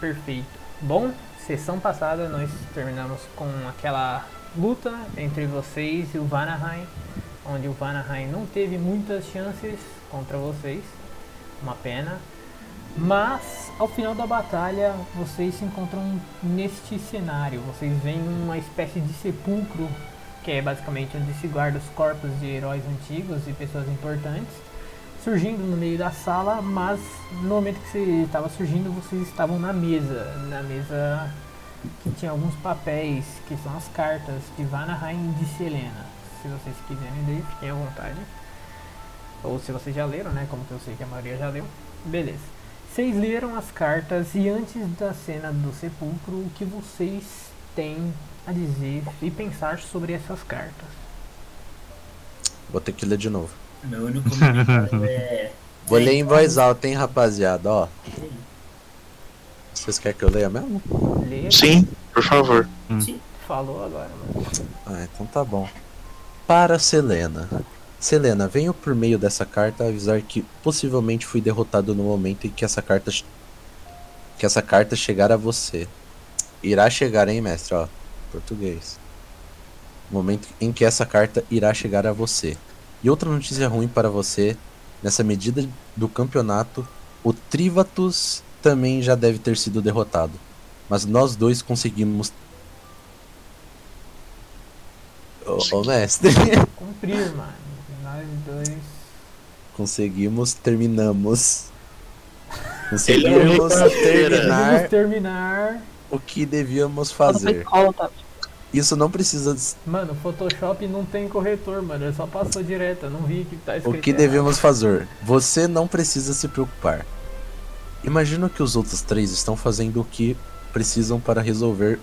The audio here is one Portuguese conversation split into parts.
perfeito. Bom, sessão passada nós terminamos com aquela luta entre vocês e o Vanaheim, onde o Vanaheim não teve muitas chances contra vocês. Uma pena. Mas ao final da batalha vocês se encontram neste cenário. Vocês veem uma espécie de sepulcro, que é basicamente onde se guarda os corpos de heróis antigos e pessoas importantes, surgindo no meio da sala, mas no momento que você estava surgindo vocês estavam na mesa, na mesa que tinha alguns papéis, que são as cartas de Vanaheim e de Selena. Se vocês quiserem ler, fiquem à vontade. Ou se vocês já leram, né? Como que eu sei que a maioria já leu. Beleza. Vocês leram as cartas e antes da cena do sepulcro, o que vocês têm a dizer e pensar sobre essas cartas? Vou ter que ler de novo. Meu único comentário é. Vou ler em voz alta, hein, rapaziada, ó. Vocês querem que eu leia mesmo? Lê, Sim, por favor. falou agora, mano. Ah, então tá bom. Para Selena. Selena, venho por meio dessa carta avisar que possivelmente fui derrotado no momento em que essa carta que essa carta chegar a você. Irá chegar, hein, mestre, ó. Português. Momento em que essa carta irá chegar a você. E outra notícia ruim para você, nessa medida do campeonato, o Trivatus também já deve ter sido derrotado. Mas nós dois conseguimos Ô, ô mestre. Cumprir, mano. Nós dois. Conseguimos, terminamos. Conseguimos não terminar terminar. o que devíamos fazer. Tá? Isso não precisa. Mano, Photoshop não tem corretor, mano. Ele só passou direto. Eu não vi que tá O escrito. que errado. devemos fazer? Você não precisa se preocupar. Imagino que os outros três estão fazendo o que precisam para resolver.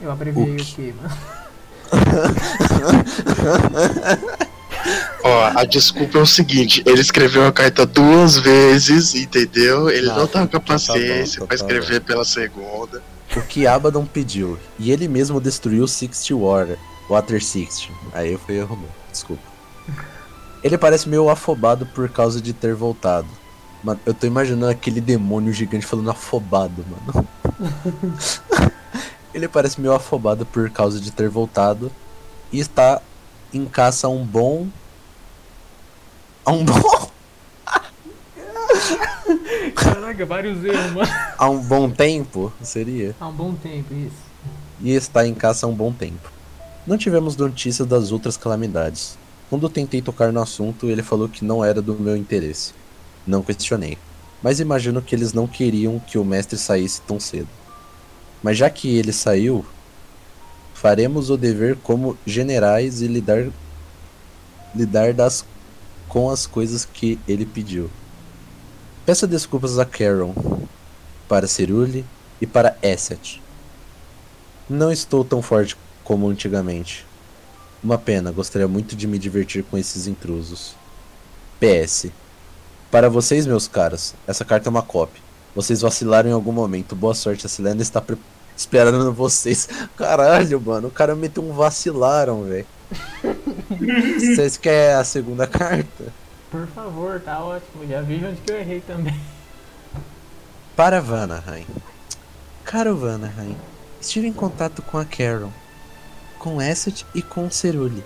Eu abreviei O o que- que, mano? Ó, a desculpa é o seguinte, ele escreveu a carta duas vezes, entendeu? Ele Ah, não tava com a tá bom, paciência tá pra bom. escrever pela segunda. O que Abaddon pediu. E ele mesmo destruiu Sixty Water. Water Sixty. Aí eu fui meu. Desculpa. Ele parece meio afobado por causa de ter voltado. Mano, eu tô imaginando aquele demônio gigante falando afobado, mano. ele parece meio afobado por causa de ter voltado. E está em caça a um bom. A um bom. Caraca, vários erros, mano. A um bom tempo, seria. Há um bom tempo, isso. e está em caça há um bom tempo. Não tivemos notícias das outras calamidades. Quando tentei tocar no assunto, ele falou que não era do meu interesse. Não questionei. Mas imagino que eles não queriam que o mestre saísse tão cedo. Mas já que ele saiu, faremos o dever como generais e lidar lidar das com as coisas que ele pediu. Peço desculpas a Caron, para Cerule e para Esset. Não estou tão forte como antigamente. Uma pena, gostaria muito de me divertir com esses intrusos. PS. Para vocês, meus caros, essa carta é uma cópia. Vocês vacilaram em algum momento. Boa sorte, a Selena está esperando vocês. Caralho, mano, o cara meteu um vacilaram, velho. Vocês querem a segunda carta? Por favor, tá ótimo. Já vi onde que eu errei também. Para Vanaheim. Caro Vanaheim, estive em contato com a Carol, com Esset e com Cerule.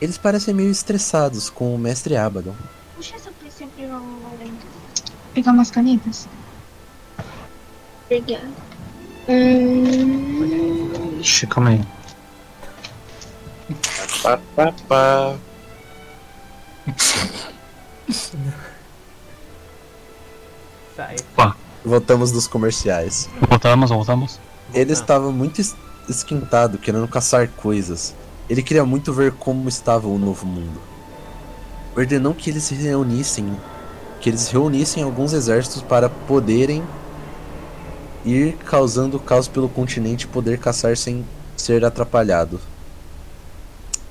Eles parecem meio estressados com o mestre Abaddon. Puxa essa polícia pegar Pegar umas canetas. Obrigada. Hum, Ixi, calma aí. Pá, pá, pá. Sai. Voltamos dos comerciais. Voltamos, voltamos. Ele estava muito es- esquentado, querendo caçar coisas. Ele queria muito ver como estava o novo mundo. Ordenou que eles se reunissem, que eles reunissem alguns exércitos para poderem ir causando caos pelo continente e poder caçar sem ser atrapalhado.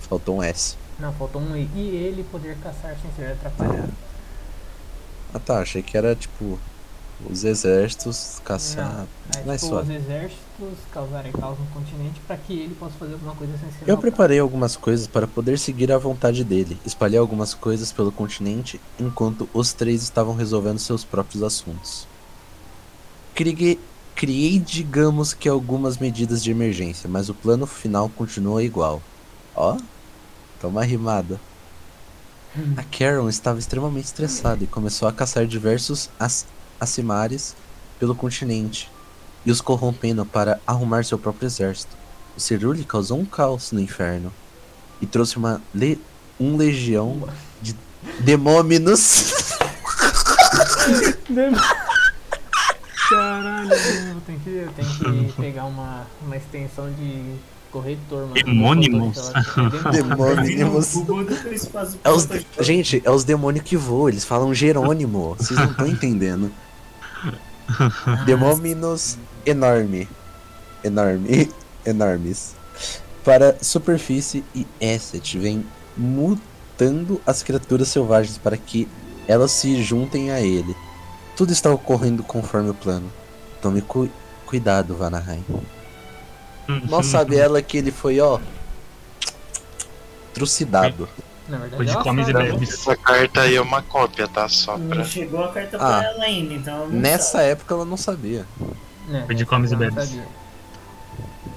Faltou um S. Não, faltou um E. E ele poder caçar sem ser atrapalhado. Ah tá, achei que era tipo os exércitos caçar. Não é tipo, só. os exércitos causarem caos no continente pra que ele possa fazer alguma coisa sem ser Eu preparei algumas coisas para poder seguir a vontade dele. Espalhei algumas coisas pelo continente enquanto os três estavam resolvendo seus próprios assuntos. Criei, criei, digamos que algumas medidas de emergência, mas o plano final continua igual. Ó, toma rimada. A Karen estava extremamente estressada e começou a caçar diversos as acimares pelo continente e os corrompendo para arrumar seu próprio exército. O Cerule causou um caos no inferno e trouxe uma le um legião de demônios. Caralho, eu tenho que, eu tenho que pegar uma, uma extensão de corretor, mano. Demônimos? O É os, gente, é os demônios que voam, eles falam Jerônimo. Vocês não estão entendendo. Demônios enorme. Enorme. Enormes. Para superfície e asset vem mutando as criaturas selvagens para que elas se juntem a ele. Tudo está ocorrendo conforme o plano. Tome cu- cuidado, Vanaheim. Mal sabe ela que ele foi, ó. Trucidado. Na verdade, Foi de comes e sabe. bebes. Essa carta aí é uma cópia, tá? Só pra. Não chegou a carta Ah, pra ela ainda, então ela Nessa sabe. época ela não sabia. É, Foi de comes e bebes. sabia.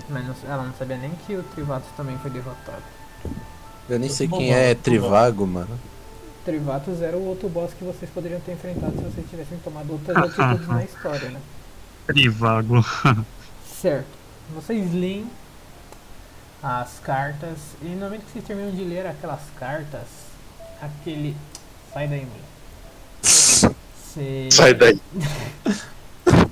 Mas não- ela não sabia nem que o Trivatus também foi derrotado. Eu nem sei quem bom, é bom. Trivago, mano. Trivatus era o outro boss que vocês poderiam ter enfrentado se vocês tivessem tomado outras atitudes na história, né? Trivago. Certo. Vocês leem as cartas e no momento que vocês terminam de ler aquelas cartas, aquele. Sai daí. Você. Sai daí.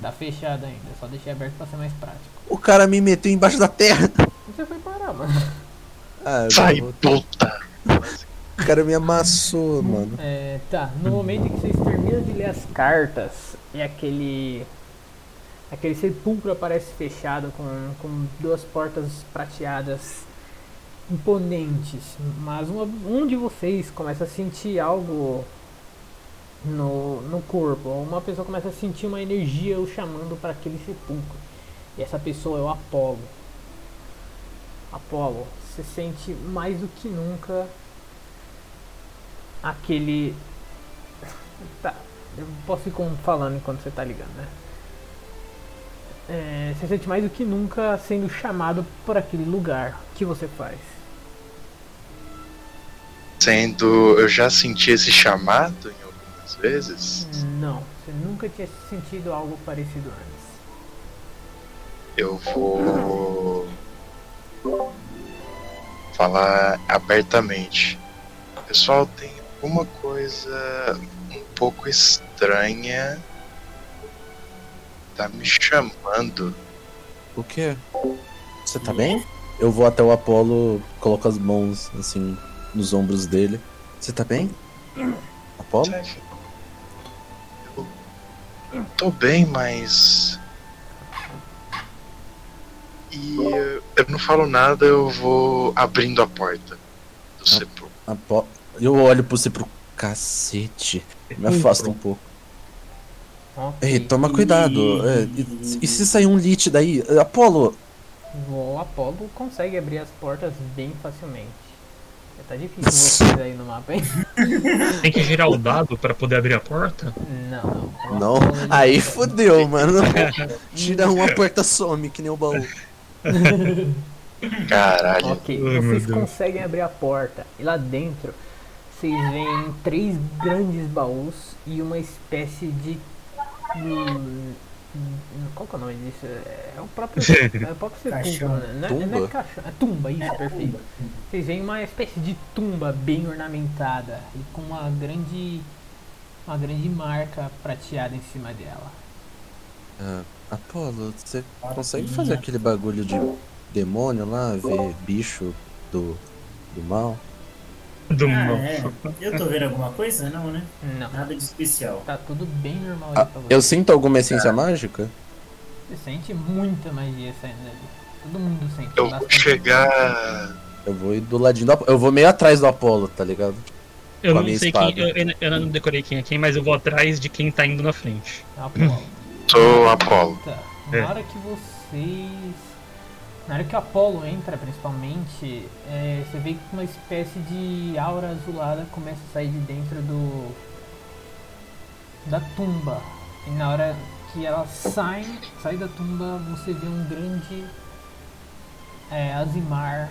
Tá fechado ainda, só deixei aberto pra ser mais prático. O cara me meteu embaixo da terra. Você foi parar, mano. Ah, Sai, puta! O cara me amassou, mano. É, tá, no momento em que vocês terminam de ler as cartas e aquele. Aquele sepulcro aparece fechado com, com duas portas prateadas imponentes, mas uma, um de vocês começa a sentir algo no, no corpo, uma pessoa começa a sentir uma energia o chamando para aquele sepulcro. E essa pessoa é o Apolo. Apolo, você sente mais do que nunca aquele. Tá, eu posso ir falando enquanto você tá ligando, né? É, você sente mais do que nunca sendo chamado por aquele lugar. Que você faz? Sendo. Eu já senti esse chamado em algumas vezes. Não, você nunca tinha sentido algo parecido antes. Eu vou. Falar abertamente. Pessoal, tem alguma coisa um pouco estranha. Tá me chamando. O quê? Você tá bem? Eu vou até o Apolo, coloco as mãos assim nos ombros dele. Você tá bem? Apolo? Eu tô bem, mas. E eu não falo nada, eu vou abrindo a porta do sepulcro. Apo... Eu olho pro você pro cacete. Me afasta um pouco. Ok. Ei, toma cuidado. É, e, e se sair um lit daí? Apolo! O Apolo consegue abrir as portas bem facilmente. Tá difícil vocês aí no mapa, hein? Tem que girar o dado pra poder abrir a porta? Não, não. Aí fodeu, mano. Tira uma porta some, que nem o baú. Caralho. Ok, Ai, vocês conseguem abrir a porta e lá dentro vocês veem três grandes baús e uma espécie de. Hum, hum, Qual que é o nome disso? É o próprio, é o próprio sepulcro, Caixão. né? Não, é- não é Tumba? caixão, é tumba, isso, perfeito. Vocês veem uma espécie de tumba bem ornamentada e com uma grande. uma grande marca prateada em cima dela. Ah, Apolo, você consegue fazer aquele bagulho de demônio lá, ver bicho do, do mal? Do Ah, é. Eu tô vendo alguma coisa? Não, né? Não, Nada de especial. tá tudo bem normal Ah, pra você. eu sinto alguma essência mágica? Você sente muita magia saindo dali. Todo mundo sente. Eu vou chegar. Eu vou ir do ladinho do Apolo. Eu vou meio atrás do Apolo, tá ligado? Eu com não sei espada. quem. Eu, eu- eu não decorei quem é quem, mas eu vou atrás de quem tá indo na frente. Apolo. Sou Apolo. Tá. É. Na hora que vocês. Na hora que o Apolo entra, principalmente, é, você vê que uma espécie de aura azulada começa a sair de dentro do. da tumba. E na hora que elas saem, sai da tumba, você vê um grande é, Azimar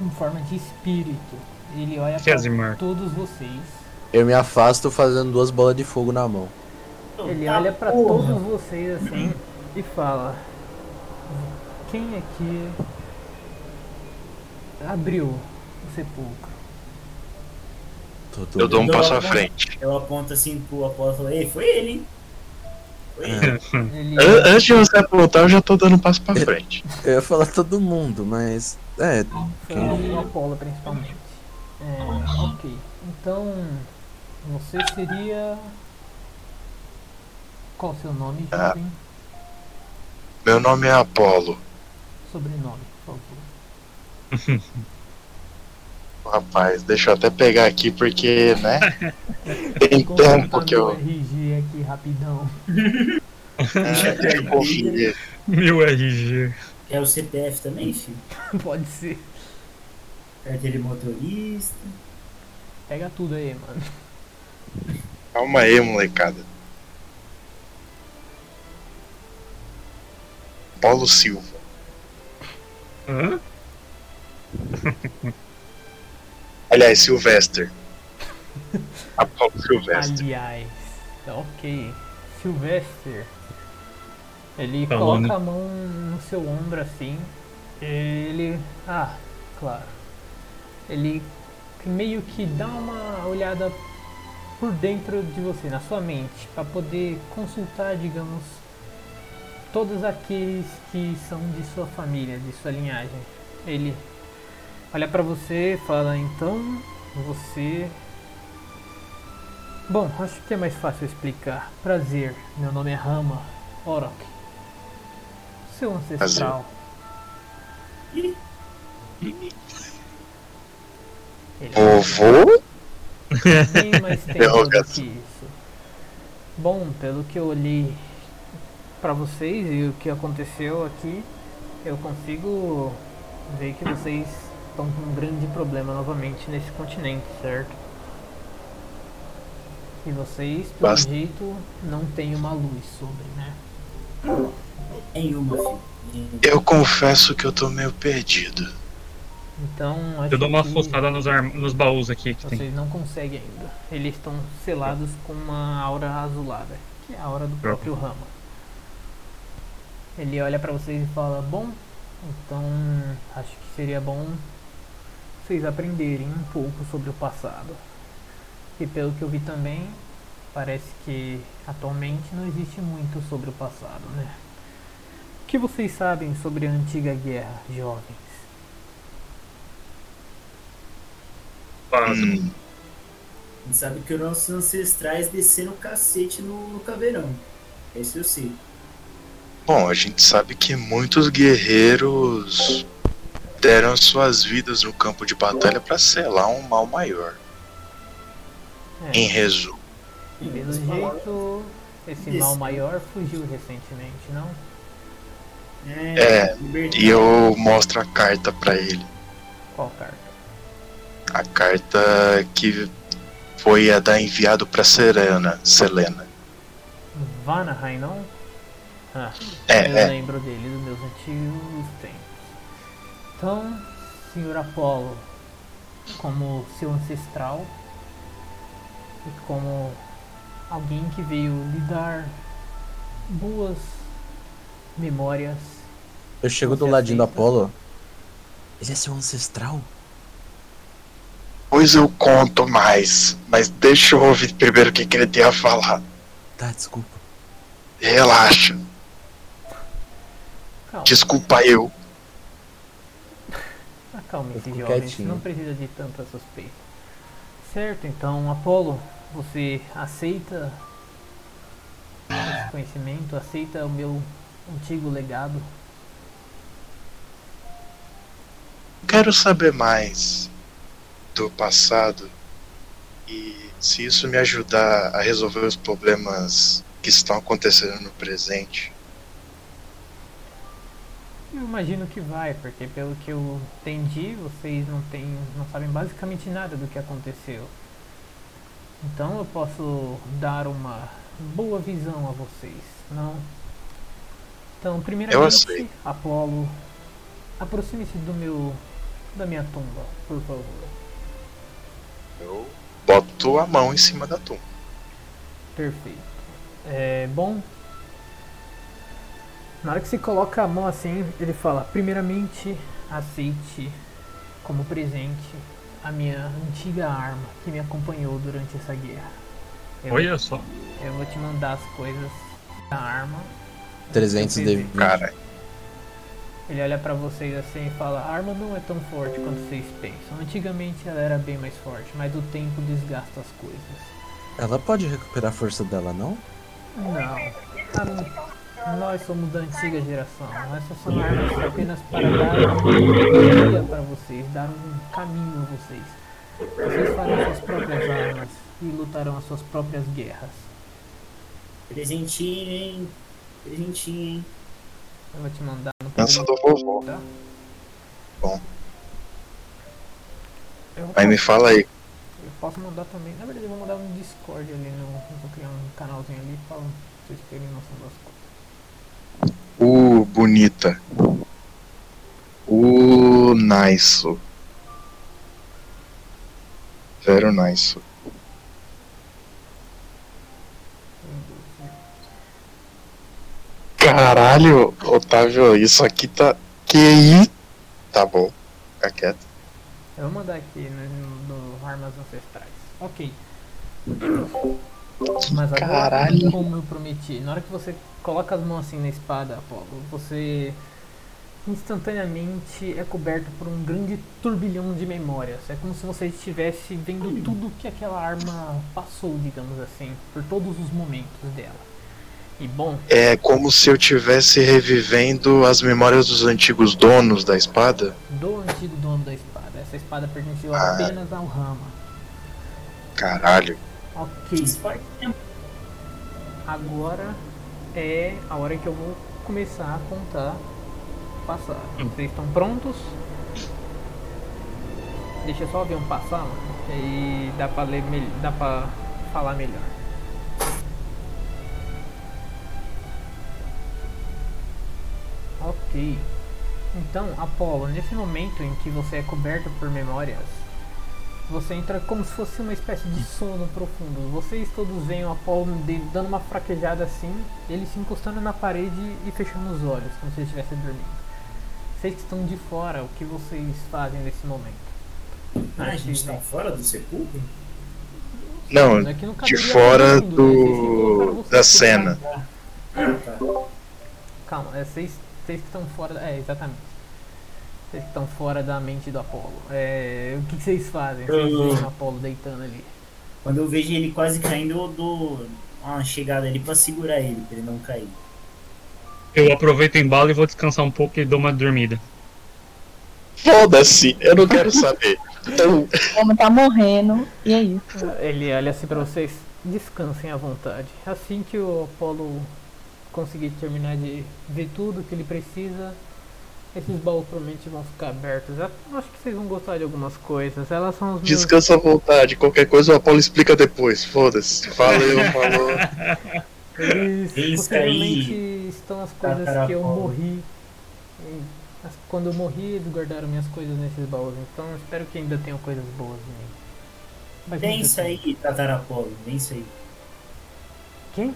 em forma de espírito. Ele olha para todos vocês. Eu me afasto fazendo duas bolas de fogo na mão. Ele Ah, olha pra porra. todos vocês assim e fala: Quem aqui abriu o sepulcro? Todo Eu dou um passo à frente. Eu aponto assim pro Apolo e falo, ei, foi ele, hein? Foi ele. Ele An- Antes de você apontar, eu já tô dando um passo pra frente. Eu ia falar todo mundo, mas. É, foi o Apolo principalmente. É, ok. Então você seria. Qual o seu nome, Ah. Meu nome é Apolo. Sobrenome, por favor. Rapaz, deixa eu até pegar aqui porque, né? Tem tempo que meu eu. RG aqui rapidão. É, eu confiei. Meu RG. É o CPF também, filho? Pode ser. Carteira de motorista. Pega tudo aí, mano. Calma aí, molecada. Paulo Silva. Hã? Aliás, Sylvester. Apolo Sylvester. Aliás, ok. Sylvester. Ele Falando. coloca a mão no seu ombro assim. Ele. Ah, claro. Ele meio que dá uma olhada por dentro de você, na sua mente, para poder consultar, digamos, todos aqueles que são de sua família, de sua linhagem. Ele olha para você e fala: então você Bom, acho que é mais fácil explicar. Prazer, meu nome é Rama Orok. Seu ancestral. Ele é Vovô? bem mais tempo do que isso. Bom, pelo que eu olhei pra vocês e o que aconteceu aqui, eu consigo ver que vocês estão com um grande problema novamente nesse continente, certo? E vocês, pelo Basta. jeito, não têm uma luz sobre, né? Nenhuma, filho. Eu confesso que eu tô meio perdido. Então, acho Eu dou uma fuçada nos, nos baús aqui que tem. vocês não conseguem ainda. Eles estão selados com uma aura azulada, que é a aura do próprio Rama. Ele olha pra vocês e fala: Bom, então acho que seria bom vocês aprenderem um pouco sobre o passado. E pelo que eu vi também, parece que atualmente não existe muito sobre o passado, né? O que vocês sabem sobre a antiga guerra, jovens? Hum, A gente sabe que os nossos ancestrais desceram o cacete no, no caveirão. Esse eu sei. Bom, a gente sabe que muitos guerreiros deram suas vidas no campo de batalha pra selar um mal maior. É. Em resumo. Pelo jeito, esse mal maior fugiu recentemente, não? É, liberdade. E eu mostro a carta pra ele. Qual carta? A carta que foi a da enviado pra Serena. Selena. Vanaheim, não? Ah, É, eu é. lembro dele dos meus antigos tempos. Então, senhor Apolo, como seu ancestral e como alguém que veio lhe dar boas memórias, Eu chego do ladinho do? Apolo. Ele é seu ancestral? Pois eu conto mais. Mas deixa eu ouvir primeiro o que, que ele tem a falar. Tá, desculpa. Relaxa. Calma, Desculpa eu. acalme-se, jovens, quietinho. não precisa de tanta suspeita. Certo, então, Apolo, você aceita esse conhecimento, aceita o meu antigo legado? Quero saber mais do passado e se isso me ajudar a resolver os problemas que estão acontecendo no presente. Eu imagino que vai, porque pelo que eu entendi, vocês não têm, não sabem basicamente nada do que aconteceu. Então eu posso dar uma boa visão a vocês. Não. Então, primeiramente. Apolo, aproxime-se do meu. da minha tumba, por favor. Eu boto a mão em cima da tumba. Perfeito. É bom. Na hora que você coloca a mão assim, ele fala: primeiramente, aceite como presente a minha antiga arma que me acompanhou durante essa guerra. Eu, Olha só. eu vou te mandar as coisas da arma. 300 Eu de. Cara, Ele olha pra vocês assim e fala: a arma não é tão forte quanto vocês pensam. Antigamente ela era bem mais forte, mas o tempo desgasta as coisas. Ela pode recuperar a força dela, não? Não. Nós somos da antiga geração. Essas são armas apenas para dar um guia para vocês, dar um caminho a vocês. Vocês farão suas próprias armas e lutarão as suas próprias guerras. Presentinho, hein? Presentinho, hein? Eu vou te mandar no dança do vovô. tá? Bom. Eu, Aí me fala aí. eu posso mandar também. Na verdade, eu vou mandar um Discord ali. No, eu vou criar um canalzinho ali para vocês terem noção das coisas. O bonita. O nice. Zero nice. Caralho, Otávio, isso aqui tá. Aí? Tá bom. Fica quieto. Eu vou mandar aqui no, no Armas Ancestrais. Ok. Mas agora, Caralho. como eu prometi, na hora que você coloca as mãos assim na espada, Apolo, você instantaneamente é coberto por um grande turbilhão de memórias. É como se você estivesse vendo tudo que aquela arma passou, digamos assim, por todos os momentos dela. E bom, É como se eu tivesse revivendo as memórias dos antigos donos da espada. do antigo dono da espada. Essa espada pertenceu Ah. apenas ao Rama. Caralho. Ok. Agora é a hora que eu vou começar a contar o passado. Vocês estão prontos? Deixa só o avião passar, mano. Aí dá pra ler dá pra falar melhor. Ok. Então, Apolo, nesse momento em que você é coberto por memórias, você entra como se fosse uma espécie de sono profundo. Vocês todos veem o Apolo de- dando uma fraquejada assim, ele se encostando na parede e fechando os olhos, como se ele estivesse dormindo. Vocês que estão de fora, o que vocês fazem nesse momento? Ah, a gente tá veem. fora do sepulcro? Não, É que não de caberia fora mundo, né? Do vocês da cena. Ah, tá. Calma, é vocês, vocês que estão fora. É, exatamente. Vocês que estão fora da mente do Apolo. É, o que, que vocês fazem? Vocês Eu- veem o Apolo deitando ali. Quando eu vejo ele quase caindo, eu dou uma chegada ali pra segurar ele, pra ele não cair. Eu aproveito o embalo e vou descansar um pouco e dou uma dormida. Foda-se, eu não quero saber. Então, O homem tá morrendo. E é isso. Ele olha assim pra vocês, descansem à vontade. Assim que o Apolo conseguir terminar de ver tudo que ele precisa, esses baús provavelmente vão ficar abertos. Eu acho que vocês vão gostar de algumas coisas. Elas são os meus. descansa à vontade. Qualquer coisa o Apolo explica depois. Foda-se. Valeu, falou. Eles Isso possivelmente aí, estão as coisas que eu morri. Quando eu morri, eles guardaram minhas coisas nesses baús. Então eu espero que ainda tenham coisas boas. Mas Vem isso aí, Tatarapolo. Vem isso aí. Quem?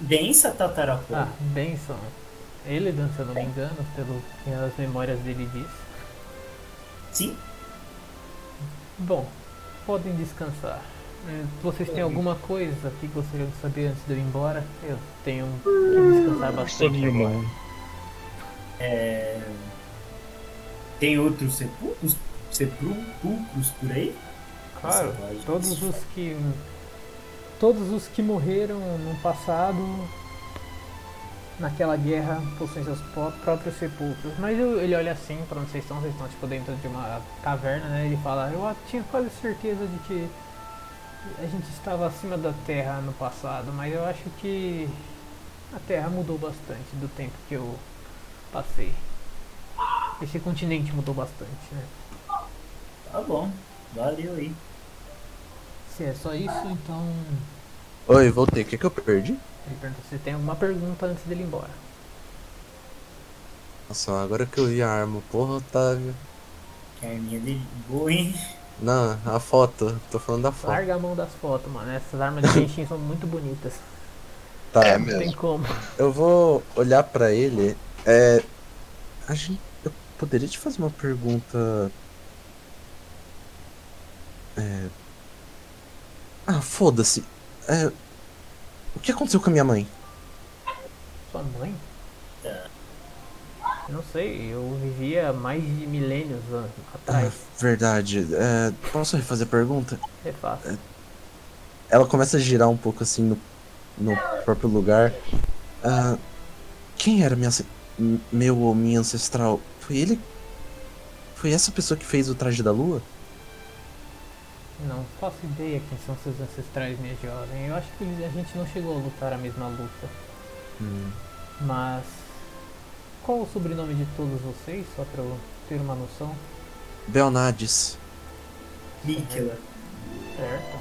Bença, Tatarapolo. Ah, Benson. Ele, se eu não me engano, pelo que as memórias dele diz. Sim? Bom, podem descansar. Eh, Vocês têm alguma coisa que gostariam de saber antes de eu ir embora? Eu tenho que descansar bastante agora. É... Tem outros sepulcros, sepulcros por aí? Claro, todos os que todos os que morreram no passado naquela guerra possuem seus pró- próprios sepulcros. Mas eu- ele olha assim pra onde vocês estão, vocês estão tipo dentro de uma caverna, né? Ele fala, eu tinha quase certeza de que a gente estava acima da Terra no passado, mas eu acho que a Terra mudou bastante do tempo que eu passei. Esse continente mudou bastante, né? Tá bom. Valeu aí. Se é só isso, então Oi, voltei. O que, que eu perdi? Ele pergunta se tem alguma pergunta antes dele ir embora. Nossa, agora que eu vi a arma, porra, Otávio. Que arminha dele boa, hein? Não, a foto, tô falando da foto. Larga a mão das fotos, mano. Essas armas de Genshin são muito bonitas. Tá, É Não tem mesmo. como. eu vou olhar pra ele. É. A gente. Eu poderia te fazer uma pergunta. É. Ah, foda-se. É. O que aconteceu com a minha mãe? Sua mãe? Tá. Não sei, eu vivia mais de milênios an- Ah, atrás. verdade. É, posso refazer a pergunta? É fácil. Ela começa a girar um pouco assim no, no próprio lugar. Ah, quem era minha, meu ou minha ancestral? Foi ele? Foi essa pessoa que fez o traje da lua? Não faço ideia quem são seus ancestrais, minha jovem. Eu acho que a gente não chegou a lutar a mesma luta. Hum, Mas. Qual o sobrenome de todos vocês? Só pra eu ter uma noção. Belnades. Níquela. Certo.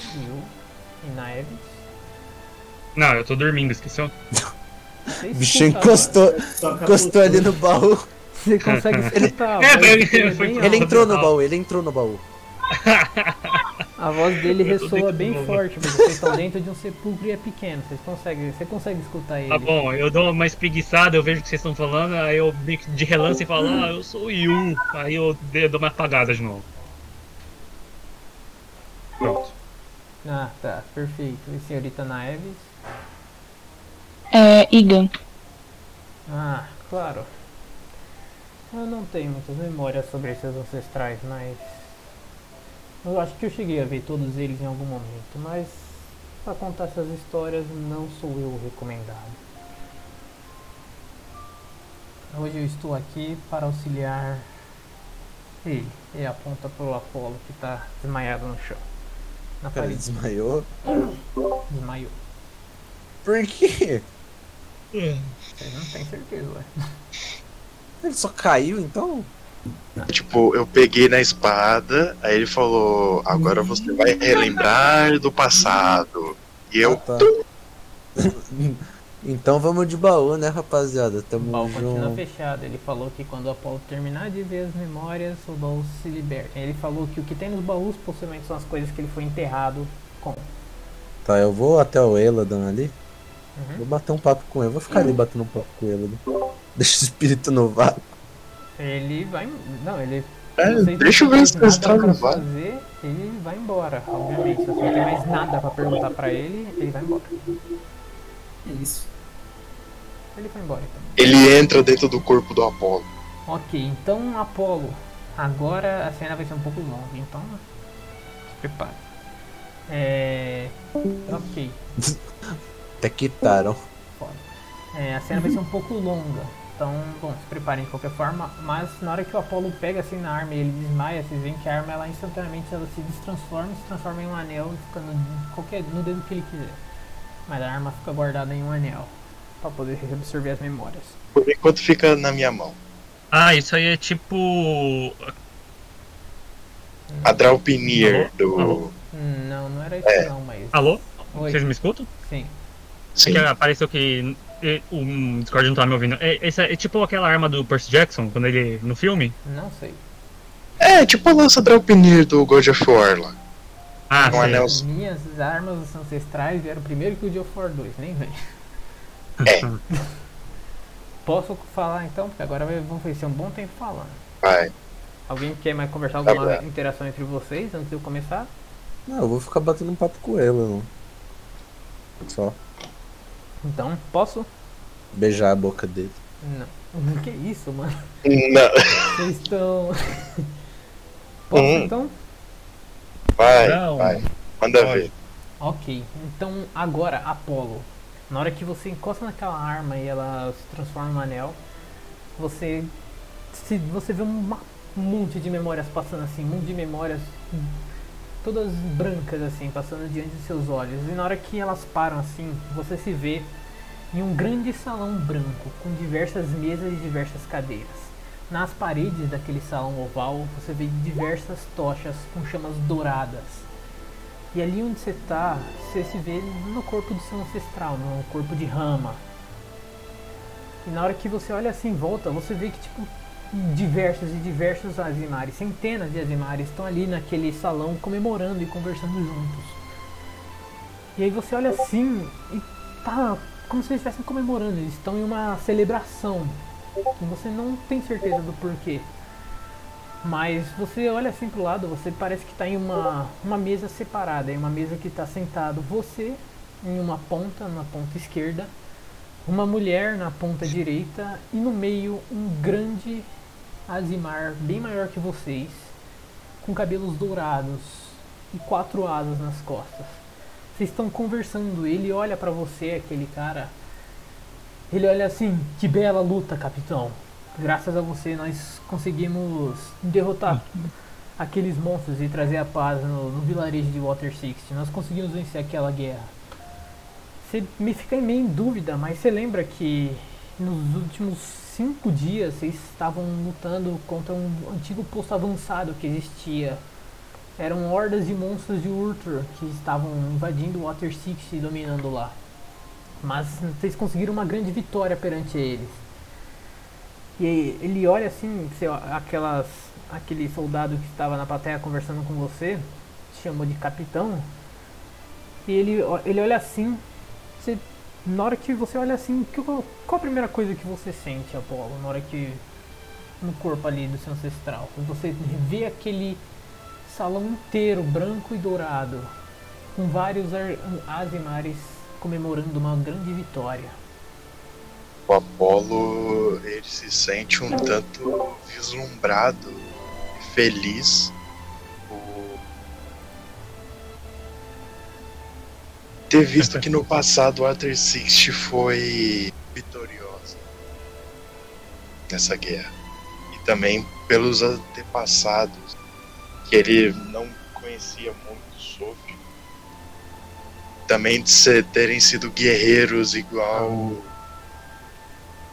Shio e Naeves. Não, eu tô dormindo, esqueceu? O escuta, encostou, encostou ali no baú. Você consegue escutar. É, ele- foi Ele alta. entrou no baú, ele entrou no baú. A voz dele ressoa bem forte, porque vocês estão dentro de um sepulcro e é pequeno. Vocês conseguem, você consegue escutar ele. Tá bom, eu dou uma espreguiçada, eu vejo o que vocês estão falando, aí eu de relance falo, ah, eu sou o Yu. Aí eu dou uma apagada de novo. Pronto. Ah, tá, perfeito. E senhorita Naeves? É, Igan. Ah, claro. Eu não tenho muitas memórias sobre esses ancestrais, mas. Eu acho que eu cheguei a ver todos eles em algum momento, mas. Pra contar essas histórias, não sou eu o recomendado. Hoje eu estou aqui para auxiliar ele. E aponta pro Apolo que tá desmaiado no chão. Na parede. desmaiou. Desmaiou. Por quê? Vocês não têm certeza, ué. Ele só caiu, então? Tipo, eu peguei na espada, aí ele falou: agora você vai relembrar do passado. E eu. Ah, tá. Então vamos de baú, né, rapaziada? O Tamo baú continua junto. fechado. Ele falou que quando o Apolo terminar de ver as memórias, o baú se liberta. Ele falou que o que tem nos baús possivelmente são as coisas que ele foi enterrado com. Tá, eu vou até o Eladan ali. Uhum. Vou bater um papo com ele. Vou ficar ali batendo um papo com ele. Deixa o espírito no vácuo. Ele vai. Não, ele. É, vocês deixa eu não ver se eu estrago pra no vácuo. fazer, ele vai embora, obviamente. Se você não tem mais nada pra perguntar pra ele, ele vai embora. É isso. Ele foi embora então. Ele entra dentro do corpo do Apolo. Ok, então Apolo. Agora a cena vai ser um pouco longa, então. Se prepare. É. Ok. Até quitaram. Foda. É, a cena vai ser um pouco longa. Então, bom, se preparem de qualquer forma. Mas na hora que o Apollo pega assim na arma e ele desmaia, vocês veem que a arma ela instantaneamente ela se destransforma e se transforma em um anel e fica no, qualquer, no dedo que ele quiser. Mas a arma fica guardada em um anel. Pra poder absorver as memórias. Por enquanto fica na minha mão. Ah, isso aí é tipo. A Draupnir do. Alô? Não, não era isso É. não, mas. Alô? Oi, Vocês me escutam? sim. Sim. Que apareceu que eh, o Discord não tá me ouvindo. É, esse é, é tipo aquela arma do Percy Jackson, quando ele. no filme? Não sei. É, tipo a lança Draupnir do God of War lá. Ah, anel. As minhas armas ancestrais vieram primeiro que o Geoff War 2, nem vem. É. Posso falar então? Porque agora vão ser um bom tempo falando. Vai. Alguém quer mais conversar Tá alguma bom. interação entre vocês antes de eu começar? Não, eu vou ficar batendo um papo com. Não. Só Então, posso? beijar a boca dele. Não. Que isso, mano? Não. Vocês estão. Posso Hum. então? Vai, Não. vai. Manda Pode. ver. Ok. Então, agora, Apolo. Na hora que você encosta naquela arma e ela se transforma em um anel, você. Se, você vê um monte de memórias passando assim, um monte de memórias todas brancas assim, passando diante dos seus olhos. E na hora que elas param assim, você se vê em um grande salão branco com diversas mesas e diversas cadeiras. Nas paredes daquele salão oval, você vê diversas tochas com chamas douradas. E ali onde você tá, você se vê no corpo do seu ancestral, no corpo de Rama. E na hora que você olha assim em volta, você vê que tipo diversos e diversos Azimares, centenas de Azimares estão ali naquele salão comemorando e conversando juntos. E aí você olha assim e tá como se eles estivessem comemorando, eles estão em uma celebração. E você não tem certeza do porquê. Mas você olha assim pro lado, você parece que está em uma, uma mesa separada, em uma mesa que está sentado você em uma ponta, na ponta esquerda, uma mulher na ponta direita e no meio um grande Azimar bem maior que vocês, com cabelos dourados e quatro asas nas costas. Vocês estão conversando, ele olha para você, aquele cara. Ele olha assim: "Que bela luta, capitão. Graças a você nós conseguimos derrotar aqueles monstros e trazer a paz no, no vilarejo de Water Six. Nós conseguimos vencer aquela guerra." Você me fica meio em dúvida, mas você lembra que nos últimos cinco dias vocês estavam lutando contra um antigo posto avançado que existia. Eram hordas de monstros de Urtur que estavam invadindo Water Six e dominando lá. Mas vocês conseguiram uma grande vitória perante eles. E ele olha assim, você, aquelas, aquele soldado que estava na plateia conversando com você, chamou de capitão. E ele, ele olha assim, na hora que você olha assim, que, qual a primeira coisa que você sente, Apolo? Na hora que. no corpo ali do seu ancestral? Quando você vê aquele salão inteiro, branco e dourado, com vários Azimares comemorando uma grande vitória. O Apolo ele se sente um tanto vislumbrado, feliz ter visto que no passado o Arthur Sixty foi vitoriosa nessa guerra. E também pelos antepassados que ele não conhecia muito sobre. Também de ser, terem sido guerreiros igual o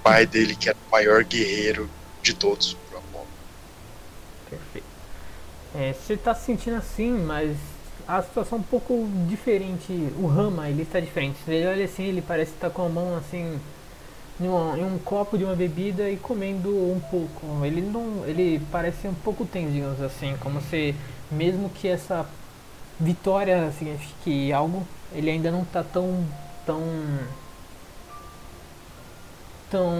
pai dele, que era o maior guerreiro de todos. Perfeito. É, você tá se sentindo assim, mas a situação é um pouco diferente. O Rama, ele está diferente. Ele olha assim, ele parece estar com a mão assim em um, em um, copo de uma bebida e comendo um pouco. Ele não, ele parece um pouco tenso, digamos assim, como se mesmo que essa vitória signifique algo, ele ainda não está tão tão tão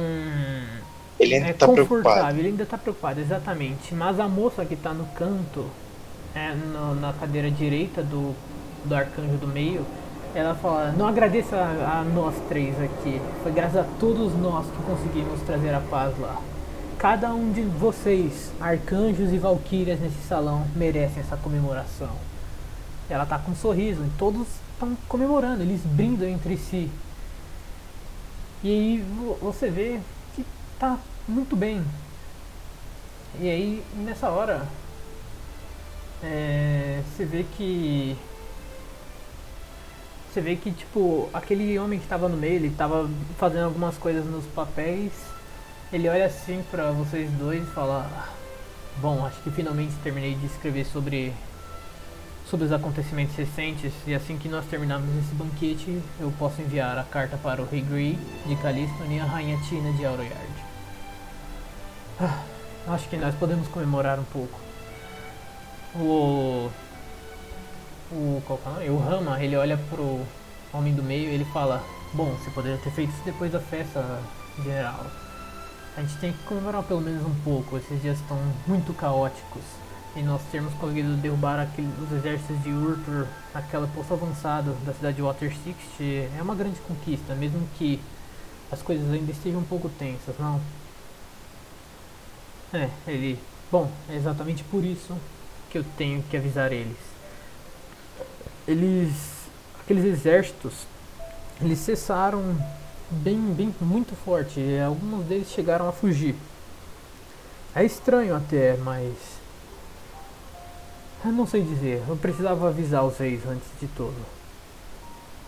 Ele ainda é, tá confortável, preocupado. ele ainda está preocupado, exatamente. Mas a moça que está no canto, é, no- na cadeira direita do, do arcanjo do meio, ela fala, não agradeça a, a nós três aqui. Foi graças a todos nós que conseguimos trazer a paz lá. Cada um de vocês, arcanjos e valquírias nesse salão, merecem essa comemoração. Ela tá com um sorriso e todos estão comemorando, eles brindam entre si. E aí vo- você vê que tá muito bem. E aí nessa hora é, você vê que você vê que tipo aquele homem que estava no meio, ele estava fazendo algumas coisas nos papéis. Ele olha assim pra vocês dois e fala: "Ah, "Bom, acho que finalmente terminei de escrever sobre sobre os acontecimentos recentes e assim que nós terminarmos esse banquete, eu posso enviar a carta para o Rei Grey de Caliston e a Rainha Tina de Auroyard. Ah, acho que nós podemos comemorar um pouco. O. O. Qual é o nome? O Rama, ele olha pro homem do meio e ele fala: Bom, você poderia ter feito isso depois da festa, general. A gente tem que comemorar pelo menos um pouco. Esses dias estão muito caóticos. E nós termos conseguido derrubar aquele, os exércitos de Urtur naquela posto avançado da cidade de Water Six é uma grande conquista, mesmo que as coisas ainda estejam um pouco tensas, não? É, ele. Bom, é exatamente por isso que eu tenho que avisar eles. Eles. Aqueles exércitos. Eles cessaram bem, bem, muito forte. e Alguns deles chegaram a fugir. É estranho até, mas. Eu não sei dizer. Eu precisava avisar os reis antes de tudo.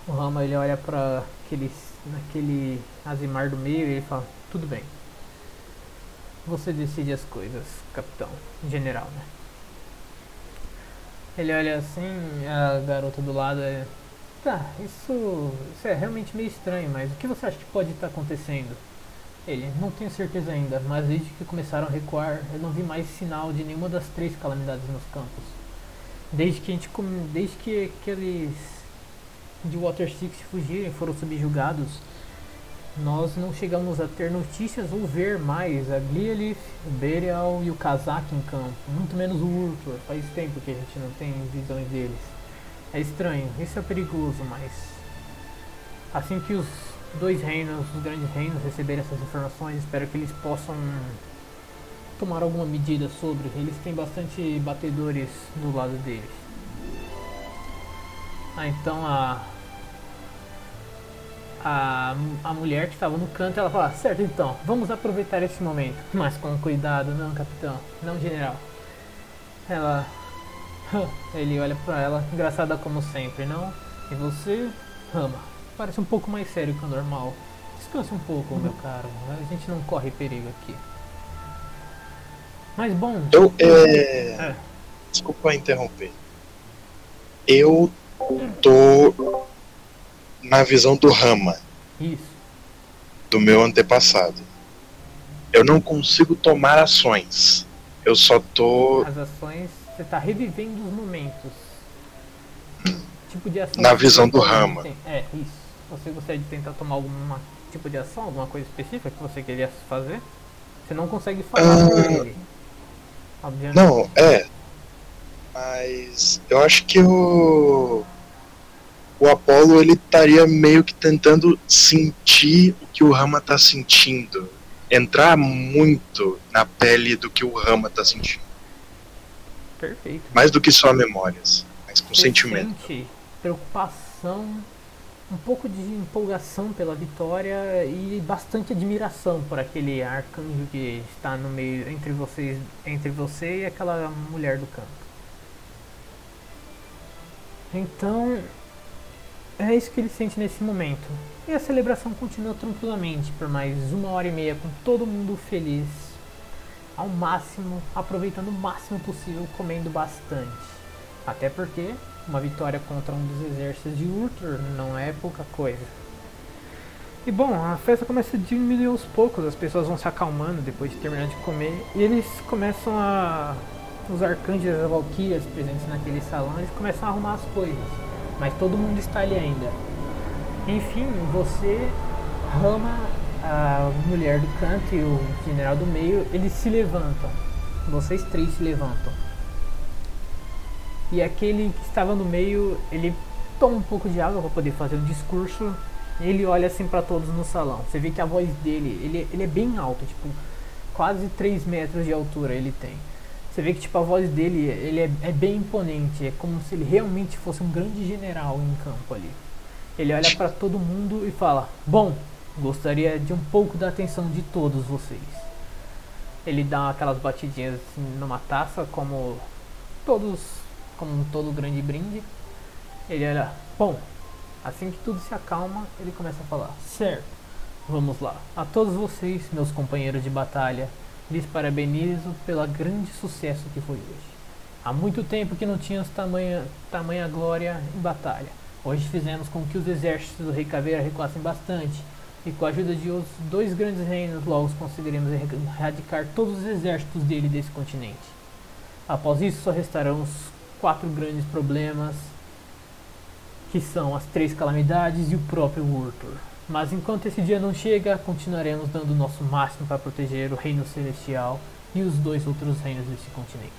O Rama ele olha para aquele, naquele Azimar do meio e ele fala: Tudo bem. Você decide as coisas, capitão. General, né? Ele olha assim, a garota do lado é. Tá, isso, isso é realmente meio estranho, mas o que você acha que pode estar acontecendo? Ele, não tenho certeza ainda, mas desde que começaram a recuar, eu não vi mais sinal de nenhuma das três calamidades nos campos. Desde que a gente desde que aqueles de Water Six fugirem, foram subjugados, nós não chegamos a ter notícias ou ver mais a Glialith, o Berial e o Kazak em campo, muito menos o Urtor. Faz tempo que a gente não tem visões deles. É estranho, isso é perigoso, mas assim que os dois reinos, os grandes reinos receberem essas informações, espero que eles possam tomar alguma medida sobre. Eles têm bastante batedores do lado deles. Ah, então a a, a mulher que estava no canto, ela fala, certo então, vamos aproveitar esse momento. Mas com cuidado, não capitão, não general. Ela. Ele olha pra ela, engraçada como sempre, não? E você, Rama, parece um pouco mais sério que o normal. Descanse um pouco, meu caro. A gente não corre perigo aqui. Mas bom. Eu, é... É. Desculpa interromper. Eu tô na visão do Rama, Isso. do meu antepassado. Eu não consigo tomar ações. Eu só tô As ações, você tá revivendo os momentos. Tipo de ação. Na visão do Rama. É, isso. Você gostaria de tentar tomar algum tipo de ação, alguma coisa específica que você queria fazer? Você não consegue falar por Ah. ele. Obviamente. Não, é. Mas eu acho que o. O Apollo ele estaria meio que tentando sentir o que o Rama tá sentindo. Entrar muito na pele do que o Rama tá sentindo. Perfeito. Mais do que só memórias, mas com Você sentimento. sente preocupação, um pouco de empolgação pela vitória e bastante admiração por aquele arcanjo que está no meio entre vocês, entre você e aquela mulher do campo. Então, é isso que ele sente nesse momento. E a celebração continua tranquilamente por mais uma hora e meia com todo mundo feliz, ao máximo, aproveitando o máximo possível, comendo bastante. Até porque uma vitória contra um dos exércitos de Urtur não é pouca coisa. E bom, a festa começa a diminuir aos poucos, as pessoas vão se acalmando depois de terminar de comer e eles começam a. Os arcanjos e as valquírias presentes naquele salão, eles começam a arrumar as coisas. Mas todo mundo está ali ainda. Enfim, você, Rama, a mulher do canto e o general do meio, eles se levantam. Vocês três se levantam. E aquele que estava no meio, ele toma um pouco de água para poder fazer um discurso. Ele olha assim para todos no salão. Você vê que a voz dele, ele, ele é bem alto, tipo, quase 3 metros de altura ele tem. Você vê que tipo a voz dele, ele é, é bem imponente, é como se ele realmente fosse um grande general em campo ali. Ele olha para todo mundo e fala: "Bom, gostaria de um pouco da atenção de todos vocês." Ele dá aquelas batidinhas assim, numa taça como todos como todo grande brinde. Ele olha, bom, assim que tudo se acalma, ele começa a falar, certo, vamos lá. A todos vocês, meus companheiros de batalha, lhes parabenizo pelo grande sucesso que foi hoje. Há muito tempo que não tínhamos tamanha, tamanha glória em batalha. Hoje fizemos com que os exércitos do Rei Caveira recuassem bastante, e com a ajuda de os dois grandes reinos, logo conseguiremos erradicar todos os exércitos dele desse continente. Após isso, só restarão os quatro grandes problemas, que são as três calamidades e o próprio Urtur. Mas enquanto esse dia não chega, continuaremos dando o nosso máximo para proteger o Reino Celestial e os dois outros reinos desse continente.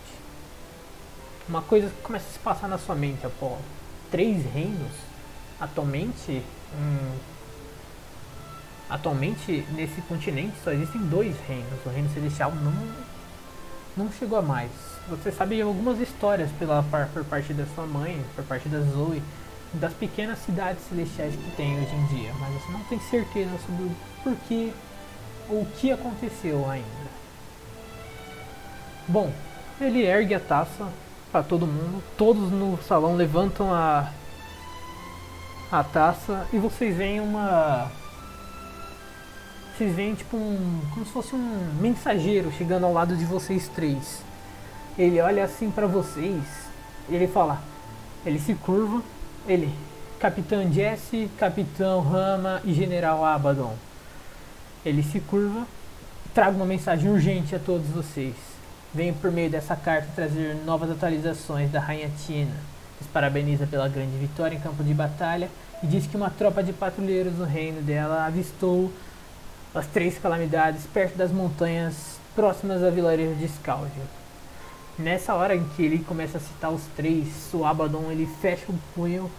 Uma coisa que começa a se passar na sua mente, Apolo. Três reinos? Atualmente, hum, atualmente nesse continente só existem dois reinos. O Reino Celestial não, não chegou a mais. Você sabe algumas histórias pela por parte da sua mãe, por parte da Zoe, das pequenas cidades celestiais que tem hoje em dia, mas você não tem certeza sobre o porquê ou o que aconteceu ainda. Bom, ele ergue a taça para todo mundo, todos no salão levantam a a taça e vocês veem uma vocês veem tipo um como se fosse um mensageiro chegando ao lado de vocês três. Ele olha assim pra vocês ele fala, ele se curva, ele, Capitão Jesse, Capitão Rama e General Abaddon. Ele se curva, traga uma mensagem urgente a todos vocês. Venho por meio dessa carta trazer novas atualizações da Rainha Tina. Os parabeniza pela grande vitória em campo de batalha e diz que uma tropa de patrulheiros no reino dela avistou as três calamidades perto das montanhas próximas ao vilarejo de Scaldia. Nessa hora em que ele começa a citar os três, o Abaddon ele fecha o punho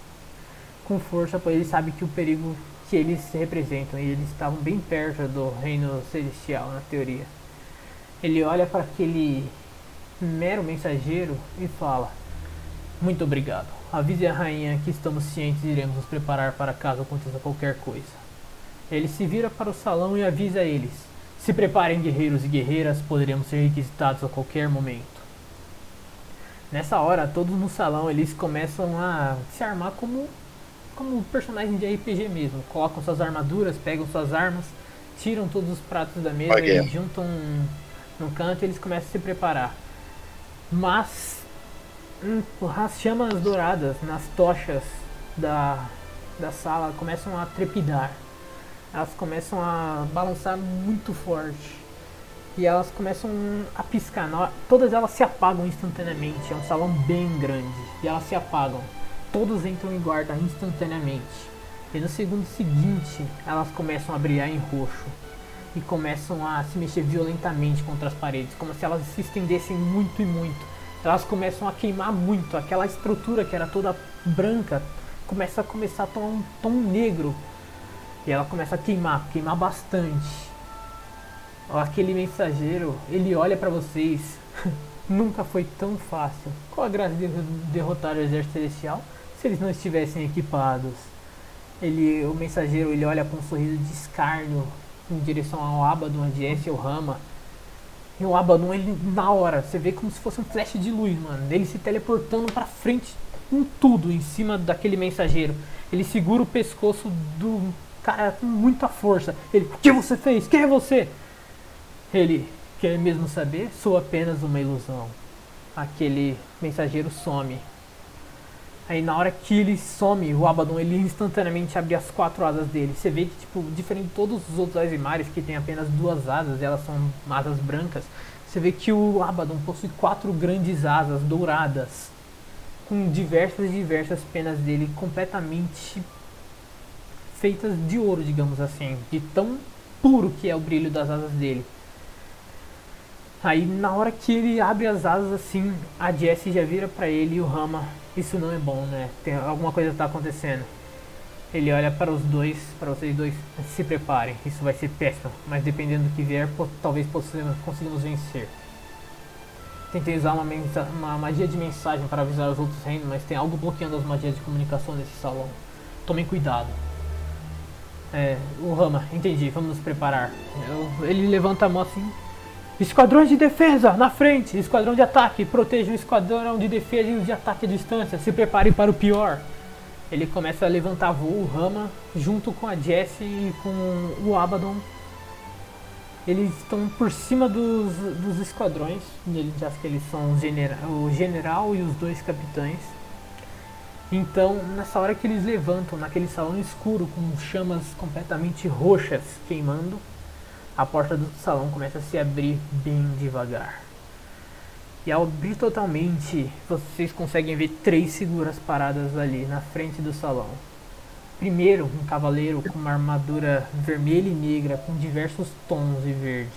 com força, pois ele sabe que o perigo que eles representam, e eles estavam bem perto do reino celestial, na teoria. Ele olha para aquele mero mensageiro e fala: Muito obrigado. Avise a rainha que estamos cientes e iremos nos preparar para caso aconteça qualquer coisa. Ele se vira para o salão e avisa eles: Se preparem, guerreiros e guerreiras, poderemos ser requisitados a qualquer momento. Nessa hora, todos no salão eles começam a se armar como como personagem de RPG mesmo. Colocam suas armaduras, pegam suas armas, tiram todos os pratos da mesa e juntam no canto e eles começam a se preparar. Mas hum, as chamas douradas nas tochas da, da sala começam a trepidar. Elas começam a balançar muito forte. E elas começam a piscar. Todas elas se apagam instantaneamente. É um salão bem grande. E elas se apagam. Todos entram em guarda instantaneamente. E no segundo seguinte, elas começam a brilhar em roxo. E começam a se mexer violentamente contra as paredes. Como se elas se estendessem muito e muito. Elas começam a queimar muito. Aquela estrutura que era toda branca começa a começar a tomar um tom negro. E ela começa a queimar, queimar bastante. Aquele mensageiro, ele olha pra vocês. Nunca foi tão fácil. Qual a graça de derrotar o exército celestial se eles não estivessem equipados? Ele, o mensageiro, ele olha com um sorriso de escárnio em direção ao Abaddon, a Jesse e o Rama. E o Abaddon, ele na hora, você vê como se fosse um flash de luz, mano. Ele se teleportando pra frente com tudo em cima daquele mensageiro. Ele segura o pescoço do cara com muita força. Ele, o que você fez? Quem é você? Ele, quer mesmo saber? Sou apenas uma ilusão. Aquele mensageiro some. Aí na hora que ele some, o Abaddon ele instantaneamente abre as quatro asas dele. Você vê que, tipo, diferente de todos os outros Azimares que tem apenas duas asas, elas são asas brancas. Você vê que o Abaddon possui quatro grandes asas douradas. Com diversas e diversas penas dele completamente feitas de ouro, digamos assim. De tão puro que é o brilho das asas dele. Aí na hora que ele abre as asas assim, a Jessie já vira pra ele e o Rama. Isso não é bom, né? Tem alguma coisa tá acontecendo. Ele olha para os dois, para vocês dois, se preparem. Isso vai ser péssimo, mas dependendo do que vier, po- talvez possamos, consigamos vencer. Tentei usar uma, uma magia de mensagem para avisar os outros reinos, mas tem algo bloqueando as magias de comunicação nesse salão. Tomem cuidado. É, o Rama, entendi, vamos nos preparar. Eu- ele levanta a mão assim. Esquadrões de defesa, na frente! Esquadrão de ataque, protejam o esquadrão de defesa e os de ataque à distância. Se preparem para o pior. Ele começa a levantar voo, o Rama, junto com a Jessie e com o Abaddon. Eles estão por cima dos, dos esquadrões. Eles já que eles são o genera- o general e os dois capitães. Então, nessa hora que eles levantam, naquele salão escuro com chamas completamente roxas queimando, a porta do salão começa a se abrir bem devagar. E ao abrir totalmente, vocês conseguem ver três figuras paradas ali na frente do salão. Primeiro, um cavaleiro com uma armadura vermelha e negra com diversos tons de verde.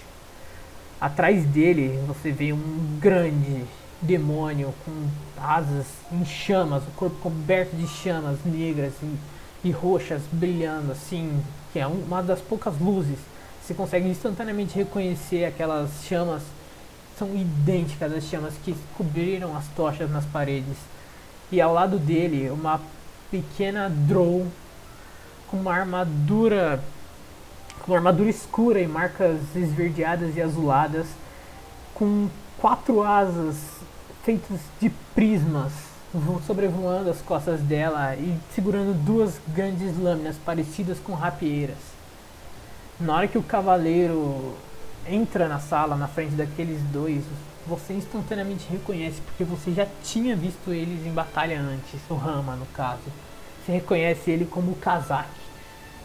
Atrás dele, você vê um grande demônio com asas em chamas, o corpo coberto de chamas negras e, e roxas brilhando assim, que é um- uma das poucas luzes. Você consegue instantaneamente reconhecer aquelas chamas são idênticas às chamas que cobriram as tochas nas paredes. E ao lado dele, uma pequena drow com uma armadura com uma armadura escura e marcas esverdeadas e azuladas, com quatro asas feitas de prismas vo- sobrevoando as costas dela e segurando duas grandes lâminas parecidas com rapieiras. Na hora que o cavaleiro entra na sala, na frente daqueles dois, você instantaneamente reconhece, porque você já tinha visto eles em batalha antes, o Rama no caso. Você reconhece ele como o Kazak.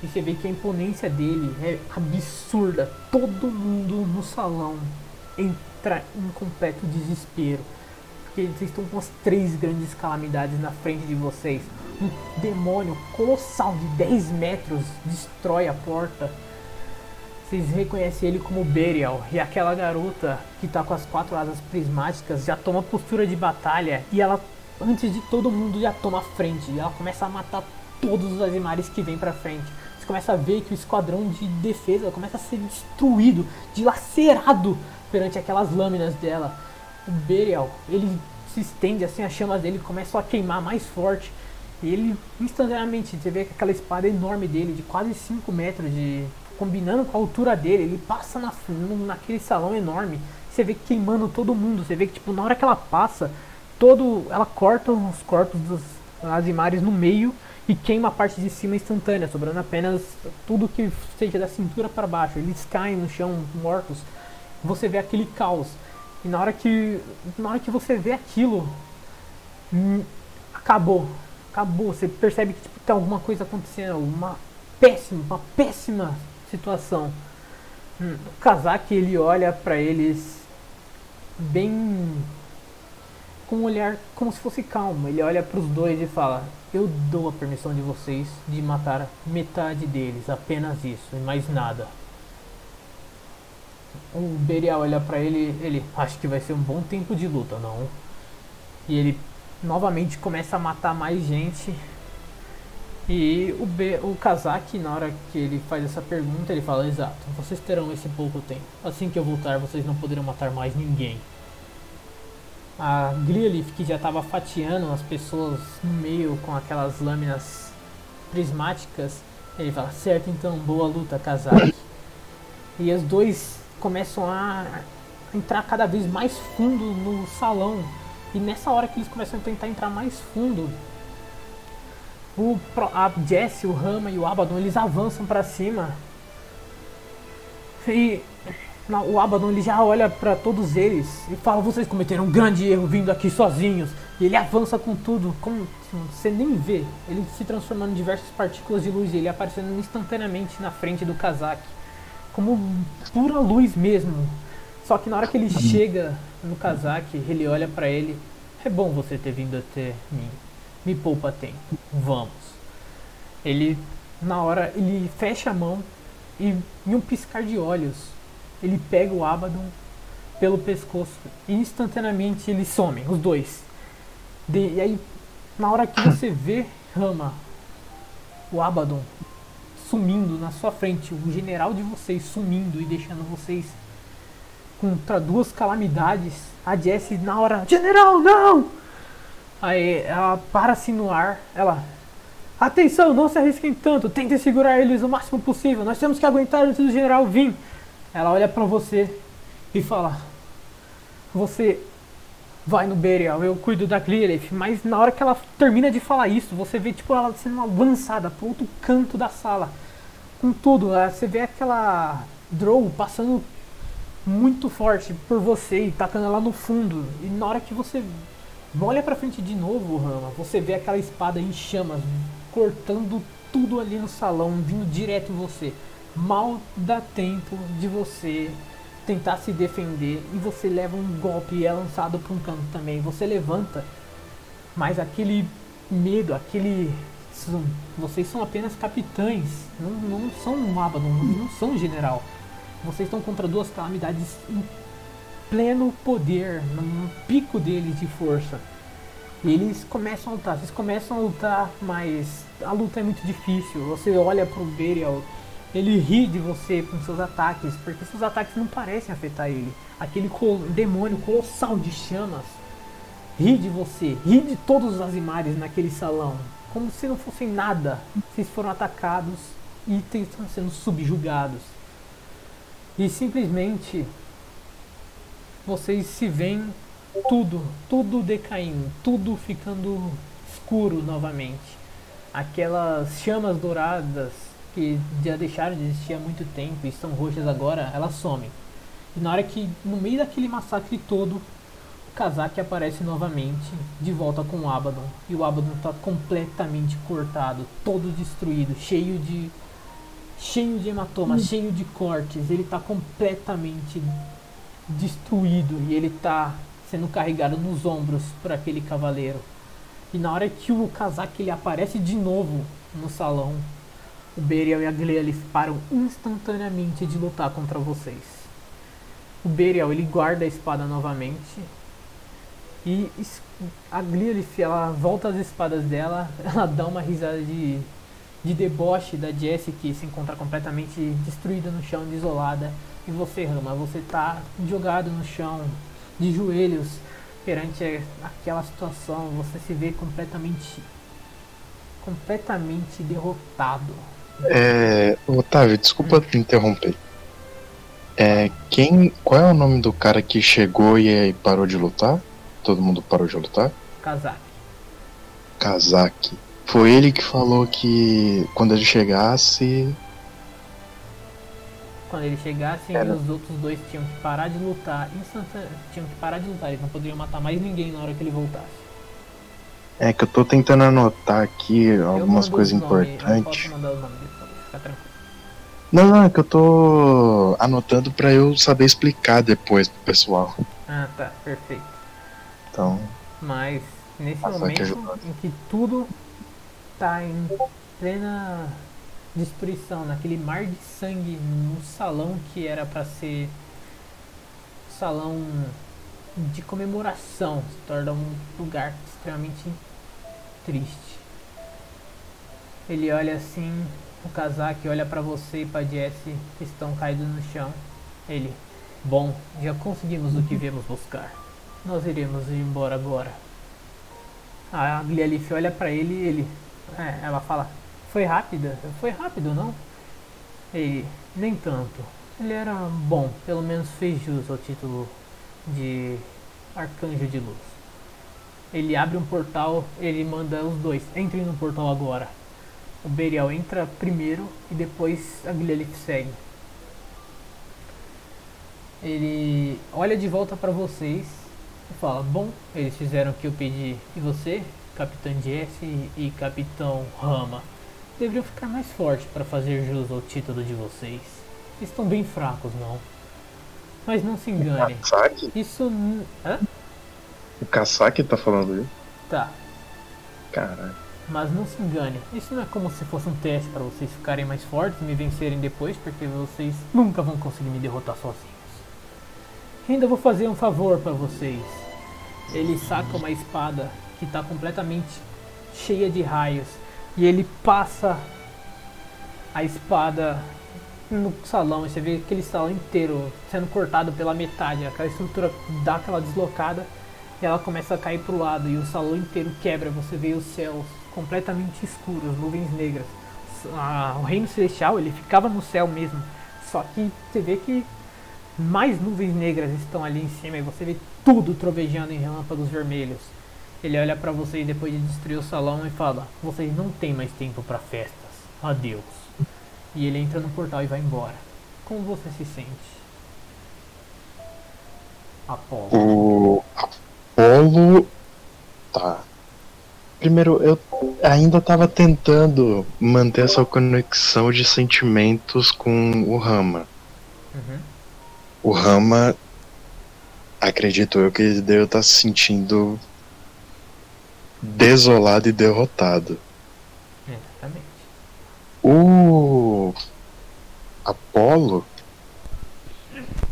E você vê que a imponência dele é absurda. Todo mundo no salão entra em completo desespero. Porque vocês estão com as três grandes calamidades na frente de vocês. Um demônio colossal de 10 metros destrói a porta. Vocês reconhecem ele como Berial. E aquela garota que tá com as quatro asas prismáticas já toma postura de batalha. E ela, antes de todo mundo, já toma frente. E ela começa a matar todos os Azimares que vem pra frente. Você começa a ver que o esquadrão de defesa começa a ser destruído, dilacerado perante aquelas lâminas dela. O Berial, ele se estende assim, as chamas dele começam a queimar mais forte. E ele instantaneamente, você vê que aquela espada enorme dele, de quase 5 metros, de, combinando com a altura dele, ele passa na, naquele salão enorme. Você vê queimando todo mundo. Você vê que tipo, na hora que ela passa, todo. Ela corta os corpos dos Azimares no meio e queima a parte de cima instantânea, sobrando apenas tudo que seja da cintura para baixo. Eles caem no chão mortos. Você vê aquele caos. E na hora que. Na hora que você vê aquilo. hum, Acabou. Acabou. Você percebe que tipo, tem alguma coisa acontecendo. Uma péssima, uma péssima situação. Hum, O Kazak ele olha pra eles bem com um olhar como se fosse calmo. Ele olha pros dois e fala: Eu dou a permissão de vocês de matar metade deles, apenas isso, e mais nada. O Berial olha pra ele, ele acho que vai ser um bom tempo de luta, não? E ele novamente começa a matar mais gente. E o, Be o Kazak, na hora que ele faz essa pergunta, ele fala: Exato, vocês terão esse pouco tempo. Assim que eu voltar, vocês não poderão matar mais ninguém. A Grilif, que já estava fatiando as pessoas no meio com aquelas lâminas prismáticas, ele fala: Certo, então, boa luta, Kazak. E os dois começam a entrar cada vez mais fundo no salão. E nessa hora que eles começam a tentar entrar mais fundo, o, a Jesse, o Rama e o Abaddon eles avançam pra cima. E o Abaddon ele já olha pra todos eles e fala: Vocês cometeram um grande erro vindo aqui sozinhos. E ele avança com tudo, como você nem vê. Ele se transformando em diversas partículas de luz e ele aparecendo instantaneamente na frente do Kazak. Como pura luz mesmo. Só que na hora que ele chega no Kazak, ele olha pra ele: É bom você ter vindo até mim. Me poupa tempo. Vamos. Ele, na hora, ele fecha a mão e, em um piscar de olhos, ele pega o Abaddon pelo pescoço e instantaneamente eles somem, os dois. De- e aí, na hora que você vê Rama, o Abaddon sumindo na sua frente, o general de vocês sumindo e deixando vocês contra duas calamidades, a Jessie na hora, general, não! Aí ela para assim no ar, ela. Atenção, não se arrisquem tanto, tentem segurar eles o máximo possível, nós temos que aguentar antes do general vir. Ela olha pra você e fala: Você vai no Berial, eu cuido da Cleareth. Mas na hora que ela termina de falar isso, você vê tipo ela sendo lançada pro outro canto da sala. Com tudo, eh, você vê aquela Drow passando muito forte por você e tacando ela no fundo. E na hora que você olha pra frente de novo, Rama, você vê aquela espada em chamas, cortando tudo ali no salão, vindo direto em você. Mal dá tempo de você tentar se defender e você leva um golpe e é lançado para um canto também. Você levanta, mas aquele medo, aquele. Vocês são apenas capitães, não, não são um Abaddon, não são um general. Vocês estão contra duas calamidades pleno poder, no pico deles de força. E eles começam a lutar, vocês começam a lutar, mas a luta é muito difícil. Você olha pro Berial, ele ri de você com seus ataques, porque seus ataques não parecem afetar ele. Aquele col- demônio colossal de chamas ri de você, ri de todos os Azimares naquele salão, como se não fossem nada. Vocês foram atacados e estão sendo subjugados. E simplesmente vocês se veem tudo, tudo decaindo, tudo ficando escuro novamente. Aquelas chamas douradas que já deixaram de existir há muito tempo e estão roxas agora, elas somem. E na hora que, no meio daquele massacre todo, Kazaki aparece novamente de volta com o Abaddon. E o Abaddon está completamente cortado, todo destruído, cheio de. cheio de hematomas, cheio de cortes. Ele está completamente destruído e ele está sendo carregado nos ombros por aquele cavaleiro. E na hora que o Kazaki ele aparece de novo no salão, o Berial e a Glealith param instantaneamente de lutar contra vocês. O Berial ele guarda a espada novamente e a Glealith ela volta as espadas dela, ela dá uma risada de, de deboche da Jessie que se encontra completamente destruída no chão, desolada. E você, Rama, você tá jogado no chão, de joelhos, perante aquela situação. Você se vê completamente, completamente derrotado. É, Otávio, desculpa te interromper. É, quem, qual é o nome do cara que chegou e aí parou de lutar? Todo mundo parou de lutar? Kazaki. Kazaki. Foi ele que falou que quando ele chegasse. Quando ele chegasse, Era. os outros dois tinham que parar de lutar. Instantane... Tinham que parar de lutar, eles não poderiam matar mais ninguém na hora que ele voltasse. É que eu tô tentando anotar aqui algumas coisas importantes. Não, não, é que eu tô anotando pra eu saber explicar depois pro pessoal. Ah, tá, perfeito. Então, Mas nesse momento em que tudo tá em plena destruição, naquele mar de sangue no salão que era pra ser salão de comemoração, se torna um lugar extremamente triste. Ele olha assim, o Kazaki olha pra você e pra Jessie que estão caídos no chão. Ele, bom, já conseguimos o que viemos buscar. Nós iremos ir embora agora. A Glialith olha pra ele e ele. É, ela fala, foi rápida? Foi rápido, não? Ele, nem tanto. Ele era bom, pelo menos fez jus ao título de Arcanjo de Luz. Ele abre um portal, ele manda os dois, entrem no portal agora. O Berial entra primeiro e depois a Glialith segue. Ele olha de volta pra vocês e fala: Bom, eles fizeram o que eu pedi. E você, Capitão Jesse e Capitão Rama, deveriam ficar mais fortes para fazer jus ao título de vocês. Estão bem fracos, não? Mas não se engane. Kasaki? Isso. Hã? O Kasaki tá falando isso? Tá. Caralho. Mas não se engane, isso não é como se fosse um teste para vocês ficarem mais fortes e me vencerem depois, porque vocês nunca vão conseguir me derrotar sozinhos. Ainda vou fazer um favor para vocês. Ele saca uma espada que está completamente cheia de raios e ele passa a espada no salão e você vê aquele salão inteiro sendo cortado pela metade, aquela estrutura dá aquela deslocada e ela começa a cair pro lado e o salão inteiro quebra. Você vê os céus completamente escuros, nuvens negras. O reino celestial ele ficava no céu mesmo, só que você vê que mais nuvens negras estão ali em cima e você vê tudo trovejando em relâmpagos vermelhos. Ele olha pra você depois de destruir o salão e fala: Vocês não têm mais tempo para festas. Adeus. E ele entra no portal e vai embora. Como você se sente? Apolo. O Apolo. Tá. Primeiro, eu ainda tava tentando manter essa conexão de sentimentos com o Rama. Uhum. O Rama, acredito eu que ele deve estar se sentindo desolado e derrotado. Exatamente. O Apolo,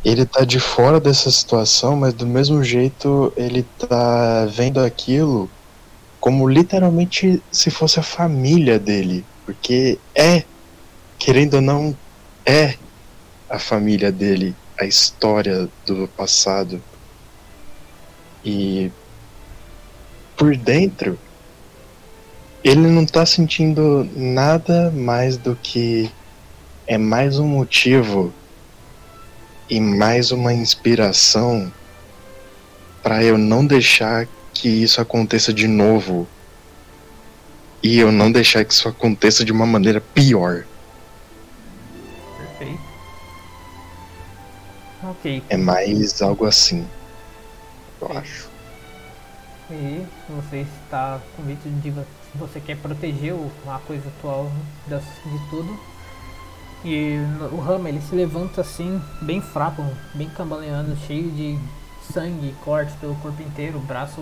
ele tá de fora dessa situação, mas do mesmo jeito ele tá vendo aquilo como literalmente se fosse a família dele, porque é, querendo ou não, é a família dele, a história do passado. E por dentro, ele não tá sentindo nada mais do que é mais um motivo e mais uma inspiração para eu não deixar que isso aconteça de novo e eu não deixar que isso aconteça de uma maneira pior. Perfeito. Ok. É mais algo assim, eu acho. Você está convicto de vo- que você quer proteger a coisa atual de tudo. E o Rama ele se levanta assim, bem fraco, bem cambaleando, cheio de sangue cortes pelo corpo inteiro, braço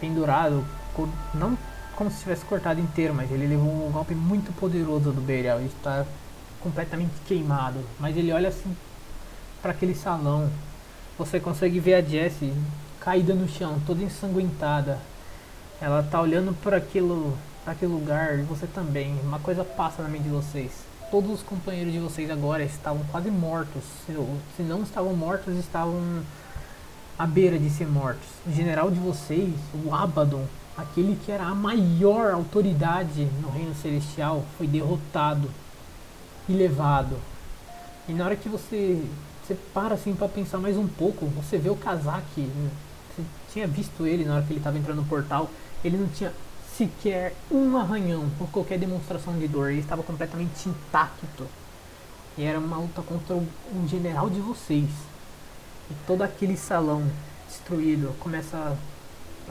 pendurado, não como se tivesse cortado inteiro, mas ele levou um golpe muito poderoso do Berial e está completamente queimado. Mas ele olha assim para aquele salão. Você consegue ver a Jessie caída no chão, toda ensanguentada. Ela tá olhando por aquilo, para aquele lugar e você também. Uma coisa passa na mente de vocês. Todos os companheiros de vocês agora estavam quase mortos. Se, não estavam mortos, estavam à beira de ser mortos. O general de vocês, o Abaddon, aquele que era a maior autoridade no Reino Celestial, foi derrotado e levado. E na hora que você, você para assim para pensar mais um pouco, você vê o Kazaki. Tinha visto ele na hora que ele estava entrando no portal. Ele não tinha sequer um arranhão ou qualquer demonstração de dor. Ele estava completamente intacto. E era uma luta contra um general de vocês. E todo aquele salão destruído começa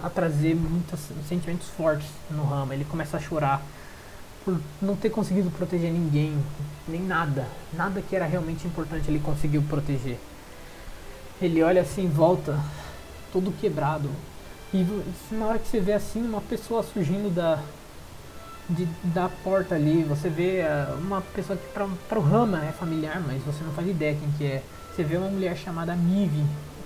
a trazer muitos sentimentos fortes no Rama. Ele começa a chorar por não ter conseguido proteger ninguém, nem nada. Nada que era realmente importante ele conseguiu proteger. Ele olha assim em volta, todo quebrado. E na hora que você vê assim uma pessoa surgindo da de- da porta ali, você vê ah, uma pessoa que para o Rama é familiar, mas você não faz ideia quem que é. Você vê uma mulher chamada Mive.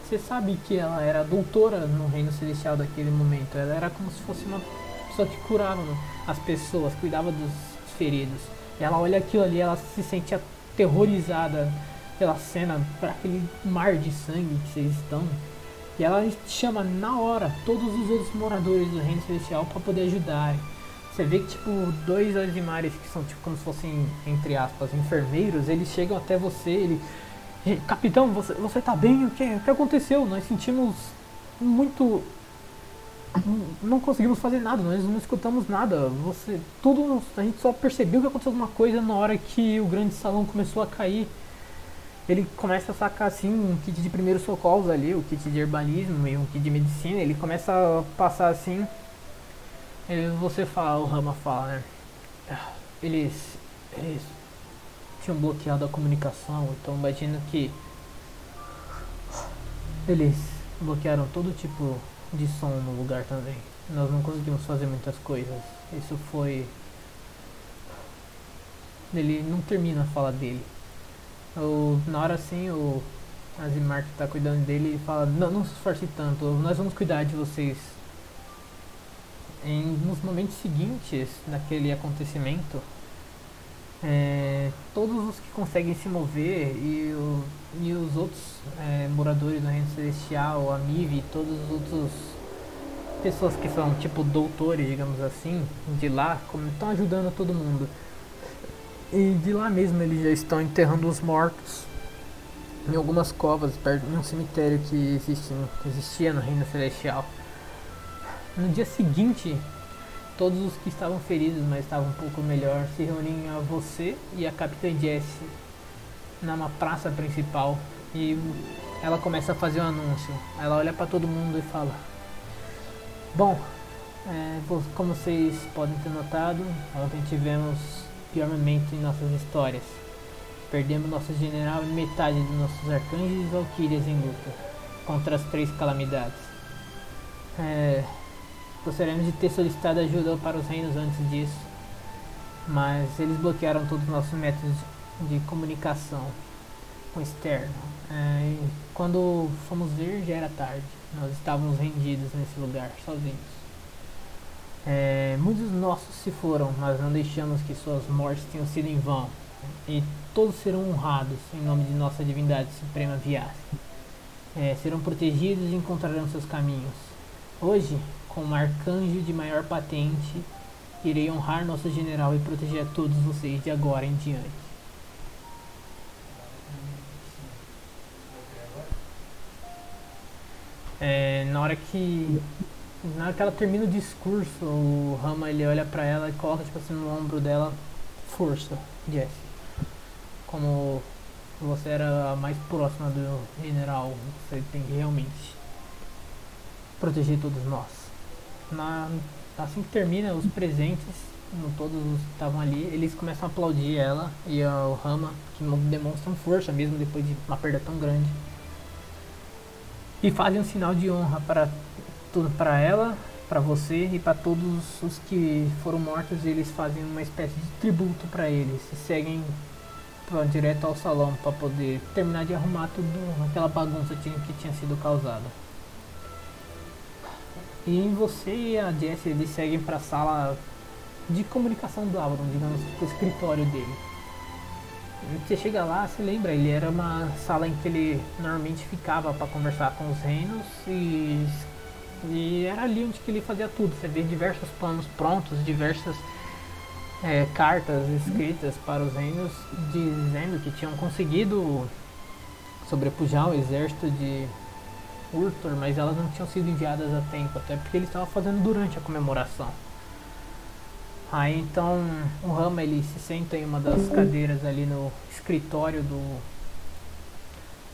Você sabe que ela era doutora no reino celestial daquele momento. Ela era como se fosse uma pessoa que curava as pessoas, cuidava dos feridos. Ela olha aquilo ali, ela se sente aterrorizada pela cena, por aquele mar de sangue que vocês estão. E ela chama na hora todos os outros moradores do reino celestial para poder ajudar. Você vê que tipo dois Azimares que são tipo como se fossem entre aspas enfermeiros, eles chegam até você, ele "E, Capitão, você, você tá bem? O que, o que aconteceu? Nós sentimos muito não- não conseguimos fazer nada, nós não escutamos nada. Você, tudo, a gente só percebeu que aconteceu alguma coisa na hora que o grande salão começou a cair. Ele começa a sacar assim um kit de primeiros socorros ali, o kit de herbalismo e um kit de medicina. Ele começa a passar assim. Ele, você fala, o Rama fala, né? "Ah, Eles, eles tinham bloqueado a comunicação, então imagino que eles bloquearam todo tipo de som no lugar também. Nós não conseguimos fazer muitas coisas. Isso foi. Ele não termina a fala dele. O, na hora assim, o Azimar que tá cuidando dele fala: Não, não se esforce tanto, nós vamos cuidar de vocês. Em, nos momentos seguintes daquele acontecimento, é, todos os que conseguem se mover e, o- e os outros é, moradores do Reino Celestial, a Mive e todos os outros pessoas que são tipo doutores, digamos assim, de lá, estão ajudando todo mundo. E de lá mesmo eles já estão enterrando os mortos em algumas covas perto de um cemitério que existe, existia no Reino Celestial. No dia seguinte, todos os que estavam feridos, mas estavam um pouco melhor, se reúnem a você e a Capitã Jessie numa praça principal e ela começa a fazer um anúncio. Ela olha para todo mundo e fala: Bom, é, como vocês podem ter notado, ontem tivemos o pior momento em nossas histórias. Perdemos nosso general e metade de nossos arcanjos e valquírias em luta contra as três calamidades. É, gostaríamos de ter solicitado ajuda para os reinos antes disso, mas eles bloquearam todos os nossos métodos de comunicação com o externo. É, quando fomos ver, já era tarde. Nós estávamos rendidos nesse lugar, sozinhos. É, muitos nossos se foram, mas não deixamos que suas mortes tenham sido em vão. E todos serão honrados em nome de nossa divindade suprema Vias. É, serão protegidos e encontrarão seus caminhos. Hoje, como arcanjo de maior patente, irei honrar nosso general e proteger a todos vocês de agora em diante. É, na hora que na hora que ela termina o discurso, o Rama ele olha pra ela e coloca tipo assim no ombro dela, força, Jesse. Como você era a mais próxima do general, você tem que realmente proteger todos nós. Na, assim que termina os presentes, todos os que estavam ali, eles começam a aplaudir ela e o Rama, que mo- demonstram força mesmo depois de uma perda tão grande. E fazem um sinal de honra para tudo para ela, para você e para todos os que foram mortos. Eles fazem uma espécie de tributo para eles e seguem pra- direto ao salão para poder terminar de arrumar tudo aquela bagunça que tinha sido causada. E você e a Jessie eles seguem para a sala de comunicação do Avalon, digamos, o escritório dele. Você chega lá, você lembra, ele era uma sala em que ele normalmente ficava para conversar com os reinos e, e era ali onde ele fazia tudo. Você vê diversos planos prontos, diversas é, cartas escritas para os reinos dizendo que tinham conseguido sobrepujar o exército de Urtor, mas elas não tinham sido enviadas a tempo, até porque ele estava fazendo durante a comemoração. Aí então o Rama ele se senta em uma das cadeiras ali no escritório do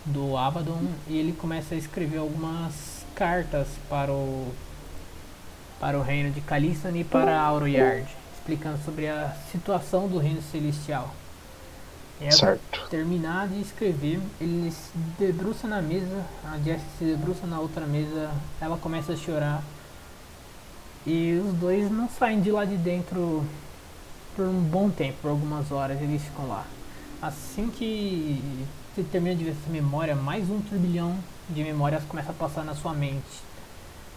do Abaddon e ele começa a escrever algumas cartas para o para o reino de Calistan e para Auroyard, explicando sobre a situação do reino celestial. E aí, Certo. terminar de escrever, ele se debruça na mesa, a Jessie se debruça na outra mesa, ela começa a chorar. E os dois não saem de lá de dentro por um bom tempo, por algumas horas, eles ficam lá. Assim que você termina de ver essa memória, mais um turbilhão de memórias começa a passar na sua mente.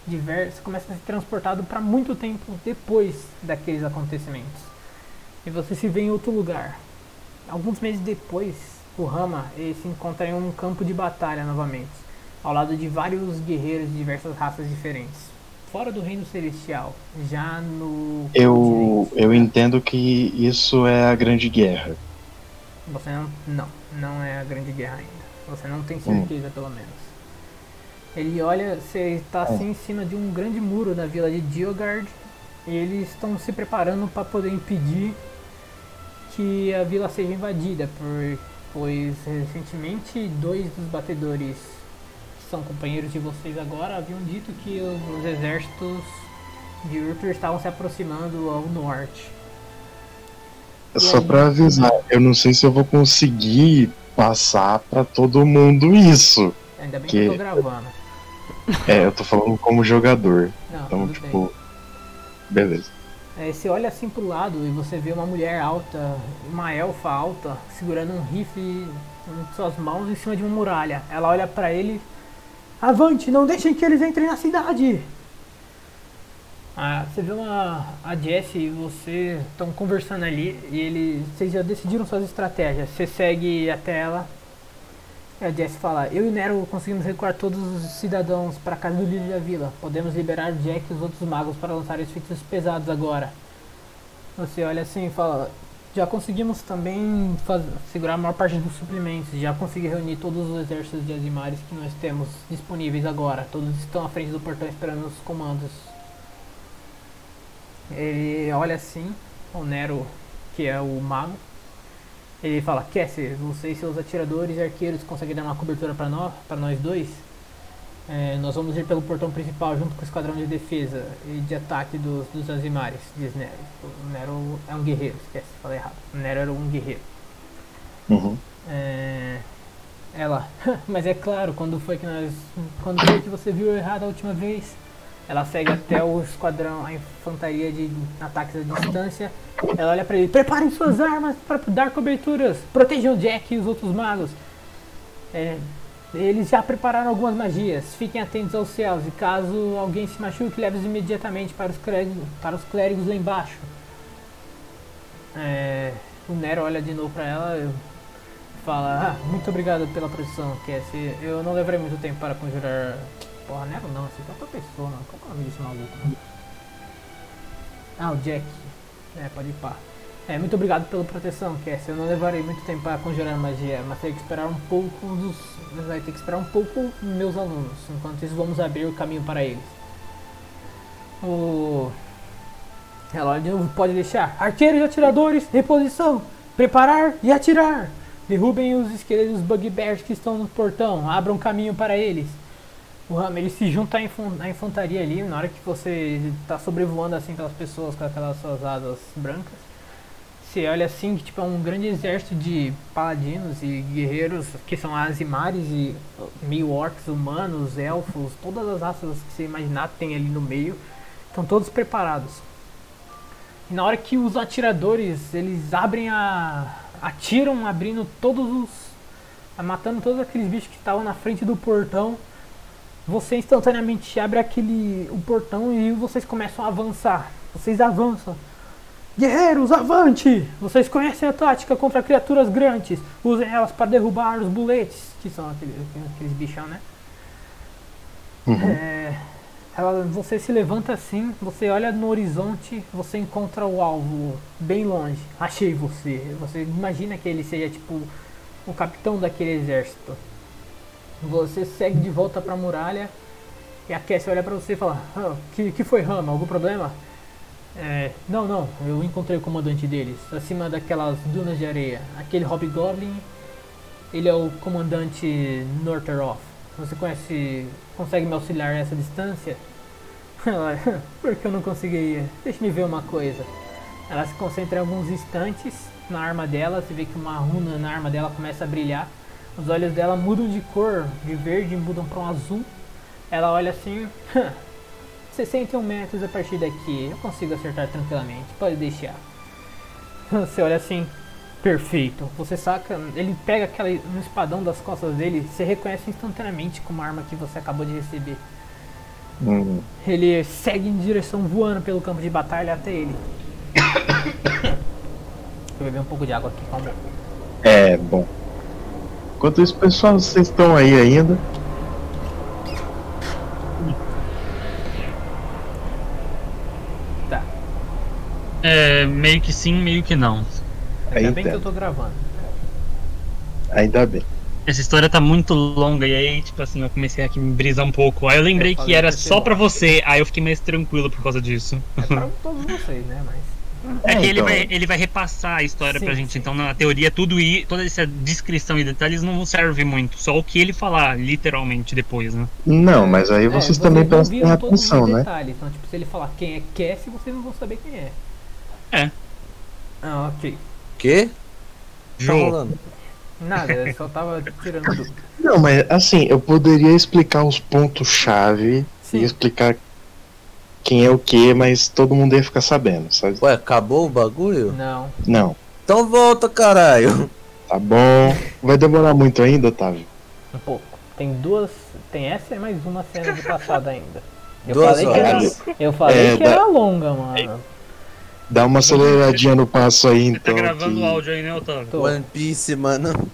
Diversos, começa a ser transportado para muito tempo depois daqueles acontecimentos. E você se vê em outro lugar, Alguns meses depois, o Rama se encontra em um campo de batalha novamente, ao lado de vários guerreiros de diversas raças diferentes. Fora do reino celestial, já no. Eu, eu entendo que isso é a grande guerra. Você não. Não, não é a grande guerra ainda. Você não tem certeza, pelo menos. Ele olha, você está assim em cima de um grande muro da vila de Diogard e eles estão se preparando para poder impedir que a vila seja invadida, por, pois recentemente dois dos batedores que são companheiros de vocês agora haviam dito que os, os exércitos de Urtur estavam se aproximando ao norte. E Só aí? pra avisar, eu não sei se eu vou conseguir passar pra todo mundo isso. Ainda bem que, Que- eu tô gravando. É, eu tô falando como jogador. Não, Então, tudo bem. tipo. Beleza. É, você olha assim pro lado e você vê uma mulher alta, uma elfa alta, segurando um rifle em suas mãos em cima de uma muralha. Ela olha pra ele. Avante, não deixem que eles entrem na cidade! Ah, você vê uma, a Jessie e você estão conversando ali e ele, vocês já decidiram suas estratégias. Você segue até ela. A Jessie fala: Eu e Nero conseguimos recuar todos os cidadãos para a casa do líder da vila. Podemos liberar Jack e os outros magos para lançar os feitiços pesados agora. Você olha assim e fala: Já conseguimos também segurar a maior parte dos suprimentos. Já consegui reunir todos os exércitos de Azimares que nós temos disponíveis agora. Todos estão à frente do portão esperando os comandos. Ele olha assim, o Nero, que é o mago. Ele fala: Cassie, você e seus atiradores e arqueiros conseguem dar uma cobertura para nós, para nós dois? É, nós vamos ir pelo portão principal junto com o esquadrão de defesa e de ataque dos, dos Azimares, diz Nero. O Nero é um guerreiro, esquece, falei errado. O Nero era um guerreiro. Uhum. É, ela, mas é claro, quando foi que nós. Quando foi que você viu errado a última vez? Ela segue até o esquadrão, a infantaria de ataques à distância. Ela olha pra ele: preparem suas armas para dar coberturas, protejam Jack e os outros magos. É, eles já prepararam algumas magias, fiquem atentos aos céus e caso alguém se machuque, leve-os imediatamente para os clérigos, para os clérigos lá embaixo. É, o Nero olha de novo pra ela e fala: ah, Muito obrigado pela proteção, Cassie. Eu não levarei muito tempo para conjurar. Porra, Nero não, esse é outra pessoa, não. Qual é o nome desse maluco? né? Ah, o Jack. É, pode ir pá. É, muito obrigado pela proteção, Cassie. Eu não levarei muito tempo para conjurar magia, mas tem que esperar um pouco dos. Vai ter que esperar um pouco meus alunos. Enquanto isso, vamos abrir o caminho para eles. O. Novo, pode deixar. Arqueiros e atiradores, reposição. Preparar e atirar. Derrubem os esqueletos bugbears que estão no portão. Abram caminho para eles. O Ram, ele se junta à, infan- à infantaria ali, na hora que você tá sobrevoando assim pelas pessoas com aquelas suas asas brancas. Você olha assim que tipo, é um grande exército de paladinos e guerreiros que são azimares e meio orcs, humanos, elfos, todas as raças que você imaginar tem ali no meio. Estão todos preparados. E na hora que os atiradores, eles abrem a. atiram abrindo todos os. matando todos aqueles bichos que estavam na frente do portão. Você instantaneamente abre aquele. o portão e vocês começam a avançar. Vocês avançam. Guerreiros, avante! Vocês conhecem a tática contra criaturas grandes. Usem elas para derrubar os buletes, que são aqueles, aqueles bichão, né? É, ela, você se levanta assim, você olha no horizonte, você encontra o alvo bem longe. Achei você. Você imagina que ele seja tipo o capitão daquele exército. Você segue de volta pra muralha e a Cassie olha pra você e fala: "Ah, que, que foi, Rama? Algum problema? É, não, não, eu encontrei o comandante deles, acima daquelas dunas de areia. Aquele Hobgoblin, ele é o comandante Norteroth. Você conhece, consegue me auxiliar nessa distância? Por que eu não conseguiria? Deixa-me ver uma coisa. Ela se concentra em alguns instantes na arma dela, você vê que uma runa na arma dela começa a brilhar. Os olhos dela mudam de cor, de verde mudam para um azul. Ela olha assim, 61 metros a partir daqui, eu consigo acertar tranquilamente, pode deixar. Você olha assim, perfeito. Você saca, ele pega aquele um espadão das costas dele, você reconhece instantaneamente como a arma que você acabou de receber. Hum, Ele segue em direção voando pelo campo de batalha até ele. Deixa eu beber um pouco de água aqui, calma. é, bom. Enquanto isso, pessoal, vocês estão aí ainda. Tá. É, meio que sim, meio que não. Ainda Aí bem que eu tô gravando. Ainda bem. Essa história tá muito longa e aí, tipo assim, eu comecei aqui a me brisar um pouco. Aí eu lembrei Eu falei que era que só pra você, aí eu fiquei mais tranquilo por causa disso. É pra todos vocês, né? Mas. É que ele então. vai, ele vai repassar a história Sim, pra gente, sim. então na teoria tudo e toda essa descrição e detalhes não serve muito, só o que ele falar, literalmente, depois, né? Não, mas aí É, vocês também não prestem atenção, os né? detalhes. Então, tipo, se ele falar quem é Cassie, vocês não vão saber quem é. É. Ah, ok. Quê? Tá rolando? Nada, eu só tava tirando dúvida. Não, mas assim, eu poderia explicar os pontos-chave e explicar quem é o que, mas todo mundo ia ficar sabendo, sabe? Ué, acabou o bagulho? Não. Não, Então volta, caralho. tá bom. Vai demorar muito ainda, Otávio? Um pouco. Tem duas. Tem essa e mais uma cena de passado ainda. Eu Duas falei que era, horas. eu falei É, que dá- era longa, mano. Dá uma aceleradinha no passo aí, você tá então. gravando que- o áudio aí, né, Otávio? Tô. One Piece, mano.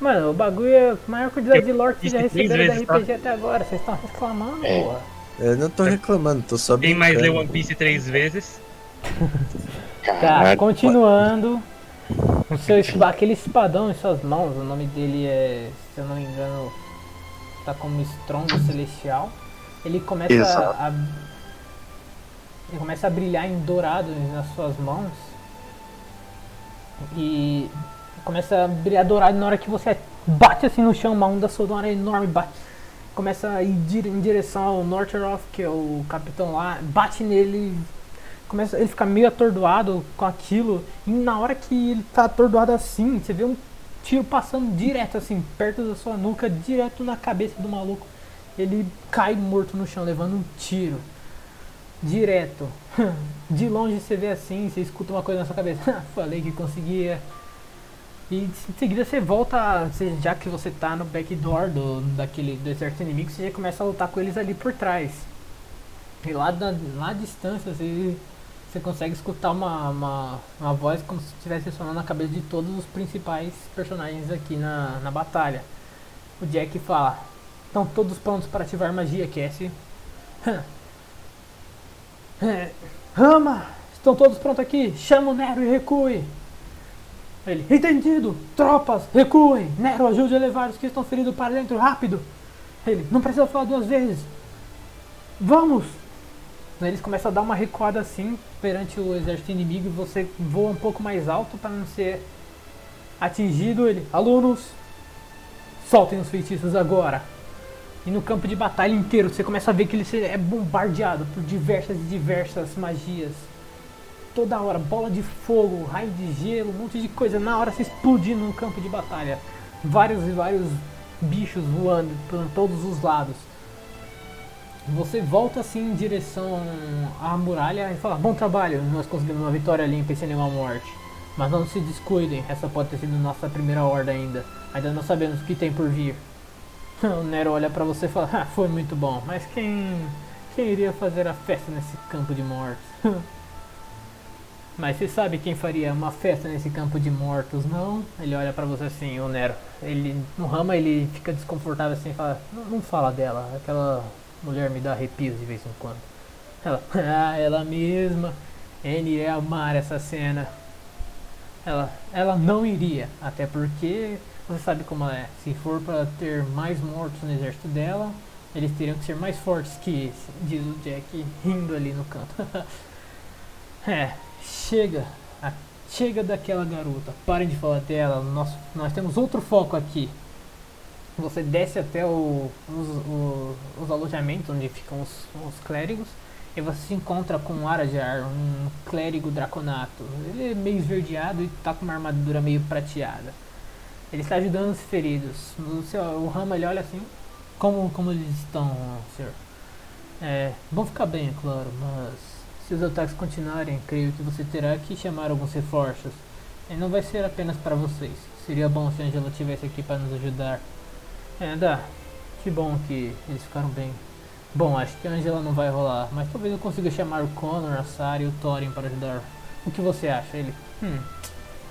Mano, o bagulho é a maior quantidade de lore que Isso já receberam da vezes, tá? RPG até agora. Vocês estão reclamando, É. porra. Eu não tô reclamando, tô só Quem mais leu One Piece três vezes? Tá, continuando. O seu, espa- aquele espadão em suas mãos, o nome dele é, se eu não me engano, tá como Strong Celestial. Ele começa Exato. a. Ele começa a brilhar em dourado nas suas mãos. E começa a brilhar dourado na hora que você bate assim no chão, uma onda sonora enorme bate. Começa a ir em direção ao Norteroth, que é o capitão lá, bate nele, começa ele fica meio atordoado com aquilo e na hora que ele tá atordoado assim você vê um tiro passando direto assim perto da sua nuca direto na cabeça do maluco. Ele cai morto no chão levando um tiro. Direto. De longe você vê assim você escuta uma coisa na sua cabeça. Falei que conseguia e em seguida você volta você- já que você tá no backdoor do daquele do exército inimigo você já começa a lutar com eles ali por trás e lá, da, lá à distância você, você consegue escutar uma, uma, uma voz como se estivesse ressonando na cabeça de todos os principais personagens aqui na, na batalha. O Jack fala: Estão todos prontos para ativar magia, Cassie? É, Rama! Estão todos prontos aqui! Chama o Nero e recue! Ele: Entendido! Tropas, recuem! Nero, ajude a levar os que estão feridos para dentro rápido! Ele: Não precisa falar duas vezes! Vamos! Eles começam a dar uma recuada assim perante o exército inimigo e você voa um pouco mais alto para não ser atingido. Ele, alunos, soltem os feitiços agora. E no campo de batalha inteiro você começa a ver que ele é bombardeado por diversas e diversas magias. Toda hora, bola de fogo, raio de gelo, um monte de coisa. Na hora você explodindo no campo de batalha. Vários e vários bichos voando por todos os lados. Você volta assim em direção à muralha e fala: Bom trabalho, nós conseguimos uma vitória limpa e sem nenhuma morte. Mas não se descuidem, essa pode ter sido nossa primeira horda ainda. Ainda não sabemos o que tem por vir. O Nero olha pra você e fala: ah, Foi muito bom, mas quem. Quem iria fazer a festa nesse campo de mortos? mas você sabe quem faria uma festa nesse campo de mortos, não? Ele olha pra você assim, o Nero. Ele, no Rama ele fica desconfortável assim e fala: não, fala dela, aquela mulher me dá arrepios de vez em quando. Ela, ah, ela mesma. Ele iria amar essa cena. Ela, ela não iria, até porque você sabe como ela é. Se for para ter mais mortos no exército dela, eles teriam que ser mais fortes que esse, diz o Jack rindo ali no canto. é, chega, chega daquela garota. Parem de falar dela. Nós, nós temos outro foco aqui. Você desce até o- os, o- os alojamentos onde ficam os, os clérigos e você se encontra com Arajar, um clérigo draconato. Ele é meio esverdeado e tá com uma armadura meio prateada. Ele está ajudando os feridos. O, seu, o Rama ele olha assim, como, como eles estão, senhor? É, vão ficar bem, é claro, mas se os ataques continuarem, creio que você terá que chamar alguns reforços. E não vai ser apenas para vocês. Seria bom se a Angela estivesse aqui para nos ajudar. É, dá. Que bom que eles ficaram bem. Bom, acho que a Angela não vai rolar, mas talvez eu consiga chamar o Connor, a Sarah e o Thorin para ajudar. O que você acha? Ele, hum,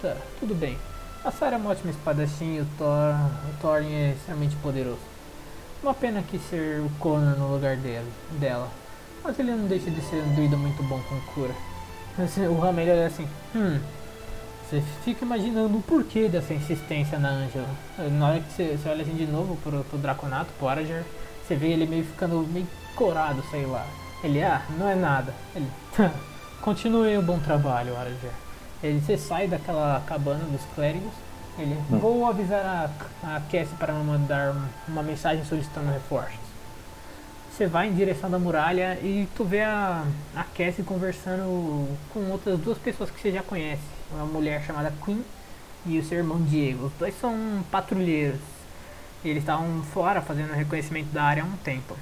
tá, tudo bem. A Sarah é uma ótima espadachim e o, Thor, o Thorin é extremamente poderoso. Uma pena que ser o Connor no lugar dele, dela. Mas ele não deixa de ser um druida muito bom com cura. Assim, O Ramel é assim, hum, você fica imaginando o porquê dessa insistência na Angela. Na hora que você, você olha assim de novo pro, pro Draconato, pro Arager, você vê ele meio ficando meio corado, sei lá. Ele, ah, não é nada. Ele, continue o bom trabalho, Arager. Ele, você sai daquela cabana dos clérigos. Ele, vou avisar a, a Cassie para mandar uma mensagem solicitando reforços. Você vai em direção da muralha e tu vê a, a Cassie conversando com outras duas pessoas que você já conhece. Uma mulher chamada Queen e o seu irmão Diego. Os dois são patrulheiros. Eles estavam fora fazendo reconhecimento da área há um tempo.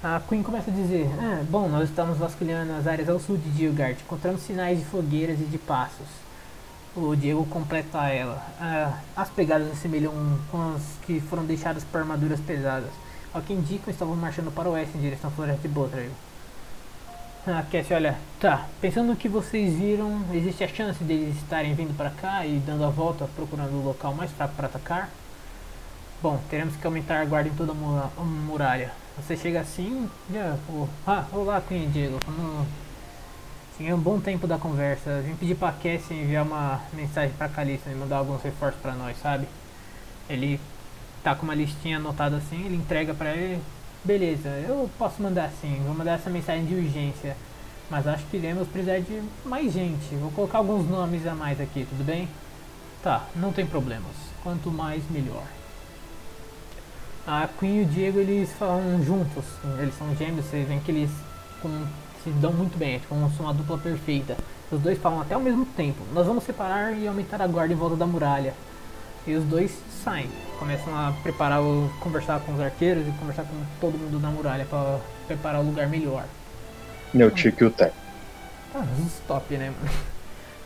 A Queen começa a dizer: ah, Bom, nós estamos vasculhando as áreas ao sul de Dilgard. Encontramos sinais de fogueiras e de passos. O Diego completa ela. "Ah, as pegadas assemelham com as que foram deixadas por armaduras pesadas. Ao que indicam, estavam marchando para o oeste em direção à floresta de Botrail. Ah, Cassie, olha, tá. Pensando no que vocês viram, existe a chance deles estarem vindo para cá e dando a volta procurando o local mais fraco para atacar? Bom, teremos que aumentar a guarda em toda a mura- a muralha. Você chega assim, já, oh, ah, olá Queen Diego, como... Assim, é um bom tempo da conversa. Vim pedir pra Cassie enviar uma mensagem pra Calista e mandar alguns reforços pra nós, sabe? Ele tá com uma listinha anotada assim, ele entrega pra ele. Beleza, eu posso mandar sim, vou mandar essa mensagem de urgência. Mas acho que iremos precisar de mais gente. Vou colocar alguns nomes a mais aqui, tudo bem? Tá, não tem problemas. Quanto mais, melhor. A Queen e o Diego eles falam juntos, eles são gêmeos, vocês veem que eles com- se dão muito bem, é como são uma dupla perfeita. Os dois falam até ao mesmo tempo. Nós vamos separar e aumentar a guarda em volta da muralha. E os dois saem, começam a preparar, o, conversar com os arqueiros e conversar com todo mundo na muralha para preparar o lugar melhor. Meu tio que o tem. Ah, stop, né, mano?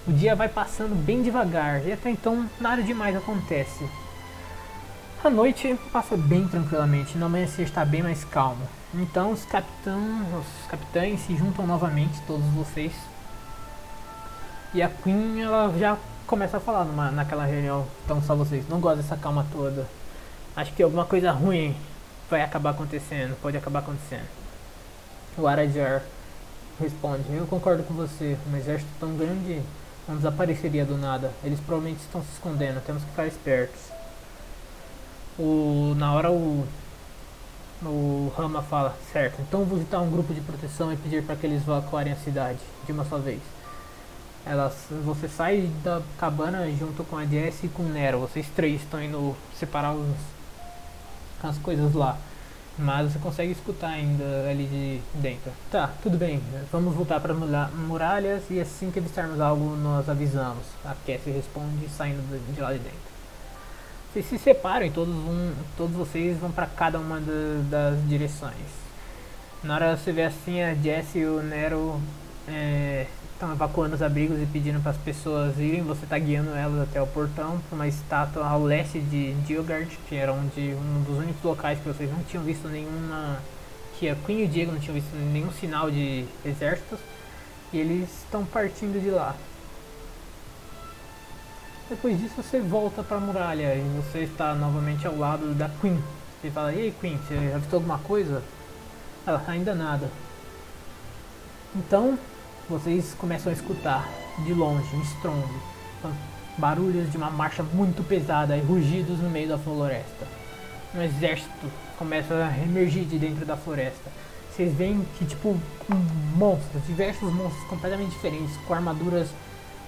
O dia vai passando bem devagar e até então nada demais acontece. A noite passa bem tranquilamente, no amanhecer está bem mais calmo. Então os capitães, os capitães se juntam novamente, todos vocês. E a Queen ela já começa a falar numa, naquela reunião, então só vocês, não gosto dessa calma toda. Acho que alguma coisa ruim vai acabar acontecendo, pode acabar acontecendo. O Arajar responde, eu concordo com você, um exército tão grande não desapareceria do nada. Eles provavelmente estão se escondendo, temos que ficar espertos. O, na hora o, o Rama fala, certo, então vou visitar um grupo de proteção e pedir para que eles evacuarem a cidade de uma só vez. Elas, você sai da cabana junto com a Jess e com o Nero. Vocês três estão indo separar os, as coisas lá. Mas você consegue escutar ainda ali de dentro. Tá, tudo bem. Vamos voltar para muralhas e assim que avistarmos algo nós avisamos. A Cassie responde saindo de- lá de dentro. Vocês se separam e todos, vão, todos vocês vão para cada uma da- das direções. Na hora você vê assim, a Jessie e o Nero estão evacuando os abrigos e pedindo para as pessoas irem. Você está guiando elas até o portão para uma estátua ao leste de Dilgard, que era onde um dos únicos locais que vocês não tinham visto nenhuma. que a Queen e o Diego não tinham visto nenhum sinal de exércitos. E eles estão partindo de lá. Depois disso você volta para a muralha e você está novamente ao lado da Queen. Você fala, e aí Queen, você avistou alguma coisa? Ela, ainda nada. Então, vocês começam a escutar de longe um estrondo, barulhos de uma marcha muito pesada e rugidos no meio da floresta. Um exército começa a emergir de dentro da floresta. Vocês veem que, tipo, monstros, diversos monstros completamente diferentes, com armaduras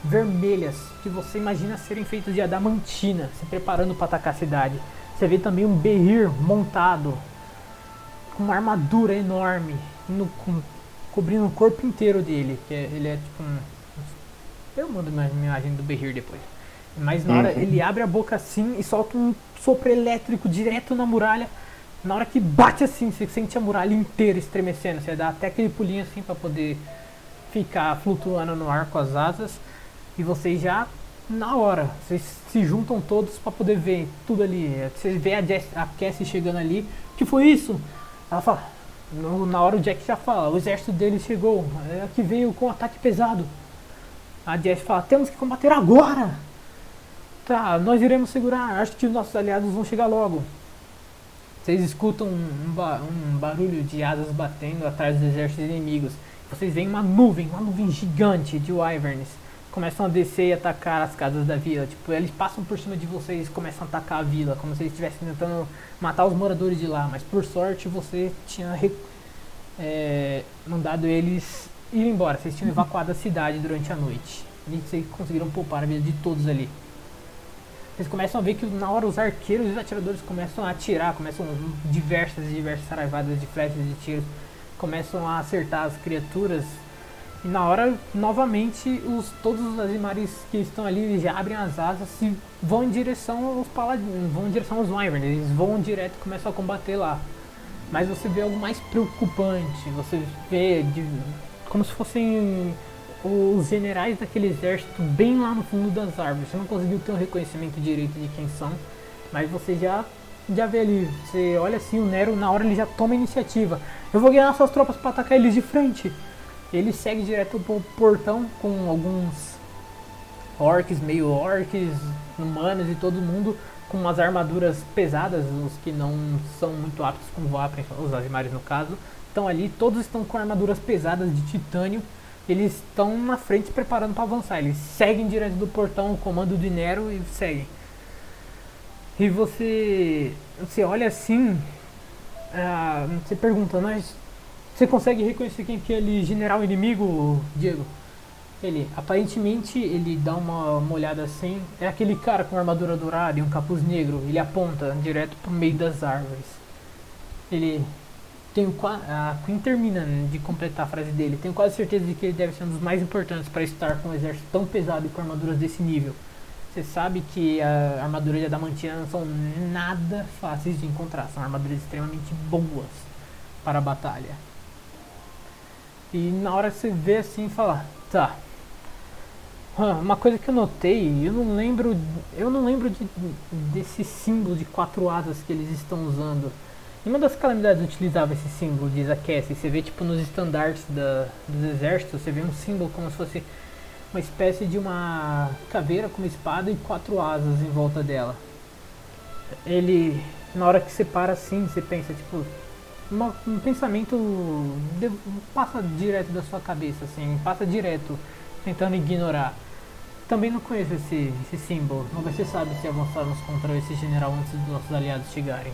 vermelhas, que você imagina serem feitas de adamantina, se preparando para atacar a cidade. Você vê também um Behir montado, com uma armadura enorme, no, com, cobrindo o corpo inteiro dele. Que é- ele é tipo um. Eu mando uma imagem do Behir depois. Mas na hora Uhum. ele abre a boca assim e solta um sopro elétrico direto na muralha. Na hora que bate assim, você sente a muralha inteira estremecendo. Você dá até aquele pulinho assim para poder ficar flutuando no ar com as asas. E vocês já, na hora, vocês se juntam todos para poder ver tudo ali. Vocês vê a, Jess, a Cassie chegando ali. O que foi isso? Ela fala. No- na hora o Jack já fala, o exército deles chegou. É que veio com ataque pesado. A Jess fala, temos que combater agora! Tá, nós iremos segurar. Acho que os nossos aliados vão chegar logo. Vocês escutam um, um barulho de asas batendo atrás dos exércitos inimigos. Vocês veem uma nuvem, uma nuvem gigante de wyverns. Começam a descer e atacar as casas da vila. Tipo, eles passam por cima de vocês e começam a atacar a vila, como se eles estivessem tentando matar os moradores de lá. Mas por sorte você tinha é, mandado eles ir embora. Vocês tinham evacuado a cidade durante a noite. E vocês conseguiram poupar a vida de todos ali. Vocês começam a ver que na hora os arqueiros e os atiradores começam a atirar, começam diversas e diversas saraivadas de flechas e de tiros, começam a acertar as criaturas. E na hora, novamente, os, todos os Azimaris que estão ali já abrem as asas e vão em direção aos paladinos, vão em direção aos Wyvern, eles vão direto e começam a combater lá. Mas você vê algo mais preocupante, você vê de, como se fossem os generais daquele exército bem lá no fundo das árvores. Você não conseguiu ter um reconhecimento direito de quem são, mas você já já vê ali. Você olha assim, o Nero na hora ele já toma a iniciativa. Eu vou ganhar suas tropas para atacar eles de frente. Ele segue direto pro portão com alguns orcs, meio orcs, humanos e todo mundo com umas armaduras pesadas, os que não são muito aptos com Vapren, os Azimares no caso, estão ali, todos estão com armaduras pesadas de titânio eles estão na frente preparando para avançar. Eles seguem direto do portão, o comando do Nero e seguem. E você, você olha assim, ah, você pergunta, mas você consegue reconhecer quem que é aquele general inimigo, Diego? Ele, aparentemente, ele dá uma, uma olhada assim, é aquele cara com armadura dourada e um capuz negro. Ele aponta direto pro meio das árvores. Ele, qua- a Queen termina de completar a frase dele. Tenho quase certeza de que ele deve ser um dos mais importantes para estar com um exército tão pesado e com armaduras desse nível. Você sabe que a armadura de Adamantina não são nada fáceis de encontrar. São armaduras extremamente boas para a batalha. E na hora que você vê assim, fala, tá. Uma coisa que eu notei, eu não lembro, eu não lembro de, desse símbolo de quatro asas que eles estão usando. Nenhuma das calamidades utilizava esse símbolo, a Cassie. Você vê tipo nos estandartes da, dos exércitos, você vê um símbolo como se fosse uma espécie de uma caveira com uma espada e quatro asas em volta dela. Ele, na hora que você para assim, você pensa tipo, uma- um pensamento de- passa direto da sua cabeça, assim, passa direto, tentando ignorar. Também não conheço esse, esse símbolo, mas você sabe se avançarmos contra esse general antes dos nossos aliados chegarem.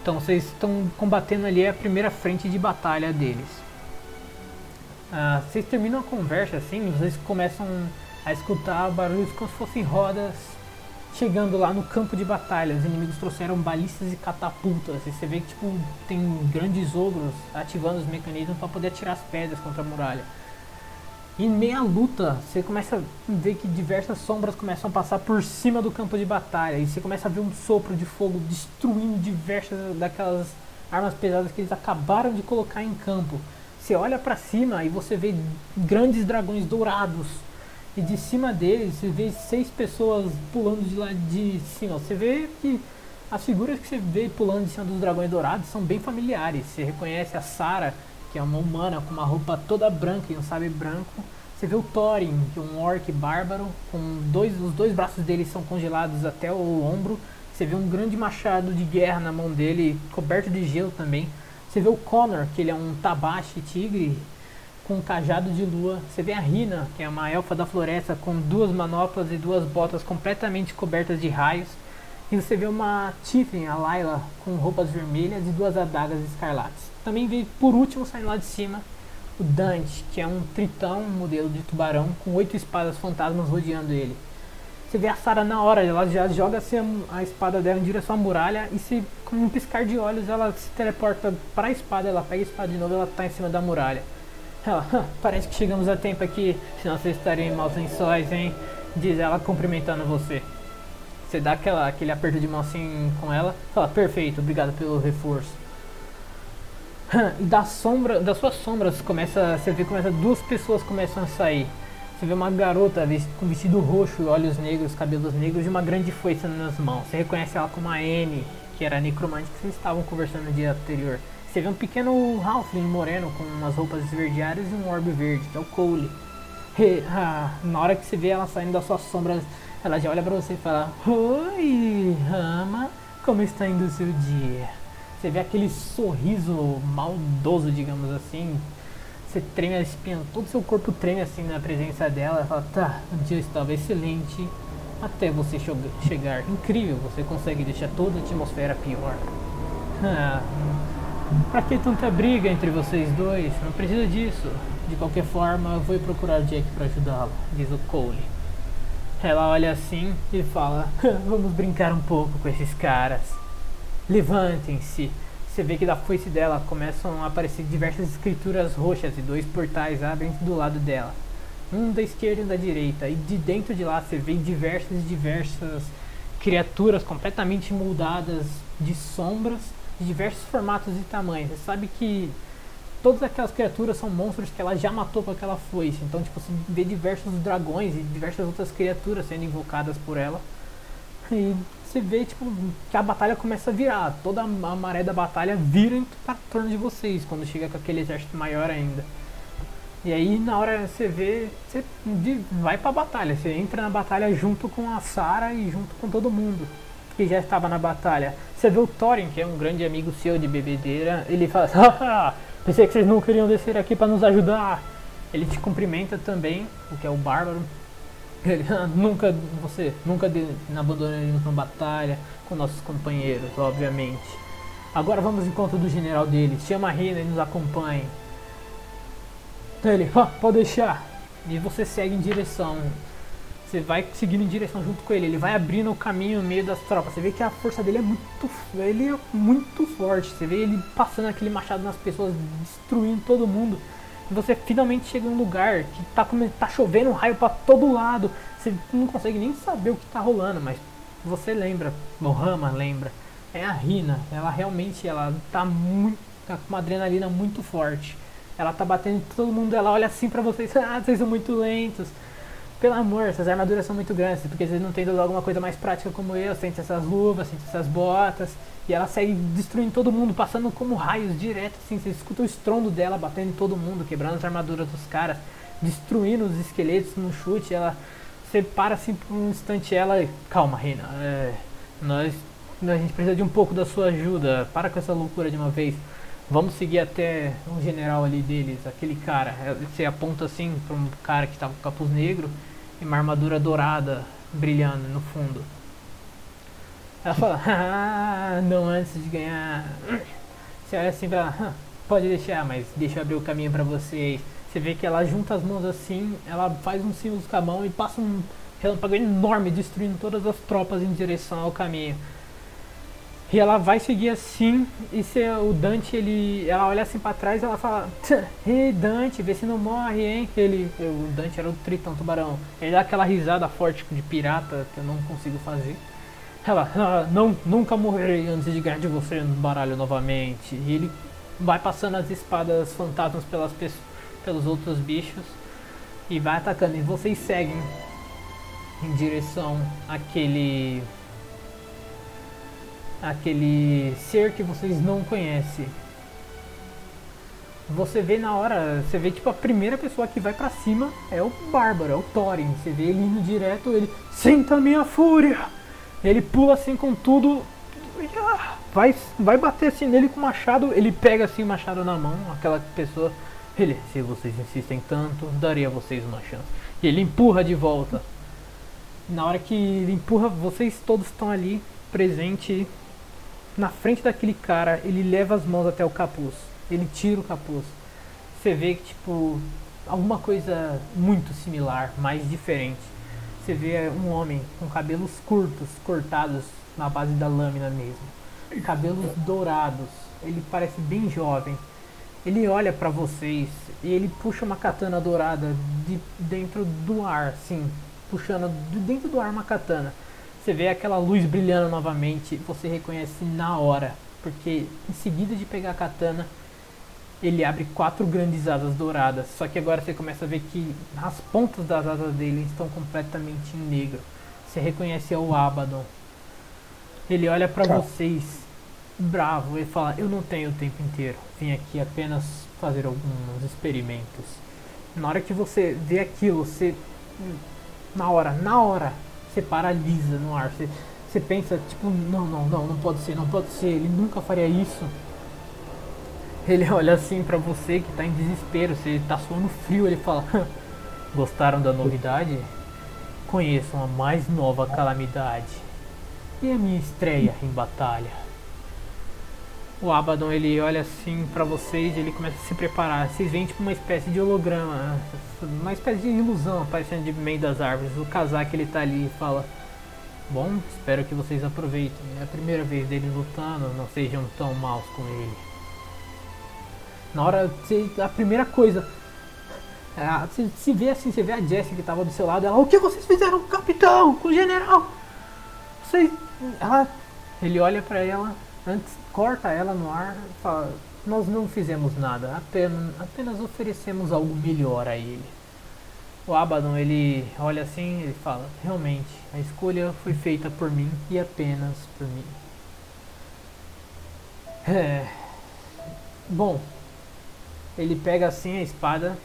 Então vocês estão combatendo ali a primeira frente de batalha deles. Ah, vocês terminam a conversa assim, vocês começam a escutar barulhos como se fossem rodas chegando lá no campo de batalha. Os inimigos trouxeram balistas e catapultas. E você vê que tipo, tem grandes ogros ativando os mecanismos para poder atirar as pedras contra a muralha. E em meia luta, você começa a ver que diversas sombras começam a passar por cima do campo de batalha. E você começa a ver um sopro de fogo destruindo diversas daquelas armas pesadas que eles acabaram de colocar em campo. Você olha para cima e você vê grandes dragões dourados. E de cima deles você vê seis pessoas pulando de lá de cima. Você vê que as figuras que você vê pulando de cima dos dragões dourados são bem familiares. Você reconhece a Sara, que é uma humana com uma roupa toda branca e um sabre branco. Você vê o Thorin, que é um orc bárbaro, com dois, os dois braços dele são congelados até o ombro. Você vê um grande machado de guerra na mão dele, coberto de gelo também. Você vê o Connor, que ele é um tabaxi tigre com um cajado de lua. Você vê a Rina, que é uma elfa da floresta, com duas manoplas e duas botas completamente cobertas de raios. E você vê uma Tiffany, a Layla, com roupas vermelhas e duas adagas escarlates. Também vê, por último, saindo lá de cima, o Dante, que é um tritão, um modelo de tubarão, com oito espadas fantasmas rodeando ele. Você vê a Sarah na hora, ela já joga a, espada dela em direção à muralha e se, com um piscar de olhos ela se teleporta para a espada, ela pega a espada de novo ela tá em cima da muralha. Ela, "Hã, parece que chegamos a tempo aqui, senão vocês estariam em maus lençóis, hein? Diz ela cumprimentando você. Você dá aquela, aquele aperto de mão assim com ela, fala, perfeito, obrigado pelo reforço. E da sombra, das suas sombras começa, você vê começa duas pessoas começam a sair. Você vê uma garota com vestido roxo, olhos negros, cabelos negros e uma grande foice nas mãos. Você reconhece ela como a Anne, que era a necromante que vocês estavam conversando no dia anterior. Você vê um pequeno Halfling moreno com umas roupas esverdeadas e um orbe verde, que é o Cole. E, ah, na hora que você vê ela saindo das suas sombras, ela já olha pra você e fala: Oi, Rama, como está indo o seu dia? Você vê aquele sorriso maldoso, digamos assim. Você treme a espinha, todo o seu corpo treme assim na presença dela. Ela fala: Tá, o dia estava excelente até você chegar. Incrível, você consegue deixar toda a atmosfera pior. Ah, Pra que tanta briga entre vocês dois? Não precisa disso. De qualquer forma, eu vou procurar Jack pra ajudá-lo, diz o Cole. Ela olha assim e fala: Vamos brincar um pouco com esses caras. Levantem-se. Você vê que da foice dela começam a aparecer diversas escrituras roxas e dois portais abrem do lado dela. Um da esquerda e um da direita. E de dentro de lá você vê diversas diversas criaturas completamente moldadas de sombras de diversos formatos e tamanhos. Você sabe que todas aquelas criaturas são monstros que ela já matou com aquela foice. Então, tipo, você vê diversos dragões e diversas outras criaturas sendo invocadas por ela. E você vê, tipo, que a batalha começa a virar. Toda a maré da batalha vira em torno de vocês, quando chega com aquele exército maior ainda. E aí, na hora você vê, você vai pra batalha. Você entra na batalha junto com a Sarah e junto com todo mundo que já estava na batalha. Você vê o Thorin, que é um grande amigo seu de bebedeira, ele fala: Haha, pensei que vocês não queriam descer aqui para nos ajudar. Ele te cumprimenta também, o que é o Bárbaro. Ele, "Ah, nunca, você nunca abandonaremos uma batalha com nossos companheiros, obviamente. Agora vamos ao encontro do general dele. Chama a Rina e nos acompanhe. Então ele, "Ah, pode deixar. E você segue em direção. Você vai seguindo em direção junto com ele. Ele vai abrindo o caminho no meio das tropas. Você vê que a força dele é muito, ele é muito forte. Você vê ele passando aquele machado nas pessoas, destruindo todo mundo. E você finalmente chega em um lugar que tá, tá chovendo raio pra todo lado. Você não consegue nem saber o que tá rolando, mas você lembra, o Rama lembra. É a Rina. Ela realmente ela tá muito. tá com uma adrenalina muito forte. Ela tá batendo em todo mundo, ela olha assim pra vocês, ah, vocês são muito lentos. Pelo amor, essas armaduras são muito grandes, porque vocês não têm alguma coisa mais prática como eu, sente essas luvas, sente essas botas, e ela segue destruindo todo mundo, passando como raios direto, assim, você escuta o estrondo dela batendo em todo mundo, quebrando as armaduras dos caras, destruindo os esqueletos no chute, ela você para assim por um instante ela, calma, Reina, é, nós, a gente precisa de um pouco da sua ajuda, para com essa loucura de uma vez. Vamos seguir até um general ali deles, aquele cara. É, Você aponta assim para um cara que tava com capuz negro e uma armadura dourada brilhando no fundo. Ela fala, ah, não antes de ganhar. Você olha assim pra ela, "Hã, pode deixar, mas deixa eu abrir o caminho pra vocês. Você vê que ela junta as mãos assim, ela faz um símbolo com a mão e passa um relâmpago enorme destruindo todas as tropas em direção ao caminho. E ela vai seguir assim, e se o Dante, ele, ela olha assim pra trás ela fala, Ei Dante, vê se não morre, hein? Ele, o Dante era o tritão tubarão. Ele dá aquela risada forte de pirata que eu não consigo fazer. Ela, "Ah, não, nunca morrerei antes de ganhar de você no baralho novamente. E ele vai passando as espadas fantasmas pelas pelos outros bichos e vai atacando. E vocês seguem em direção àquele aquele ser que vocês não conhecem. Você vê na hora, você vê tipo a primeira pessoa que vai pra cima é o Bárbaro, é o Thorin. Você vê ele indo direto, ele senta minha fúria. Ele pula assim com tudo, vai vai bater assim nele com o machado, ele pega assim o machado na mão, aquela pessoa, ele, se vocês insistem tanto, darei a vocês uma chance. E ele empurra de volta. Na hora que ele empurra, vocês todos estão ali presente na frente daquele cara, ele leva as mãos até o capuz. Ele tira o capuz. Você vê que, tipo, alguma coisa muito similar, mais diferente. Você vê um homem com cabelos curtos, cortados na base da lâmina mesmo. Cabelos dourados. Ele parece bem jovem. Ele olha pra vocês e ele puxa uma katana dourada de dentro do ar, assim, puxando de dentro do ar uma katana. Você vê aquela luz brilhando novamente, você reconhece na hora, porque em seguida de pegar a katana, ele abre quatro grandes asas douradas. Só que agora você começa a ver que as pontas das asas dele estão completamente em negro. Você reconhece o Abaddon. Ele olha pra Tá. vocês, bravo, e fala: Eu não tenho o tempo inteiro. Vim aqui apenas fazer alguns experimentos. Na hora que você vê aquilo, você. Na hora, na hora, você paralisa no ar. Você, você pensa, tipo, não, não, não, não pode ser, não pode ser. Ele nunca faria isso. Ele olha assim pra você que tá em desespero, você tá suando frio, ele fala: Gostaram da novidade? Conheçam a mais nova calamidade. E a minha estreia em batalha. O Abaddon ele olha assim pra vocês e ele começa a se preparar. Vocês veem tipo uma espécie de holograma, uma espécie de ilusão aparecendo de meio das árvores. O casaco ele tá ali e fala: Bom, espero que vocês aproveitem. É a primeira vez dele lutando, não sejam tão maus com ele. Na hora, a primeira coisa. é, Você se vê assim, você vê a Jessie que tava do seu lado, ela, o que vocês fizeram com o capitão, com o general? Vocês. Ela. Ele olha pra ela, antes corta ela no ar e fala, nós não fizemos nada, apenas, apenas oferecemos algo melhor a ele. O Abaddon ele olha assim ele fala, realmente, a escolha foi feita por mim e apenas por mim. É. Bom, ele pega assim a espada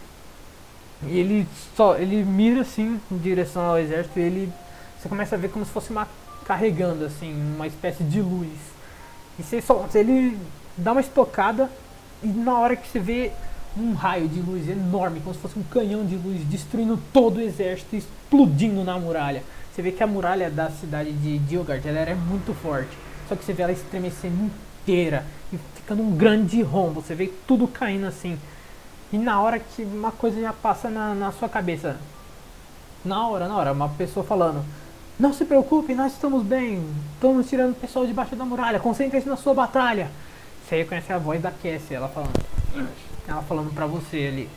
e ele só ele mira assim em direção ao exército e ele você começa a ver como se fosse uma carregando assim uma espécie de luz e você só ele dá uma estocada e na hora que você vê um raio de luz enorme como se fosse um canhão de luz destruindo todo o exército explodindo na muralha você vê que a muralha da cidade de Dilgard ela era muito forte só que você vê ela estremecendo inteira e ficando um grande rombo você vê tudo caindo assim e na hora que uma coisa já passa na, na sua cabeça. Na hora, na hora, uma pessoa falando. Não se preocupe, nós estamos bem. Estamos tirando o pessoal debaixo da muralha. Concentre-se na sua batalha. Você reconhece a voz da Cassie, ela falando. Ela falando pra você ali.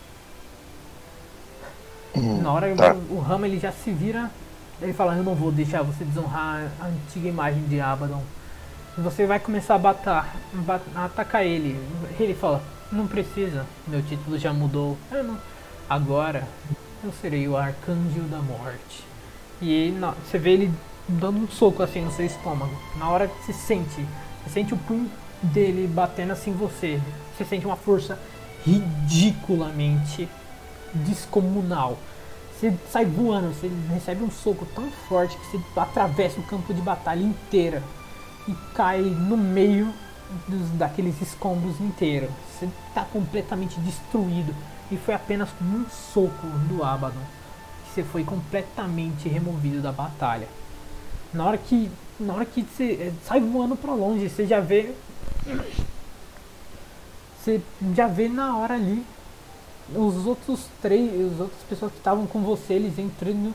Na hora tá. o, o Rama ele já se vira. Ele fala, eu não vou deixar você desonrar a antiga imagem de Abaddon. Você vai começar a batar, ba- a atacar ele. Ele fala, não precisa, meu título já mudou. Eu não. Agora eu serei o arcanjo da morte. E aí, na- você vê ele dando um soco assim no seu estômago. Na hora que você sente, você sente o punho dele batendo assim em você. Você sente uma força ridiculamente descomunal. Você sai voando, você recebe um soco tão forte que você atravessa o campo de batalha inteira e cai no meio dos, daqueles escombros inteiros. Você está completamente destruído e foi apenas um soco do Abaddon você foi completamente removido da batalha. Na hora que, na hora que você eh, sai voando para longe, você já vê, você já vê na hora ali os outros três, as outras pessoas que estavam com você, eles entrando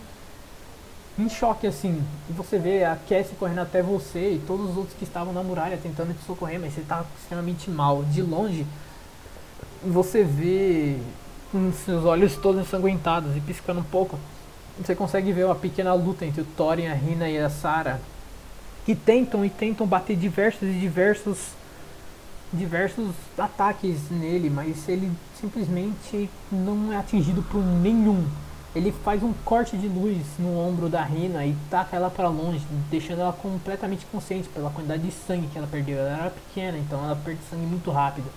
em choque assim. E você vê a Cassie correndo até você e todos os outros que estavam na muralha tentando te socorrer, mas você tá extremamente mal. De longe, você vê com seus olhos todos ensanguentados e piscando um pouco. Você consegue ver uma pequena luta entre o Thorin, a Rina e a Sarah. Que tentam e tentam bater diversos e diversos diversos ataques nele, mas ele simplesmente não é atingido por nenhum. Ele faz um corte de luz no ombro da Rina e taca ela para longe, deixando ela completamente consciente pela quantidade de sangue que ela perdeu. Ela era pequena, então ela perde sangue muito rápido.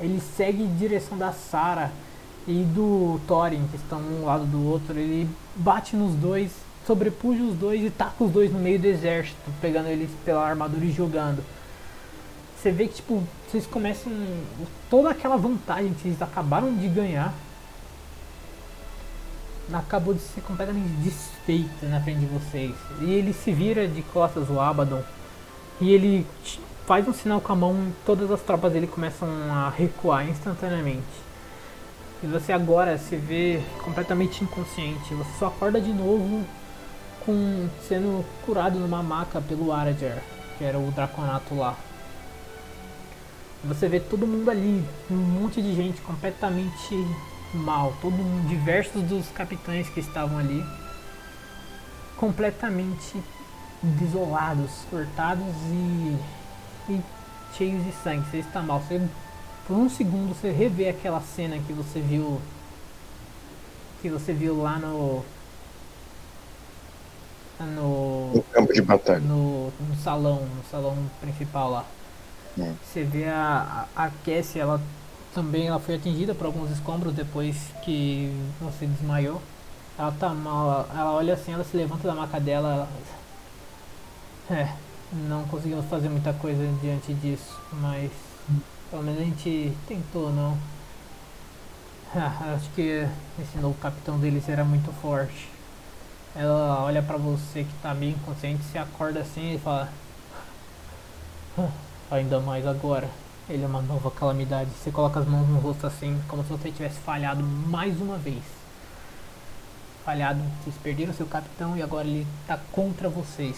Ele segue em direção da Sarah e do Thorin, que estão um lado do outro. Ele bate nos dois, sobrepuja os dois e taca os dois no meio do exército, pegando eles pela armadura e jogando. Você vê que tipo, vocês começam. Toda aquela vantagem que vocês acabaram de ganhar acabou de ser completamente desfeita na frente de vocês. E ele se vira de costas, o Abaddon, e ele faz um sinal com a mão e todas as tropas dele começam a recuar instantaneamente. E você agora se vê completamente inconsciente. Você só acorda de novo com sendo curado numa maca pelo Arajar, que era o Draconato lá. Você vê todo mundo ali, um monte de gente completamente mal, todo diversos dos capitães que estavam ali, completamente desolados, cortados e, e cheios de sangue. Você está mal. Você, por um segundo você revê aquela cena que você viu que você viu lá no no, No campo de batalha. no, no salão, no salão principal lá. É. Você vê a, a, Cassie, ela também ela foi atingida por alguns escombros depois que você desmaiou. Ela tá mal, ela olha assim, ela se levanta da maca dela. Ela... É, não conseguimos fazer muita coisa diante disso, mas pelo menos a gente tentou, não. Acho que esse novo capitão deles era muito forte. Ela olha pra você que tá bem inconsciente, se acorda assim e fala. "Ah, Ainda mais agora. Ele é uma nova calamidade. Você coloca as mãos no rosto assim, como se você tivesse falhado mais uma vez. Falhado, vocês perderam seu capitão e agora ele tá contra vocês.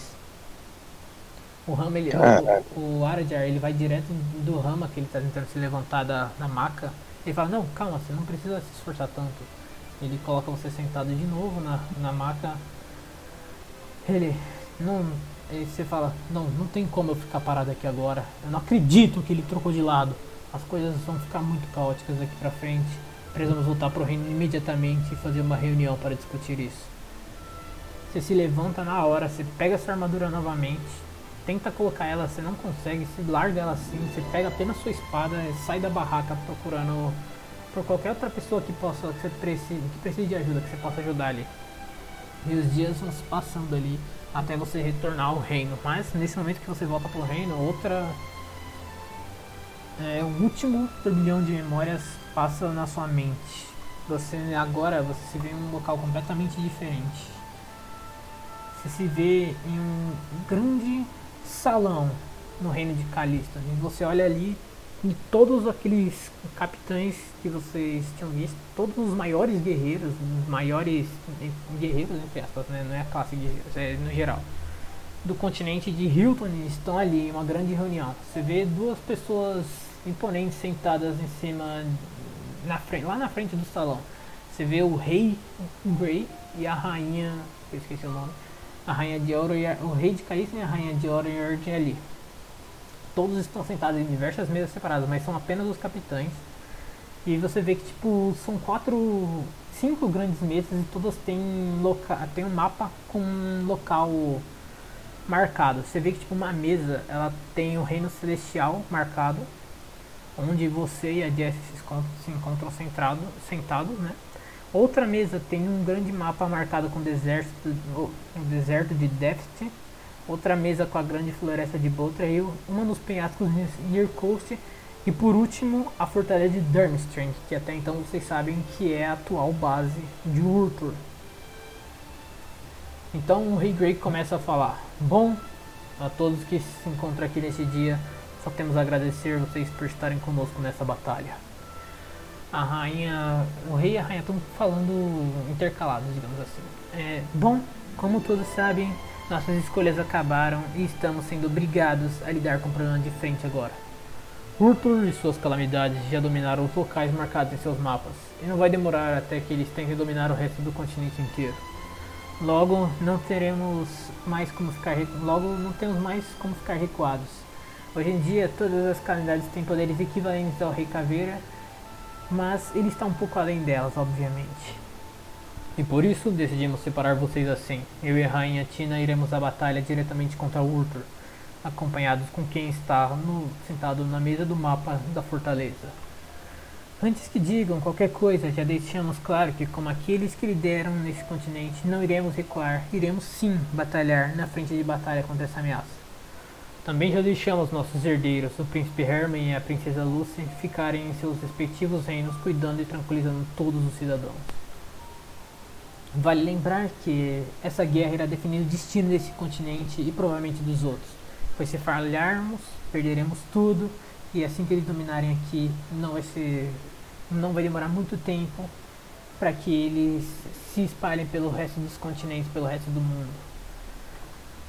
O Rama, ele, Caraca. o, o Arajar, ele vai direto do Rama, que ele tá tentando se levantar da, da maca. Ele fala, não, calma, você não precisa se esforçar tanto. Ele coloca você sentado de novo na, na maca. Ele, não, Aí você fala, não, não tem como eu ficar parado aqui agora. Eu não acredito que ele trocou de lado. As coisas vão ficar muito caóticas daqui pra frente. Precisamos voltar pro reino imediatamente e fazer uma reunião para discutir isso. Você se levanta na hora, você pega sua armadura novamente, tenta colocar ela, você não consegue, você larga ela assim, você pega apenas sua espada e sai da barraca procurando por qualquer outra pessoa que possa, que você precise, que precise de ajuda, que você possa ajudar ali. E os dias vão se passando ali até você retornar ao reino. Mas nesse momento que você volta pro reino, outra. É, o último turbilhão de memórias passa na sua mente. Você agora você se vê em um local completamente diferente. Você se vê em um grande salão no reino de Calista. E você olha ali e todos aqueles capitães que vocês tinham visto, todos os maiores guerreiros, os maiores eh, guerreiros entre aspas, né? não é a classe guerreiros, é no geral, do continente de Hilton estão ali em uma grande reunião. Você vê duas pessoas imponentes sentadas em cima, na frente, lá na frente do salão. Você vê o rei Grey e a rainha, eu esqueci o nome, a rainha de Ouro, e a- o rei de Caíssa e a rainha de Ouro ali. Todos estão sentados em diversas mesas separadas, mas são apenas os capitães. E você vê que tipo são quatro, cinco grandes mesas e todas têm loca tem um mapa com um local marcado. Você vê que tipo uma mesa, ela tem o reino celestial marcado, onde você e a Jess se encont- se encontram centrado, sentados, né? Outra mesa tem um grande mapa marcado com deserto, o deserto de Deft. Outra mesa com a grande floresta de Boltrail, uma nos penhascos de Near Coast e por último a fortaleza de Durmstrang, que até então vocês sabem que é a atual base de Urtur. Então o Rei Grey começa a falar: Bom, a todos que se encontram aqui nesse dia, só temos a agradecer vocês por estarem conosco nessa batalha. A rainha, o rei e a rainha estão falando intercalados, digamos assim. É, bom, Como todos sabem, nossas escolhas acabaram e estamos sendo obrigados a lidar com o problema de frente agora. Urtur e suas calamidades já dominaram os locais marcados em seus mapas, e não vai demorar até que eles tentem dominar o resto do continente inteiro. Logo, não teremos mais como ficar logo não temos mais como ficar recuados. Hoje em dia, todas as calamidades têm poderes equivalentes ao Rei Caveira, mas ele está um pouco além delas, obviamente. E por isso decidimos separar vocês assim. Eu e a Rainha Tina iremos à batalha diretamente contra Urtur, acompanhados com quem está no- sentado na mesa do mapa da fortaleza. Antes que digam qualquer coisa, já deixamos claro que, como aqueles que lideram nesse continente, não iremos recuar, iremos sim batalhar na frente de batalha contra essa ameaça. Também já deixamos nossos herdeiros, o príncipe Herman e a princesa Lucy, ficarem em seus respectivos reinos cuidando e tranquilizando todos os cidadãos. Vale lembrar que essa guerra irá definir o destino desse continente e provavelmente dos outros. Pois se falharmos, perderemos tudo e assim que eles dominarem aqui, não vai ser não vai demorar muito tempo para que eles se espalhem pelo resto dos continentes, pelo resto do mundo.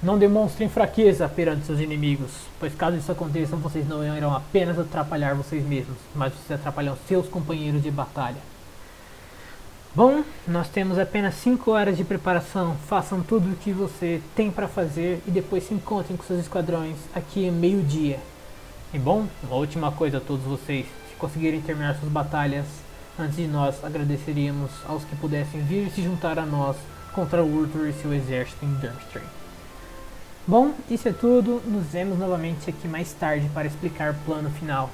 Não demonstrem fraqueza perante seus inimigos, pois caso isso aconteça, vocês não irão apenas atrapalhar vocês mesmos, mas vocês atrapalham seus companheiros de batalha. Bom, nós temos apenas 5 horas de preparação. Façam tudo o que você tem para fazer e depois se encontrem com seus esquadrões aqui em meio-dia. E bom, uma última coisa a todos vocês: se conseguirem terminar suas batalhas antes de nós, agradeceríamos aos que pudessem vir se juntar a nós contra o Urtur e seu exército em Durmstrang. Bom, isso é tudo. Nos vemos novamente aqui mais tarde para explicar o plano final.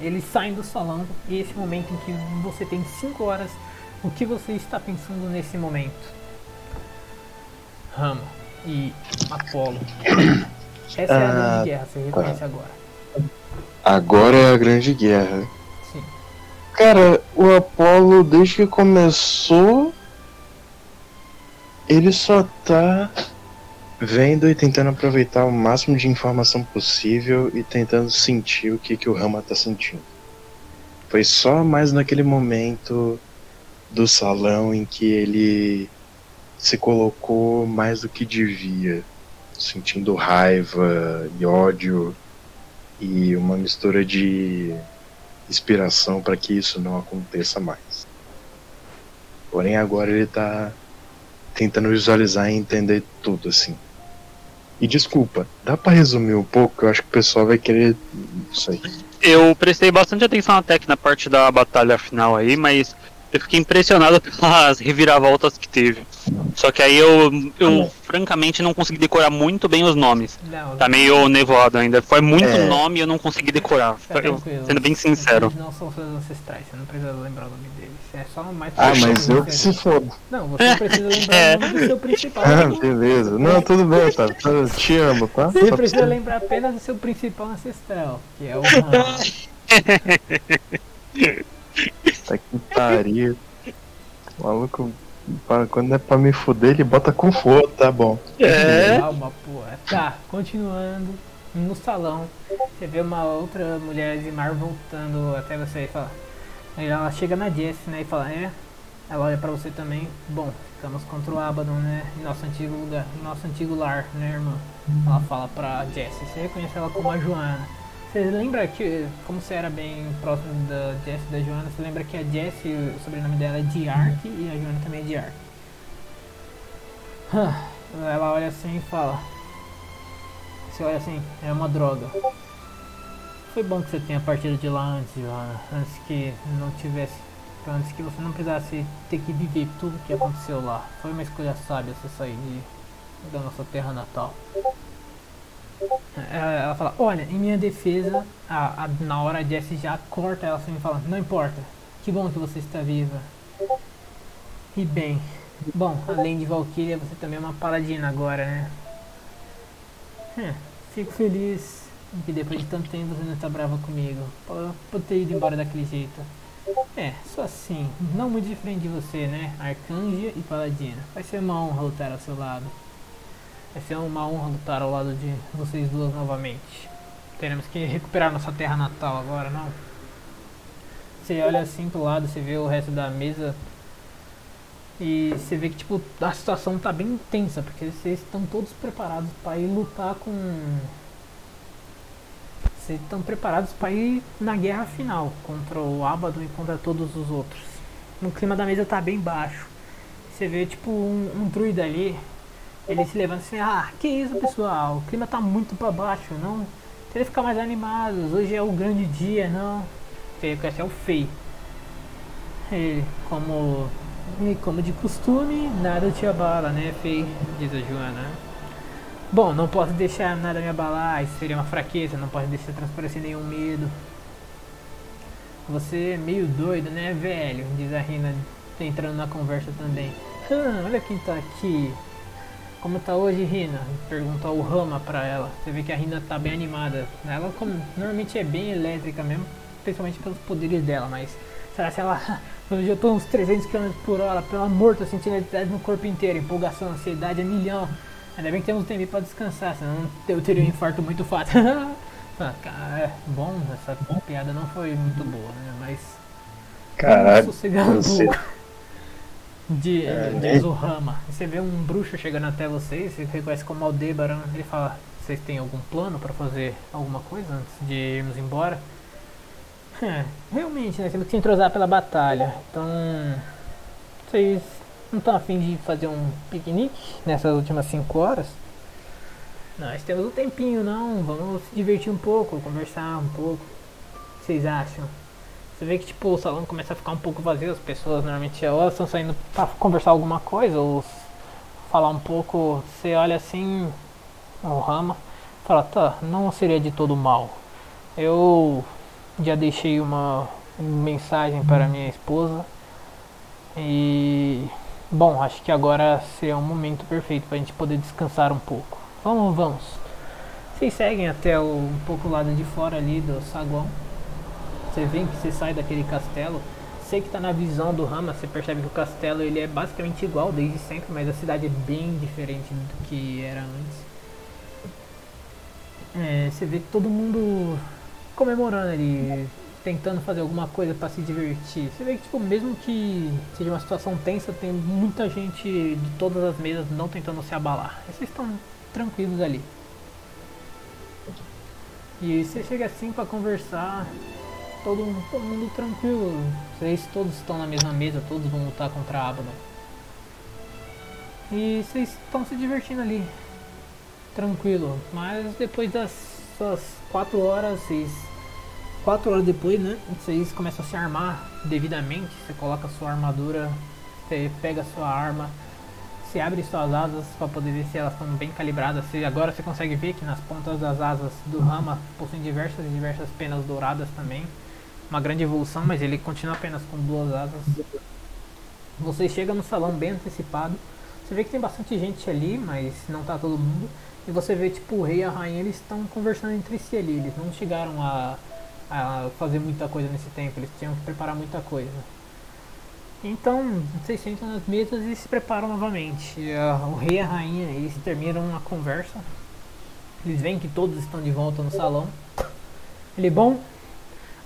Eles saem do salão e esse momento em que você tem 5 horas, o que você está pensando nesse momento? Rama e Apolo. Essa é a Ah, grande guerra, você reconhece agora. Agora é a grande guerra. Sim. Cara, o Apollo, desde que começou, ele só tá vendo e tentando aproveitar o máximo de informação possível e tentando sentir o que, que o Rama tá sentindo. Foi só mais naquele momento do salão em que ele se colocou mais do que devia, sentindo raiva e ódio e uma mistura de inspiração para que isso não aconteça mais. Porém, agora ele tá tentando visualizar e entender tudo assim. E desculpa, dá pra resumir um pouco? Eu acho que o pessoal vai querer. Não sei. Eu prestei bastante atenção até que na parte da batalha final aí, mas eu fiquei impressionado pelas reviravoltas que teve. Só que aí eu, eu francamente não consegui decorar muito bem os nomes. Não, Tá meio nevoado ainda. Foi muito É. nome e eu não consegui decorar. fica Eu- sendo bem sincero. Eles não são seus ancestrais, você não precisa lembrar o nome deles. É só mais Ah, mas eu que se foda. Não, você precisa lembrar o nome do seu principal. Ah, beleza. Não, tudo bem, tá? tá eu te amo, tá? Você Só precisa lembrar apenas do seu principal ancestral, que é o Tá que pariu. Maluco, quando é pra me fuder, ele bota com fogo, tá bom. É. Calma, porra. Tá, continuando. No salão, você vê uma outra mulher de mar voltando até você e fala. Aí ela chega na Jess, né, e fala, é. Ela olha pra você também. Bom, ficamos contra o Abaddon, né? Em nosso antigo lugar, em nosso antigo lar, né, irmã? Ela fala pra Jess. Você reconhece ela como a Joana. Você lembra que, como você era bem próximo da Jess e da Joana, você lembra que a Jess, o sobrenome dela é Diark e a Joana também é Diark. Ela olha assim e fala. Você olha assim, é uma droga. Foi bom que você tenha partido de lá antes, Joana. Antes que não tivesse. Antes que você não precisasse ter que viver tudo que aconteceu lá. Foi uma escolha sábia você sair de, da nossa terra natal. Ela, ela fala, olha, em minha defesa, a, a- na hora a Jessie já corta ela assim e fala, não importa, que bom que você está viva. E bem, bom, além de Valkyria, você também é uma paladina agora, né? Hum, fico feliz que depois de tanto tempo você não está brava comigo. Por, por ter ido embora daquele jeito. É, só assim, não muito diferente de você, né? Arcanja e Paladina. Vai ser uma honra lutar ao seu lado. Vai ser uma honra lutar ao lado de vocês duas novamente. Teremos que recuperar nossa terra natal agora, não? Você olha assim pro lado, você vê o resto da mesa E você vê que tipo a situação tá bem tensa, porque vocês estão todos preparados para ir lutar com vocês estão preparados para ir na guerra final contra o Abaddon e contra todos os outros. O clima da mesa tá bem baixo. Você vê tipo um, um druida ali, ele se levanta assim, ah, que isso pessoal, o clima tá muito para baixo, não queria ficar mais animados, hoje é o grande dia, não. Feio, esse é o Fei. Ele, como e como de costume, nada te abala, né, Fei? Diz a Joana. Bom, não posso deixar nada me abalar, isso seria uma fraqueza, não posso deixar transparecer nenhum medo. Você é meio doido, né, velho? Diz a Rina, entrando na conversa também. Ah, olha quem tá aqui. Como tá hoje, Rina? Pergunta o Rama pra ela. Você vê que a Rina tá bem animada. Ela como, normalmente é bem elétrica mesmo, principalmente pelos poderes dela, mas será se ela tô uns 300 km por hora, pelo amor, tô sentindo eletricidade no corpo inteiro, empolgação, ansiedade é milhão. Ainda bem que temos tempo pra descansar, senão eu teria um infarto muito fácil. ah, cara, é bom, essa piada não foi muito boa, né? Mas. Caralho. Um pouco. De, é, de né? Zohama. Você vê um bruxo chegando até vocês, você reconhece como Aldebaran, ele fala, vocês têm algum plano para fazer alguma coisa antes de irmos embora? É, realmente, né? Temos que se entrosar pela batalha. Então, vocês não estão afim de fazer um piquenique nessas últimas 5 horas? Nós temos um tempinho, não. Vamos se divertir um pouco, conversar um pouco. O que vocês acham? Você vê que tipo o salão começa a ficar um pouco vazio, as pessoas normalmente elas estão saindo para conversar alguma coisa ou falar um pouco. Você olha assim, o rama, fala, tá, não seria de todo mal. Eu já deixei uma mensagem para minha esposa. E bom, acho que agora seria um momento perfeito para a gente poder descansar um pouco. Vamos, vamos. Vocês seguem até o, um pouco lado de fora ali do saguão. Você vê que você sai daquele castelo. Sei que está na visão do Rama, você percebe que o castelo ele é basicamente igual desde sempre, mas a cidade é bem diferente do que era antes. É, você vê todo mundo comemorando ali, tentando fazer alguma coisa para se divertir. Você vê que tipo, mesmo que seja uma situação tensa, tem muita gente de todas as mesas não tentando se abalar. Vocês estão tranquilos ali. E você chega assim para conversar, todo, todo mundo tranquilo. Vocês todos estão na mesma mesa, todos vão lutar contra a Abaddon. E vocês estão se divertindo ali. Tranquilo. Mas depois das suas 4 horas, vocês quatro horas depois, né? Vocês começam a se armar devidamente. Você coloca sua armadura, você pega sua arma, você abre suas asas para poder ver se elas estão bem calibradas. Você, agora você consegue ver que nas pontas das asas do Rama possuem diversas e diversas penas douradas também. Uma grande evolução, mas ele continua apenas com duas asas. Você chega no salão bem antecipado. Você vê que tem bastante gente ali, mas não tá todo mundo. E você vê tipo o rei e a rainha eles estão conversando entre si ali. Eles não chegaram a a fazer muita coisa nesse tempo, eles tinham que preparar muita coisa. Então, vocês sentam nas mesas e se preparam novamente. O rei e a rainha, eles terminam a conversa. Eles veem que todos estão de volta no salão. Ele, bom,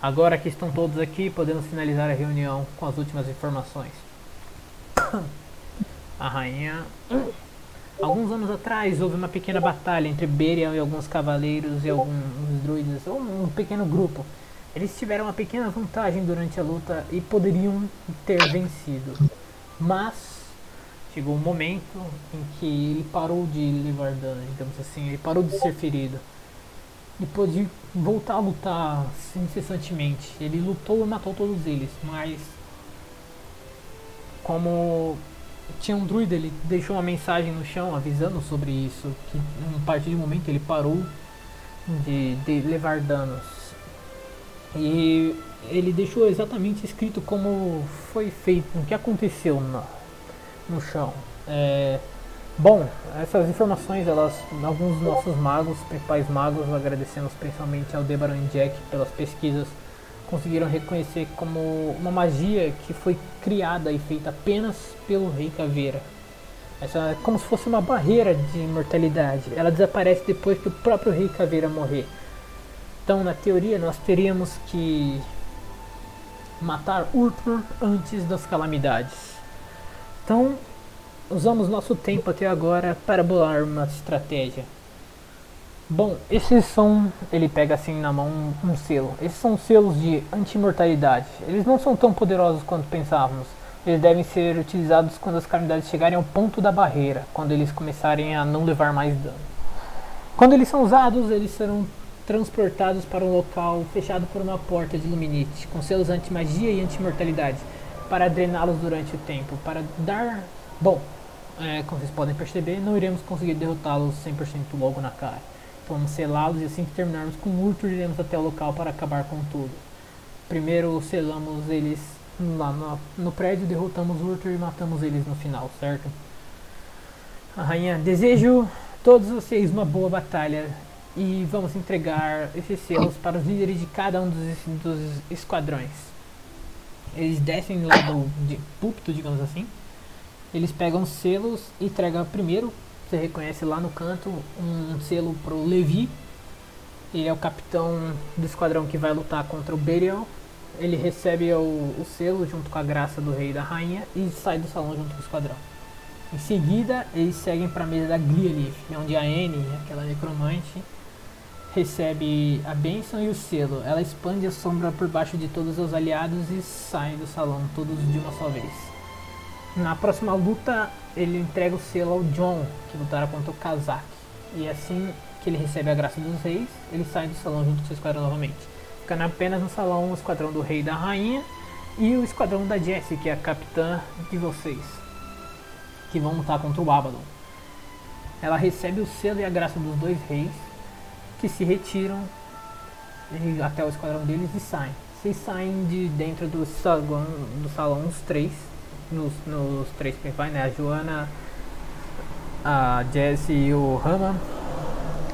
agora que estão todos aqui, podemos finalizar a reunião com as últimas informações. A rainha Alguns anos atrás houve uma pequena batalha entre Berial e alguns cavaleiros e alguns druidas, ou um pequeno grupo. Eles tiveram uma pequena vantagem durante a luta e poderiam ter vencido. Mas chegou um momento em que ele parou de levar dano, digamos assim, ele parou de ser ferido. E pôde voltar a lutar incessantemente. Ele lutou e matou todos eles, mas como tinha um druida, ele deixou uma mensagem no chão avisando sobre isso, que a partir de momento ele parou de, de levar danos. E ele deixou exatamente escrito como foi feito, o que aconteceu no, no chão. É, bom, essas informações, elas, alguns dos nossos magos, principais magos, agradecemos principalmente ao Debaran Jack pelas pesquisas conseguiram reconhecer como uma magia que foi criada e feita apenas pelo Rei Caveira. Essa é como se fosse uma barreira de imortalidade. Ela desaparece depois que o próprio Rei Caveira morrer. Então, na teoria, nós teríamos que matar Urtur antes das calamidades. Então, usamos nosso tempo até agora para bolar uma estratégia. Bom, esses são. Ele pega assim na mão um, um selo. Esses são selos de anti-mortalidade. Eles não são tão poderosos quanto pensávamos. Eles devem ser utilizados quando as calamidades chegarem ao ponto da barreira, quando eles começarem a não levar mais dano. Quando eles são usados, eles serão transportados para um local fechado por uma porta de luminite, com selos anti-magia e anti-mortalidade, para drená-los durante o tempo, para dar. Bom, é, como vocês podem perceber, não iremos conseguir derrotá-los 100% logo na cara. Então, vamos selá-los e assim que terminarmos com o Urtur, iremos até o local para acabar com tudo. Primeiro selamos eles lá no, no prédio, derrotamos o Urtur e matamos eles no final, certo? A rainha, desejo todos vocês uma boa batalha e vamos entregar esses selos para os líderes de cada um dos, dos esquadrões. Eles descem lá do de púlpito, digamos assim. Eles pegam selos e entregam primeiro. Você reconhece lá no canto um selo pro Levi. Ele é o capitão do esquadrão que vai lutar contra o Berial. Ele recebe o, o selo junto com a graça do rei e da rainha e sai do salão junto com o esquadrão. Em seguida, eles seguem para a mesa da Glialith, onde a Anne, aquela necromante, recebe a bênção e o selo. Ela expande a sombra por baixo de todos os aliados e sai do salão, todos de uma só vez. Na próxima luta, ele entrega o selo ao John, que lutará contra o Kazak. E assim que ele recebe a graça dos reis, ele sai do salão junto com seu esquadrão novamente. Ficando apenas no salão o esquadrão do rei e da rainha e o esquadrão da Jessie, que é a capitã de vocês que vão lutar contra o Abaddon. Ela recebe o selo e a graça dos dois reis, que se retiram até o esquadrão deles e saem. Vocês saem de dentro do salão, do salão os três, nos, nos três principais, né? A Joana, a Jessie e o Rama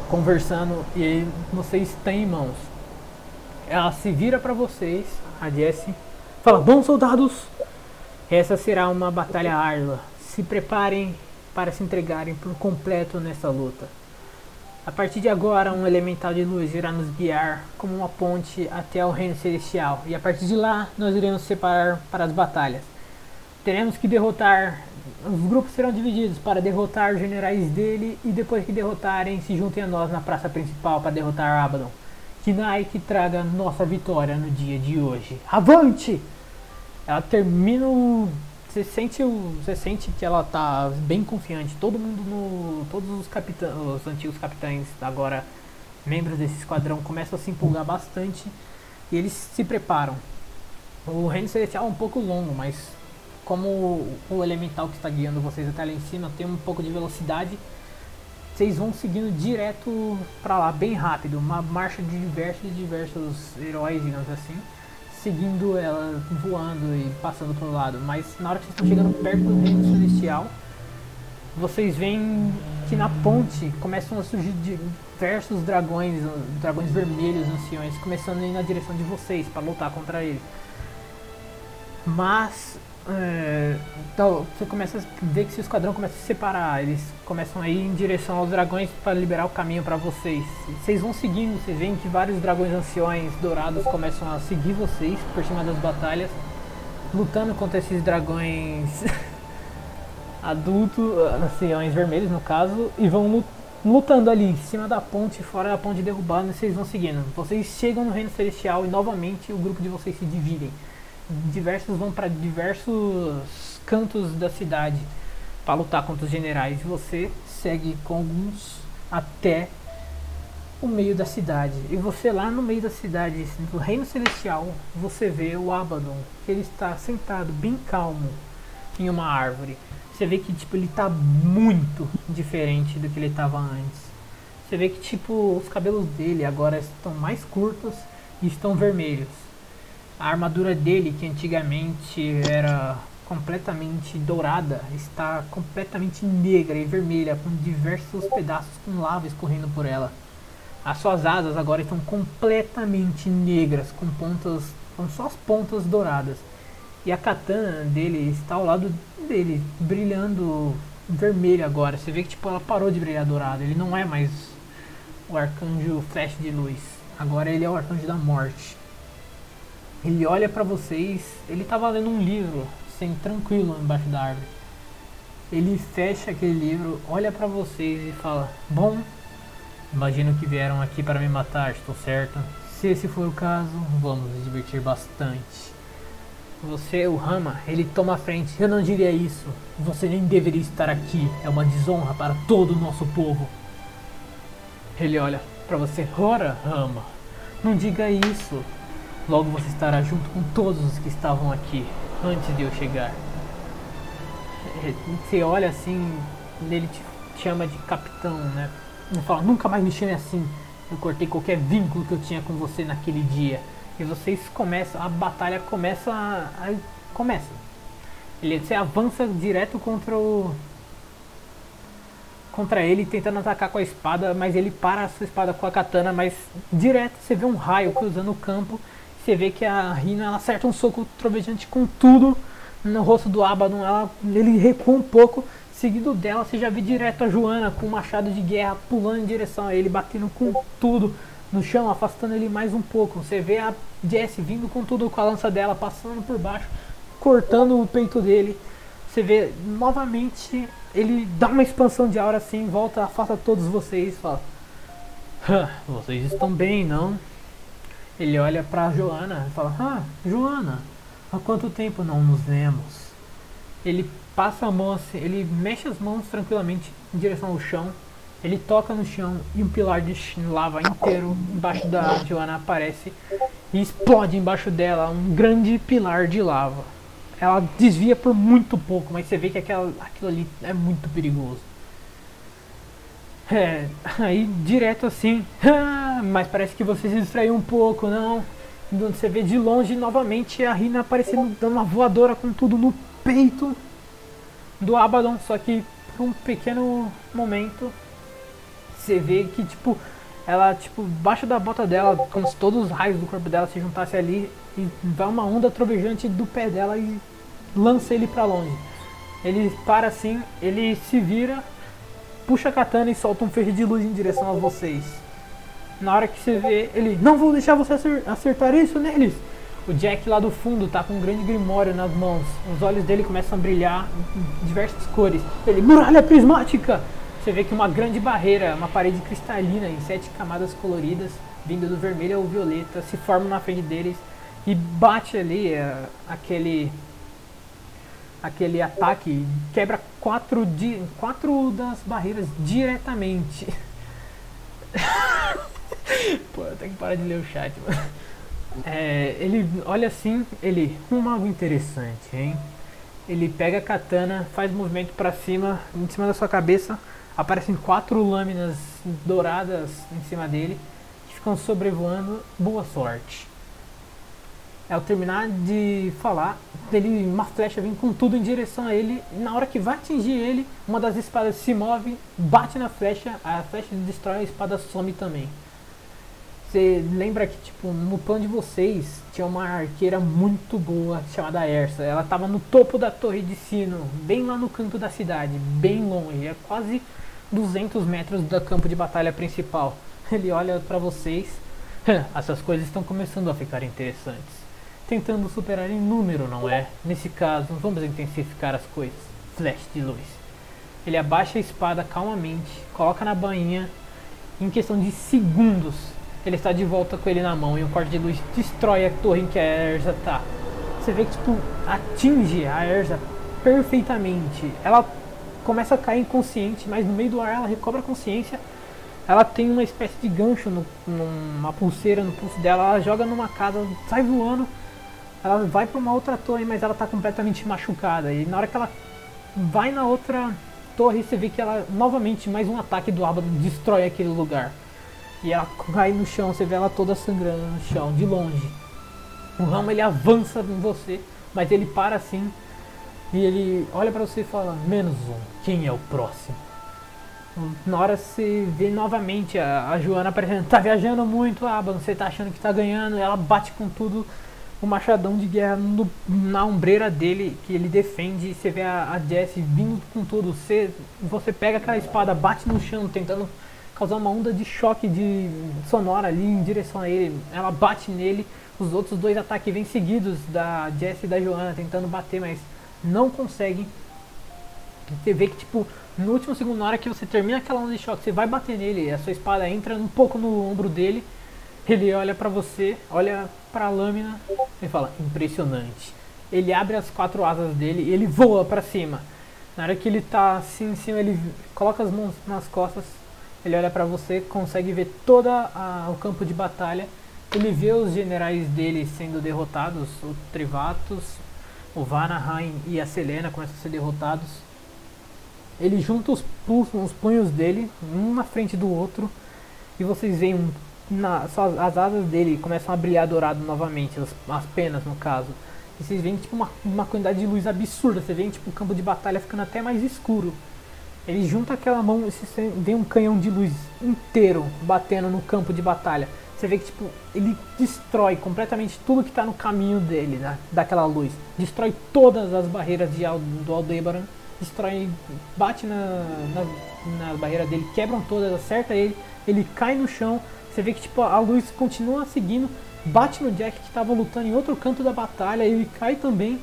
conversando e aí vocês têm mãos. Ela se vira para vocês, a Jessie, fala: Bom soldados, essa será uma batalha árdua se preparem para se entregarem por completo nessa luta. A partir de agora, um elemental de luz irá nos guiar como uma ponte até o reino celestial, e a partir de lá nós iremos separar para as batalhas. Teremos que derrotar. Os grupos serão divididos para derrotar os generais dele e depois que derrotarem, se juntem a nós na praça principal para derrotar Abaddon. Que Nike traga nossa vitória no dia de hoje. Avante! Ela termina o você sente, o, você sente que ela tá bem confiante. Todo mundo no. Todos os capitães. Os antigos capitães, agora membros desse esquadrão, começam a se empolgar bastante e eles se preparam. O reino celestial é um pouco longo, mas como o elemental que está guiando vocês até lá em cima tem um pouco de velocidade, vocês vão seguindo direto para lá, bem rápido. Uma marcha de diversos diversos heróis, digamos assim seguindo ela, voando e passando pro lado. Mas na hora que vocês estão chegando perto do reino celestial, vocês veem que na ponte começam a surgir diversos dragões, dragões vermelhos, anciões, começando a ir na direção de vocês para lutar contra ele. Mas então, você começa a ver que seu esquadrão começa a se separar, eles começam a ir em direção aos dragões para liberar o caminho para vocês. Vocês vão seguindo, vocês veem que vários dragões anciões dourados começam a seguir vocês por cima das batalhas, lutando contra esses dragões adultos, anciões vermelhos no caso, e vão lutando ali em cima da ponte, fora da ponte derrubada, e vocês vão seguindo. Vocês chegam no reino celestial e novamente o grupo de vocês se dividem diversos vão para diversos cantos da cidade para lutar contra os generais. Você segue com alguns até o meio da cidade. E você lá no meio da cidade, do reino celestial, você vê o Abaddon, que ele está sentado bem calmo em uma árvore. Você vê que tipo ele está muito diferente do que ele estava antes. Você vê que tipo os cabelos dele agora estão mais curtos e estão vermelhos. A armadura dele, que antigamente era completamente dourada, está completamente negra e vermelha, com diversos pedaços com lava escorrendo por ela. As suas asas agora estão completamente negras, com pontas, com só as pontas douradas. E a katana dele está ao lado dele, brilhando vermelho agora. Você vê que tipo ela parou de brilhar dourado. Ele não é mais o arcanjo flash de luz. Agora ele é o arcanjo da morte. Ele olha para vocês, ele tava lendo um livro, assim, tranquilo embaixo da árvore. Ele fecha aquele livro, olha pra vocês e fala: Bom, imagino que vieram aqui para me matar, estou certo? Se esse for o caso, vamos nos divertir bastante. Você, o Rama, ele toma a frente. Eu não diria isso. Você nem deveria estar aqui. É uma desonra para todo o nosso povo. Ele olha para você. Ora, Rama, não diga isso. Logo você estará junto com todos os que estavam aqui antes de eu chegar. É, Você olha assim, ele te chama de capitão, né? Ele fala, nunca mais me chame assim. Eu cortei qualquer vínculo que eu tinha com você naquele dia. E vocês começam, a batalha começa a, a- começa. Ele você avança direto contra o contra ele tentando atacar com a espada, mas ele para a sua espada com a katana, mas direto você vê um raio cruzando o campo. Você vê que a Rina ela acerta um soco trovejante com tudo no rosto do Abaddon. Ela, ele recua um pouco. Seguido dela, você já vê direto a Joana com o machado de guerra pulando em direção a ele, batendo com tudo no chão, afastando ele mais um pouco. Você vê a Jessie vindo com tudo com a lança dela, passando por baixo, cortando o peito dele. Você vê novamente ele dá uma expansão de aura assim, volta, afasta todos vocês fala: "Hã, Vocês estão bem, não? Ele olha pra Joana e fala: Ah, Joana, há quanto tempo não nos vemos? Ele passa a mão assim, ele mexe as mãos tranquilamente em direção ao chão. Ele toca no chão e um pilar de lava inteiro embaixo da Joana aparece e explode embaixo dela um grande pilar de lava. Ela desvia por muito pouco, mas você vê que aquela, aquilo ali é muito perigoso. É, aí direto assim, "Ah, mas parece que você se distraiu um pouco, não? Você vê de longe novamente a Rina aparecendo, dando uma voadora com tudo no peito do Abaddon, só que por um pequeno momento você vê que tipo ela tipo baixo da bota dela, como se todos os raios do corpo dela se juntassem ali e vai uma onda trovejante do pé dela e lança ele pra longe. Ele para assim, ele se vira, puxa a katana e solta um feixe de luz em direção a vocês. Na hora que você vê, ele não vou deixar você acer- acertar isso neles. O Jack lá do fundo tá com um grande grimório nas mãos. Os olhos dele começam a brilhar em diversas cores. Ele, muralha prismática! Você vê que uma grande barreira, uma parede cristalina em sete camadas coloridas, vindo do vermelho ao violeta, se forma na frente deles e bate ali é, aquele aquele ataque, quebra quatro, di, quatro das barreiras diretamente. Pô, eu tenho que parar de ler o chat, mano. É, ele olha assim, ele, um algo interessante, hein? Ele pega a katana, faz movimento pra cima, em cima da sua cabeça, aparecem quatro lâminas douradas em cima dele, que ficam sobrevoando. Boa sorte. Ao terminar de falar, ele, uma flecha vem com tudo em direção a ele. Na hora que vai atingir ele, uma das espadas se move, bate na flecha, a flecha destrói, a espada some também. Você lembra que, tipo, no plano de vocês tinha uma arqueira muito boa chamada Ersa. Ela tava no topo da torre de sino, bem lá no canto da cidade, bem longe, é quase 200 metros do campo de batalha principal. Ele olha pra vocês. Essas coisas estão começando a ficar interessantes. Tentando superar em número, não é? Nesse caso, vamos intensificar as coisas. Flash de luz. Ele abaixa a espada calmamente, coloca na bainha. Em questão de segundos, ele está de volta com ele na mão e um corte de luz destrói a torre em que a Erza tá. Você vê que tipo atinge a Erza perfeitamente. Ela começa a cair inconsciente, mas no meio do ar ela recobra a consciência. Ela tem uma espécie de gancho, no, numa pulseira no pulso dela. Ela joga numa casa, sai voando. Ela vai para uma outra torre, mas ela tá completamente machucada. E na hora que ela vai na outra torre, você vê que ela novamente mais um ataque do Abaddon destrói aquele lugar. E ela cai no chão, você vê ela toda sangrando no chão, de longe. O Ramo ele avança em você, mas ele para assim e ele olha pra você e fala: Menos um, quem é o próximo? Na hora você vê novamente a, a Joana aparecendo, tá viajando muito, Abaddon, você tá achando que tá ganhando, ela bate com tudo o machadão de guerra no- na ombreira dele que ele defende. Você vê a, a vindo com tudo. Você, você pega aquela espada, bate no chão, tentando causar uma onda de choque de sonora ali em direção a ele. Ela bate nele. Os outros dois ataques vêm seguidos da Jessie e da Joana tentando bater, mas não conseguem. Você vê que, tipo, no último segundo, na hora que você termina aquela onda de choque, você vai bater nele, a sua espada entra um pouco no ombro dele, ele olha pra você, olha pra lâmina e fala, impressionante. Ele abre as quatro asas dele e ele voa pra cima. Na hora que ele tá assim em cima, ele coloca as mãos nas costas, ele olha pra você, consegue ver todo o campo de batalha. Ele vê os generais dele sendo derrotados, o Trivatus, o Vanaheim e a Selena começam a ser derrotados. Ele junta os, os punhos dele, um na frente do outro, e vocês veem um, na, só as, as asas dele começam a brilhar dourado novamente, as, as penas no caso. E vocês veem tipo uma, uma quantidade de luz absurda, você vê tipo o campo de batalha ficando até mais escuro. Ele junta aquela mão e você vê um canhão de luz inteiro batendo no campo de batalha. Você vê que tipo, ele destrói completamente tudo que está no caminho dele, né, daquela luz. Destrói todas as barreiras de, do Aldebaran, destrói, bate na, na, na barreira dele, quebram todas, acerta ele, ele cai no chão. Você vê que tipo, a luz continua seguindo, bate no Jack que estava lutando em outro canto da batalha, ele cai também.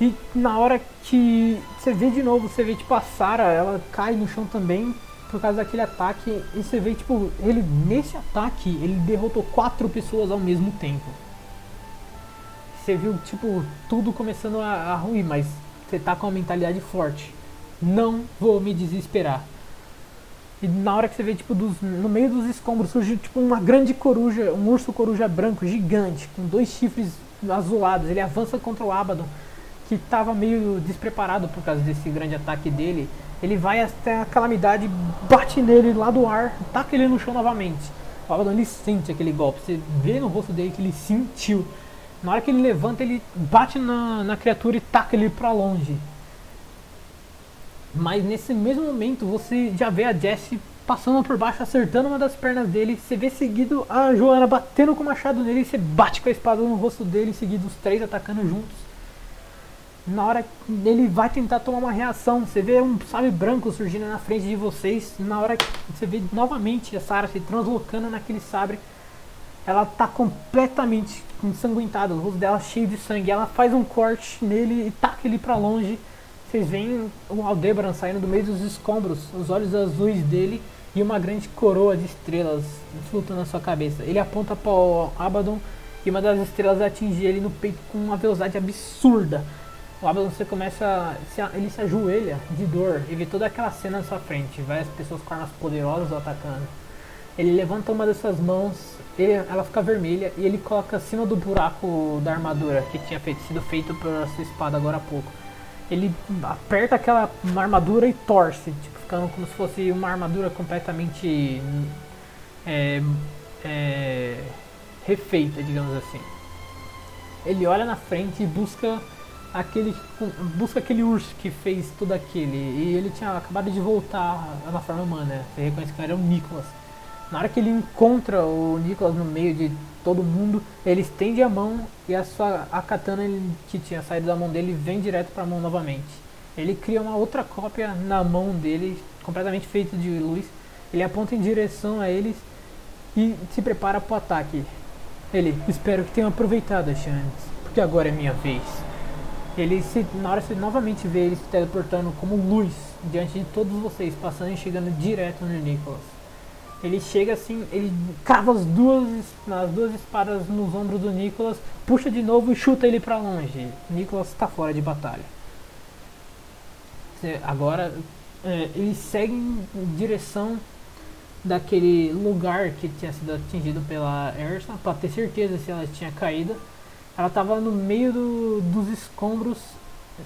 E na hora que você vê de novo, você vê tipo a Sarah, ela cai no chão também por causa daquele ataque. E você vê tipo, ele nesse ataque, ele derrotou quatro pessoas ao mesmo tempo. Você viu tipo tudo começando a, a ruir, mas você tá com uma mentalidade forte. Não vou me desesperar. E na hora que você vê, tipo, dos, no meio dos escombros surge tipo uma grande coruja, um urso coruja branco gigante, com dois chifres azulados. Ele avança contra o Abaddon, que estava meio despreparado por causa desse grande ataque dele. Ele vai até a calamidade, bate nele lá do ar, taca ele no chão novamente. O Abaddon ele sente aquele golpe, você vê no rosto dele que ele sentiu. Na hora que ele levanta, ele bate na, na criatura e taca ele pra longe. Mas nesse mesmo momento você já vê a Jessie passando por baixo, acertando uma das pernas dele. Você vê seguido a Joana batendo com o machado nele. Você bate com a espada no rosto dele, seguido os três atacando juntos. Na hora que ele vai tentar tomar uma reação, você vê um sabre branco surgindo na frente de vocês. Na hora que você vê novamente a Sarah se translocando naquele sabre, ela tá completamente ensanguentada, o rosto dela cheio de sangue. Ela faz um corte nele e taca ele para longe. Vocês veem o Aldebaran saindo do meio dos escombros, os olhos azuis dele e uma grande coroa de estrelas flutuando na sua cabeça. Ele aponta para o Abaddon e uma das estrelas atinge ele no peito com uma velocidade absurda. O Abaddon você começa, ele se ajoelha de dor e vê toda aquela cena na sua frente, várias pessoas com armas poderosas atacando. Ele levanta uma dessas mãos, ele, ela fica vermelha e ele coloca acima do buraco da armadura que tinha feito, sido feito pela sua espada agora há pouco ele aperta aquela armadura e torce, tipo, ficando como se fosse uma armadura completamente é, é, refeita, digamos assim. Ele olha na frente e busca aquele busca aquele urso que fez tudo aquele e ele tinha acabado de voltar na forma humana. Você reconhece que era o Nicholas. Na hora que ele encontra o Nicholas no meio de todo mundo, ele estende a mão e a sua a katana que tinha saído da mão dele vem direto para a mão novamente. Ele cria uma outra cópia na mão dele, completamente feita de luz. Ele aponta em direção a eles e se prepara para o ataque. Ele, espero que tenham aproveitado a chance, porque agora é minha vez. Ele se, na hora você novamente vê ele se teleportando como luz diante de todos vocês, passando e chegando direto no Nicholas. Ele chega assim, ele crava as duas, as duas espadas nos ombros do Nicholas, puxa de novo e chuta ele para longe. Nicholas está fora de batalha. Agora é, ele segue em direção daquele lugar que tinha sido atingido pela Ersa para ter certeza se ela tinha caído. Ela estava no meio do, dos escombros.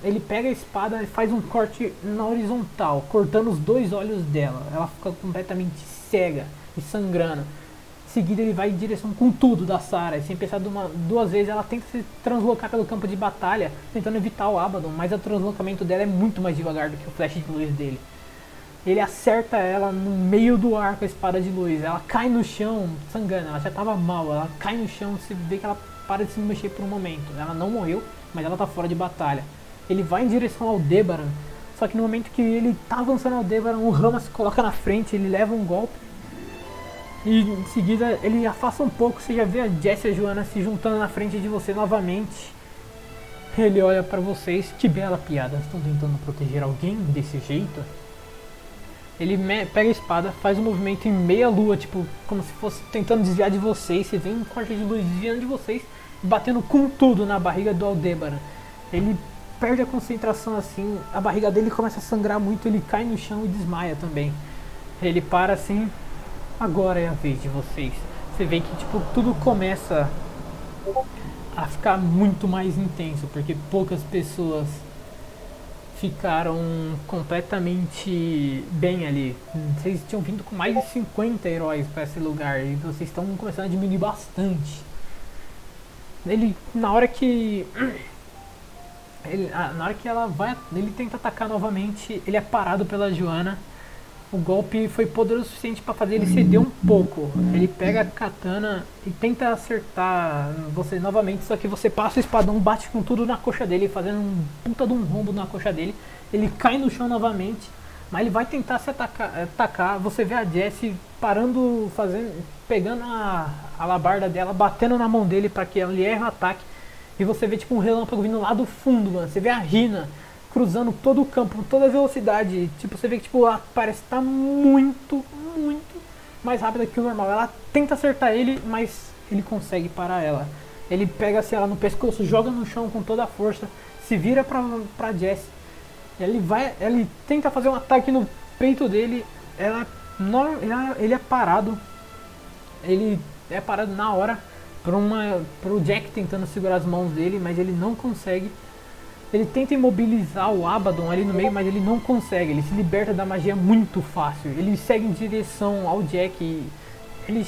Ele pega a espada e faz um corte na horizontal, cortando os dois olhos dela. Ela fica completamente cega e sangrando. Em seguida ele vai em direção com tudo da Sarah. E sem pensar uma, duas vezes, ela tenta se translocar pelo campo de batalha, tentando evitar o Abaddon, mas o translocamento dela é muito mais devagar do que o flash de luz dele. Ele acerta ela no meio do ar com a espada de luz. Ela cai no chão, sangrando. Ela já estava mal. Ela cai no chão, você vê que ela para de se mexer por um momento. Ela não morreu, mas ela está fora de batalha. Ele vai em direção ao Debaran, só que no momento que ele tá avançando ao Devaran, o Rama se coloca na frente, ele leva um golpe. E em seguida ele afasta um pouco, você já vê a Jessie e a Joana se juntando na frente de você novamente. Ele olha pra vocês, que bela piada, estão tentando proteger alguém desse jeito? Ele pega a espada, faz um movimento em meia lua, tipo, como se fosse tentando desviar de vocês. Você vê um corte de luz desviando de vocês, batendo com tudo na barriga do Aldebaran. Ele perde a concentração assim, a barriga dele começa a sangrar muito, ele cai no chão e desmaia também. Ele para assim, agora é a vez de vocês. Você vê que tipo tudo começa a ficar muito mais intenso, porque poucas pessoas ficaram completamente bem ali. Vocês tinham vindo com mais de 50 heróis para esse lugar e vocês estão começando a diminuir bastante. Ele, na hora que ele, na hora que ela vai, ele tenta atacar novamente, ele é parado pela Joana. O golpe foi poderoso o suficiente para fazer ele ceder um pouco. Ele pega a katana e tenta acertar você novamente, só que você passa o espadão, bate com tudo na coxa dele, fazendo um puta de um rombo na coxa dele. Ele cai no chão novamente, mas ele vai tentar se atacar. atacar. Você vê a Jessie parando, fazendo, pegando a, a labarda dela, batendo na mão dele para que ele erre o ataque. E você vê tipo um relâmpago vindo lá do fundo, mano. Você vê a Rina cruzando todo o campo, com toda a velocidade. Tipo, você vê que tipo, ela parece estar muito, muito mais rápida que o normal. Ela tenta acertar ele, mas ele consegue parar ela. Ele pega assim, ela no pescoço, joga no chão com toda a força, se vira pra, pra Jess. Ele vai. Ele tenta fazer um ataque no peito dele. Ela, não, ele é parado. Ele é parado na hora por uma, pro Jack tentando segurar as mãos dele, mas ele não consegue. Ele tenta imobilizar o Abaddon ali no meio, mas ele não consegue. Ele se liberta da magia muito fácil. Ele segue em direção ao Jack. Ele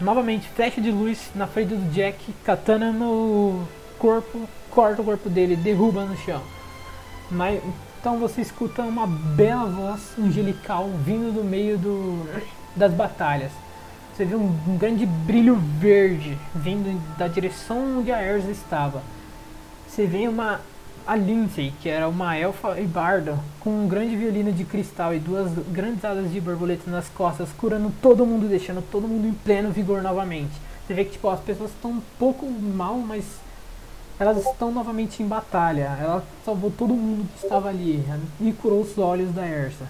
novamente flecha de luz na frente do Jack, katana no corpo, corta o corpo dele, derruba no chão. Mas então você escuta uma bela voz angelical vindo do meio do, das batalhas. Você vê um, um grande brilho verde vindo da direção onde a Erza estava. Você vê uma a Lindsay, que era uma elfa e barda, com um grande violino de cristal e duas grandes asas de borboleta nas costas, curando todo mundo, deixando todo mundo em pleno vigor novamente. Você vê que tipo, as pessoas estão um pouco mal, mas elas estão novamente em batalha. Ela salvou todo mundo que estava ali e curou os olhos da Ersa.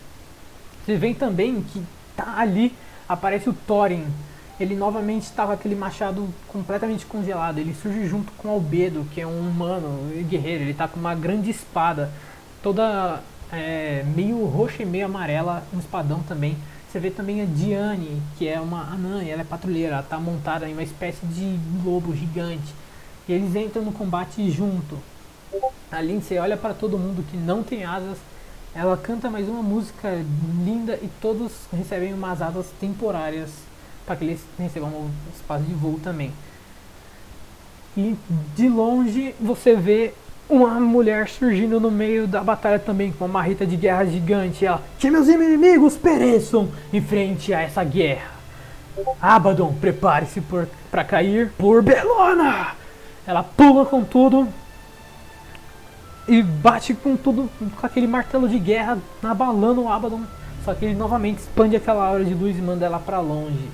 Você vê também que tá ali, aparece o Thorin. Ele novamente está com aquele machado completamente congelado. Ele surge junto com Albedo, que é um humano guerreiro. Ele tá com uma grande espada, toda é, meio roxa e meio amarela, um espadão também. Você vê também a Diane, que é uma anã, e ela é patrulheira. Ela tá montada em uma espécie de lobo gigante. E eles entram no combate junto. A Lindsay olha para todo mundo que não tem asas. Ela canta mais uma música linda e todos recebem umas asas temporárias para que eles recebam um espaço de voo também. E de longe você vê uma mulher surgindo no meio da batalha também com uma marreta de guerra gigante. Ela, que meus inimigos pereçam em frente a essa guerra. Abaddon, prepare-se para cair por Belona. Ela pula com tudo e bate com tudo, com aquele martelo de guerra, abalando o Abaddon. Só que ele novamente expande aquela aura de luz e manda ela pra longe.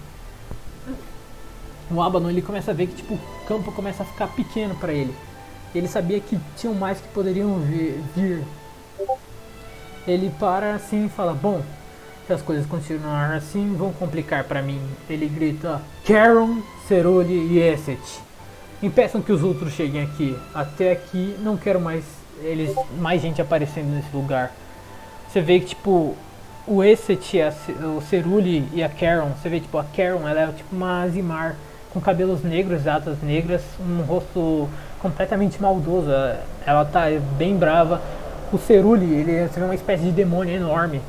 O Abaddon ele começa a ver que tipo, o campo começa a ficar pequeno para ele. Ele sabia que tinham mais que poderiam vir. Ele para assim e fala: Bom, se as coisas continuarem assim, vão complicar para mim. Ele grita: Caron, Cerule e Esset. Impeçam que os outros cheguem aqui. Até aqui não quero mais eles mais gente aparecendo nesse lugar. Você vê que tipo o Esset, o Cerule e a Caron, você vê tipo a Caron, ela é tipo uma Azimar com cabelos negros, asas negras, um rosto completamente maldoso. Ela- tá bem brava. O Cerule, ele é uma espécie de demônio enorme,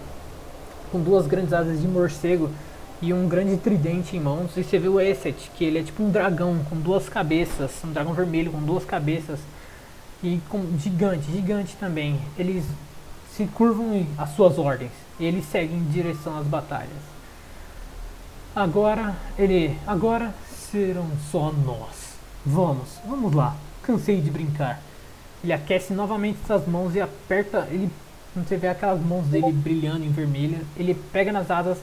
com duas grandes asas de morcego e um grande tridente em mãos. E você vê o Esset, que ele é tipo um dragão com duas cabeças, um dragão vermelho com duas cabeças e com gigante, gigante também. Eles se curvam às suas ordens e eles seguem em direção às batalhas. Agora ele, agora serão só nós. Vamos, vamos lá. Cansei de brincar. Ele aquece novamente suas mãos e aperta. Ele, você vê aquelas mãos dele brilhando em vermelho. Ele pega nas asas,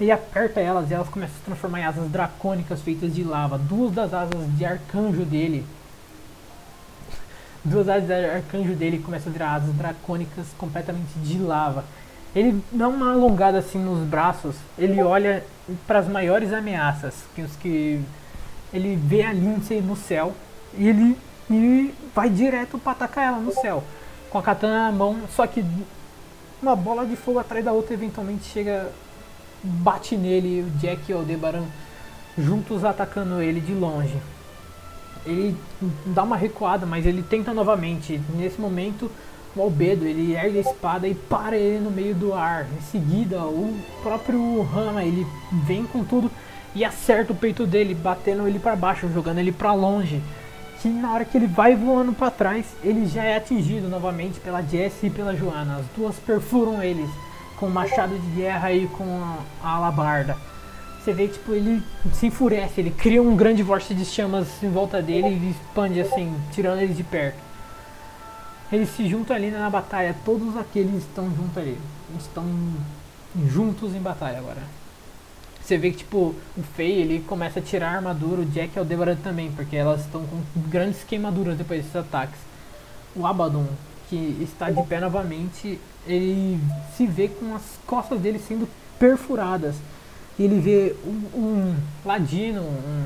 ele aperta elas e elas começam a se transformar em asas dracônicas feitas de lava. Duas das asas de arcanjo dele duas asas de arcanjo dele começam a virar asas dracônicas completamente de lava. Ele dá uma alongada assim nos braços, ele olha para as maiores ameaças, que os que ele vê a Lindsay no céu e ele, ele vai direto para atacar ela no céu, com a katana na mão, só que uma bola de fogo atrás da outra eventualmente chega, bate nele, o Jack e o Aldebaran juntos atacando ele de longe. Ele dá uma recuada, mas ele tenta novamente. Nesse momento, o Albedo ele ergue a espada e para ele no meio do ar. Em seguida, o próprio Rama ele vem com tudo e acerta o peito dele, batendo ele para baixo, jogando ele para longe. Que na hora que ele vai voando para trás, ele já é atingido novamente pela Jess e pela Joana. As duas perfuram eles com o machado de guerra e com a alabarda. Você vê tipo ele se enfurece, ele cria um grande vórtice de chamas em volta dele e expande assim, tirando eles de perto. Eles se juntam ali na batalha, todos aqueles estão juntos ali. Estão juntos em batalha agora. Você vê que tipo, o Fei ele começa a tirar a armadura, o Jack e o Deborah também, porque elas estão com grandes queimaduras depois desses ataques. O Abaddon, que está de pé novamente, ele se vê com as costas dele sendo perfuradas. E ele vê um, um ladino, um,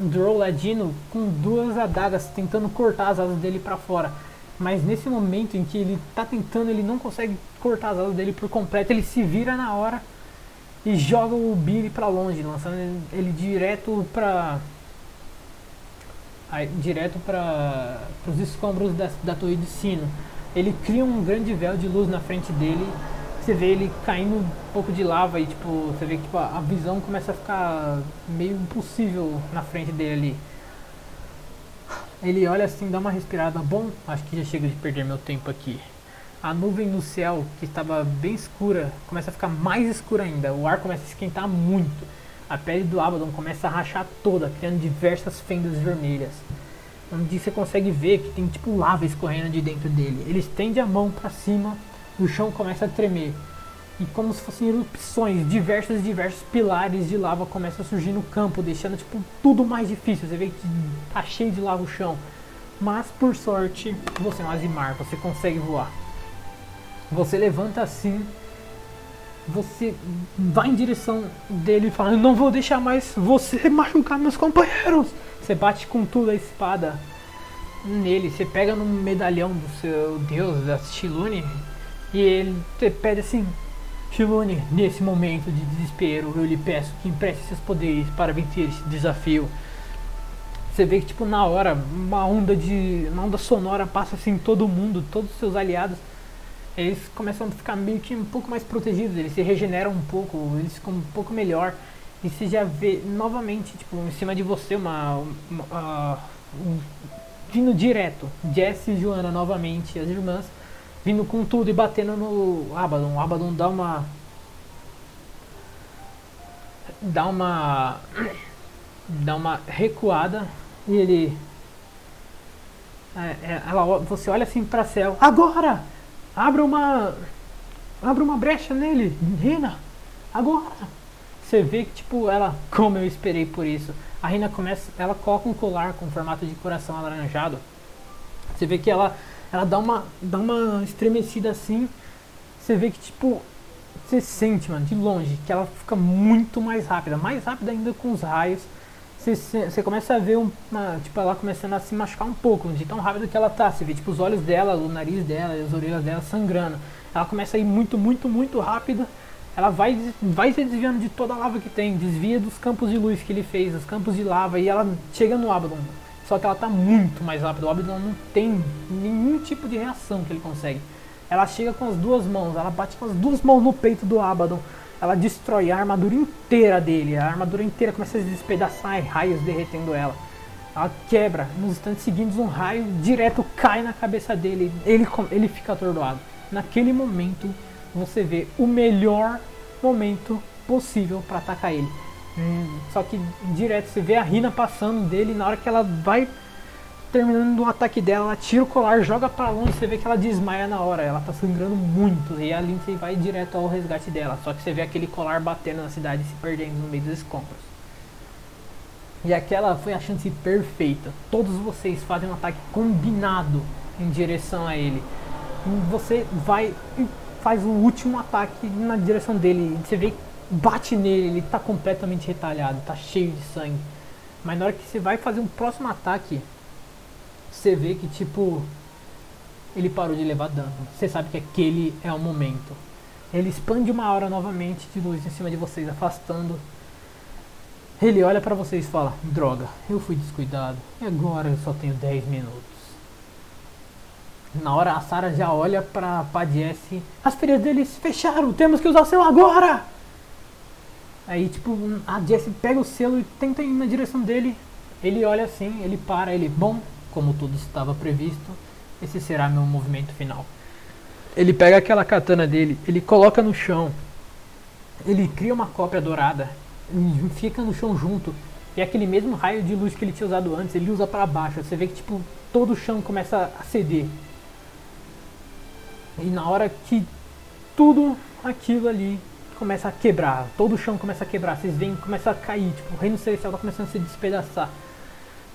um drow ladino com duas adagas tentando cortar as asas dele para fora. Mas nesse momento em que ele tá tentando, ele não consegue cortar as asas dele por completo, ele se vira na hora e joga o Billy para longe, lançando ele direto para direto para os escombros da, da torre de sino. Ele cria um grande véu de luz na frente dele. Você vê ele caindo um pouco de lava e tipo, você vê que tipo, a visão começa a ficar meio impossível na frente dele ali. Ele olha assim, dá uma respirada. Bom, acho que já chega de perder meu tempo aqui. A nuvem no céu, que estava bem escura, começa a ficar mais escura ainda. O ar começa a esquentar muito. A pele do Abaddon começa a rachar toda, criando diversas fendas vermelhas. Onde você consegue ver que tem tipo lava escorrendo de dentro dele. Ele estende a mão para cima, o chão começa a tremer. E como se fossem erupções, diversos diversos pilares de lava começam a surgir no campo, deixando tipo tudo mais difícil. Você vê que tá cheio de lava o chão. Mas por sorte, você é um Azimar, você consegue voar. Você levanta assim, você vai em direção dele e fala: Eu não vou deixar mais você machucar meus companheiros. Você bate com tudo a espada nele, você pega no medalhão do seu deus, da Shilune, e ele te pede assim: Shilune, nesse momento de desespero, eu lhe peço que empreste seus poderes para vencer esse desafio. Você vê que tipo na hora uma onda de uma onda sonora passa assim todo mundo, todos os seus aliados, eles começam a ficar meio que um pouco mais protegidos, eles se regeneram um pouco, eles ficam um pouco melhor e você já vê novamente tipo em cima de você uma, uma um, vindo direto, Jess e Joana novamente, as irmãs vindo com tudo e batendo no Abaddon. O Abaddon dá uma. dá uma. dá uma recuada e ele. É, ela, você olha assim para céu. Agora! Abra uma. Abra uma brecha nele, Rina! Agora! Você vê que, tipo, ela. Como eu esperei por isso. A Rina começa. Ela coloca um colar com formato de coração alaranjado. Você vê que ela ela dá uma, dá uma estremecida assim. Você vê que, tipo, você sente, mano, de longe, que ela fica muito mais rápida. Mais rápida ainda com os raios. Você, começa a ver uma, tipo, ela começando a se machucar um pouco, de tão rápido que ela tá. Você vê, tipo, os olhos dela, o nariz dela as orelhas dela sangrando. Ela começa a ir muito, muito, muito rápida. Ela vai, vai se desviando de toda a lava que tem, desvia dos campos de luz que ele fez, os campos de lava, e ela chega no Abaddon. Só que ela tá muito mais rápida. O Abaddon não tem nenhum tipo de reação que ele consegue. Ela chega com as duas mãos, ela bate com as duas mãos no peito do Abaddon. Ela destrói a armadura inteira dele. A armadura inteira começa a se despedaçar raios derretendo ela. Ela quebra. Nos instantes seguintes, um raio direto cai na cabeça dele. Ele, ele fica atordoado. Naquele momento, você vê o melhor momento possível para atacar ele. Hum, só que direto você vê a Rina passando dele na hora que ela vai terminando o ataque dela, ela tira o colar, joga para longe, você vê que ela desmaia na hora, ela tá sangrando muito e a Lindsay vai direto ao resgate dela. Só que você vê aquele colar batendo na cidade e se perdendo no meio dos escombros. E aquela foi a chance perfeita. Todos vocês fazem um ataque combinado em direção a ele. Você vai e faz o último ataque na direção dele. Você vê, bate nele, ele tá completamente retalhado, tá cheio de sangue. Mas na hora que você vai fazer um próximo ataque, você vê que tipo ele parou de levar dano. Você sabe que aquele é o momento. Ele expande uma aura novamente de luz em cima de vocês, afastando. Ele olha pra vocês e fala: Droga, eu fui descuidado. E agora eu só tenho 10 minutos. Na hora a Sarah já olha pra Jesse. As feridas deles fecharam, temos que usar o selo agora! Aí tipo, a Jesse pega o selo e tenta ir na direção dele. Ele olha assim, ele para, ele, bom, como tudo estava previsto, esse será meu movimento final. Ele pega aquela katana dele, ele coloca no chão, ele cria uma cópia dourada, fica no chão junto. E aquele mesmo raio de luz que ele tinha usado antes, ele usa para baixo. Você vê que tipo todo o chão começa a ceder. E na hora que tudo aquilo ali começa a quebrar, todo o chão começa a quebrar, vocês veem começa a cair, tipo, o reino celestial tá começando a se despedaçar.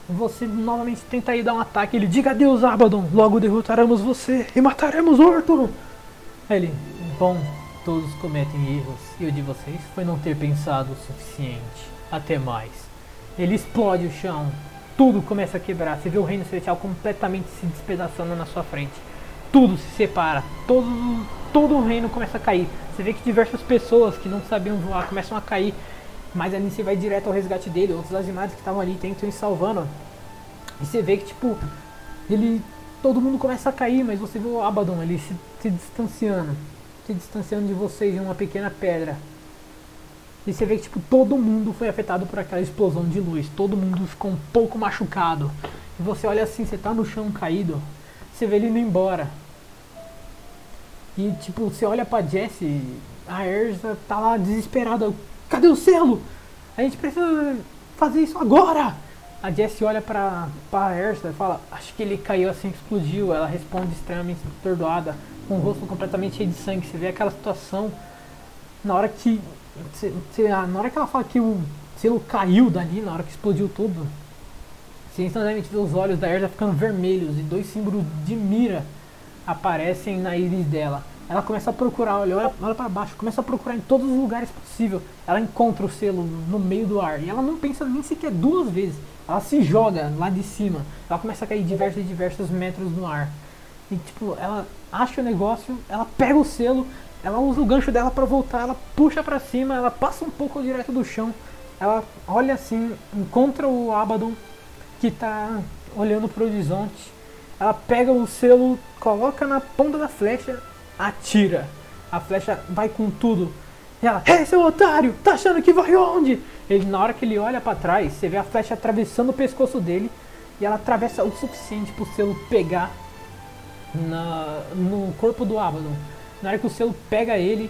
Você novamente tenta ir dar um ataque, ele diga adeus Abaddon, logo derrotaremos você e mataremos Orton. Aí ele, bom, todos cometem erros, e o de vocês foi não ter pensado o suficiente. Até mais. Ele explode o chão, tudo começa a quebrar, você vê o reino celestial completamente se despedaçando na sua frente. Tudo se separa, todo, todo o reino começa a cair. Você vê que diversas pessoas que não sabiam voar começam a cair mas a Lindsay vai direto ao resgate dele, outros Azimados que estavam ali tentam ir salvando. E você vê que, tipo, ele. Todo mundo começa a cair, mas você vê o Abaddon ali se, se distanciando. Se distanciando de vocês em uma pequena pedra. E você vê que, tipo, todo mundo foi afetado por aquela explosão de luz. Todo mundo ficou um pouco machucado. E você olha assim, você tá no chão caído. Você vê ele indo embora. E, tipo, você olha pra Jessie, a Erza tá lá desesperada. Cadê o selo? A gente precisa fazer isso agora! A Jessie olha pra Ersa e fala, acho que ele caiu assim que explodiu. Ela responde extremamente atordoada, com o rosto completamente cheio de sangue. Você vê aquela situação na hora que. Você, você, na hora que ela fala que o selo caiu dali, na hora que explodiu tudo. Você instantaneamente vê os olhos da Ersa ficando vermelhos e dois símbolos de mira aparecem na íris dela. Ela começa a procurar, olha, olha, para baixo, começa a procurar em todos os lugares possível. Ela encontra o selo no meio do ar e ela não pensa nem sequer duas vezes. Ela se joga lá de cima. Ela começa a cair diversos e diversos metros no ar. E tipo, ela acha o negócio, ela pega o selo, ela usa o gancho dela para voltar, ela puxa para cima, ela passa um pouco direto do chão. Ela olha assim, encontra o Abaddon que tá olhando pro horizonte. Ela pega o selo, coloca na ponta da flecha atira. A flecha vai com tudo. E ela, ei, seu otário, tá achando que vai onde? Ele, na hora que ele olha para trás, você vê a flecha atravessando o pescoço dele. E ela atravessa o suficiente pro selo pegar na, no corpo do Abaddon. Na hora que o selo pega ele,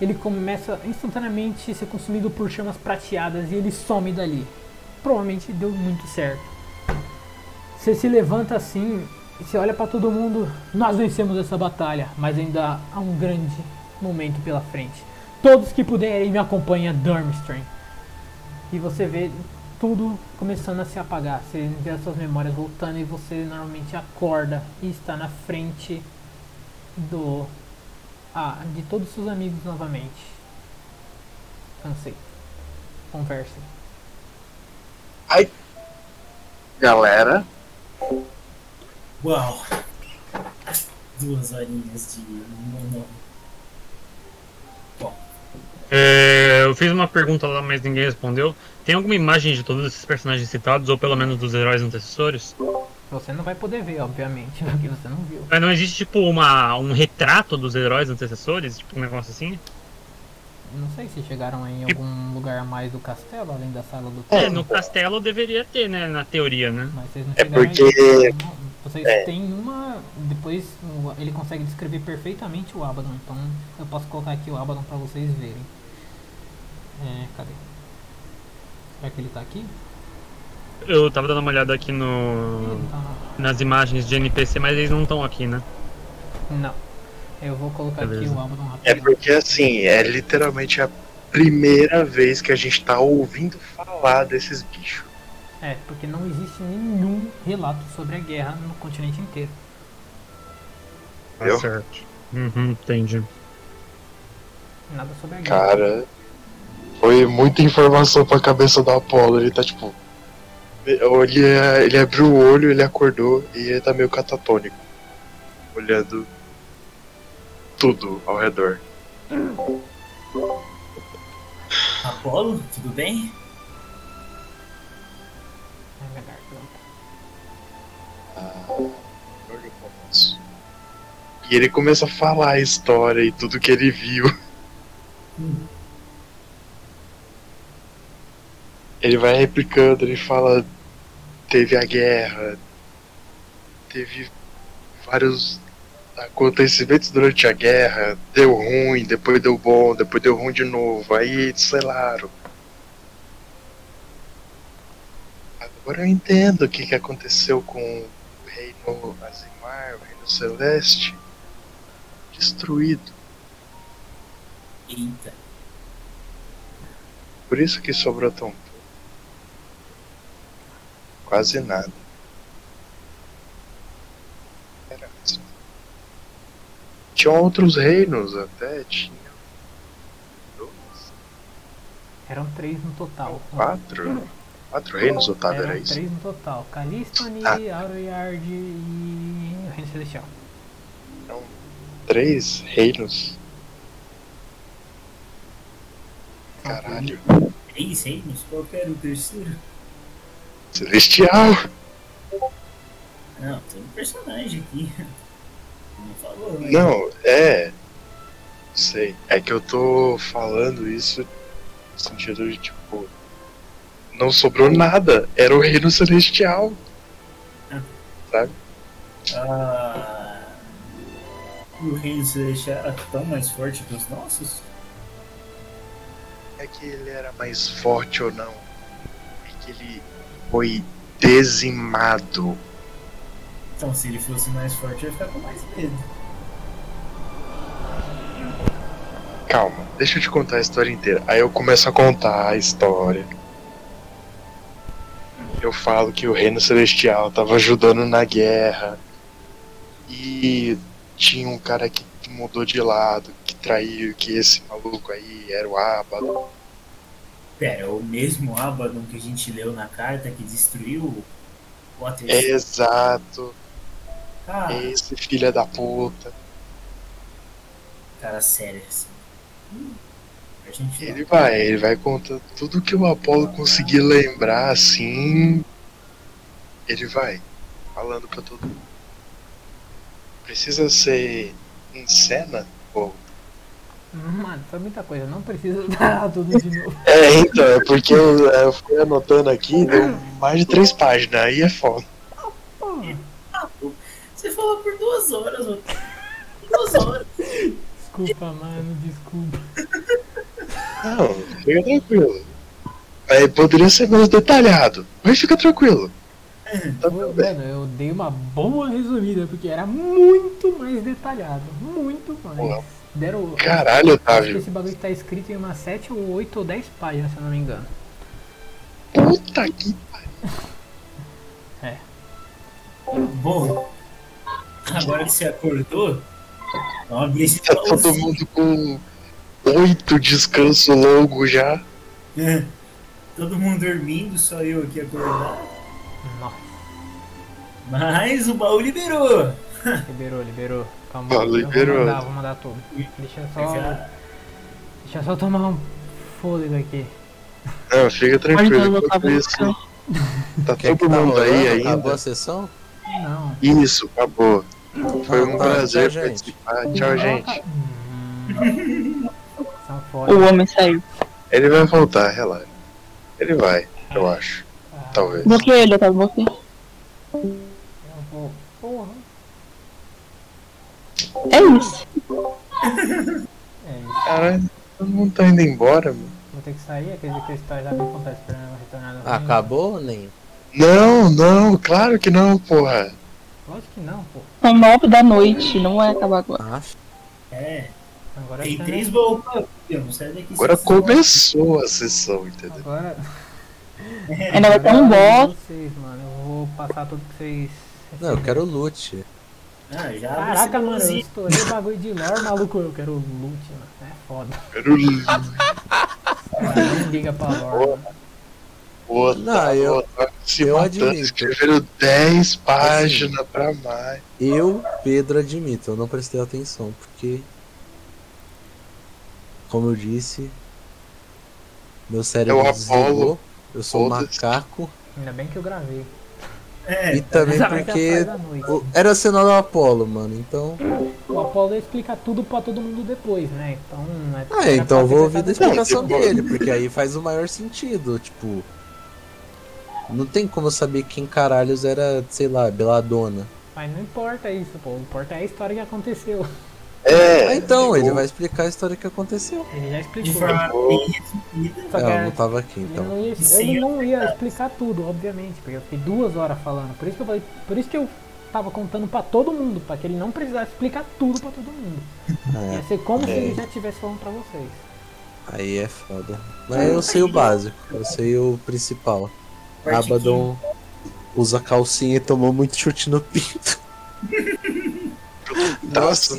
ele começa instantaneamente a ser consumido por chamas prateadas e ele some dali. Provavelmente deu muito certo. Você se levanta assim e você olha para todo mundo, nós vencemos essa batalha, mas ainda há um grande momento pela frente. Todos que puderem me acompanhem a Durmstrang. E você vê tudo começando a se apagar. Você vê as suas memórias voltando e você normalmente acorda e está na frente do ah, de todos os seus amigos novamente. Cansei. Conversem. Ai. Galera, Uau! Duas horinhas de monólogo. Bom, É, eu fiz uma pergunta lá, mas ninguém respondeu. Tem alguma imagem de todos esses personagens citados, ou pelo menos dos heróis antecessores? Você não vai poder ver, obviamente, porque você não viu. Mas não existe, tipo, uma, um retrato dos heróis antecessores? Tipo, um negócio assim? Não sei se chegaram em algum lugar a mais do castelo, além da sala do É, no castelo deveria ter, né? Na teoria, né? Mas vocês não É chegaram porque- aí. Não, Vocês é. têm uma. Depois ele consegue descrever perfeitamente o Abaddon, então eu posso colocar aqui o Abaddon pra vocês verem. É, cadê? Será que ele tá aqui? Eu tava dando uma olhada aqui no, tá. nas imagens de NPC, mas eles não estão aqui, né? Não. Eu vou colocar aqui Beleza. o Abaddon é rápido. porque assim, é literalmente a primeira vez que a gente tá ouvindo falar desses bichos. É, porque não existe nenhum relato sobre a guerra no continente inteiro. Tá Eu? certo. Uhum, entendi. Nada sobre a guerra. Cara, foi muita informação pra cabeça do Apollo. Ele tá tipo. Ele, ele abriu o olho, ele acordou e ele tá meio catatônico. Olhando tudo ao redor. Apolo, tudo bem? E ele começa a falar a história e tudo que ele viu. Ele vai replicando, ele fala. Teve a guerra, teve vários acontecimentos durante a guerra, deu ruim, depois deu bom, depois deu ruim de novo, aí selaram. Agora eu entendo o que, que aconteceu com reino Azimar, o reino celeste, destruído. Eita. Por isso que sobrou tão pouco. Quase nada. Era assim. Tinham outros reinos até, tinha dois, Eram três no total. quatro. Quatro reinos, Otávio, Eram era isso? três no total. Calistone, Ah. Auroyard e o Reino Celestial. Três reinos. Caralho. Três reinos? Qual que era o terceiro? Celestial! Não, tem um personagem aqui. Não falou, né? Não, é. Sei. É que eu tô falando isso no sentido de tipo. Não sobrou nada. Era o reino celestial. Ah, o reino celestial era tão mais forte que os nossos? É que ele era mais forte ou não. É que ele foi dizimado. Então, se ele fosse mais forte, eu ia ficar com mais medo. Calma, deixa eu te contar a história inteira. Aí eu começo a contar a história. Eu falo que o reino celestial tava ajudando na guerra. E tinha um cara que mudou de lado, que traiu, que esse maluco aí era o Abado. Pera, é o mesmo Abaddon que a gente leu na carta que destruiu o Water Exato, Ah, esse filho da puta. cara sério assim. Hum, gente Ele vai, ele vai contando tudo que o Apolo conseguir lembrar assim. Ele vai falando pra todo mundo. Precisa ser em cena? Ou... Mano, foi muita coisa. Não precisa dar tudo de novo. É, então, é porque eu, eu fui anotando aqui, deu mais de três páginas, aí é foda. Você falou por duas horas, mano. Duas horas. desculpa, mano. Desculpa. Não, fica tranquilo. Aí poderia ser mais detalhado, mas fica tranquilo. Tá tudo bem. Mano, eu dei uma boa resumida, porque era muito mais detalhado. Muito mais. Porra. Deram. Caralho, Acho que Otávio. esse bagulho tá escrito em umas 7 ou 8 ou 10 páginas, se eu não me engano. Puta que Bom, agora que você acordou, abrir esse tá todo mundo com oito descanso longo já. É. Todo mundo dormindo, só eu aqui acordado. Nossa, Mas o baú liberou. liberou, liberou. Calma, Ah, eu vou liberou. mandar, vou mandar tudo. Deixa eu só. Já- Deixa eu só tomar um fôlego aqui. Não, fica Pode tranquilo. isso. Tá Quer todo tá mundo aí rolando? ainda. Acabou a sessão? Não. Isso, acabou. Foi um tá, prazer tchau, gente. participar. Tchau, gente. São O homem saiu. Ele vai voltar, relaxa. Ele vai, eu acho. Talvez. Bloqueei ele, tá? Bloqueei. Eu vou. Porra. É isso. É isso. Caralho, todo mundo tá indo embora, mano. Vou ter que sair, aquele que está já bem acontece esperando ela retornar Ah, acabou, nem? Não, não, claro que não, porra. Lógico que não, pô. São nove da noite, não vai acabar agora. Ah, É, Agora tem tá- três não sai daqui. Agora começou a sessão, entendeu? Agora. Ainda vai ter um é boss. Vocês, mano. Eu vou passar tudo que vocês. não, eu quero loot. Ah, já Caraca, mano, eu baúzinho. estourei o bagulho de lore, maluco. Eu quero loot, mano. É foda. Mano, nem liga pra lore. Não, eu- eu admito. escreveram 10 páginas pra mais. Eu, Pedro, admito, eu não prestei atenção, porque. Como eu disse, meu cérebro É o desligou. Apollo. Eu sou um macaco. Ainda bem que eu gravei. É, E também a porque. o- Era a cena do Apollo, mano. Então. O Apolo explica tudo pra todo mundo depois, né? Então. É, Ah, então eu vou ouvir da pensado explicação Não, dele, porque aí faz o maior sentido. Tipo. Não tem como eu saber quem caralhos era, sei lá, Beladona. Mas não importa isso, pô. O importa é a história que aconteceu. É, Ah, então, ele vai explicar a história que aconteceu. Ele já de explicou. forma. Só que É, eu não tava aqui, Ele então. não, ia, ele não ia explicar tudo, obviamente, porque eu fiquei duas horas falando. Por isso que eu falei, por isso que eu tava contando pra todo mundo, pra que ele não precisasse explicar tudo pra todo mundo. É, Ia ser como se É. ele já estivesse falando pra vocês. aí é foda. Mas eu sei o básico, eu sei o principal. Abaddon usa calcinha e tomou muito chute no pinto. Nossa,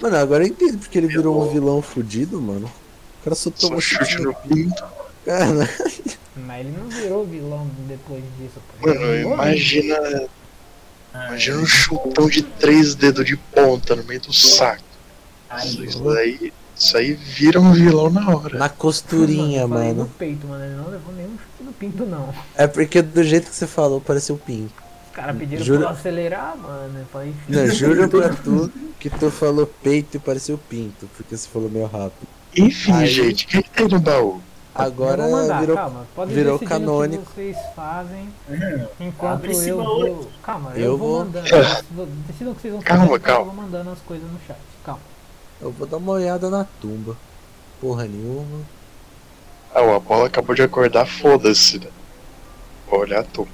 Mano, agora eu entendo porque ele virou um vilão fudido, mano. O cara só tomou chute no pinto. Mas ele não virou vilão depois disso. pô. Mano, imagina. Ah, Imagina um chutão de três dedos de ponta no meio do saco. Ai, Isso daí, isso aí vira um vilão na hora. na costurinha, Mano, mano. no peito, mano. Ele não levou nenhum chute no pinto, não. É porque do jeito que você falou, pareceu pinto. Os caras pediram Juro- pra eu acelerar, mano. Eu falei, Não, juro pra tu que tu falou peito e pareceu pinto, porque você falou meio rápido. Enfim, Aí- gente, o que, que tem no baú? Agora mandar, virou. calma. Pode virou decidir no que canônico. vocês fazem Uhum. enquanto eu vou. Calma, eu, Eu vou, vou- mandando. Vão- Decidam o que vocês vão Calma, fazer, calma. eu vou mandando as coisas no chat. Calma. Eu vou dar uma olhada na tumba. Porra nenhuma. Ah, o Apolo acabou de acordar, foda-se, né? Vou olhar tu.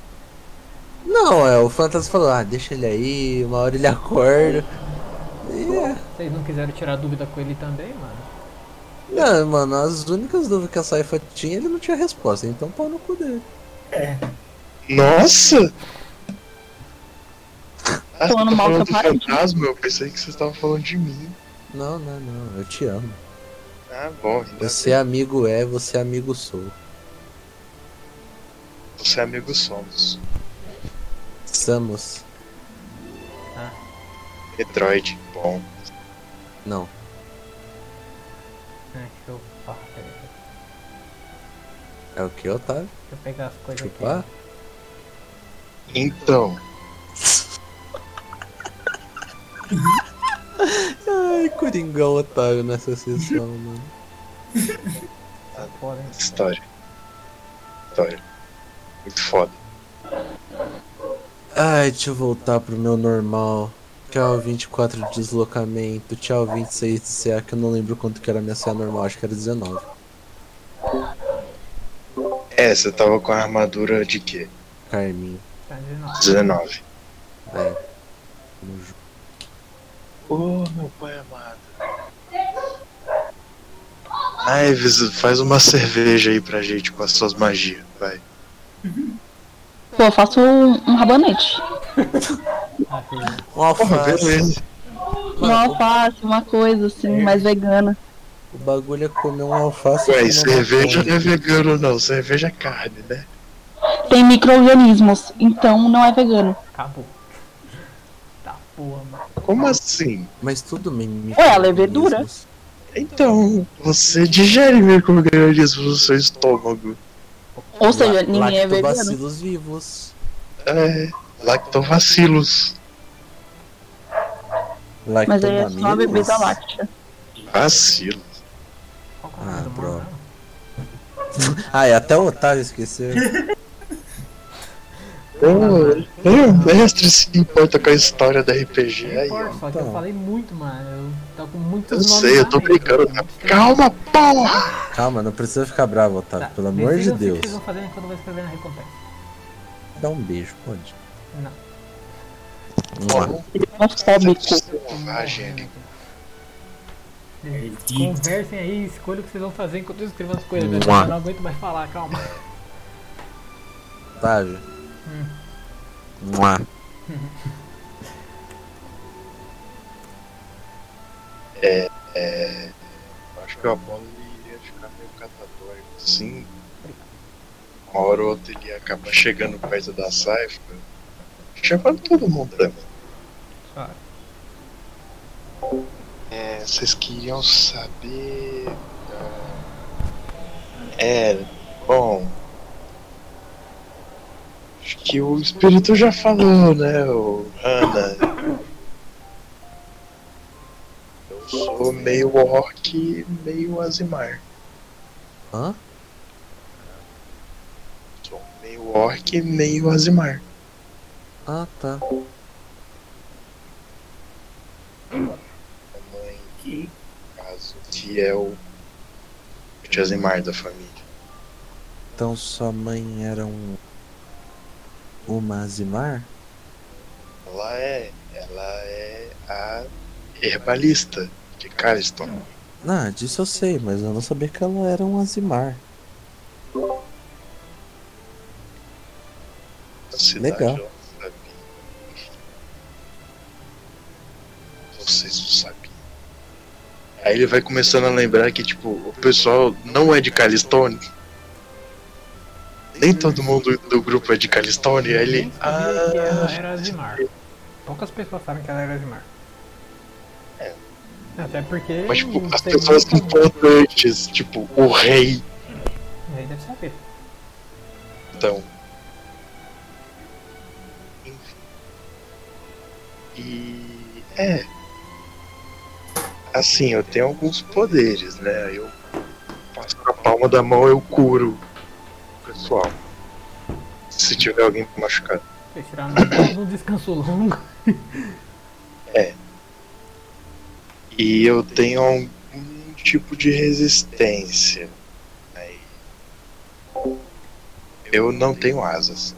Não, é, o fantasma falou, ah, deixa ele aí, uma hora ele acorda. E é. Vocês não quiseram tirar dúvida com ele também, mano? Não, mano, as únicas dúvidas que a Saifa tinha, ele não tinha resposta, então pau no cu dele. Nossa! Ah, Falando tá mal falando do fantasma? Eu pensei que vocês estavam falando de mim. Não, não, não, eu te amo. Ah, bom, ainda Você amigo é, você amigo sou. você amigo somos. Estamos. Metroid, bom. Não. É, deixa eu. Ah, peraí, É o que, Otávio? Deixa eu pegar as coisas Chupar? aqui. Então, Ai, Coringão Otávio nessa sessão, mano. Podem. história. História. Muito foda. Ai, deixa eu voltar pro meu normal. Tchau, 24 de deslocamento. Tchau, 26 de CA, que eu não lembro quanto que era a minha CA normal, acho que era 19. É, você tava com a armadura de quê? Carminho. Tá dizendo, 19. É. Ô, meu pai amado. Ives, faz uma cerveja aí pra gente com as suas magias, vai. Pô, eu faço um, um rabanete. Um alface. Uma alface, uma coisa assim, mais vegana. O bagulho é comer um alface. Ué, cerveja não é vegano não, cerveja é carne, né? Tem micro-organismos, então não é vegano. acabou. Tá porra, mano. Como assim? Mas tudo bem. Ué, a levedura. Então, você digere micro-organismos no seu estômago. Ou seja, ninguém é vegano. Vivos. É, lactobacilos. Mas aí é só a bebida láctea. Que é Ah, bro. Ah, e até o Otávio esqueceu. Nem o mestre se importa com a história da RPG aí, importa, só que eu Então. falei muito, mano. Eu tô com Eu muitos nomes sei, eu tô brincando. Calma, porra! Calma, não precisa ficar bravo, Otávio. Tá, Pelo amor de decidam o que Deus. vocês vão fazer enquanto eu vou escrever na recompensa. Dá um beijo, pode. Não. Mua. Homofóbico. Selvagem ali. Conversem aí, escolha o que vocês vão fazer enquanto eu escrevo as coisas. Eu não aguento mais falar, calma. Otávio. Hum. Mua. É, é, acho que o Apolo ele iria ficar meio catatônico assim. Uma hora ou outra ele acaba chegando perto da Saifa, chamando todo mundo também. Claro. É, vocês queriam saber. ah, É, bom. Acho que o espírito já falou, né, o Hannah. Eu sou meio orc, meio azimar. Hã? Sou meio orc, meio azimar. Ah, tá. A mãe, que, no caso, que é o azimar da família. Então sua mãe era um. Uma Azimar? Ela é. Ela é a herbalista de Cariston. Ah, disso eu sei, mas eu não sabia que ela era um Azimar. Legal. Aí ele vai começando a lembrar que, tipo, o pessoal não é de Calistone. Nem todo mundo do grupo é de Calistone. Aí ele. Que ela Ah, era Azimar. Poucas pessoas sabem que ela era Azimar. É. Até porque. mas, tipo, as pessoas importantes, tipo, o rei. Aí deve saber. Então. Enfim. E. É. Assim, eu tenho alguns poderes, né? Eu passo com a palma da mão, eu curo o pessoal. Se tiver alguém machucado. Vocês tiraram mais um descanso longo. E eu tenho algum tipo de resistência. Aí. Eu não tenho asas.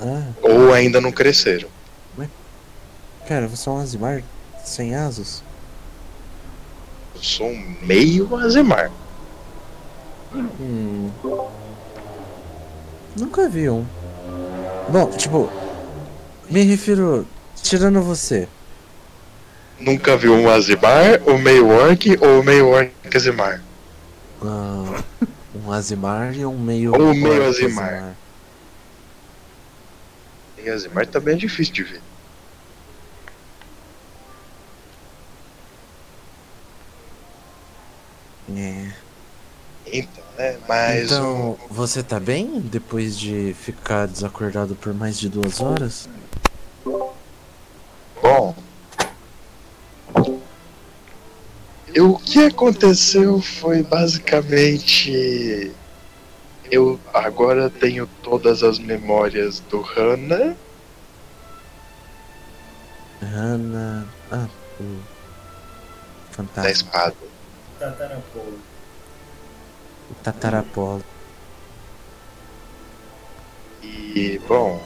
Ah, Ou ainda não cresceram. cara, você é um Azimar sem asas? Eu sou um meio azemar. Hum. Nunca vi um. Bom, tipo. Me refiro. Tirando você. Nunca viu um azemar, o meio orc ou o meio orc azemar? ah, um Azimar e um meio. Ou um meio orc Azimar. E azemar também é difícil de ver. É. Então, né? Mas então, o- você tá bem depois de ficar desacordado por mais de duas horas? Bom. O que aconteceu foi basicamente. Eu agora tenho todas as memórias do Hannah. Hannah. Ah, o. da Fantasma. espada. Tatarapolo. O Tatarapolo. E, bom.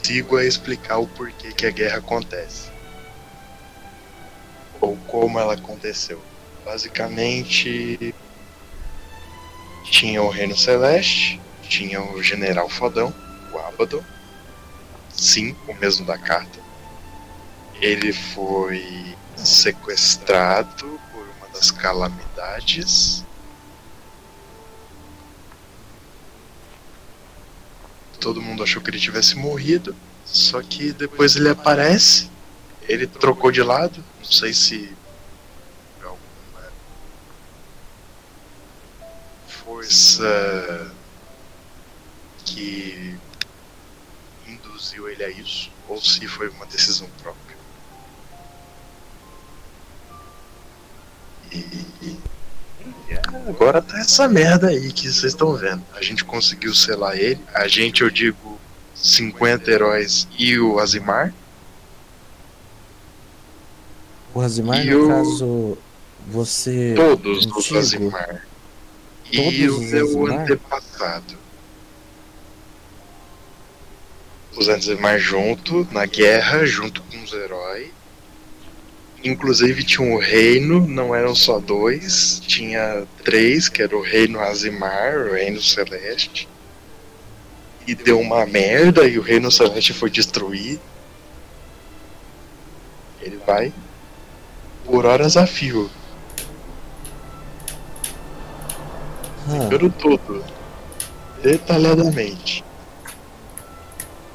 Sigo a explicar o porquê que a guerra acontece. Ou como ela aconteceu. Basicamente. Tinha o Reino Celeste, tinha o General Fodão, o Abaddon. Sim, o mesmo da carta. Ele foi sequestrado por uma das calamidades. Todo mundo achou que ele tivesse morrido. Só que depois ele aparece. Ele trocou de lado. Não sei se. alguma Força. Que. induziu ele a isso. Ou se foi uma decisão própria. E. e Agora tá essa merda aí que vocês estão vendo. A gente conseguiu selar ele. A gente, eu digo, 50 heróis e o Azimar. O Azimar, E no o- caso. Você. Todos os antigo? Azimar. E Todos o os meu Azimar? antepassado. Os Azimar junto, na guerra, junto com os heróis. Inclusive tinha um reino, não eram só dois, tinha três, que era o reino Azimar, o reino celeste. E deu uma merda e o reino celeste foi destruído. Ele vai por horas a fio, Ah, explicando tudo, detalhadamente,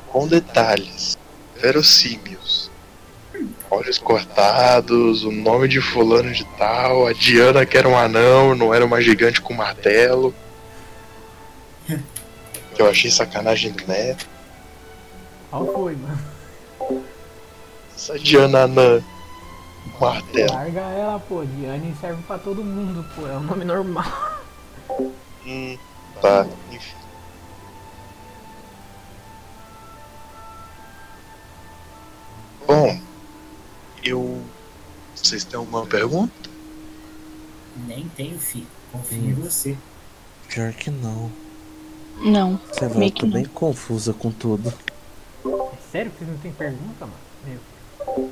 com detalhes verossímios. Olhos cortados, o nome de fulano de tal, a Diana que era um anão, não era uma gigante com martelo. Que eu achei sacanagem do Neto. Qual foi, mano? Essa Diana anã. Martelo. Larga ela, pô. Diane serve pra todo mundo, pô. É um nome normal. Hum, tá, enfim. Bom, eu. Vocês têm alguma pergunta? Nem tenho, filho. Confio em você. pior que não. Não. Sei lá, eu tô não. bem confusa com tudo. É sério que vocês não tem pergunta, mano? Meu.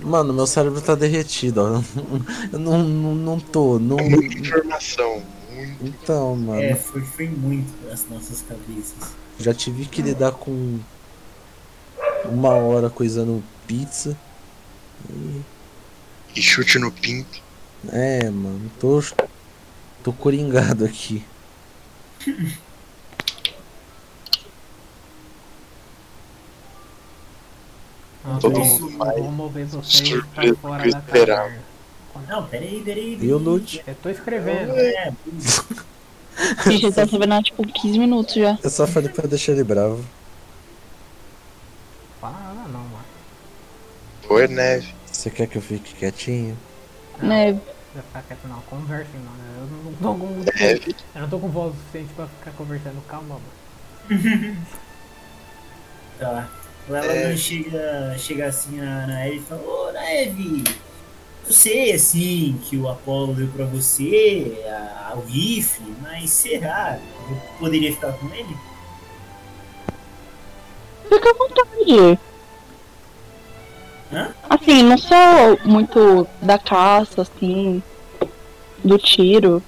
Mano, meu cérebro tá derretido, ó. Eu não, não, não tô. Não... É muita informação. Muito. Então, mano. É, foi, foi muito das nossas cabeças. Já tive que lidar com uma hora coisando pizza. E, E chute no pinto. é, mano, tô. tô coringado aqui. Todo eu mundo vai vou mover vocês pra surpreso fora com da esperar. caverna. Não, peraí, peraí. E o peraí. Lute? Eu tô escrevendo. É, Gente, ele tá sabendo há tipo 15 minutos já. Eu só falei pra deixar ele bravo. Fala nada não, mano. Foi neve. Você quer que eu fique quietinho? Né? Vai ficar quieto não, conversem, mano. Eu não tô com. Neve. Eu não tô com voz suficiente pra ficar conversando. Calma, mano. Tá. O Ela É. chega, chega assim na, na Eve e fala, ô Neve, sei assim que o Apollo deu pra você a- o rifle, mas será? Eu poderia ficar com ele? Fica à vontade. Hã? Assim, não sou muito da caça, assim, do tiro.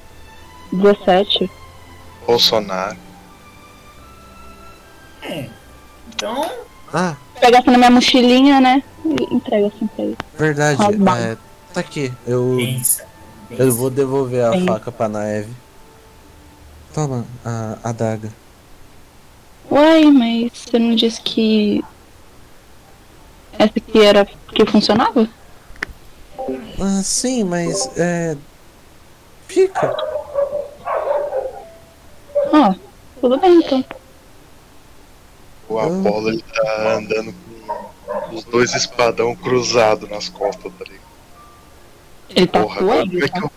17. Bolsonaro. É. Então, Ah, Pega assim na minha mochilinha, né? E entrega assim pra ele. verdade. É, tá aqui. Eu, pensa. pensa. eu vou devolver a Sim. faca pra Naeve. Toma a adaga. Uai, mas você não disse que. Essa aqui era que funcionava? Ah, sim, mas é. Fica. Ah, tudo bem então. O Apolo ele tá andando com os dois espadão cruzados nas costas, tá ligado? Ele tá Porra, agora como, é que eu,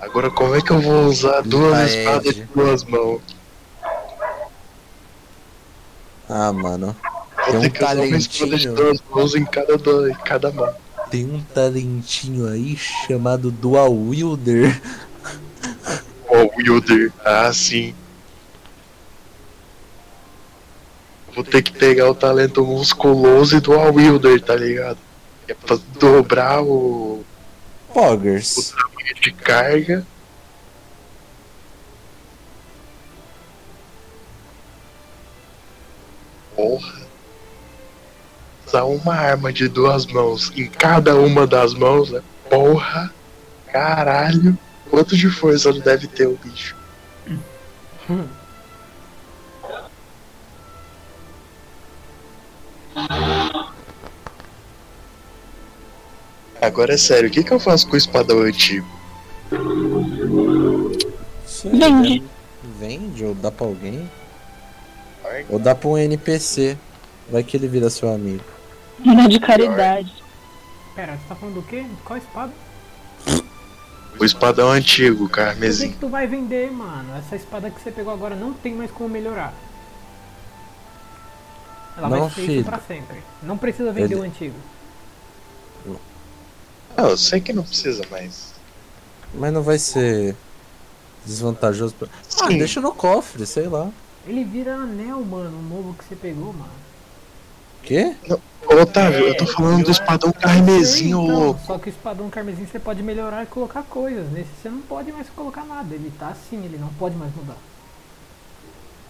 agora como é que eu vou usar duas Ah, espadas de duas mãos? Ah, mano. Vou Tem ter um que usar uma espada de talentinho. duas mãos em cada, do- em cada mão. Tem um talentinho aí chamado Dual Wielder. Ó, o Wilder. Ah, sim. Vou ter que pegar o talento musculoso e do Wilder, tá ligado? É pra dobrar o, o Poggers. tamanho de carga. Porra. Usar uma arma de duas mãos em cada uma das mãos, né? Porra. Caralho. Quanto de força não deve ter o bicho? Agora é sério, o que, que eu faço com o espadão antigo? Vende. Vende ou dá pra alguém? Ou dá pra um NPC. Vai que ele vira seu amigo. Não de caridade. Pera, você tá falando do quê? Qual espada? O espadão antigo, Por que, carmesim. que tu vai vender, mano? Essa espada que você pegou agora não tem mais como melhorar. Ela Não, vai ser filho. isso pra sempre. Não precisa vender Ele- o antigo. Não, eu sei que não precisa, mas. Mas não vai ser desvantajoso pra. Ah, Sim. deixa no cofre, sei lá. Ele vira anel, mano, o novo que você pegou, mano. Quê? Ô, Otávio, eu tô falando do espadão carmesim, ô então, louco. Só que o espadão carmesim você pode melhorar e colocar coisas. Nesse você não pode mais colocar nada. Ele tá assim, ele não pode mais mudar.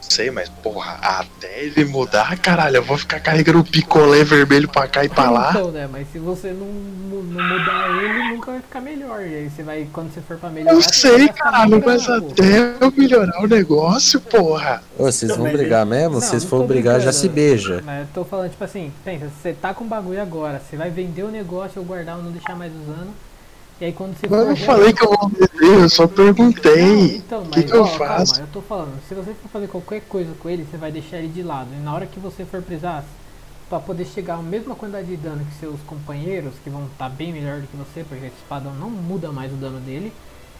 Sei, mas porra, até ele mudar, caralho, eu vou ficar carregando o picolé vermelho pra cá e pra lá. Então, né? Mas se você não, mu- não mudar ele, nunca vai ficar melhor. E aí você vai, quando você for pra melhorar, Eu você sei, vai caralho, mas pô. até eu melhorar o negócio, porra. Ô, vocês vão brigar mesmo? Não, Vocês não tô brigar, já brincando. se beija. Mas eu tô falando, tipo assim, pensa, você tá com bagulho agora, você vai vender o negócio ou guardar ou não deixar mais usando. E aí quando você Mas eu não falei que eu vou eu só Não, perguntei. então, mas que, que eu ó, faço? Calma, eu tô falando, se você for fazer qualquer coisa com ele, você vai deixar ele de lado. E na hora que você for precisar, pra poder chegar a mesma quantidade de dano que seus companheiros, que vão estar bem melhor do que você, porque esse espadão não muda mais o dano dele,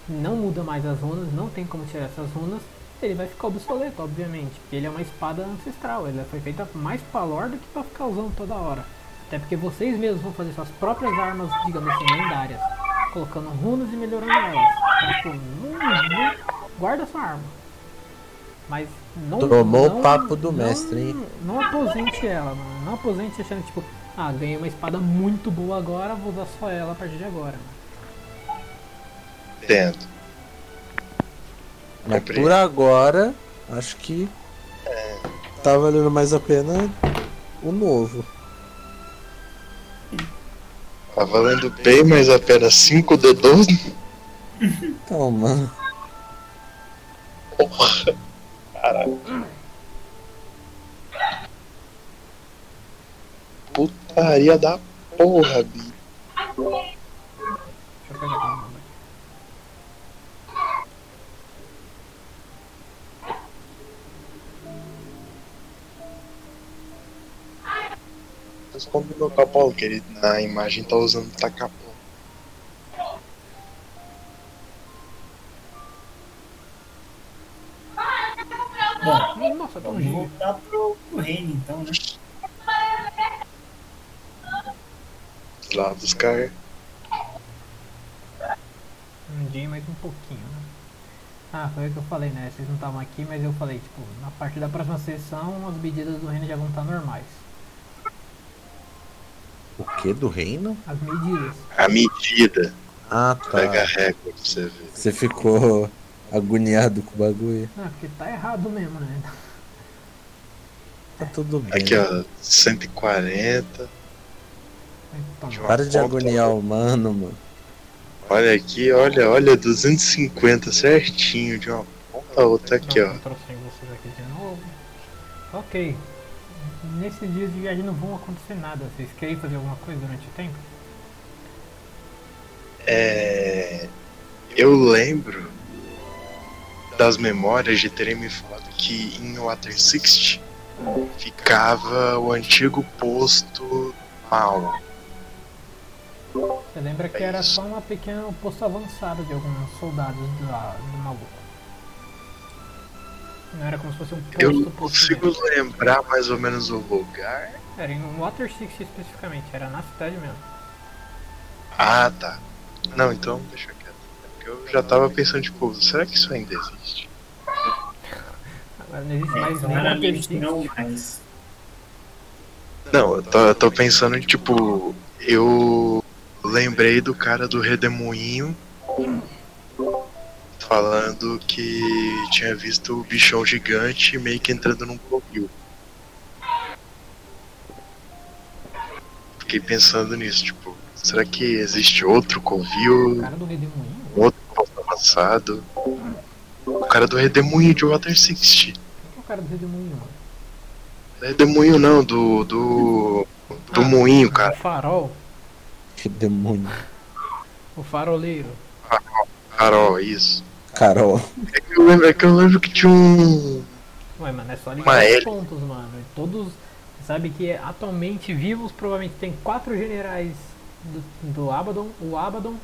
não muda mais as runas, não tem como tirar essas runas, ele vai ficar obsoleto, obviamente, porque ele é uma espada ancestral, ela foi feita mais pra lore do que pra ficar usando toda hora. Até porque vocês mesmos vão fazer suas próprias armas, digamos assim, lendárias, colocando runas e melhorando elas. Então, tipo, não, não guarda sua arma. Mas não. Tomou o papo do não- mestre, hein? Não aposente ela, mano. Não aposente achando tipo, ah, ganhei uma espada muito boa agora, vou usar só ela a partir de agora. mano. Entendo. Mas por agora, acho que tá valendo mais a pena o novo. Tá valendo bem, mas apenas 5 dedos. Então, mano. Porra. Caralho. Putaria da porra, bi. Responde meu capão, que ele na imagem tá usando tacapão. Bom, Nossa, tá um vamos giga. voltar pro, pro reino então, né? Lá buscar. Um dia mais um pouquinho, né? Ah, foi o que eu falei, né? Vocês não estavam aqui, mas eu falei, tipo, na parte da próxima sessão as medidas do reino já vão estar normais. O que do reino? As medidas. A medida. Ah, Pega tá. recorde pra você ver. Você ficou agoniado com o bagulho. Não, porque tá errado mesmo, né? Tá tudo bem. Aqui, ó. 140. Então, De Para de agoniar o mano, mano. Olha aqui, olha, olha, 250 certinho de uma ponta a outra aqui, ó. Pronto, eu trouxe vocês aqui de novo. Ok. Nesses dias de viagem não vão acontecer nada. Vocês querem fazer alguma coisa durante o tempo? É. Eu lembro das memórias de terem me falado que em Water 60 ficava o antigo posto mal. Você lembra que era só uma pequena posto avançado de alguns soldados do, do maluco. Não era como se fosse um posto, Eu não consigo lembrar mais ou menos o lugar. Era em Water 60 especificamente, era na cidade mesmo. Ah, tá. Não, então deixa quieto. É Porque eu já tava pensando, tipo, será que isso ainda existe? Agora não existe É, mais claramente 60. não mais. Não, eu tô, eu tô pensando em, tipo, eu lembrei do cara do Redemoinho falando que tinha visto o bichão gigante meio que entrando num covil. Fiquei pensando nisso, tipo, será que existe outro O covil, cara do Redemoinho? outro posto avançado? O cara do Redemoinho de Water 60. Quem que é o cara do Redemoinho, mano? Redemoinho não, do. do. do Ah, moinho, O cara. farol, Que demônio. o faroleiro. Carol, isso. Carol. É que eu lembro, é que eu lembro que tinha um. Ué, mano, é só ligar os pontos, mano. Todos. Você sabe que atualmente vivos provavelmente tem quatro generais do, do Abaddon, o Abaddon,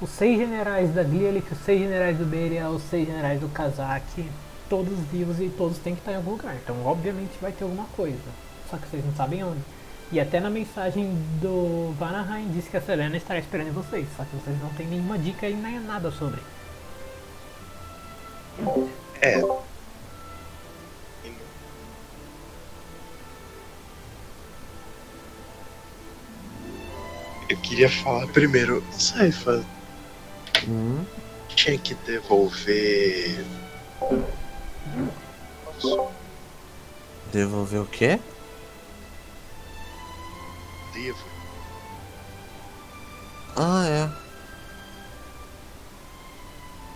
os seis generais da Glielic, os seis generais do Beria, os seis generais do Kazak, todos vivos e todos têm que estar em algum lugar. Então obviamente vai ter alguma coisa. Só que vocês não sabem onde. E até na mensagem do Vanaheim diz que a Selena estará esperando em vocês. Só que vocês não têm nenhuma dica e nem nada sobre. É. Eu queria falar primeiro, Saifa, Hum, tinha que devolver. Devolver o quê? Devo. Ah, é.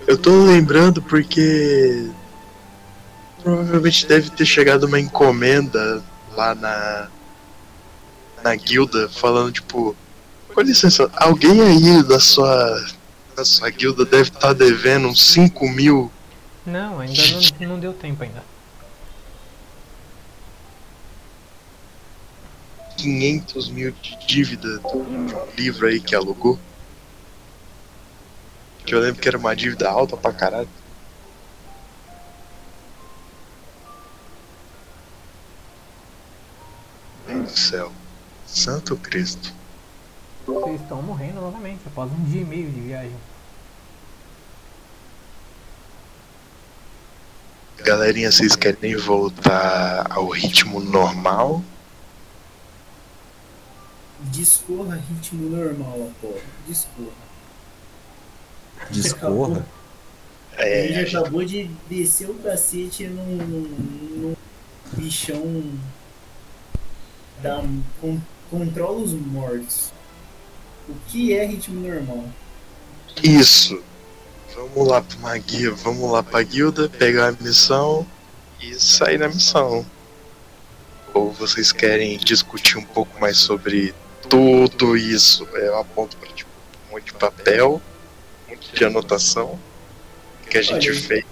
Eu tô lembrando porque provavelmente deve ter chegado uma encomenda lá na na guilda falando tipo, com licença, alguém aí da sua da sua guilda deve estar devendo uns 5 mil. Não, ainda não, não deu tempo ainda. 500 mil de dívida um livro aí que alugou. Que eu lembro que era uma dívida alta pra caralho. Meu Deus do céu. Santo Cristo. Vocês estão morrendo novamente após um dia e meio de viagem. Galerinha, vocês querem voltar ao ritmo normal? Discorra ritmo normal, porra. Discorra. Discorra. É, Ele a já gente- acabou de descer o cacete num, num, num bichão da con, controla os mortos. O que é ritmo normal? Isso. Vamos lá pra uma guia, vamos lá pra guilda, pegar a missão e sair na missão. Ou vocês querem discutir um pouco mais sobre tudo isso? É, Eu aponto pra tipo, um monte de papel, monte de anotação que a gente Olha, fez.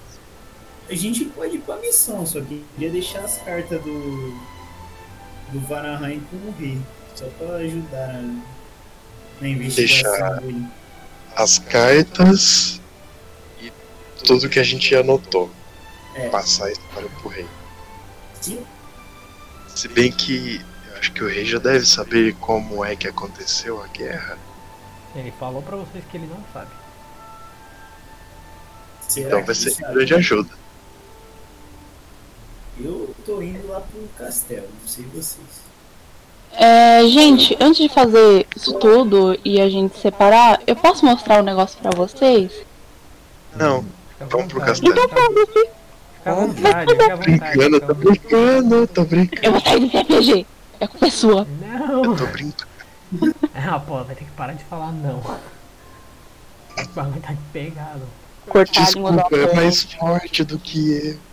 A gente pode ir pra missão, só que queria deixar as cartas do. do Vanaheim com o rei. Só pra ajudar na, na investigação Deixar- dele. As cartas e tudo que a gente anotou. É. Passar a história pro rei. Sim. Se bem que eu acho que o rei já deve saber como é que aconteceu a guerra. Ele falou pra vocês que ele não sabe. Será Então vai ser de grande ajuda. Eu tô indo lá pro castelo, não sei vocês. É, gente, antes de fazer isso tudo e a gente separar, eu posso mostrar um negócio pra vocês? Não, Vamos pro castelo. Então foda-se. Fica à vontade, fica à vontade. brincando, tô brincando, tô brincando, Eu vou sair desse RPG. É culpa sua. Não! tô brincando. Ah, pô, vai ter que parar de falar não. O bagulho tá pegado. Cortar a língua do Desculpa, é mais forte do que eu.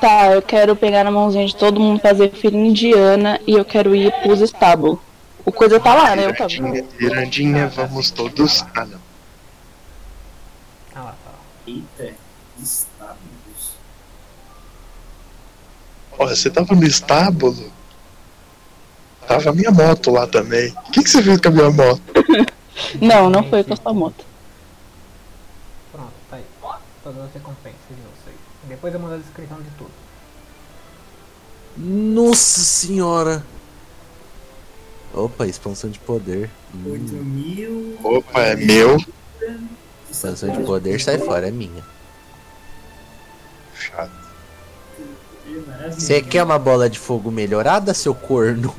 Tá, eu quero pegar na mãozinha de todo mundo, fazer fila indiana e eu quero ir pros estábulos. O coisa tá lá, né? Eu tava. Mirandinha, vamos todos. Ah, não. Lá, tá lá. Eita, estábulos. Porra, você tava no estábulo? Tava a minha moto lá também. O que, que você fez com a minha moto? Não, não foi com a sua moto. Tá. Todas as recompensas de vocês. Depois eu mando a descrição de tudo. Nossa senhora! Opa, expansão de poder. Hum, 8 mil. Opa, é meu. expansão de poder sai fora, é minha. Chato. Você quer uma bola de fogo melhorada, seu corno?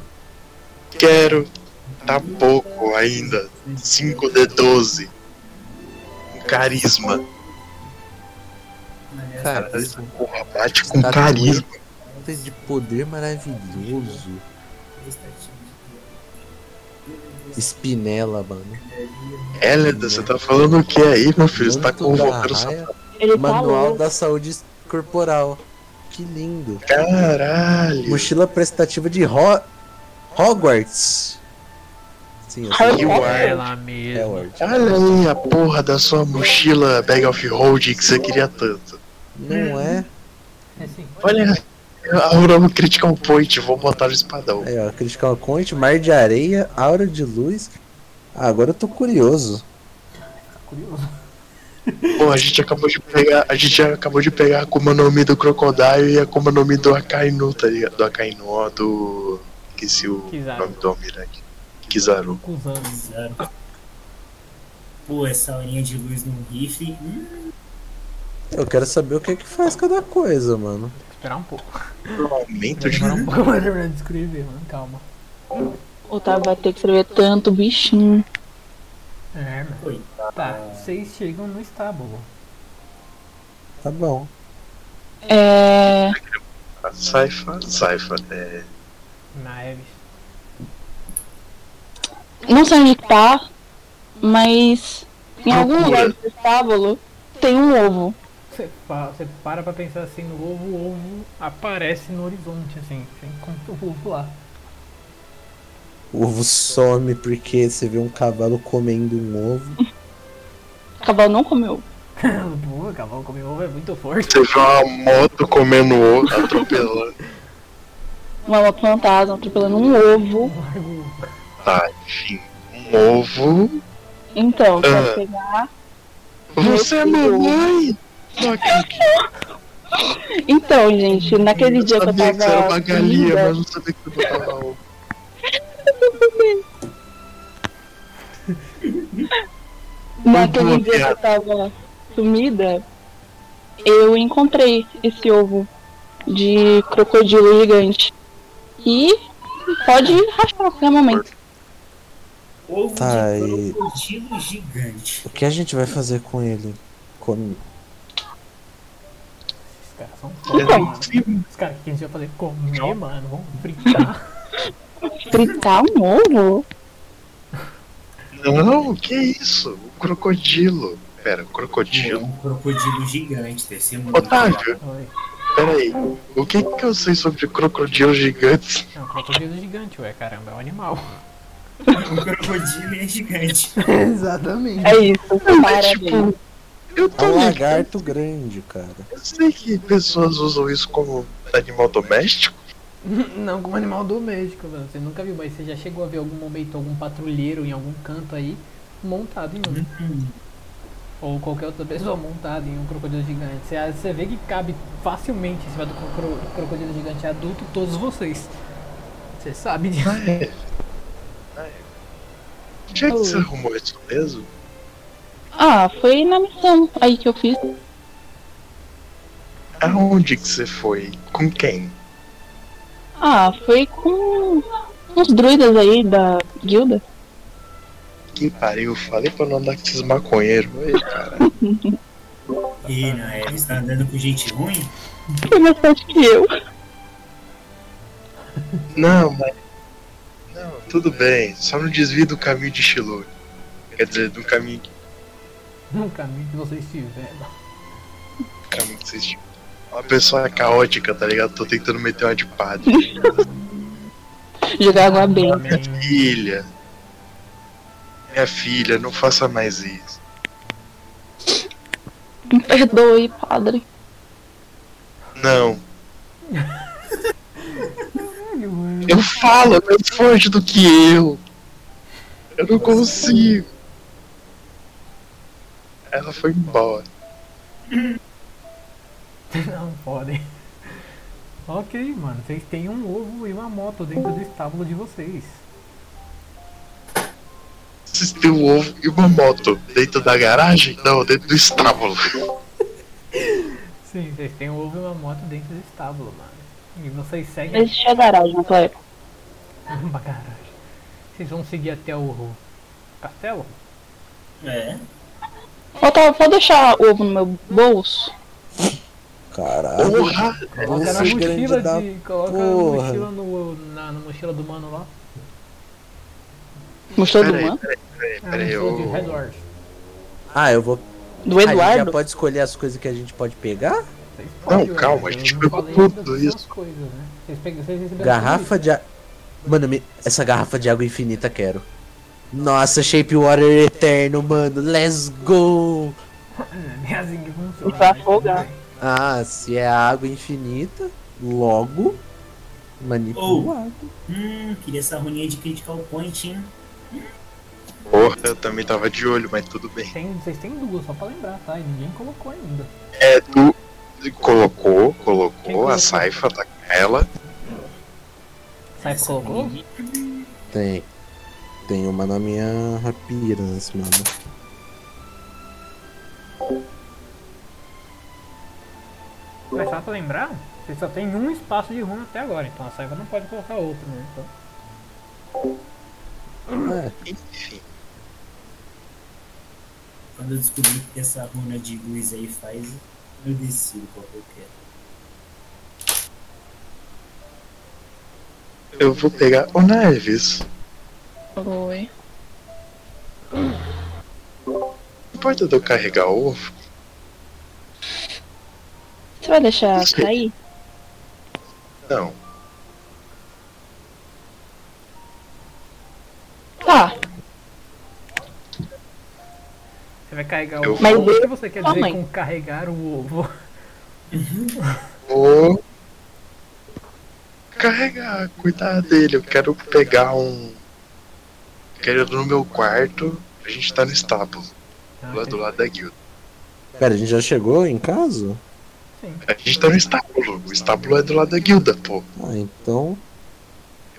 Quero. Tá pouco ainda. 5D12. Um carisma. Cara, Carisma, porra, bate com carisma. De poder maravilhoso. Espinela, mano. Hélida, você tá falando o que aí, meu filho? Você tá convocando tá Manual da saúde corporal. Que lindo. Caralho. Mochila prestativa de Ho Hogwarts. Sim, mesmo. Howard. Olha aí a porra da sua mochila Bag of Holding que você queria tanto. Não é? É sim. Olha a Aura Critical Point, vou botar no espadão. Aí, ó, Critical Point, Mar de Areia, Aura de Luz. Ah, agora eu tô curioso. Curioso. Pô, a gente acabou de pegar. A gente acabou de pegar a Akuma no Mi do Crocodile e a Akuma no Mi do Akainu, tá ligado? Do Akainu, ó, do. Esqueci o Kizaru. nome do Almirante. Kizaru. Exato. Pô, essa linha de luz no rifle. Hum, Eu quero saber o que é que faz cada coisa, mano. Esperar um pouco. Aumento de. demorar um pouco pra terminar de escrever, mano. Calma. O Otávio vai ter que escrever tanto bichinho. É, mano. coitado. Tá, vocês chegam no estábulo. Tá bom. É. Saifa, Saifa, é. Na Eves. Não sei onde tá, mas em algum lugar do estábulo tem um ovo. Você, você para pra pensar assim no ovo, o ovo aparece no horizonte, assim. Você encontra o ovo lá. O ovo some porque você vê um cavalo comendo um ovo. O cavalo não comeu. Pô, cavalo comer ovo é muito forte. Você vê uma moto comendo ovo, atropelando. Uma moto fantasma atropelando um ovo. Tá, enfim. Um ovo. Então, Ah. quero pegar. Você é mamãe! Então, gente, naquele dia que eu sabia tava. que era uma galinha, sumida- mas não sabia que você botava ovo. Naquele dia que eu tava sumida, eu encontrei esse ovo de crocodilo gigante. E pode rachar a qualquer momento. Ovo Tá, de e- crocodilo gigante. O que a gente vai fazer com ele? Come... Os caras são foda, Então. mano. Os caras, o que a gente vai fazer? Comer, mano. Vamos fritar. Fritar um ovo? Não, que isso? O crocodilo. Pera, o crocodilo. um crocodilo gigante, ser muito Otávio, peraí. O que que eu sei sobre crocodilos gigantes? É um crocodilo gigante, ué, caramba, é um animal. O crocodilo é gigante. Exatamente. É isso, Mas, parabéns. tipo, eu É tô um ligado. lagarto grande, cara. Eu sei que pessoas usam isso como animal doméstico. Não como animal doméstico, mano. Você nunca viu, mas você já chegou a ver algum momento algum patrulheiro em algum canto aí montado em um. Hum, Ou qualquer outra pessoa montada em um crocodilo gigante. Você, você vê que cabe facilmente em cima do cro- crocodilo gigante adulto todos vocês. Você sabe disso. É. Onde é que você arrumou isso mesmo? Ah, foi na missão aí que eu fiz. Aonde que você foi? Com quem? Ah, foi com uns druidas aí da guilda. Que pariu, falei pra não andar com esses maconheiros. Oi, cara. E não é, você tá andando com gente ruim? Foi mais forte que eu. Não, mas. Não, tudo bem. Só não desvia do caminho de Shiloh. Quer dizer, do caminho, No caminho que vocês tiveram. do caminho que vocês tinham. Uma pessoa caótica, tá ligado? Tô tentando meter uma de padre. Jogar água bem. Minha filha. Minha filha, não faça mais isso. Me perdoe, padre. Não. Eu falo, é mais forte do que eu. Eu não consigo. Ela foi embora. Não podem. Ok, mano. Vocês têm um ovo e uma moto dentro do estábulo de vocês. Vocês têm um ovo e uma moto dentro da garagem? Não, dentro do estábulo. Sim, vocês têm um ovo e uma moto dentro do estábulo, mano. E vocês seguem existia garagem naquela época. pra garagem. Vocês vão seguir até o castelo? É. Otávio, pode deixar o ovo no meu bolso? Caralho. Porra! Coloca na mochila da de. Coloca na porra. mochila, no, na, na mochila do mano lá. Mostrou do mano? peraí, peraí, Na peraí. mochila de Eu... Ah, eu vou. Do A gente já Eduardo? pode escolher as coisas que a gente pode pegar? Não, calma, a gente eu pegou tudo isso. Coisas, né? vocês, pegam, vocês Garrafa de. a- Mano, me- essa garrafa de água infinita quero. Nossa, Shape Water eterno, mano. Let's go! É assim que funciona. Vai mas afogar. Ah, se é água infinita, logo. Manipulo Oh. Hum, queria essa runinha de critical point, hein? Porra, eu também tava de olho, mas tudo bem. Tem, vocês têm duas, só pra lembrar, tá? E ninguém colocou ainda. É, tu colocou, colocou, colocou? a Saifa tá com ela. Sai Essa colocou? Tem tenho uma na minha rapira mano. Mas só pra lembrar, você só tem um espaço de runa até agora, então a saiba não pode colocar outro, né? Então... É. Enfim. Quando eu descobri que essa runa de luz aí faz, eu decido qual eu quero. Eu vou pegar o Nervis. Oi. importa de eu carregar ovo? Você vai deixar Não cair? Não. Tá. Você vai carregar Eu o Mas ovo. O eu- que você quer dizer com carregar o ovo? Vou carregar, cuidar dele. Eu quero pegar um. Quero ir no meu quarto. A gente tá no estábulo, Ah, lá do lado da guilda. Pera, a gente já chegou em casa? Sim. A gente tá no estábulo. O estábulo é do lado da guilda, pô. Ah, então.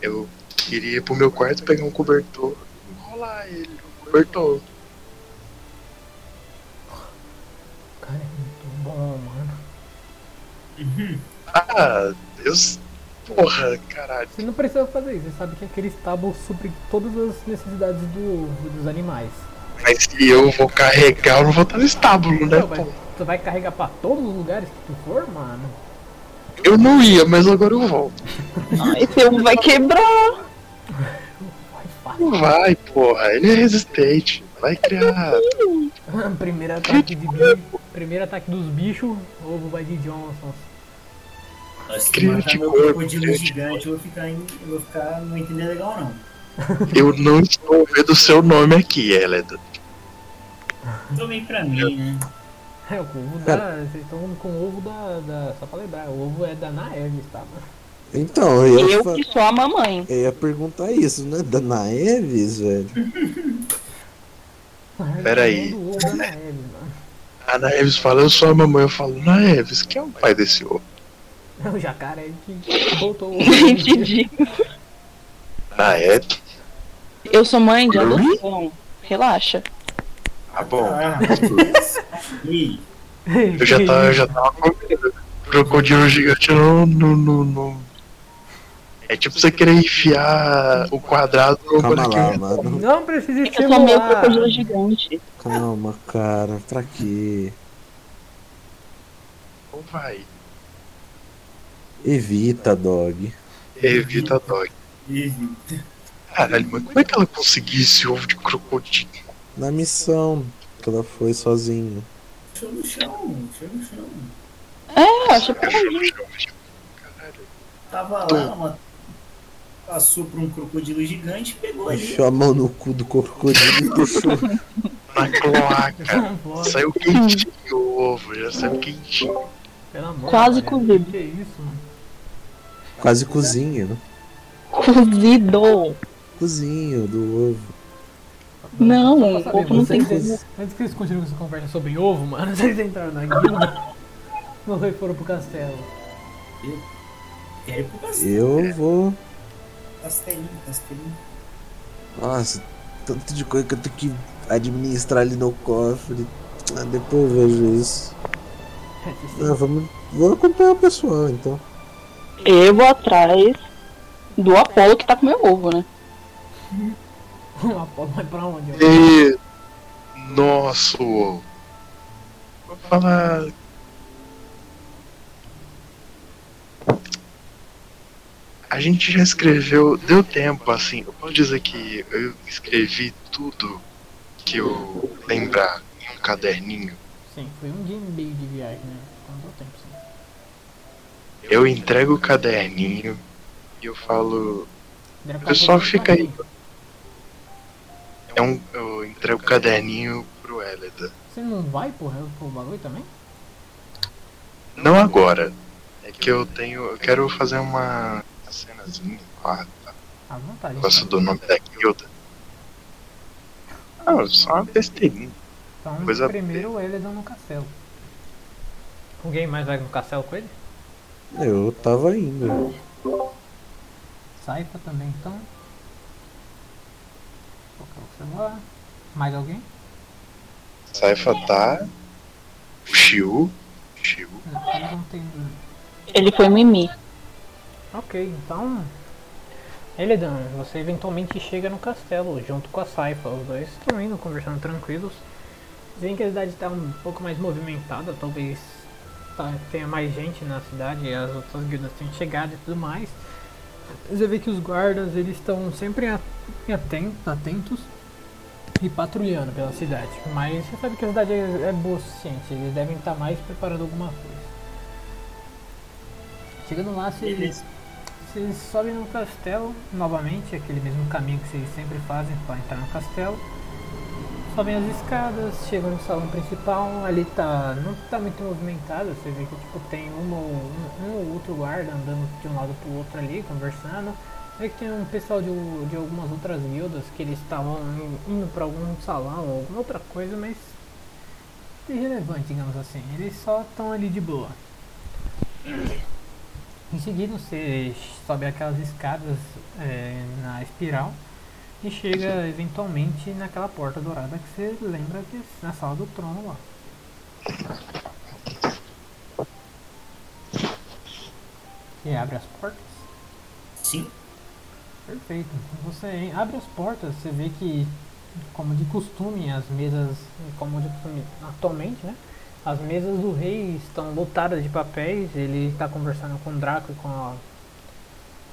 Eu queria ir pro meu quarto pegar um cobertor. Enrolar ele no cobertor. Cara, é muito bom, mano. Ah, Deus. Porra, caralho. Você não precisa fazer isso. Você sabe que aquele estábulo supre todas as necessidades do, dos animais. Mas se eu vou carregar, eu não vou estar no estábulo, né, Não, mas pô? tu vai carregar pra todos os lugares que tu for, mano? Eu não ia, mas agora eu vou. Esse ovo vai quebrar. Vai fácil. Não vai, porra. Ele é resistente. Vai criar. primeiro ataque de bicho. Primeiro ataque dos bichos, ovo vai de Johnson. Se crocodilo de gigante, eu vou ficar, em, eu vou ficar não entender legal não. Eu não estou vendo o seu nome aqui, Eleda. Tomei pra mim, né? É, o ovo da. Vocês estão com o ovo da, da. Só pra lembrar, o ovo é da Naeves, tá? Então, eu Eu fa- que sou a mamãe. eu ia perguntar isso, né? Da Naeves, velho. Pera aí. O ovo da Naeves, mano. A Naeves fala, eu sou a mamãe. Eu falo, Naeves, quem é o pai desse ovo? É o jacaré que ovo. Gente, digo. Naeves? Eu sou mãe de adoção. Relaxa. Tá bom. Ah, Eu já tava, eu já tava com medo. Crocodilo gigante no, no, no, no- É tipo você querer enfiar o quadrado no Calma lá, bonequinho. mano. Não precisa É que eu sou meio estimular. crocodilo gigante. Calma, cara. Pra quê? Então vai. Evita, dog. Evita dog. e- Caralho, mas como é que ela conseguiu esse ovo de crocodilo? Na missão que ela foi sozinha. Show no chão, show no chão. É, acho que. Tava lá, uma... passou por um crocodilo gigante, pegou ali. Enfiou a mão no cu do crocodilo e puxou. Na cloaca. Saiu quentinho o ovo, já saiu quentinho. pelo amor Quase cozido. Que isso, mano? Quase cozinha, né? cozido. Cozinho do ovo. Não, Só o pra saber, ovo não tem como. Antes que eles continuem essa conversa sobre ovo, mano, vocês entraram na guilda. Vocês foram pro castelo. Quero ir pro castelo. Eu vou. Castelinho, castelinho. Nossa, tanto de coisa que eu tenho que administrar ali no cofre. Ah, depois eu vejo isso. Ah, vamos. Vou acompanhar o pessoal então. Eu vou atrás do Apolo que tá com meu ovo, né? O Apolo vai pra onde? E. Ovo. Vou falar. A gente já escreveu, deu tempo assim. Eu posso dizer que eu escrevi tudo que eu lembrar em um caderninho. Sim, foi um dia e meio de viagem, né? Eu entrego o caderninho e eu falo. Pessoal fica aí. É um, eu entrego o caderninho pro Eleda. Você não vai porra, pro bagulho também? Não agora. É que eu tenho. Eu quero fazer uma cenazinha lá. À vontade. Gosto do nome da guilda. Não, só uma besteirinha. Então, coisa- primeiro o Eledon no castelo. Alguém mais vai no castelo com ele? Eu tava indo. Saifa também, então. Colocar o celular. Mais alguém? Saifa tá. O Shiu. Shiu. Ele foi Mimi. Ok, então. Eledan, você eventualmente chega no castelo junto com a Saifa. Os dois estão indo conversando tranquilos. Dizem que a cidade está um pouco mais movimentada, talvez tá- tenha mais gente na cidade e as outras guildas tenham chegado e tudo mais. Você vê que os guardas eles estão sempre a- aten- atentos e patrulhando pela cidade. Mas você sabe que a cidade é, é boa o suficiente, eles devem estar mais preparando alguma coisa. Chegando lá, vocês, vocês sobem no castelo novamente, aquele mesmo caminho que vocês sempre fazem para entrar no castelo. Sobem as escadas, chegam no salão principal, ali tá. não tá muito movimentado, você vê que tipo tem uma um, ou outro guarda andando de um lado pro outro ali, conversando. Vê que tem um pessoal de, de algumas outras guildas que eles estavam indo para algum salão ou alguma outra coisa, mas irrelevante, digamos assim. Eles só estão ali de boa. Em seguida você sobe aquelas escadas é, na espiral e chega eventualmente naquela porta dourada que você lembra que é na sala do trono lá. Você abre as portas? Sim. Perfeito. Você en- abre as portas, você vê que, como de costume, as mesas, como de costume atualmente, né? As mesas do rei estão lotadas de papéis. Ele está conversando com o Draco e com a,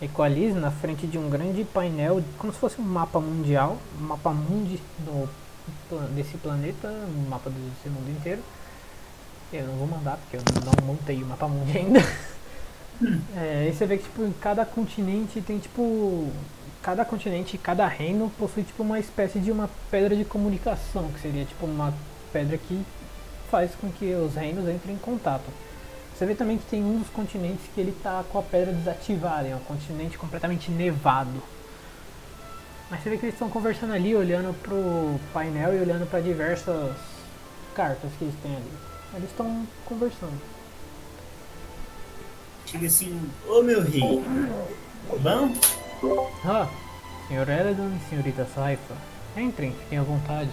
e Liz na frente de um grande painel, como se fosse um mapa mundial, um mapa mundi do, desse planeta, um mapa desse mundo inteiro. Eu não vou mandar porque eu não montei o mapa mundi ainda. É, e você vê que tipo, cada continente tem tipo. Cada continente, cada reino possui tipo uma espécie de uma pedra de comunicação, que seria tipo uma pedra que faz com que os reinos entrem em contato. Você vê também que tem um dos continentes que ele tá com a pedra desativada, é um continente completamente nevado. Mas você vê que eles estão conversando ali, olhando pro painel e olhando para diversas cartas que eles têm ali. Eles estão conversando. Chega assim, ô meu rei. Vamos? Ah, senhor Eledon e senhorita Saifa, entrem, fiquem à vontade.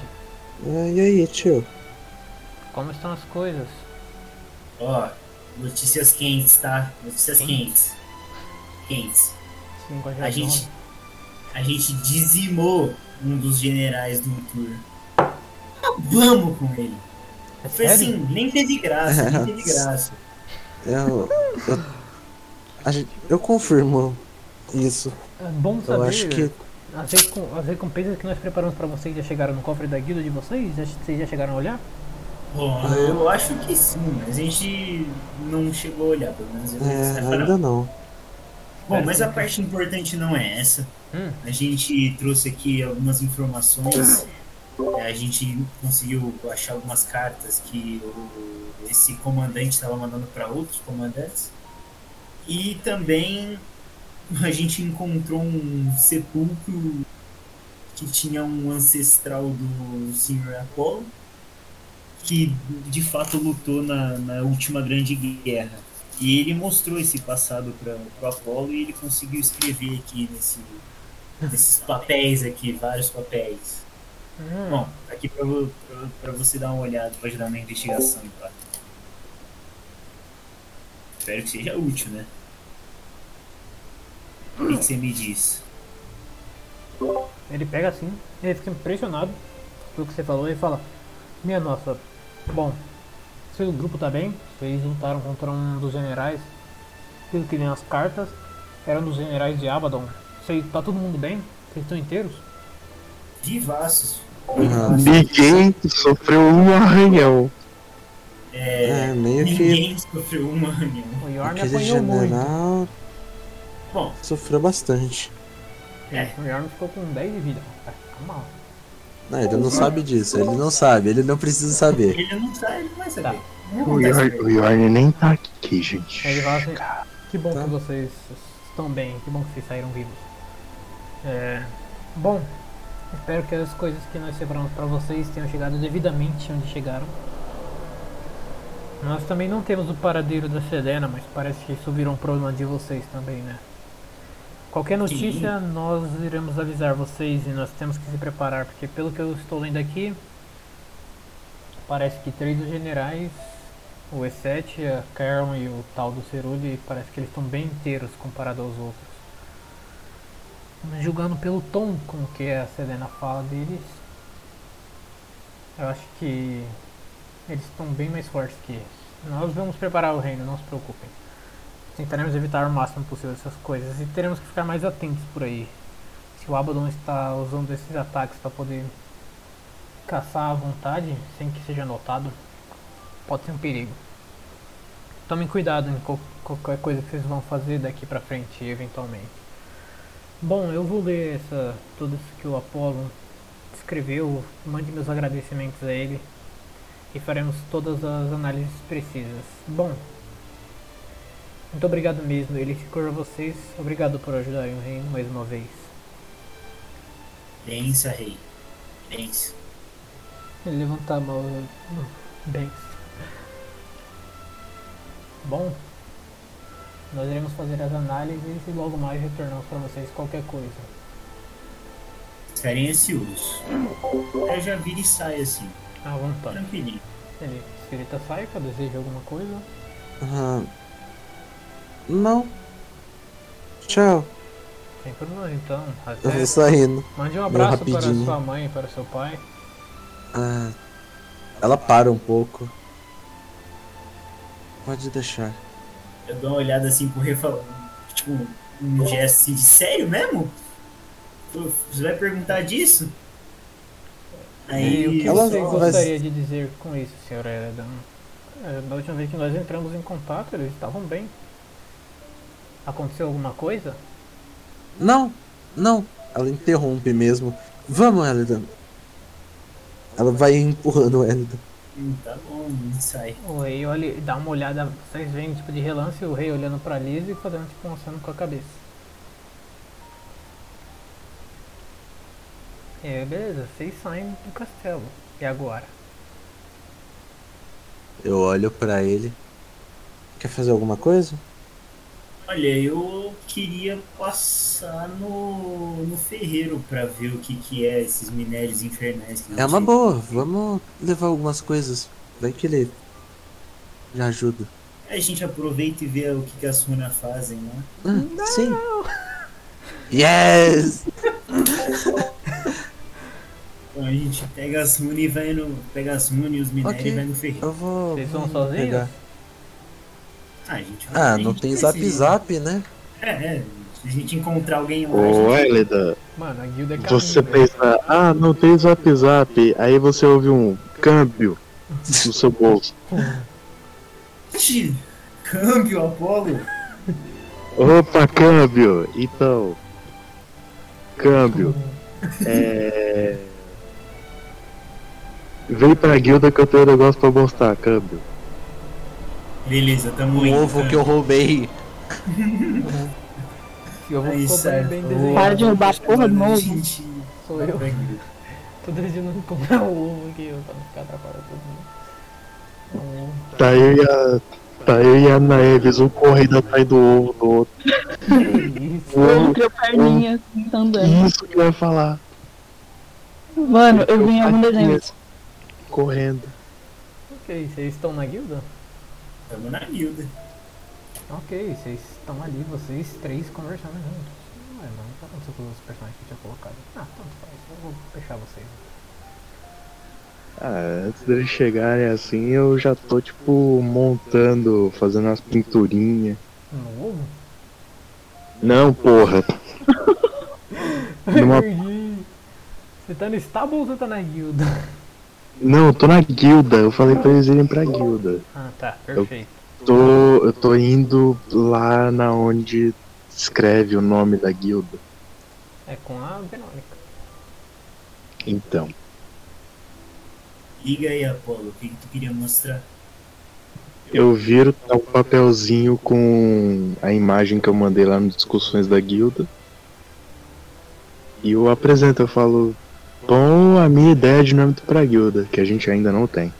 Ah, e aí, tio? Como estão as coisas? Ó, notícias quentes, tá? Notícias quentes. Quentes. A gente, a gente dizimou um dos generais do tour. Acabamos com ele. É Foi sério? assim, nem teve graça, nem teve graça. Eu. Eu, a gente- eu confirmo isso. É bom Eu saber. acho que. As, recom- as recompensas que nós preparamos pra vocês já chegaram no cofre da guilda de vocês? Já, vocês já chegaram a olhar? Bom, eu acho que sim, mas a gente não chegou a olhar, pelo menos eu É, ainda não. Bom, mas a parte importante não é essa. Hum. A gente trouxe aqui algumas informações. É, A gente conseguiu achar algumas cartas que o- esse comandante estava mandando para outros comandantes. E também a gente encontrou um sepulcro que tinha um ancestral do Sr. Apollo, que de fato lutou na, na última grande guerra. E ele mostrou esse passado para o Apollo e ele conseguiu escrever aqui nesse, nesses papéis aqui, vários papéis. Hum, Bom, aqui para você dar uma olhada, para ajudar na investigação. Tá? Espero que seja útil, né? O que você me diz? Ele pega assim, ele fica impressionado pelo que você falou e fala: Minha nossa, bom, seu grupo tá bem? Vocês lutaram contra um dos generais. Pelo que nem as cartas, era um dos generais de Abaddon. Vocês, tá todo mundo bem? Vocês estão inteiros? Vivaços. Ninguém sofreu um arranhão. é, meio que. Ninguém sofreu uma reunião. O Yorn apanhou muito. general Bom, sofreu bastante. É. O Yorn ficou com 10 de vida. Tá, Calma lá. Não, ele não sabe disso, ele não sabe, ele não precisa saber. ele não sabe, ele não vai saber. Tá. O Yorn, nem tá aqui, gente. Ele fala assim, que bom Tá. que vocês estão bem, que bom que vocês saíram vivos. É, bom, espero que as coisas que nós separamos para vocês tenham chegado devidamente onde chegaram. Nós também não temos o paradeiro da Sedena, mas parece que isso virou um problema de vocês também, né? Qualquer notícia, nós iremos avisar vocês e nós temos que se preparar, porque pelo que eu estou lendo aqui, parece que três dos generais o E7, a Caron e o tal do Cerulli parece que eles estão bem inteiros comparado aos outros. Mas julgando pelo tom com que a Selena fala deles, eu acho que eles estão bem mais fortes que eles. Nós vamos preparar o reino, não se preocupem. Tentaremos evitar o máximo possível essas coisas e teremos que ficar mais atentos por aí. Se o Abaddon está usando esses ataques para poder caçar à vontade, sem que seja notado, pode ser um perigo. Tomem cuidado em qual- qualquer coisa que vocês vão fazer daqui pra frente, eventualmente. Bom, eu vou ler essa, tudo isso que o Apollo escreveu, mande meus agradecimentos a ele e faremos todas as análises precisas. Bom, muito obrigado mesmo, ele ficou a vocês. Obrigado por ajudarem o reino mais uma vez. Pensa, rei. Pensa. Ele levanta a mão. Bem. Bom, nós iremos fazer as análises e logo mais retornamos para vocês qualquer coisa. Ficarem ansiosos. Eu já vira e sai assim, À vontade. tranquilinho. Ele, Espírita Saifa, deseja alguma coisa? Ah, não. Tchau. Sem problema, então. Eu Até. vou saindo. Mande um abraço para rapidinho. sua mãe e para seu pai. Ah, ela para um pouco. Pode deixar. Eu dou uma olhada assim pro rei falando, tipo, um gesto assim de sério mesmo? Você vai perguntar disso? E o Aí que Ela você vai- gostaria de dizer com isso, senhora Eredan? É, Da última vez que nós entramos em contato, eles estavam bem. Aconteceu alguma coisa? Não, não. Ela interrompe mesmo. Vamos, Elidan. Ela vai empurrando o Elidan. Tá bom, sai. O rei olha, e dá uma olhada, vocês veem tipo de relance o rei olhando pra Liz e fazendo tipo um aceno com a cabeça. É, beleza, vocês saem do castelo. E agora? Eu olho pra ele. Quer fazer alguma coisa? Olha, eu queria passar no, no ferreiro pra ver o que que é esses minérios infernais. Que É uma boa. Vamos levar algumas coisas. Vai que ele já ajuda. A gente aproveita e vê o que que as runas fazem, né? Ah, sim. Yes! Então a gente pega as runas e vai no. Pega as runas e os minérios Ok. e vai no ferreiro. Eu vou. Vocês vão sozinhos? pegar. Ah, a gente vai. Ah, não tem zap zap, né? É, é. Se a gente encontrar alguém lá. Ô, gente- Elida, Mano, a guilda é você caminho, velho. pensa, ah, não tem zap zap. Aí você ouve um câmbio no seu bolso. Câmbio, Apolo. Opa, câmbio! Então. Câmbio. É. Vem pra guilda que eu tenho um negócio pra mostrar, câmbio. Beleza, tamo O indo. ovo que eu roubei. Eu vou Aí, ficou bem, desenhado. Para de roubar a porra de novo. Gente, Sou eu. guilda. Tô decidindo comprar o ovo aqui, pra não ficar atrapalhando todo mundo. Um ovo. Tá eu e a. Tá eu e a Naeves, um correndo atrás do ovo do outro. Isso? O ovo criou perninha assim, tá andando. Isso que eu ia falar. Mano, eu vi em algum desenho. Correndo. Ok, vocês estão na guilda? Tamo na guilda. Ok, vocês estão ali, vocês três conversando juntos. Ué, não, o que aconteceu com os personagens que eu tinha colocado? Ah, tanto faz, eu vou fechar vocês. Ah, antes deles chegarem assim, eu já tô tipo montando, fazendo umas pinturinhas. No ovo? Não, porra. Numa-. Você tá no estábulo ou você tá na guilda? Não, eu tô na guilda. Eu falei pra eles irem pra guilda. Ah, tá, perfeito. Tô, eu tô indo lá na onde escreve o nome da guilda. É com a Verônica. Então, Liga aí, Apolo. O que, que tu queria mostrar? eu viro tá um papelzinho com a imagem que eu mandei lá nas discussões da guilda. E eu apresento, eu falo, bom, a minha ideia é dinâmica pra guilda, que a gente ainda não tem.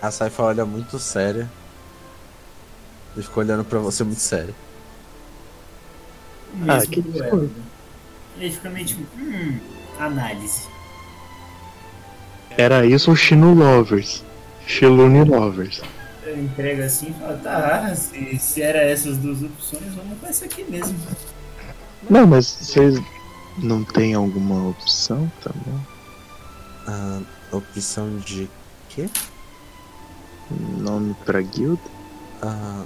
A Saifa olha muito séria. Ele ficou olhando pra você muito sério. Ah, mesmo que. Ele fica meio tipo, hum, análise. Era isso o Shino Lovers. Shilune Lovers. Ele entrega assim e fala, tá, se, se era essas duas opções, vamos com essa aqui mesmo. Não, mas vocês não tem alguma opção também? Ah, opção de quê? Nome pra guilda? Ah,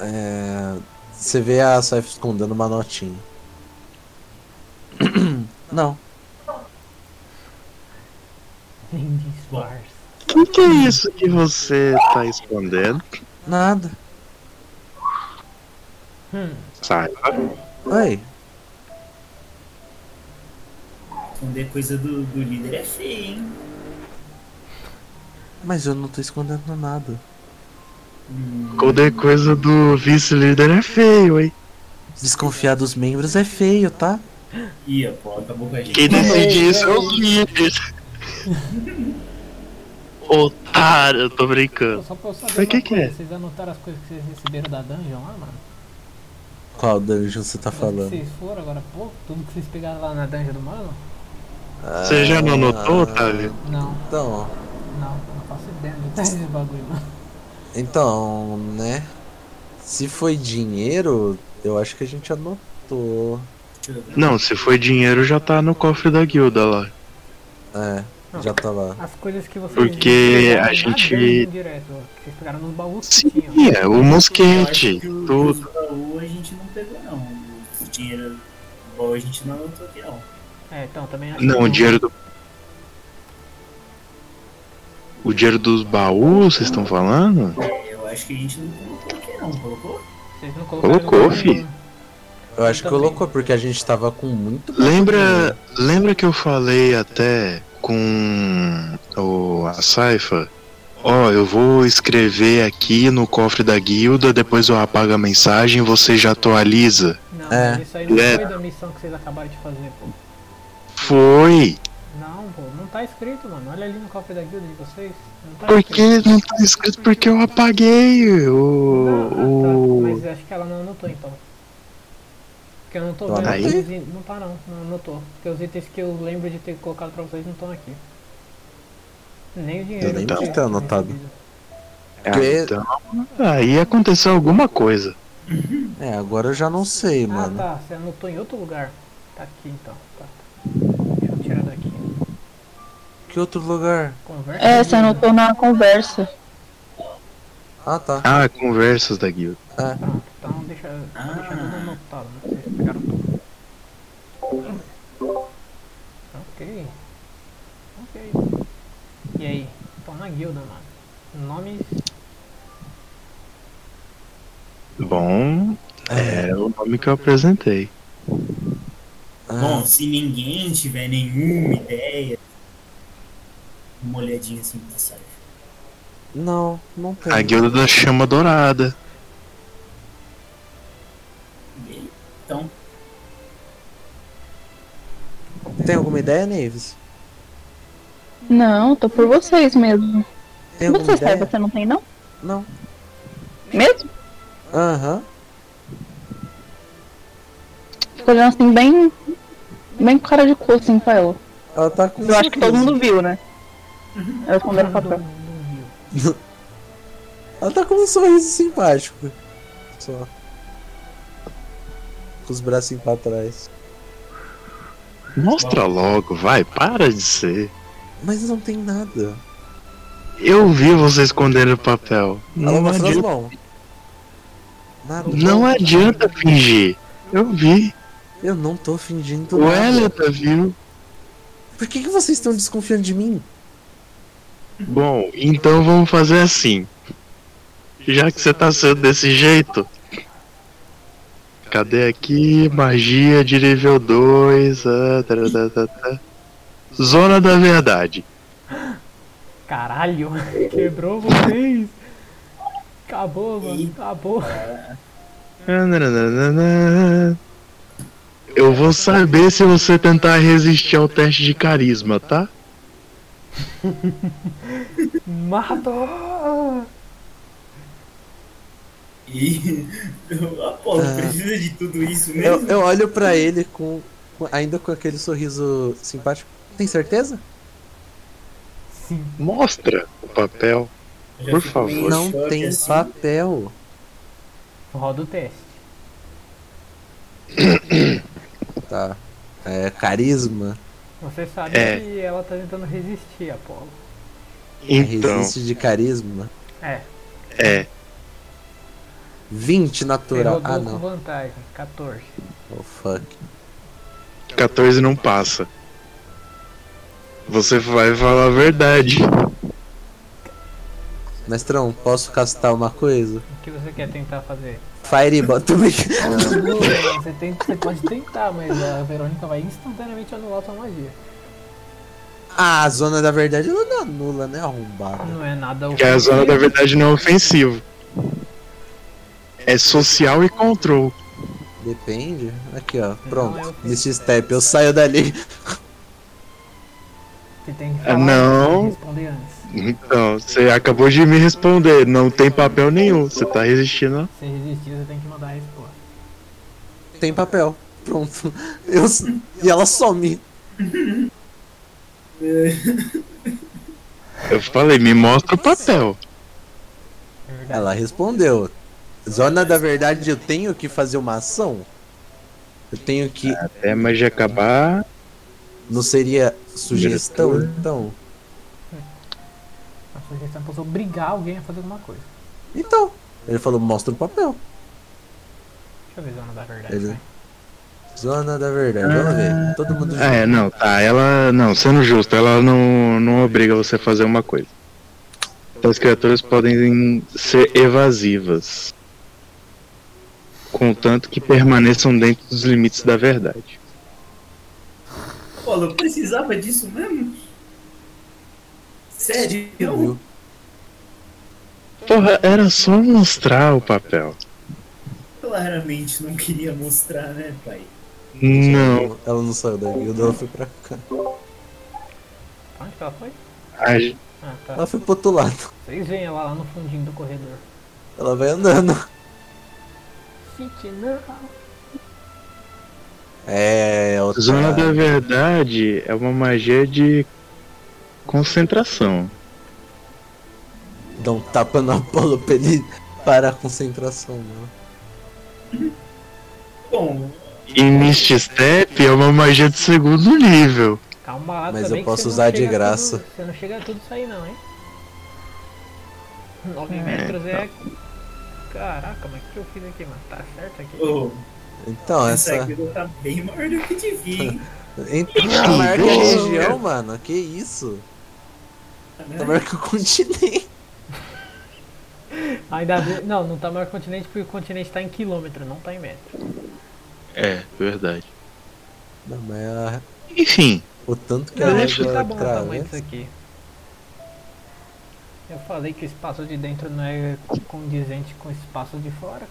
é, você vê a Saif escondendo uma notinha. Não. O que, que é isso que você tá escondendo? nada. Hum, Saiba. Oi, Esconder coisa do, do líder é feio, hein? mas eu não tô escondendo nada. Hum, Qualquer coisa do vice-líder é feio, hein? Desconfiar dos membros é feio, tá? Ih, pô, acabou com a gente. Quem decide isso é o líder. Otário, eu tô brincando. só pra eu saber Mas que que é? vocês anotaram as coisas que vocês receberam da dungeon lá, mano? Qual dungeon você tá falando? vocês foram agora há pouco? Tudo que vocês pegaram lá na dungeon do mano? Você já não notou, Otávio? Não, Então, não, eu não faço ideia de tá esse bagulho, mano. então, né? Se foi dinheiro, eu acho que a gente anotou. Não, se foi dinheiro já tá no cofre da guilda lá. É, já tá lá. As coisas que vocês Porque a gente- direto, que vocês pegaram nos baús que Sim, tinham. é, o mosquete, que o- tudo. Os baú a gente não pegou, não. O dinheiro do baú a gente não anotou aqui, não. É, então também acho Não, que o dinheiro do. O dinheiro dos baús, vocês estão falando? É, eu acho que a gente não colocou aqui, não. Colocou? Vocês não colocaram Colocou, no- fi. Eu acho que colocou, porque a gente tava com muito. Lembra, lembra que eu falei até com o, a Saifa? Ó, eu vou escrever aqui no cofre da guilda, depois eu apago a mensagem e você já atualiza. Não, É. mas isso aí não É. foi da missão que vocês acabaram de fazer, pô. Foi! Não, pô, não tá escrito, mano. Olha ali no cofre da guilda de vocês. Não tá Por que não tá escrito? Porque eu apaguei Não, o. ah, tá. o... Mas acho que ela não anotou então. Porque eu não tô Não vendo aqueles itens- Não tá não, não anotou. Porque os itens que eu lembro de ter colocado pra vocês não estão aqui. Nem o dinheiro. Eu de ter vocês anotado. Ah, então. Aí aconteceu alguma coisa. É, agora eu já não sei, Ah mano. tá, você anotou em outro lugar. Tá aqui então. Tá, tá. Deixa eu tirar daqui. Que outro lugar? Conversa. É, você anotou na conversa. Ah, tá. Ah, conversas da guilda. É. Pronto, então deixa, Ah. deixa tudo anotado, né? Vocês pegaram tudo. Ok. Ok. E aí? Estão na guilda, mano. Nomes. Bom, é o nome que eu apresentei. Ah, Bom, se ninguém tiver nenhuma ideia, uma olhadinha assim pra sair. não, não tem. A guilda da chama dourada. Então, Tem alguma ideia, Neves? Não, tô por vocês mesmo. Tem Você sabe, você não tem não? Não. Mesmo? Aham. Fico olhando assim bem. Bem com cara de cu assim pra ela. Ela tá com. Eu acho que todo mundo viu, né? Ela escondeu o Não, papel. não. Ela tá com um sorriso simpático. Só. Com os bracinhos pra trás. Mostra logo, vai, para de ser. Mas não tem nada. Eu vi você escondendo o papel. Ela Não mostra as adianta, mãos. Nada. não adianta fingir. Eu vi. Eu não tô fingindo O nada. Eleta viu. Por que, que vocês estão desconfiando de mim? Bom, então vamos fazer assim. Já que você tá sendo desse jeito. Cadê aqui? Magia de nível 2. ah, tá, tá, tá. Zona da verdade. Caralho, quebrou vocês. Acabou, mano. Acabou. Eu vou saber se você tentar resistir ao teste de carisma, tá? Matou! E. Apolo, Ah. precisa de tudo isso mesmo? Eu, eu olho pra ele com, com- ainda com aquele sorriso simpático. Tem certeza? Sim. Mostra o papel. Por favor. Não tem assim. papel. Roda o teste. Tá. É carisma. Você sabe É. que ela tá tentando resistir, Apolo. Então, Resiste de carisma. É, é. 20 você natural. Ah, com não. vantagem, 14. Oh, fuck. 14 não passa. Você vai falar a verdade. Mestrão, posso castar uma coisa? O que você quer tentar fazer? Fireball. Brincando. Não, você, tem- você pode tentar, mas a Verônica vai instantaneamente anular sua magia. Ah, a zona da verdade ela não anula, né? Arrombada. Não é nada Que a zona da verdade não é ofensivo. É social e control. Depende. Aqui, ó. Pronto. Nesse step, eu saio dali. Você tem que falar não. responder antes. Então, você acabou de me responder. Não tem papel nenhum. Você tá resistindo. Se resistir, você tem que mandar a resposta. Tem papel. Pronto. Eu... E ela some. Eu falei, me mostra o papel. É. Ela respondeu. Zona da verdade, eu tenho que fazer uma ação? Eu tenho que. Até a magia acabar. Não seria sugestão, Diretor. então? A sugestão é você obrigar alguém a fazer alguma coisa. Então. Ele falou, mostra o papel. Deixa eu ver zona da verdade. Ele-. Zona da verdade, vamos ver. Todo mundo Ah, é, não, tá. Ela. Não, sendo justo, ela não, não obriga você a fazer uma coisa. As criaturas podem ser evasivas. Contanto que permaneçam dentro dos limites da verdade. Pô, eu precisava disso mesmo? Sério? Porra, era só mostrar o papel. Claramente não queria mostrar, né, pai? Não. Ela não saiu da guilda, ela foi pra cá. Onde que ela foi? A Ah, tá. Ela foi pro outro lado. Vocês veem ela lá no fundinho do corredor. Ela vai andando. Não. É, outra... Zona da verdade é uma magia de concentração. Dá um tapa no Apolo pra ele parar a concentração, não. Bom, E Misty Step é uma magia de segundo nível. Calma lá Mas eu posso usar de graça. tudo- você não chega a tudo isso aí não, hein? 9 É, metros é... Caraca, mas o que eu fiz aqui, mano? Tá certo aqui? ô, Então, essa essa. tá bem maior do que devia, hein? Então, tá maior que a região, mano. Que isso? Né? Tá maior que o continente. Ainda bem... Não, não tá maior que o continente porque o continente tá em quilômetro, não tá em metro. É, verdade. Não, mas é Enfim, o tanto que acho que tá bom o tamanho disso aqui. Eu falei que o espaço de dentro não é condizente com o espaço de fora.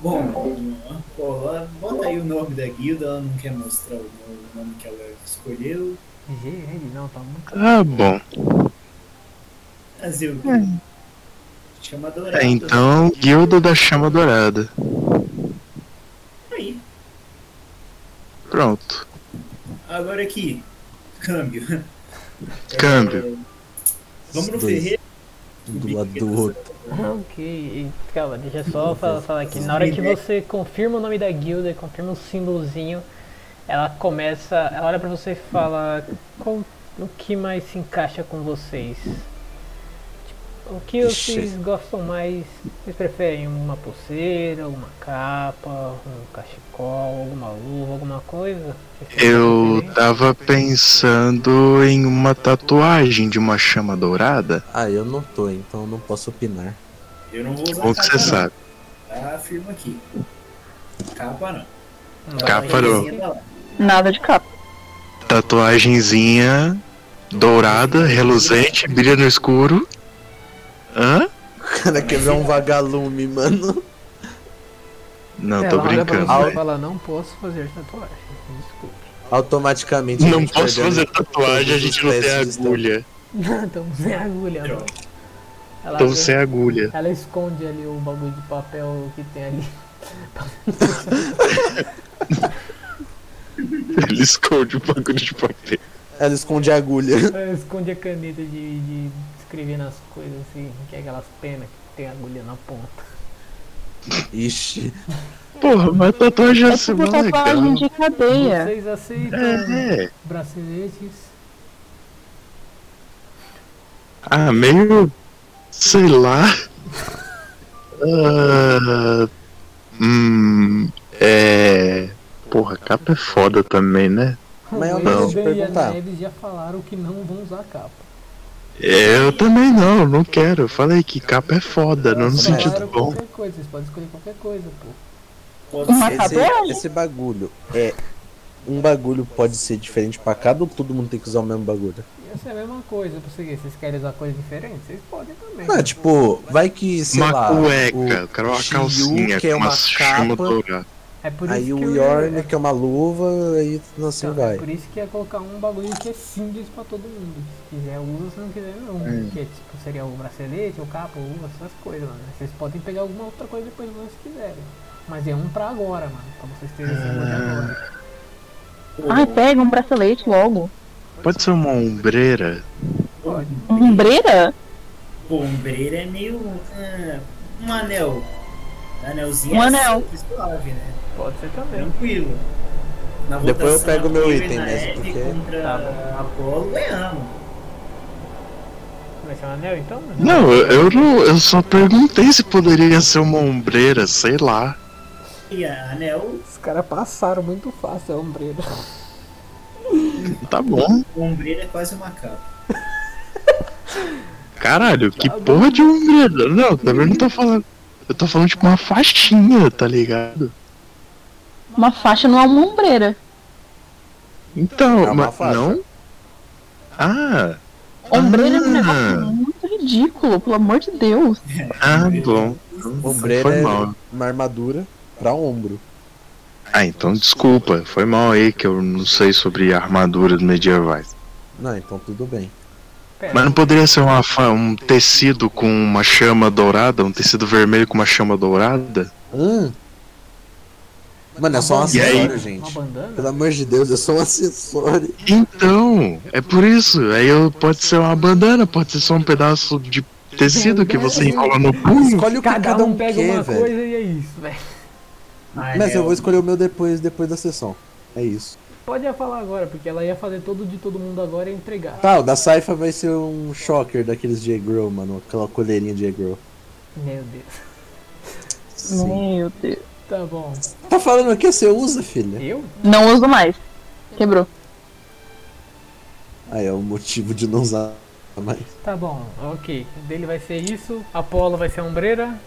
Bom, ela- bota aí o nome da guilda, ela não quer mostrar o nome que ela escolheu. GL não, tá muito... ah, bom. Fazer o Chama Dourado. É, então, Guilda da Chama Dourada. Aí. Pronto. Agora aqui. Câmbio. Câmbio. É, vamos no. Ferreira. Um do lado do outro. Ok, e, calma, deixa eu só falar, falar aqui. Na hora que você confirma o nome da guilda e confirma o símbolozinho, ela começa. Ela olha pra você e fala qual, o que mais se encaixa com vocês. O que Ixi. vocês gostam mais? Vocês preferem uma pulseira, uma capa, um cachecol, alguma luva, alguma coisa? Eu tava pensando em uma tatuagem de uma chama dourada. Ah, eu não tô, então não posso opinar. Eu não vou usar Bom que você sabe. Tá, afirma aqui. Capa não. Capa não. Lá. Nada de capa. Tatuagenzinha dourada, reluzente, brilha no escuro. Hã? O cara quer ver um vagalume, mano. Não, tô Ela olha pra brincando. e velho. fala, não posso fazer tatuagem. Desculpe. Automaticamente. Não posso fazer tatuagem, a gente não tem agulha. Estamos sem agulha, mano. Ela, Então sem agulha. ela esconde ali o bagulho de papel que tem ali. Ele esconde o bagulho de papel. Ela esconde a agulha. Ela esconde a caneta de, de escrever nas coisas assim, que é aquelas penas que tem agulha na ponta. Ixi. Porra, mas tatuagem É tipo tatuagem de cadeia. Vocês aceitam É, braceletes? Ah, meio. sei lá. Ah, hum. É. Porra, capa é foda também, né? Mas eu não te a perguntar. Neves já falaram que não vão usar capa. Eu também não, não quero. Eu falei que capa é foda, não no sentido bom. qualquer coisa, vocês podem escolher qualquer coisa, pô. Uma Esse, é esse bagulho é. Um bagulho pode ser diferente pra cada ou todo mundo tem que usar o mesmo bagulho? Essa é a mesma coisa pra seguir. Vocês querem usar coisas diferentes? Vocês podem também. Ah, tipo, vai que, sei Uma lá. cueca, o eu quero uma Shiryu, calcinha que é com uma uma chama capa. É por isso aí que o eu Yorn, ia... que é uma luva, aí assim Então, vai. É por isso que ia colocar um bagulho que é simples pra todo mundo. Se quiser usa, se não quiser não. Hum. Que é, tipo, seria o bracelete, o capa, o luva, essas coisas, mano. Vocês podem pegar alguma outra coisa depois se quiserem. Mas é um pra agora, mano. Pra vocês terem símbolo de agora. Ai, pega um bracelete logo. Pode ser uma ombreira? Pode. Ombreira? Pô, ombreira é meio. ah, um anel. Anelzinho Um é anel. suave, né? Pode ser também. Tranquilo. Na Depois eu pego meu eu e item mesmo, porque- Contra Tá bom. Apolo, ganhamos. Vai ser um anel então? Não, eu, eu não. Eu só perguntei se poderia ser uma ombreira, sei lá. E a anel, Os caras passaram muito fácil a ombreira. Tá bom. ombreira é quase uma capa. Caralho, que porra de ombreira? Não, também não tô falando. Eu tô falando tipo uma faixinha, tá ligado? Uma faixa não é uma ombreira. Então, É uma faixa. não? Ah, Ombreira é um Ah. negócio muito ridículo, pelo amor de Deus. ah, bom. Ombreira Foi é mal. uma armadura pra ombro. Ah, então desculpa, foi mal aí que eu não sei sobre armaduras medievais. Não, então tudo bem. Mas não poderia ser uma, um tecido com uma chama dourada, um tecido vermelho com uma chama dourada? Hã? Mano, é só um acessório, uma gente. bandana? Pelo amor de Deus, é só um acessório. Então, é por isso. Aí eu, pode ser uma bandana, pode ser só um pedaço de tecido que você enrola no punho. Escolhe o que Cada, cada um um pega quer, uma velho. coisa e é isso, velho. Mas eu vou escolher o meu depois, depois da sessão. É isso. Pode ia falar agora, porque ela ia fazer todo de todo mundo agora e entregar. Tá, o da Saifa vai ser um shocker daqueles J-Grow, mano. Aquela colherinha de J-Grow. Meu Deus. Sim. Meu Deus. Tá bom. Tá falando o que você usa, filha? Eu? Não uso mais. Quebrou. Aí é o motivo de não usar mais. Tá bom, ok. Dele vai ser isso. Apolo vai ser a ombreira.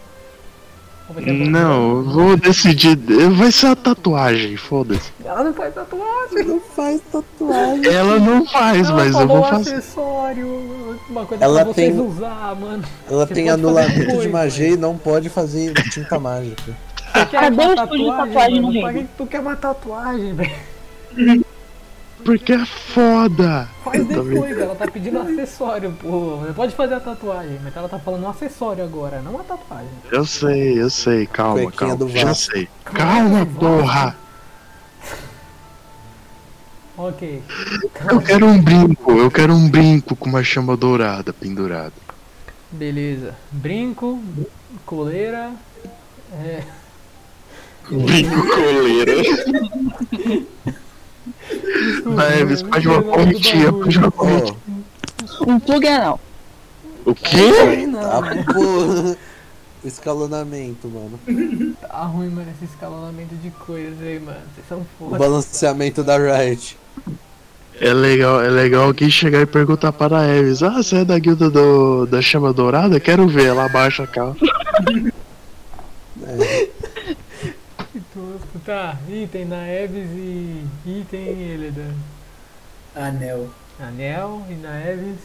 Ou vai ser a Não, vou decidir. Vai ser a tatuagem, foda-se. Ela não faz tatuagem. Não faz tatuagem. Ela não faz, Ela mas eu vou fazer. acessório. Uma coisa Ela pra vocês tem- usar, mano. Ela Você tem anulamento de magia e não pode fazer tinta mágica. Cadê o estúdio de tatuagem mano? no reino? que tu quer uma tatuagem, velho? Porque é foda. Faz Eu também- depois, ela tá pedindo acessório, pô. Você pode fazer a tatuagem, mas ela tá falando um acessório agora, não uma tatuagem. Eu sei, eu sei, calma, Cuequinha calma. Já sei. Calma, porra. Ok. Eu quero um brinco, eu quero um brinco com uma chama dourada pendurada. Beleza. Brinco, coleira. É, Brinco coleira. Você faz uma correntinha, faz uma correntinha. Um plug anal. O quê? tá, pô. O escalonamento, mano. Tá ruim, mano, esse escalonamento de coisas aí, mano. Vocês são O foda. balanceamento da Riot. É legal, é legal alguém chegar e perguntar para a Eves, ah, você é da guilda do, da chama dourada? Quero ver, ela abaixa a calça. É, Tosco. Tá, item da Eves e item Eledan. Anel. Anel e na Eves.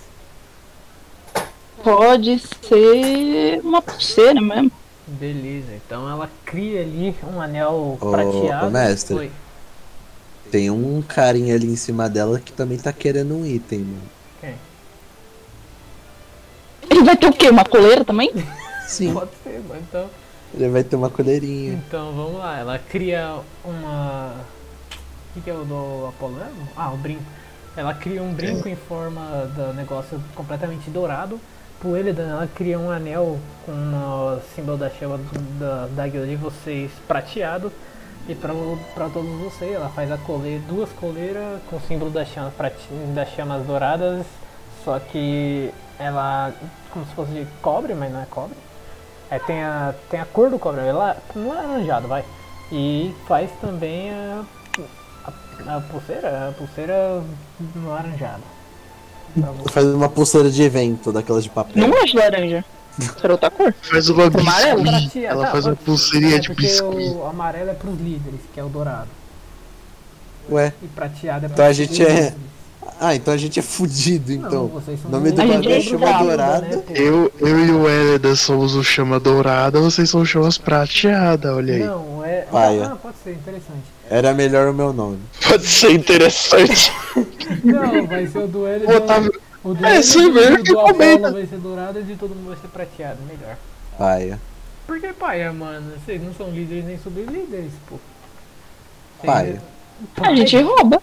Pode ser uma pulseira mesmo. Beleza, então ela cria ali um anel Ô, prateado. ô, mestre. Oi. tem um carinha ali em cima dela que também tá querendo um item, mano. Ele vai ter o quê? Uma coleira também? Sim, Pode ser, mas então. Ele vai ter uma colherinha. Então vamos lá, ela cria uma. O que, que é o do Apolo mesmo? Ah, o brinco. Ela cria um brinco em forma do negócio completamente dourado. Pro Eledan, ela cria um anel com o símbolo da chama da, da guilda de vocês prateado. E pra, pra todos vocês, ela faz a coleira, duas coleiras com o símbolo das chamas, prate- das chamas douradas só que ela como se fosse de cobre, mas não é cobre. É, tem, a, tem a cor do cobre, é laranjado, vai. E faz também a, a, a pulseira, a pulseira laranjada. Faz uma pulseira de evento, daquelas de papel. Não é de laranja. Será outra cor? Faz uma Amarelo? Prateado, Ela tá, faz uma pulseirinha é de porque biscuit. o amarelo é pros líderes, que é o dourado. Ué. E prateado é pra Então a gente líderes. É. Ah, então a gente é fudido, Não, então. vocês são O nome do A gente bagulho é chama bravo, Dourada. né? Eu, eu e o Hélida somos o chama dourada, vocês são chamas prateada, olha aí. Não, é. Paia. Ah, pode ser, interessante. Era melhor o meu nome. Pode ser interessante. Não, vai ser o do O Otávio- O do É, mesmo que do comenta. Vai ser dourado e de todo mundo vai ser prateado, melhor. Paia. Por que paia, mano? Vocês não são líderes nem sublíderes, pô. Vocês- Paia. A gente rouba.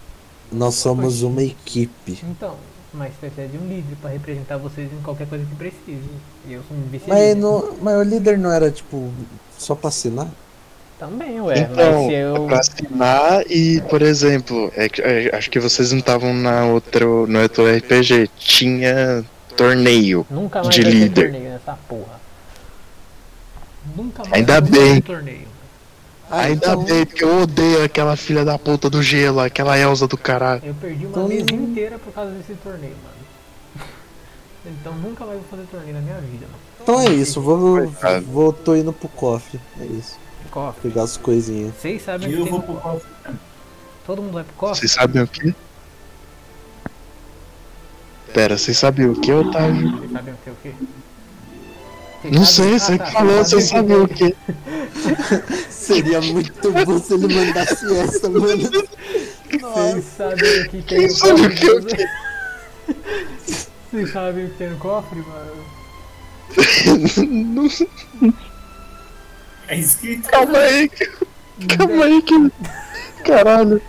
Nós somos uma equipe. Então, mas precisa de um líder pra representar vocês em qualquer coisa que precise. E eu sou um vice Mas, não, mas o líder não era, tipo, só pra assinar? Também, ué, Então, eu. pra assinar e, por exemplo, é que- é, acho que vocês não estavam na outro, no outro RPG. Tinha torneio. Nunca mais de líder. torneio nessa porra. Nunca mais Ainda bem. torneio. Ainda então- bem, porque eu odeio aquela filha da puta do gelo, aquela Elsa do caralho. Eu perdi uma Então- mesa inteira por causa desse torneio, mano. Então nunca mais vou fazer torneio na minha vida, mano. Então é isso, vou, Coitado. vou, tô indo pro cofre. É isso. Cofre. Pegar as coisinhas. Vocês sabem que Eu tem vou pro cofre. Todo mundo vai pro cofre? Vocês sabem o quê? Pera, vocês sabem o que, Otávio? Vocês sabem o que? O quê? Não sei, Ah, você tá, que falou, vocês sabem o quê? Seria muito bom se ele mandasse essa, mano. Vocês sabem o que tem Quem no sabe o que, o cofre? Vocês sabem o que tem no cofre, mano? Não- É escrito. Calma aí, que- calma aí que. Caralho,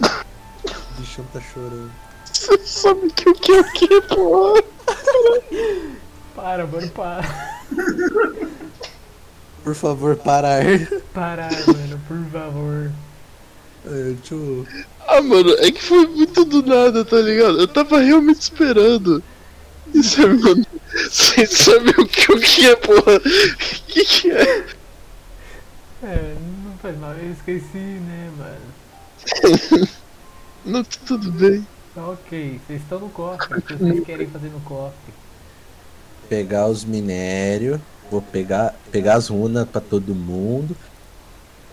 O bichão tá chorando. você sabe que o que o que, porra? Para, mano, para. Por favor, parar. Parar, mano, por favor. É, deixa eu... Ah, mano, é que foi muito do nada, tá ligado? Eu tava realmente esperando. E você, mano, vocês sabem o que o que é, porra? O que, que é? É, não faz mal, eu esqueci, né, mano? Não, tá tudo bem. Tá ok, vocês estão no cofre, o que vocês querem fazer no cofre? Pegar os minérios. Vou pegar, pegar as runas pra todo mundo.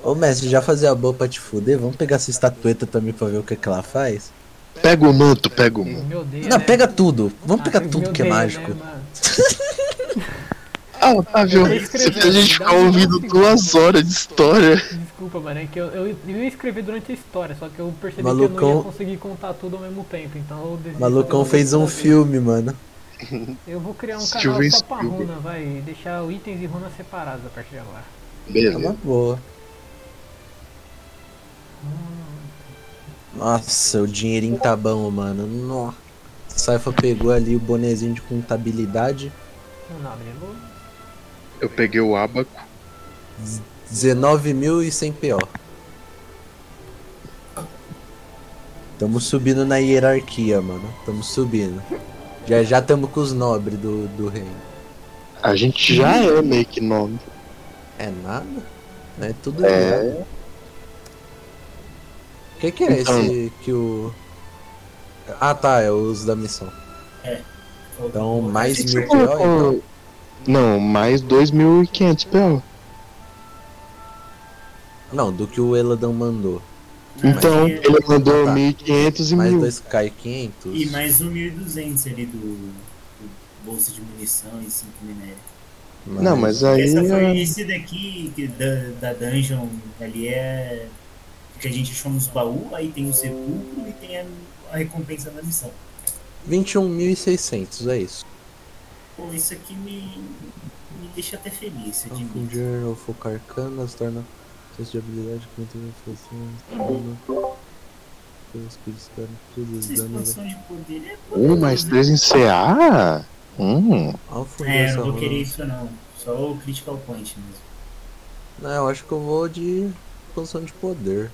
Ô mestre, já fazia a boa pra te fuder? Vamos pegar essa estatueta também pra ver o que, que ela faz? Pega o manto, pega o manto. Não, né? pega tudo. Vamos Ah, pegar tudo que é mágico. né? Ah, Otávio, escrever, a gente ficar ouvindo duas horas de história. Desculpa, mano, é que eu, eu, eu ia escrever durante a história, só que eu percebi que eu Malucão- não ia conseguir contar tudo ao mesmo tempo, então eu Malucão fazer fez um filme, mano. Eu vou criar um Steven canal só pra Spielberg. runa, vai deixar itens e runas separados a partir de agora. É Beleza. uma boa. Nossa, o dinheirinho tá bom, mano. Nossa. Saifa pegou ali o bonezinho de contabilidade. Eu peguei o abaco. 19.100 PO. Tamo subindo na hierarquia, mano. Tamo subindo. Já já tamo com os nobres do, do reino. A gente já é meio que nome. É nada? É tudo É. é. O que, que é Então. esse que o. Ah tá, é os da missão. Então, mais mil PO, então. Não, mais 2.500 PO. Não, do que o Eladan mandou. Então, Mas- ele mandou Tá. 1.500 e Mais 1.000. dois Sky 500. E mais um 1.200 ali do, do bolsa de munição e 5 minério. Não, mas aí. Essa foi, é- esse daqui da, da dungeon ali é que a gente achou nos baús, aí tem o sepulcro e tem a, a recompensa da missão. 21.600, é isso. Pô, isso aqui me, me deixa até feliz, admito. Confundir ou focar arcanas, torna teste de habilidade que mantém a força. Pelos que disparam todos Essa os danos. poder é Um mais três em CA? Hum. É, essa não vou rola. querer isso não. Só o critical point mesmo. Não, eu acho que eu vou de expansão de poder.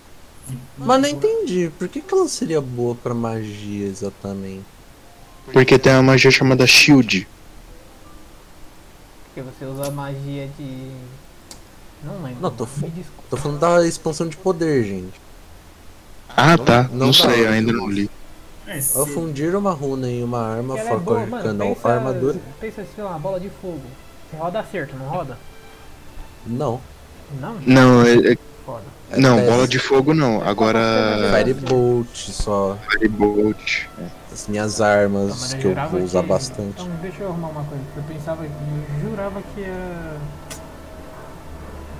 Mas não entendi, por que, que ela seria boa pra magia exatamente? Porque tem uma magia chamada Shield. Porque você usa a magia de. Não lembro. Não, tô. Tô falando da expansão de poder, gente. Ah, tá. não Não, sei, eu ainda não li. É, se- Ao fundir uma runa em uma arma, Ela é foco boa, mano. Pensa, ou armadura. pensa, sei lá, uma bola de fogo. Você roda acerto, não roda? Não. Não? Não, é- é- Foda. É não, teste. bola de fogo não. Agora. Firebolt, só Firebolt. as minhas armas mas que eu vou usar que- bastante. Então, deixa eu arrumar uma coisa. Eu pensava. Eu jurava que ia.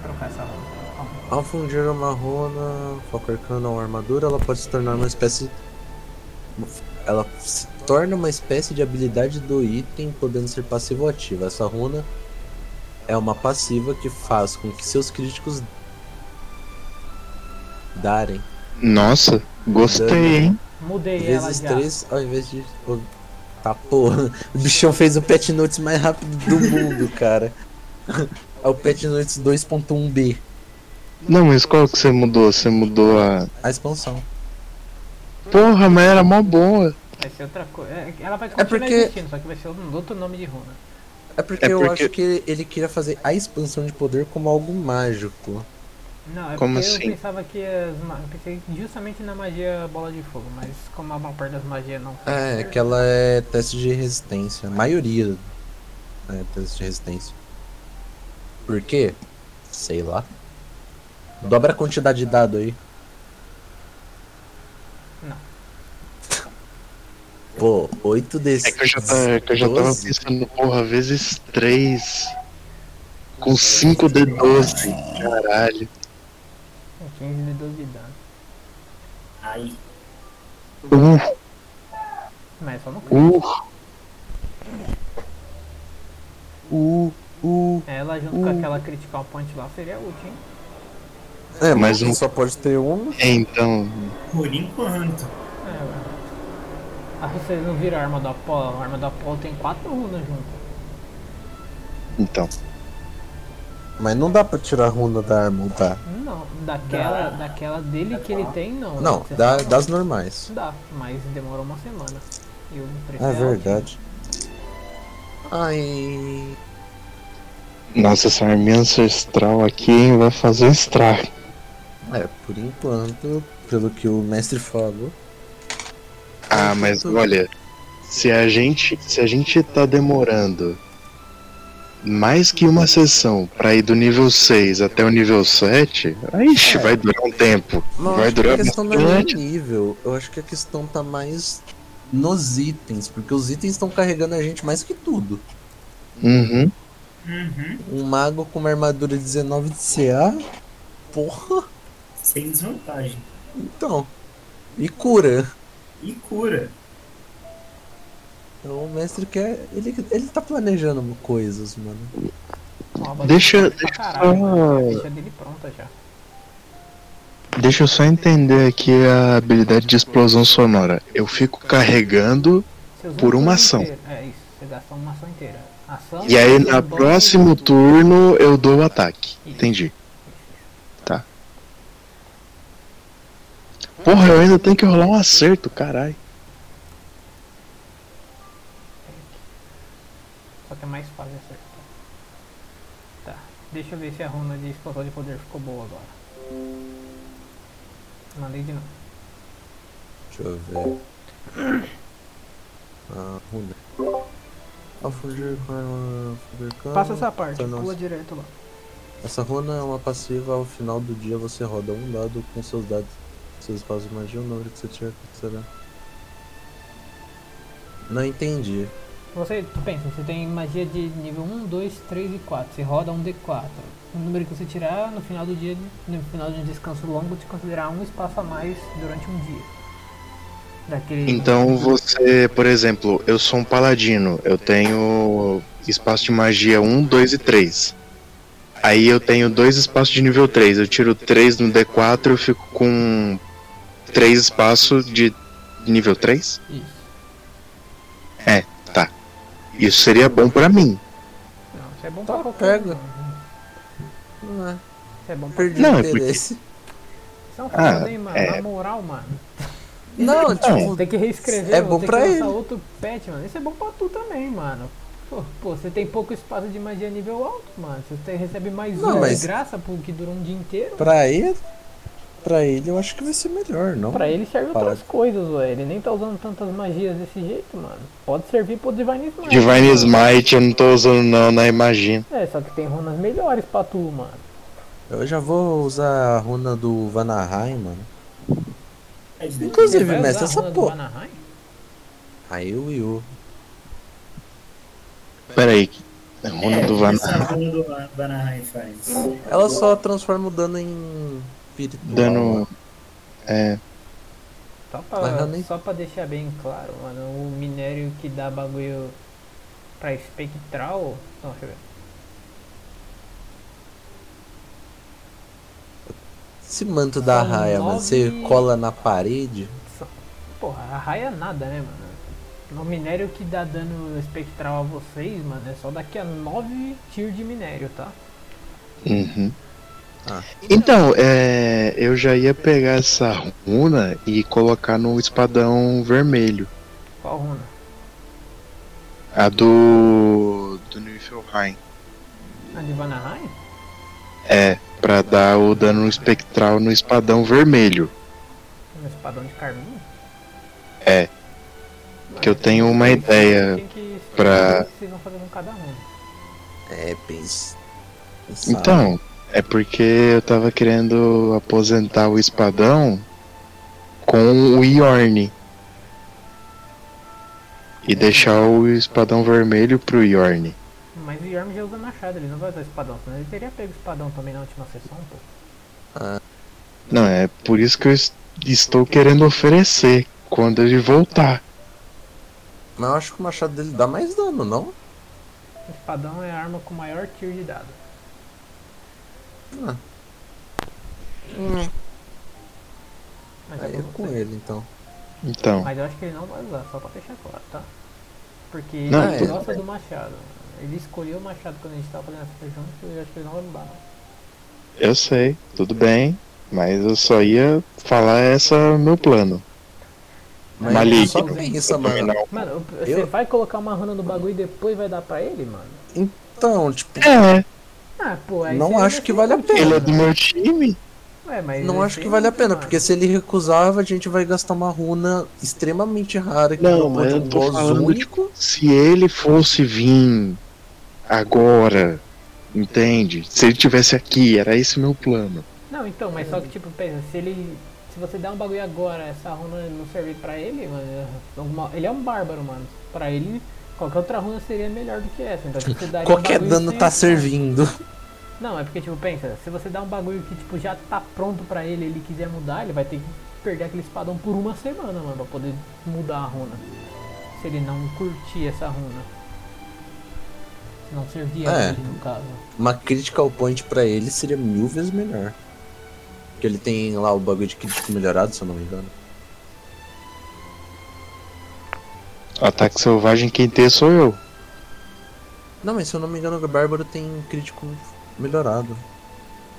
Trocar essa roupa. Ao fundir uma runa, foco arcano ou armadura, ela pode se tornar uma espécie. Ela se torna uma espécie de habilidade do item, podendo ser passiva ou ativa. Essa runa é uma passiva que faz com que seus críticos darem Nossa, gostei, hein? Mudei ela vezes. 3 ao invés de. Tá porra, o bichão fez o Pet Notes mais rápido do mundo, cara. É o Pet Notes 2.1b, Não, mas qual que você mudou? Você mudou a. a expansão. Porra, mas era mó boa. Vai ser outra coisa. É, Ela vai continuar porque- existindo, só que vai ser um outro nome de runa. É porque, É eu porque- acho que ele queria fazer a expansão de poder como algo mágico. Não, é Como porque assim? eu pensava que as ma- eu pensei justamente na magia bola de fogo, mas como a maior parte das magias não faz É, que ela é teste de resistência. A maioria é teste de resistência. Por quê? Sei lá. Dobra a quantidade de dado aí. Não. Pô, 8 desses. É que eu já, tá, é que eu já tava 12. pensando, porra, vezes 3. Com 5 de 12. Caralho. Com 15 de 12 de dano. Aí. Uh, Mas só no crítico. uh. Uh, uh. Ela junto com aquela critical point lá seria útil, hein? É, mas mas um- só pode ter uma. É, então. Por enquanto. É. Ah, vocês não viram a arma do Apolo? A arma do Apolo tem 4 runas junto. Então. Mas não dá pra tirar a runa da arma, dá? Não, daquela, daquela dele que ele tem, não. Não, dá, das normais. Dá, mas demorou uma semana. E o preço É alto. verdade. Ai. Nossa, essa arminha ancestral aqui hein, vai fazer estrago. É, por enquanto, pelo que o mestre falou. Ah, mas olha, se a gente, se a gente tá demorando mais que uma sessão pra ir do nível 6 até o nível 7, ixi, É. vai durar um tempo. Não, vai acho que a durar questão não é bastante. nível. Eu acho que a questão tá mais nos itens, porque os itens estão carregando a gente mais que tudo. Uhum. Uhum. Um mago com uma armadura 19 de CA? Porra! Sem desvantagem. Então. E cura. E cura. Então o mestre quer. Ele, ele tá planejando coisas, mano. Uma Deixa- deixa caralho. Deixa dele pronta já. Deixa eu só entender aqui a habilidade de explosão sonora. Eu fico carregando Por um uma ação. É isso, você gasta uma ação inteira. E aí na bônus próximo turno eu dou o ataque. Entendi. Tá. Porra, eu ainda tenho que rolar um acerto, caralho. Só que é mais fácil acertar. Tá, deixa eu ver se a runa de explosão de poder ficou boa agora. Mandei de novo. Deixa eu ver. Ah, runa. Ao fugir com a arma Passa essa parte, tá, pula direto lá. Essa runa é uma passiva, ao final do dia você roda um dado com seus dados. Seus espaços de magia, o número que você tiver que será. Não entendi. Você pensa, você tem magia de nível 1, 2, 3 e 4. Você roda um D4. O número que você tirar no final do dia, no final de um descanso longo, te considerar um espaço a mais durante um dia. Daquele. Então você, por exemplo, eu sou um paladino, eu tenho espaço de magia 1, 2 e 3. Aí eu tenho dois espaços de nível 3. Eu tiro 3 no D4 eu fico com 3 espaços de nível 3? Isso. Isso seria bom pra mim. Não, isso é bom Tá, pra qualquer pega. um. Não é. Isso é bom pra Não, é porque-. Isso é um Ah, é. Na moral, mano. Não, tipo, Tem que reescrever, É bom pra que ele. outro patch, mano. Isso é bom pra tu também, mano. Pô, pô, você tem pouco espaço de magia nível alto, mano. Você tem- recebe mais Não, um mas- de graça por que dura um dia inteiro. pra ele. Pra ele eu acho que vai ser melhor, não? Pra ele serve Fala. outras coisas, ué. Ele nem tá usando tantas magias desse jeito, mano. Pode servir pro Divine Smite. Divine mano. Smite eu não tô usando não, não imagino. É, só que tem runas melhores pra tu, mano. Eu já vou usar a runa do Vanaheim, mano. É. Inclusive, mestre, essa do porra. Aí o Yu. Pera aí. A runa É, do Vanaheim. runa do Van- Vanaheim faz. Ela só transforma o dano em espiritual. Dano. É. Só pra, nem- só pra deixar bem claro, mano, o minério que dá bagulho pra espectral. Não, deixa eu ver. Esse manto da São raia, mano, você nove- cola na parede. Porra, a raia é nada, né, mano? O minério que dá dano espectral a vocês, mano, é só daqui a 9 tier de minério, tá? Uhum. Ah. Então, é, eu já ia pegar essa runa e colocar no espadão vermelho. Qual runa? A do. do Niflheim. A de Vanaheim? É, pra dar o dano espectral no espadão vermelho. No espadão de carmim? É. Que eu tenho uma ideia Tem que pra- que vocês vão fazer com cada runa. É, pens... Então, é porque eu tava querendo aposentar o espadão com o Yorn. E deixar o espadão vermelho pro Yorn. Mas o Yorm já usa machado, ele não vai usar espadão, senão ele teria pego espadão também na última sessão, pô. Não, é por isso que eu es- estou querendo oferecer quando ele voltar. Mas eu acho que o machado dele dá mais dano, não? Espadão é a arma com maior tier de dado. Mas, Aí é é com você. ele, então. Então, Mas eu acho que ele não vai usar, só pra deixar claro, tá? Porque Não, ele é. gosta do machado. Ele escolheu o machado quando a gente tava fazendo essa junto e eu acho que ele não vai mudar, eu sei, tudo bem. Mas eu só ia falar esse é o meu plano. Mas Malik. só pensa, mano. Mano, você Eu- vai colocar uma runa no bagulho e depois vai dar pra ele, mano? Então, tipo, É, Ah, pô, aí Não acho que vale a pena. ele é do meu time. Ué, mas não acho que vale a pena, porque se ele recusava, a gente vai gastar uma runa extremamente rara que Não, não mas pode eu um tô boss falando, único. Se ele fosse vir agora, entende? Se ele tivesse aqui, era esse meu plano. Não, então, mas só que tipo, pensa, se ele. Se você der um bagulho agora, essa runa não servir pra ele, mano. é ele é um bárbaro, mano. Pra ele, qualquer outra runa seria melhor do que essa. Então tipo, você daria um Qualquer bagulho dano tá servindo. Não, é porque, tipo, pensa, se você dá um bagulho que, tipo, já tá pronto pra ele ele quiser mudar, ele vai ter que perder aquele espadão por uma semana, mano, pra poder mudar a runa. Se ele não curtir essa runa. Não servir a É. ele, no caso. Uma critical point pra ele seria mil vezes melhor. Porque ele tem lá o bagulho de crítico melhorado, se eu não me engano. Ataque selvagem quem tem sou eu. Não, mas se eu não me engano, o Bárbaro tem crítico melhorado.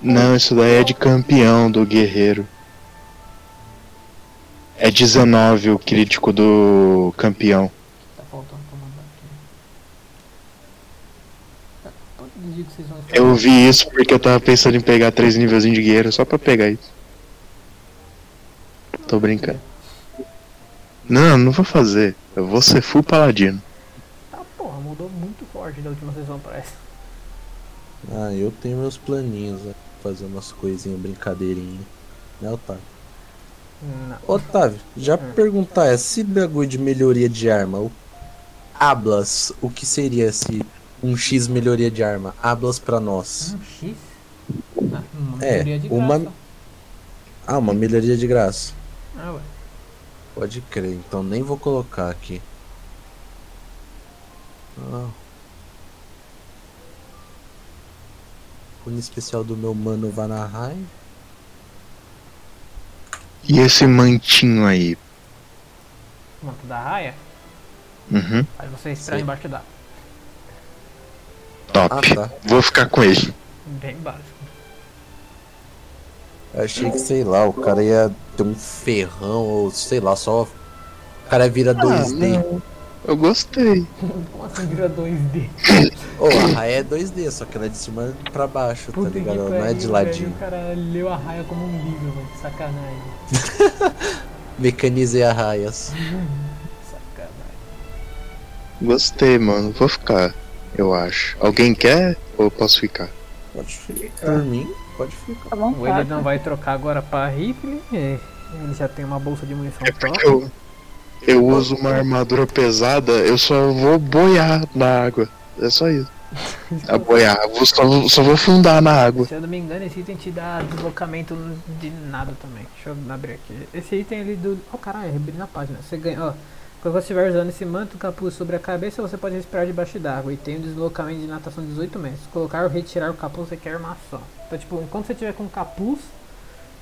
Não, isso daí é de campeão do guerreiro. É 19 o crítico do campeão. Tá faltando pra mandar aqui. Tá, que vocês vão Eu vi isso porque eu tava pensando em pegar três nívelzinhos de guerreiro só pra pegar isso. Tô brincando. Não, não vou fazer. Eu vou ser full paladino. Tá, porra, mudou muito forte da última sessão pra essa. Ah, eu tenho meus planinhos, né? Fazer umas coisinhas, brincadeirinha. Né, Otávio? Não. Otávio, já Hum. perguntar, esse bagulho de melhoria de arma, o Ablas, o que seria esse um X melhoria de arma? Ablas pra nós. Um X? Ah, uma É, melhoria de uma- graça. Ah, uma melhoria de graça. Ah, ué. Pode crer, então nem vou colocar aqui. Ah. Cune especial do meu mano Vanaheim. E esse mantinho aí? Manto da raia. Uhum. Aí você extrai Sim. embaixo da. Top. Ah, tá. Vou ficar com ele. Bem básico. Eu achei que, sei lá, o cara ia ter um ferrão, ou sei lá, só. O cara vira 2D. Ah, não. Eu gostei. Como assim vira 2D? Ô, a raia é 2D, só que ela é de cima pra baixo, tá Puta que ligado? Ela não é de velho, ladinho. O cara leu a raia como um livro, mano. que Sacanagem. Mecanizei a raias. Sacanagem. Gostei, mano. Vou ficar, eu acho. Alguém quer ou eu posso ficar? Pode ficar. Por mim, pode ficar. Tá bom, O ele não vai trocar agora pra rifle. Ele já tem uma bolsa de munição É top. porque eu, eu uso uma armadura pesada, eu só vou boiar na água. É só isso. A boiar, eu vou- só, vou- só vou fundar na água. Se eu não me engano, esse item te dá deslocamento de nada também. Deixa eu abrir aqui. Esse item ali do. Oh caralho, abri na página. Você ganha. Ó, quando você estiver usando esse manto capuz sobre a cabeça, você pode respirar debaixo d'água. E tem um deslocamento de natação de 18 metros. Colocar ou retirar o capuz requer uma ação. Então, tipo, enquanto você tiver com o capuz,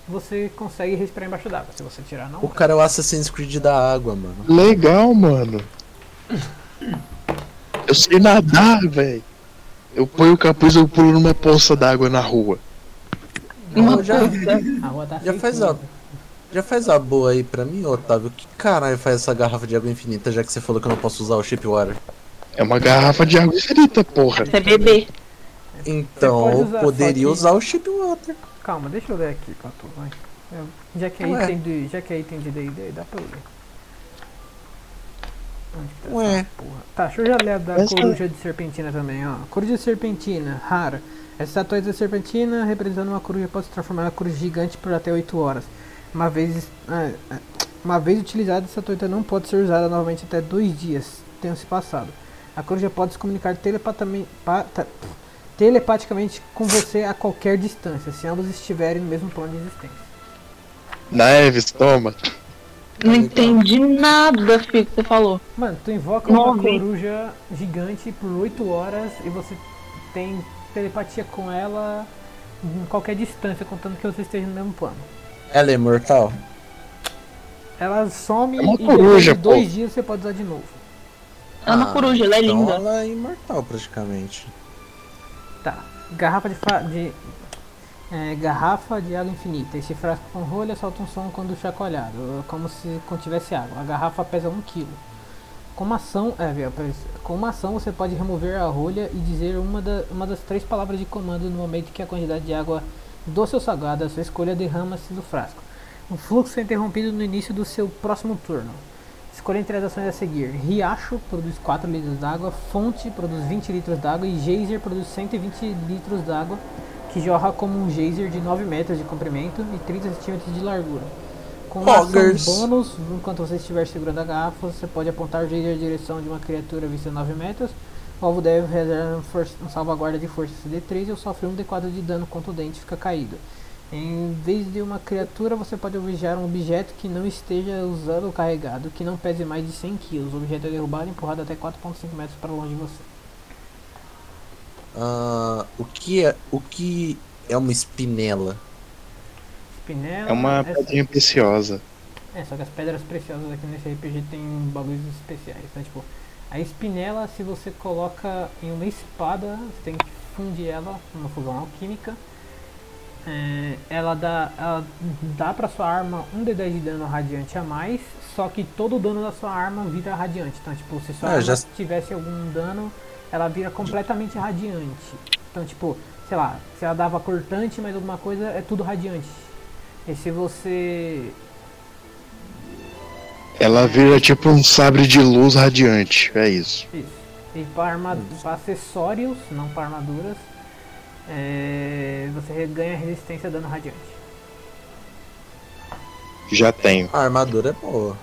você consegue respirar embaixo d'água. Se você tirar, não. O cara é o Assassin's Creed da água, mano. Legal, mano. Eu sei nadar, velho. Eu ponho o capuz e eu pulo numa poça d'água na rua. Uma já, A rua tá já faz a. Já faz a boa aí pra mim, Otávio. Que caralho faz essa garrafa de água infinita, já que você falou que eu não posso usar o chip water? É uma garrafa de água infinita, porra. Você é bebê. Então, eu usar, poderia que- usar o chip water. Calma, deixa eu ler aqui, Catu, vai. Eu- já, que é Ué. item de, já que é item de D&D, dá pra eu ler. Onde que tá Ué. Tá, deixa eu já ler a da Mas, coruja de serpentina também, ó. Coruja de serpentina, rara. Essa estatueta de serpentina, representando uma coruja, pode se transformar em uma coruja gigante por até 8 horas. Uma vez, ah, ah, uma vez utilizada, essa estatueta não pode ser usada novamente até 2 dias, tenham se passado. A coruja pode se comunicar telepaticamente com você a qualquer distância, se ambos estiverem no mesmo plano de existência. Neves, toma. Não entendi nada, filho, que você falou. Mano, tu invoca uma Nove. coruja gigante por 8 horas e você tem telepatia com ela em qualquer distância, contando que você esteja no mesmo plano. Ela é imortal? Ela some É e coruja, depois de dois pô. dias você pode usar de novo. É uma Ah, coruja, ela é então linda. ela é imortal praticamente. Tá. Garrafa de, fa- de é, garrafa de água infinita. Esse frasco com rolha solta um som quando chacoalhado, como se contivesse água. A garrafa pesa 1 kg. Com uma ação, é, com uma ação você pode remover a rolha e dizer uma, da- uma das três palavras de comando no momento que a quantidade de água doce ou salgada, a sua escolha derrama-se do frasco. O fluxo é interrompido no início do seu próximo turno. Escolha entre as ações a seguir. Riacho produz 4 litros d'água, Fonte produz 20 litros d'água e Geyser produz 120 litros d'água, que jorra como um geyser de 9 metros de comprimento e 30 centímetros de largura. Com uma ação Hoggers. bônus, enquanto você estiver segurando a garrafa, você pode apontar o geyser em direção de uma criatura vista a 9 metros. O alvo deve realizar um, salvaguarda de força CD3 e sofre um D4 de dano contundente e fica caído. Em vez de uma criatura, você pode alvejar um objeto que não esteja usando ou carregado, que não pese mais de 100 kg. O objeto é derrubado e empurrado até 4,5 metros para longe de você. Ah, o que é o que é uma espinela? Spinella. É uma essa- pedrinha preciosa. É, só que as pedras preciosas aqui nesse RPG tem bagulhos especiais. Então, tipo, a espinela, se você coloca em uma espada, você tem que fundir ela numa fusão alquímica. É, ela dá, ela dá pra sua arma um D10 de dano radiante a mais, só que todo o dano da sua arma vira radiante. Então, tipo, se sua Ah, arma já- tivesse algum dano, ela vira completamente radiante. Então, tipo, sei lá, se ela dava cortante, mas alguma coisa, é tudo radiante. E se você Ela vira tipo um sabre de luz radiante. É isso. Isso. E para pra acessórios, não para armaduras, é, você ganha resistência a dano radiante. Já tenho. A armadura é boa.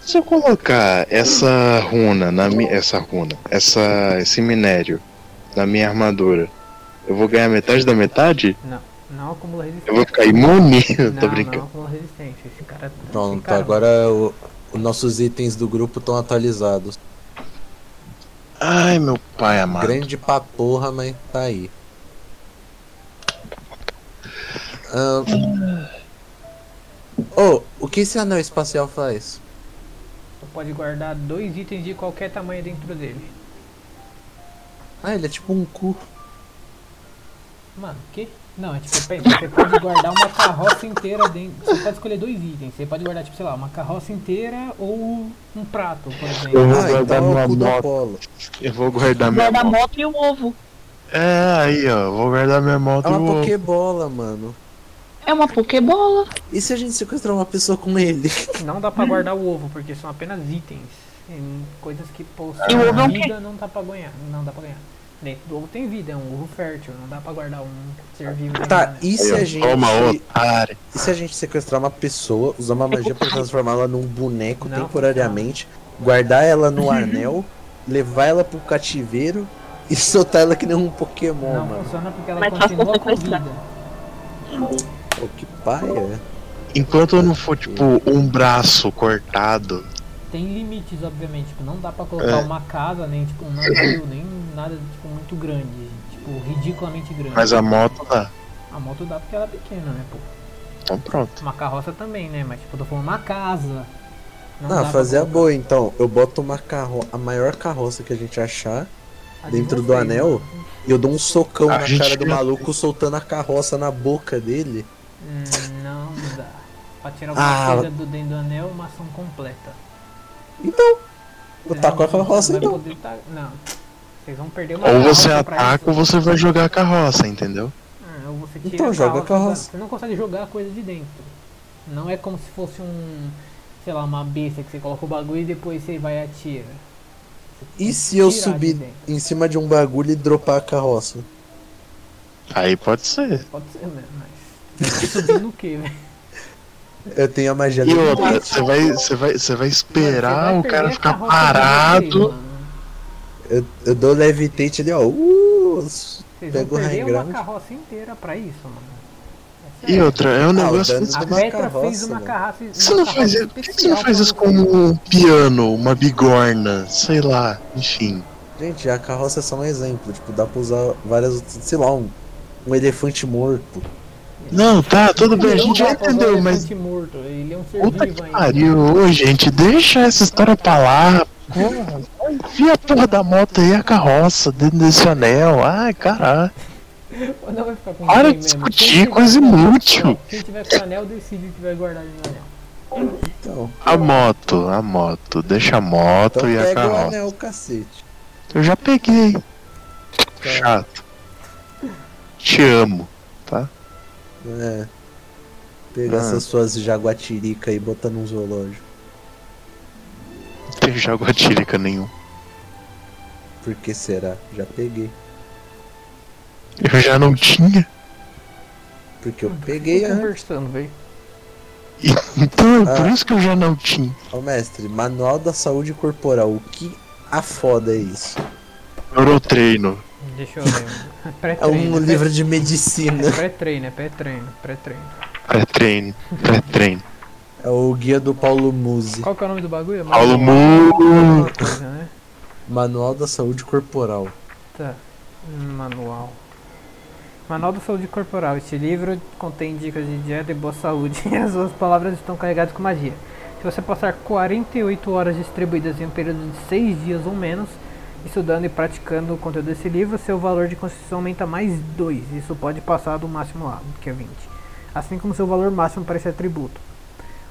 Se eu colocar essa runa na minha. Essa runa. Essa, esse minério na minha armadura, eu vou ganhar metade da metade? Não, não acumula resistência. Eu vou ficar imune? Eu não, tô não brincando. acumula resistência. Esse cara. esse Pronto, cara- agora o- os nossos itens do grupo estão atualizados. Ai, meu pai amado. Grande pra porra, mas tá aí. Ô, o que esse anel espacial faz? Você pode guardar dois itens de qualquer tamanho dentro dele. Ah, ele é tipo um cu. Mano, que? Não, é tipo, você pode guardar uma carroça inteira dentro. Você pode escolher dois itens. Você pode guardar, tipo, sei lá, uma carroça inteira ou um prato, por Eu exemplo. vou Ah, guardar então é minha o moto. Eu vou guardar minha moto. moto e o ovo. É, aí, ó. Vou guardar minha moto É e uma o ovo. pokebola, mano. É uma pokebola. E se a gente sequestrar uma pessoa com ele? Não dá pra guardar o ovo, porque são apenas itens. Coisas que E o possuem ovo é o quê? vida não dá pra ganhar. Não dá pra ganhar. Dentro do ovo tem vida, é um ovo fértil, não dá pra guardar um ser vivo. Tá, nada. e se a gente. Toma, otário. E se a gente sequestrar uma pessoa, usar uma magia pra transformá-la num boneco Não, temporariamente, guardar ela no anel, levar ela pro cativeiro e soltar ela que nem um Pokémon, Não mano. funciona porque ela Mas continua com vida. Pô, que paia. Enquanto eu não for, tipo, um braço cortado. Tem limites, obviamente. Tipo, não dá pra colocar É. uma casa, nem tipo um navio, nem nada tipo, muito grande. Tipo, ridiculamente grande. Mas a moto dá. A moto dá porque ela é pequena, né, pô? Então pronto. Uma carroça também, né? Mas tipo, eu tô falando uma casa. Não pra fazer a boa então. Eu boto uma carro, a maior carroça que a gente achar a de dentro do vocês, anel né? e eu dou um socão A na gente cara do maluco soltando a carroça na boca dele. Hum, não dá. Pra tirar alguma Ah. coisa do dentro do anel, uma ação completa. Eu taco a carroça então. poder tá- Não. Vocês vão perder uma Ou você ataca ou você vai jogar a carroça, entendeu? Ah, ou você tira Então, joga a carroça. Você não consegue jogar a coisa de dentro. Não é como se fosse um. Sei lá, uma besta que você coloca o bagulho e depois você vai e atira. Você E se eu de subir dentro. em cima de um bagulho e dropar a carroça? Aí pode ser. Pode ser, né? Mas. Subir no quê, velho? Eu tenho a magia E do outra, você vai, você vai, você vai esperar Mano, o você vai cara perder a ficar de parado. mano. Eu, eu dou levitate ali, ó. Uh, Vocês Pega vão o perder high uma carroça inteira pra isso, mano. É E sério. outra, é um Ah, negócio. dano A Petra carroça, fez uma carroça. Você não faz por que você não faz isso com um piano, uma bigorna, sei lá, enfim. Gente, a carroça é só um exemplo. Tipo, dá pra usar várias outras. Sei lá, um, um elefante morto. Não, tá, tudo bem, a gente já entendeu, mas. Morto. Ele é um ser Puta que pariu, ô gente, deixa essa história pra lá. Porra, enfia a porra da moto aí, a carroça dentro desse anel. Ai, caralho. Não vai ficar com Para de discutir coisa inútil. Quem tiver com o anel decide o que vai guardar no anel. Então, A moto, a moto, deixa a moto então e a pega o carroça. anel, cacete. Eu já peguei. Chato. Te amo, tá? É. Pega Ah. essas suas jaguatirica e bota num zoológico. Não tem jaguatirica nenhum. Por que será? Já peguei. Eu já não tinha. Porque eu peguei conversando, velho. Então é por Ah. isso que eu já não tinha. Ó, mestre, Manual da Saúde Corporal. O que a foda é isso? Eurotreino. Deixa eu ver. É um livro de medicina. É pré-treino, é pré-treino, pré-treino. Pré-treino. Pré-treino. É o guia do Paulo Musi. Qual que é o nome do bagulho? Paulo Manual- Mu. alguma coisa, né? Manual da Saúde Corporal. Tá. Manual. Manual da Saúde Corporal. Este livro contém dicas de dieta e boa saúde e as suas palavras estão carregadas com magia. Se você passar 48 horas distribuídas em um período de 6 dias ou menos, estudando e praticando o conteúdo desse livro, seu valor de constituição aumenta mais 2. Isso pode passar do máximo lá, que é 20. Assim como seu valor máximo para esse atributo.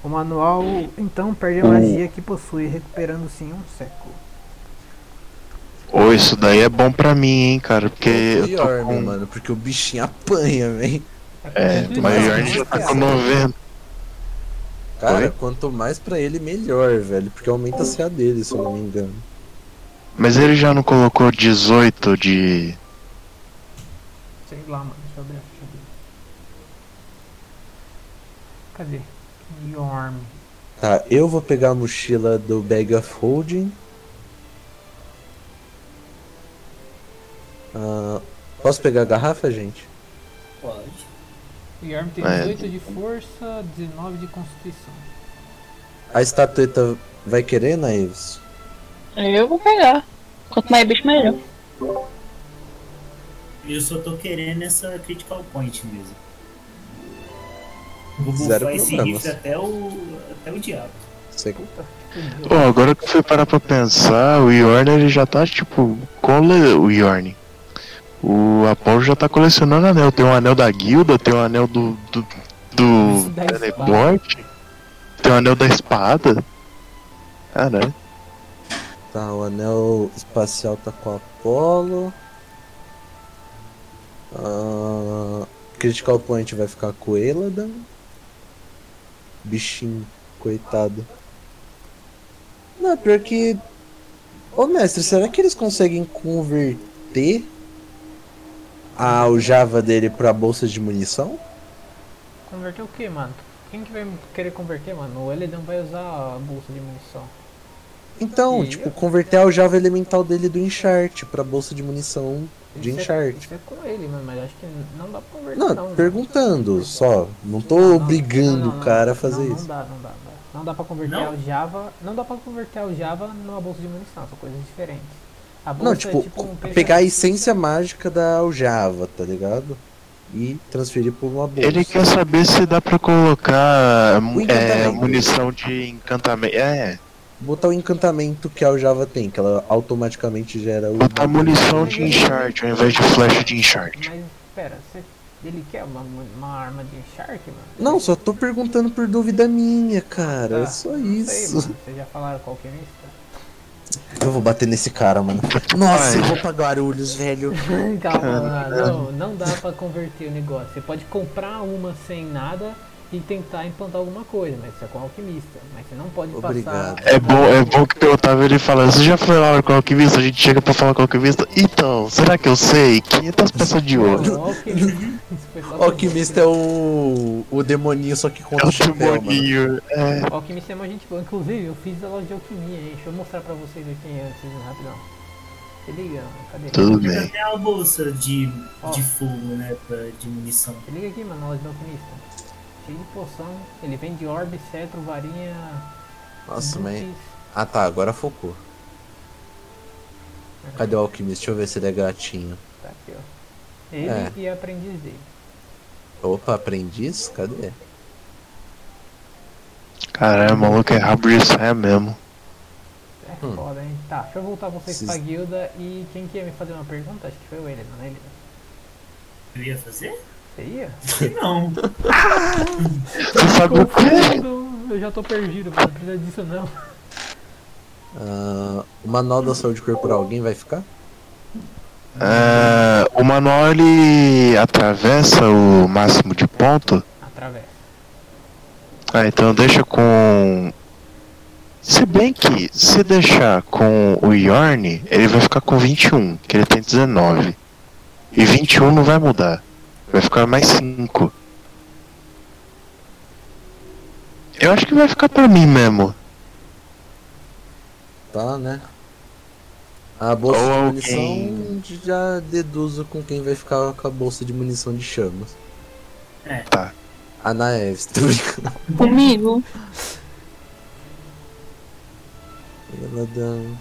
O manual então perde a magia que possui, recuperando-se em um século. Ô, isso daí é bom pra mim, hein, cara. Porque o eu tô pior, com. mano? Porque o bichinho apanha, velho. É, Quanto mas o Yarn já tá com mais 90. Cara, Oi? quanto mais pra ele, melhor, velho. Porque aumenta a CA dele, se eu não me engano. Mas ele já não colocou 18 de. Sei lá, mano. Deixa eu abrir a ficha dele. Cadê? Yorm. Tá, eu vou pegar a mochila do Bag of Holding. Ah, posso pegar a garrafa, gente? Pode. O Yorm tem É. 18 de força, 19 de constituição. A estatueta vai querer, Naeves? Eu vou pegar. Quanto mais bicho, melhor. Eu só tô querendo essa critical point mesmo. Vou Zero bufar esse problemas. rifle até o, até o diabo. Você... Pô, agora que eu fui parar pra pensar, o Yorn ele já tá tipo. Com o Yorn. O Apollo já tá colecionando anel. Tem um anel da guilda, tem um anel do. do. do teleporte, tem um anel da espada. Caralho. Tá, o anel espacial tá com a Apollo. Ah, Critical Point vai ficar com o Eladan. Bichinho, coitado. Não, pior que. Ô mestre, será que eles conseguem converter a aljava dele pra bolsa de munição? Converter o que, mano? Quem que vai querer converter, mano? O Elidan vai usar a bolsa de munição. Então, E- tipo, converter a aljava elemental dele do Enchart pra bolsa de munição de Isso é- Enchart. Isso é com ele, mano, mas acho que não dá pra converter Não, não. mano. perguntando só. Não tô Não, não, obrigando não, não, o cara a não, fazer não, isso. Não dá, não dá, não dá. Não dá pra converter Não? o Java. Não dá pra converter o Java numa bolsa de munição, são coisas diferentes. A bolsa Não, é tipo, tipo um pegar a essência mágica da aljava, tá ligado? E transferir por uma bolsa. Ele quer saber se dá pra colocar O é, munição de encantamento. É, Botar o encantamento que a aljava tem, que ela automaticamente gera o. botar munição de enchart ao invés de flecha de enchart. Mas, pera, você, ele quer uma, uma arma de Shark, mano? Não, só tô perguntando por dúvida minha, cara. é Ah, só sei, isso. Vocês já falaram qual que é isso? Eu vou bater nesse cara, mano. Nossa, Ai. eu vou pra Guarulhos, velho. Calma, mano. Não, não dá pra converter o negócio. Você pode comprar uma sem nada e tentar implantar alguma coisa, mas isso é com alquimista. Mas você não pode Obrigado. passar. É bom, é bom que o Otávio ele fala, você já foi lá com o alquimista? A gente chega pra falar com o alquimista. Então, será que eu sei? 500 peças de ouro. Não, alquimista. Isso foi só O alquimista é o. o demoninho, só que É contra o o chapéu, mano. demoninho. É. O alquimista é uma gente boa. Inclusive, eu fiz a loja de alquimia, hein? Deixa eu mostrar pra vocês aqui antes, rapidão. Se liga, cadê? Tudo bem. até a bolsa de, de fogo, né? pra- de munição. Se liga aqui, mano, loja de alquimista. De poção. Ele vende orbe, cetro, varinha. Nossa, mas. Ah tá, agora focou. Cadê o alquimista? Deixa eu ver se ele é gatinho. Tá aqui, ó. Ele É. e a aprendiz dele. Opa, aprendiz? Cadê? Caralho, o maluco é rabo de saia mesmo. É Hum. foda, hein? Tá, deixa eu voltar vocês Esses- pra guilda e quem que ia me fazer uma pergunta? Acho que foi o ele, não é ele? Eu ia fazer? Você ia? Não. Você sabe o Eu já tô perdido. Não precisa disso não. Ah, o manual da saúde corporal, alguém vai ficar? É, o manual ele atravessa o máximo de ponto. Atravessa. Ah, então deixa com. Se bem que se deixar com o Yorn, ele vai ficar com 21, que ele tem 19. E 21 não vai mudar. Vai ficar mais 5. Eu acho que vai ficar pra mim mesmo. Tá, né? A bolsa Ou de alguém- munição já deduzo com quem vai ficar com a bolsa de munição de chamas. É. Tá. A Naeves, tô brincando. Comigo? Ela dá-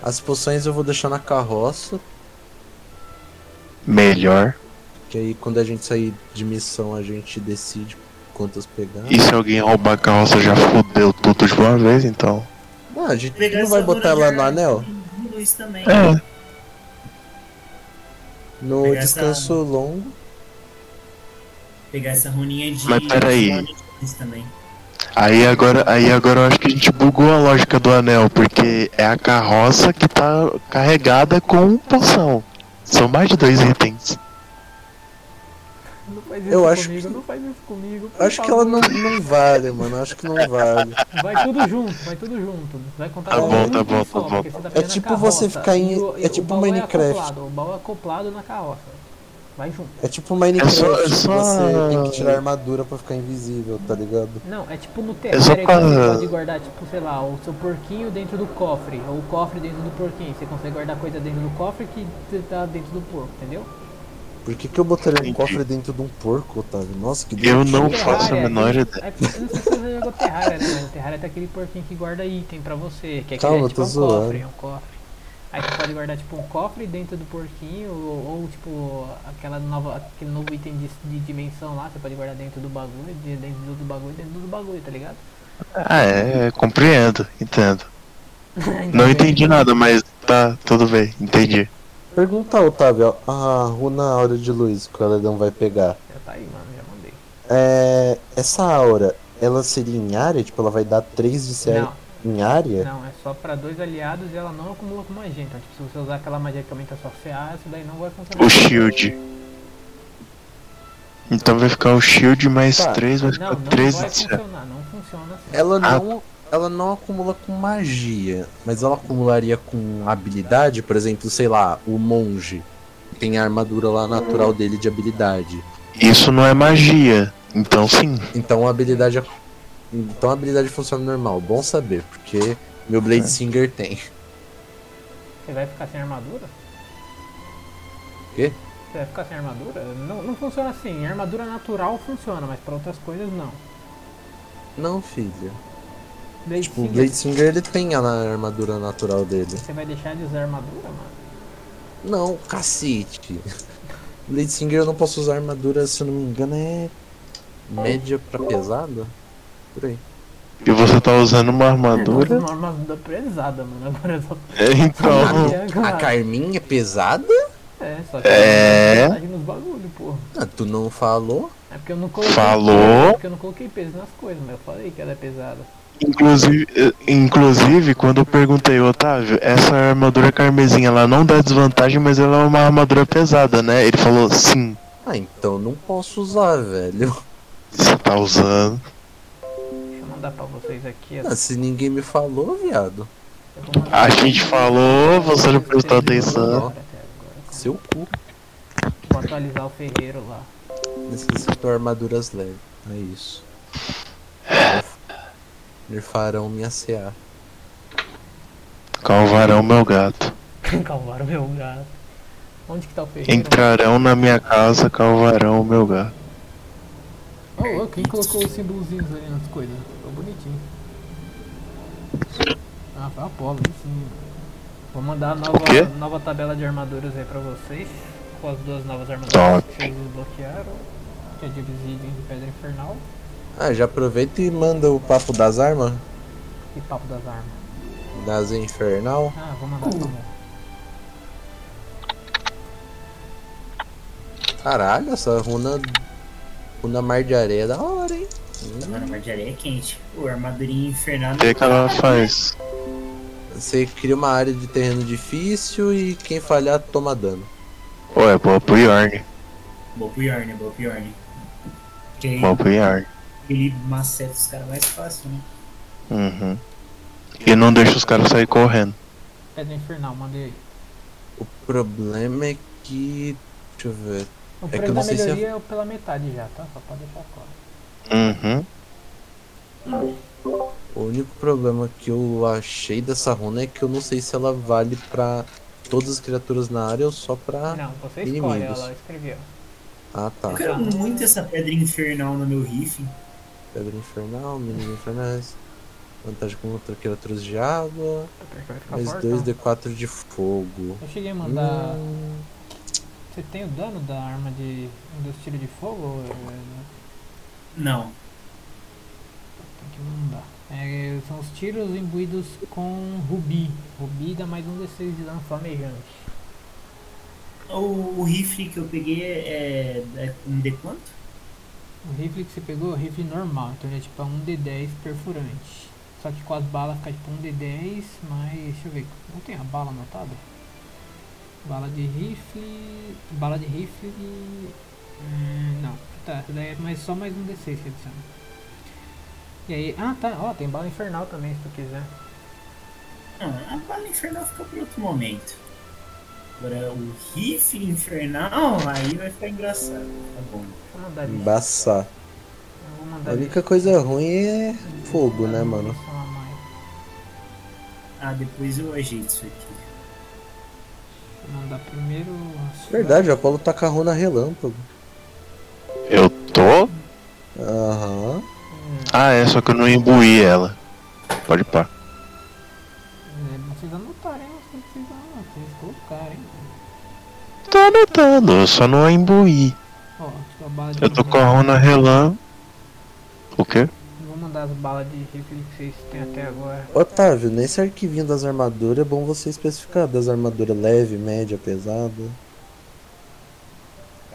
As poções eu vou deixar na carroça, Melhor. que aí quando a gente sair de missão a gente decide quantas pegar. E se alguém roubar a carroça já fodeu tudo de uma vez, então. Não, a gente Pegar não vai essa botar ela no anel? de luz também. É. No Pegar essa- descanso longo. Pegar essa runinha de. Mas peraí. de luz também. Aí agora, aí agora eu acho que a gente bugou a lógica do anel, porque é a carroça que tá carregada com poção. São mais de dois itens. Não faz isso Eu acho comigo, que- não faz isso comigo. Acho que ela favor. não, não vale, mano. Acho que não vale. Vai tudo junto, vai tudo junto. Vai contar Tá com bom, um tá item bom, só, tá bom. tá É tipo carroça, você ficar em- é o tipo baú Minecraft. acoplado, o baú é acoplado na carroça. Vai junto. É tipo Minecraft, É só- é que só- você tem que tirar armadura pra ficar invisível, tá ligado? Não, é tipo no É só terrário que você pode guardar, tipo, sei lá, o seu porquinho dentro do cofre, ou o cofre dentro do porquinho. Você consegue guardar coisa dentro do cofre que tá dentro do porco, entendeu? Por que, que eu botaria um cofre dentro de um porco, Otávio? Nossa, que Eu não Terraria, faço a menor ideia. É, eu não sei se você jogou Terraria, né? Mas o Terraria tem aquele porquinho que guarda item pra você. Que é, Calma, aquele, eu tipo tô um zoando. cofre, é um cofre. Aí você pode guardar tipo um cofre dentro do porquinho, ou, ou, tipo aquela nova, aquele novo item de, de dimensão lá, você pode guardar dentro do bagulho, de- dentro do bagulho, dentro do bagulho, tá ligado? Ah, é, compreendo, entendo. Não Entendeu? entendi nada, mas tá, tudo bem, entendi. Pergunta, Otávio, a runa aura de luz que o Aledão vai pegar. Já tá aí, mano, já mandei. É. Essa aura, ela seria em área? Tipo, ela vai dar 3 de CR Não, em área? não, é só pra dois aliados e ela não acumula com magia. Então, tipo, se você usar aquela magia que aumenta sua CA, isso daí não vai funcionar. O shield. Então vai ficar o shield mais Tá. 3, vai Não, ficar não 3 vai de funcionar, não funciona assim. Ela Ah. não. Ela não acumula com magia, mas ela acumularia com habilidade, por exemplo, sei lá, o monge. Tem a armadura lá natural dele de habilidade. Isso não é magia. Então sim. Então a habilidade. Então a habilidade funciona normal. Bom saber, porque meu Blade Singer tem. Você vai ficar sem armadura? Quê? Você vai ficar sem armadura? Não, não funciona assim. Armadura natural funciona, mas pra outras coisas não. Não, filho. Blade Tipo, o Singer, Blade Singer ele tem a armadura natural dele. Você vai deixar de usar armadura, mano? Não, cacete. Blade Singer eu não posso usar armadura, se eu não me engano, é média pra pesada? Por aí. E você tá usando uma armadura? Uma armadura pesada, mano. Agora eu só. É, então. É, A claro. Carminha é pesada? É, só que É. eu vantagem nos bagulho, porra. Ah, tu não falou? É porque eu não coloquei. Falou. É porque eu não coloquei peso nas coisas, mas eu falei que ela é pesada. Inclusive, eh, inclusive, quando eu perguntei, Otávio, essa armadura carmesim, ela não dá desvantagem, mas ela é uma armadura pesada, né? Ele falou, sim, Ah, então não posso usar, velho. você tá usando. Mandar pra vocês aqui. Ah, se ninguém me falou, viado. A gente falou, você não prestou atenção. Seu cu. Vou atualizar o ferreiro lá. Necessito armaduras leves. É isso. Nerfarão minha CA. Calvarão, meu gato. Calvaram meu gato. Onde que tá o ferreiro? Entrarão na minha casa, calvarão, meu gato. Oh, oh, quem colocou os símbolozinhos ali nas coisas? Bonitinho. Ah, foi a Apolo, aí sim. Vou mandar a nova, nova tabela de armaduras aí pra vocês. Com as duas novas armaduras Top. que vocês desbloquearam. Que é de obsidian e pedra infernal. Ah, já aproveita e manda o papo das armas. E papo das armas. Das infernal. Ah, vou mandar também. Caralho, essa runa. Runa mar de areia é da hora, hein? Mano, mas de areia é quente. Pô, armadurinha infernal. O que, que ela faz? Você cria uma área de terreno difícil e quem falhar toma dano. Pô, é boa pro Yorn. Boa pro Yorn, boa pro Yorn. Porque Boa pro Yorn. ele maceta os caras mais fácil, né? Uhum. E não deixa os caras sair correndo. Pedra infernal, mandei aí. O problema é que. Deixa eu ver. O É que eu preço não da sei se é- melhoria é pela metade já, tá? Só pode deixar claro. Uhum. O único problema que eu achei dessa runa é que eu não sei se ela vale pra todas as criaturas na área ou só pra. Não, você escolhe, inimigos. ela escreveu. Ah tá. Eu quero muito essa pedra infernal no meu riff. Pedra infernal, meninos infernais. Vantagem contra criaturas de água. Mais fortão. 2d4 de fogo. Eu cheguei a mandar. Hum, Você tem o dano da arma de. dos tiros de fogo? ou é- Não. Que mandar. É, são os tiros imbuídos com rubi. Rubi dá mais um D6 de dano flamejante. O, o rifle que eu peguei é, é um D quanto? O rifle que você pegou é o rifle normal, então ele é tipo um D10 perfurante. Só que com as balas fica tipo um D10, mas. deixa eu ver. Não tem a bala anotada? Bala de rifle. Bala de rifle. Hum, não. Tá, essa daí é mais, só mais um D6 que adiciona. E aí. Ah tá, ó, tem bala infernal também se tu quiser. Não, a bala infernal fica por outro momento. Agora o rifle infernal, aí vai ficar engraçado. Tá bom. Embaçar. Eu vou mandar A única coisa ruim é fogo, né, mano? Ah, depois eu ajeito isso aqui. Vou mandar primeiro. Verdade, o Apolo tá com a runa relâmpago. Eu tô? Aham. Hum, Ah, é, só que eu não imbuí ela. Pode pá. é não sei se vocês não, vocês colocarem. Tô anotando, eu só não a imbuí. Ó, Eu tô com a runa relâmpago. O quê? Vou mandar das balas de rifle que vocês têm até agora. Otávio, nesse arquivinho das armaduras é bom você especificar das armaduras leve, média, pesada.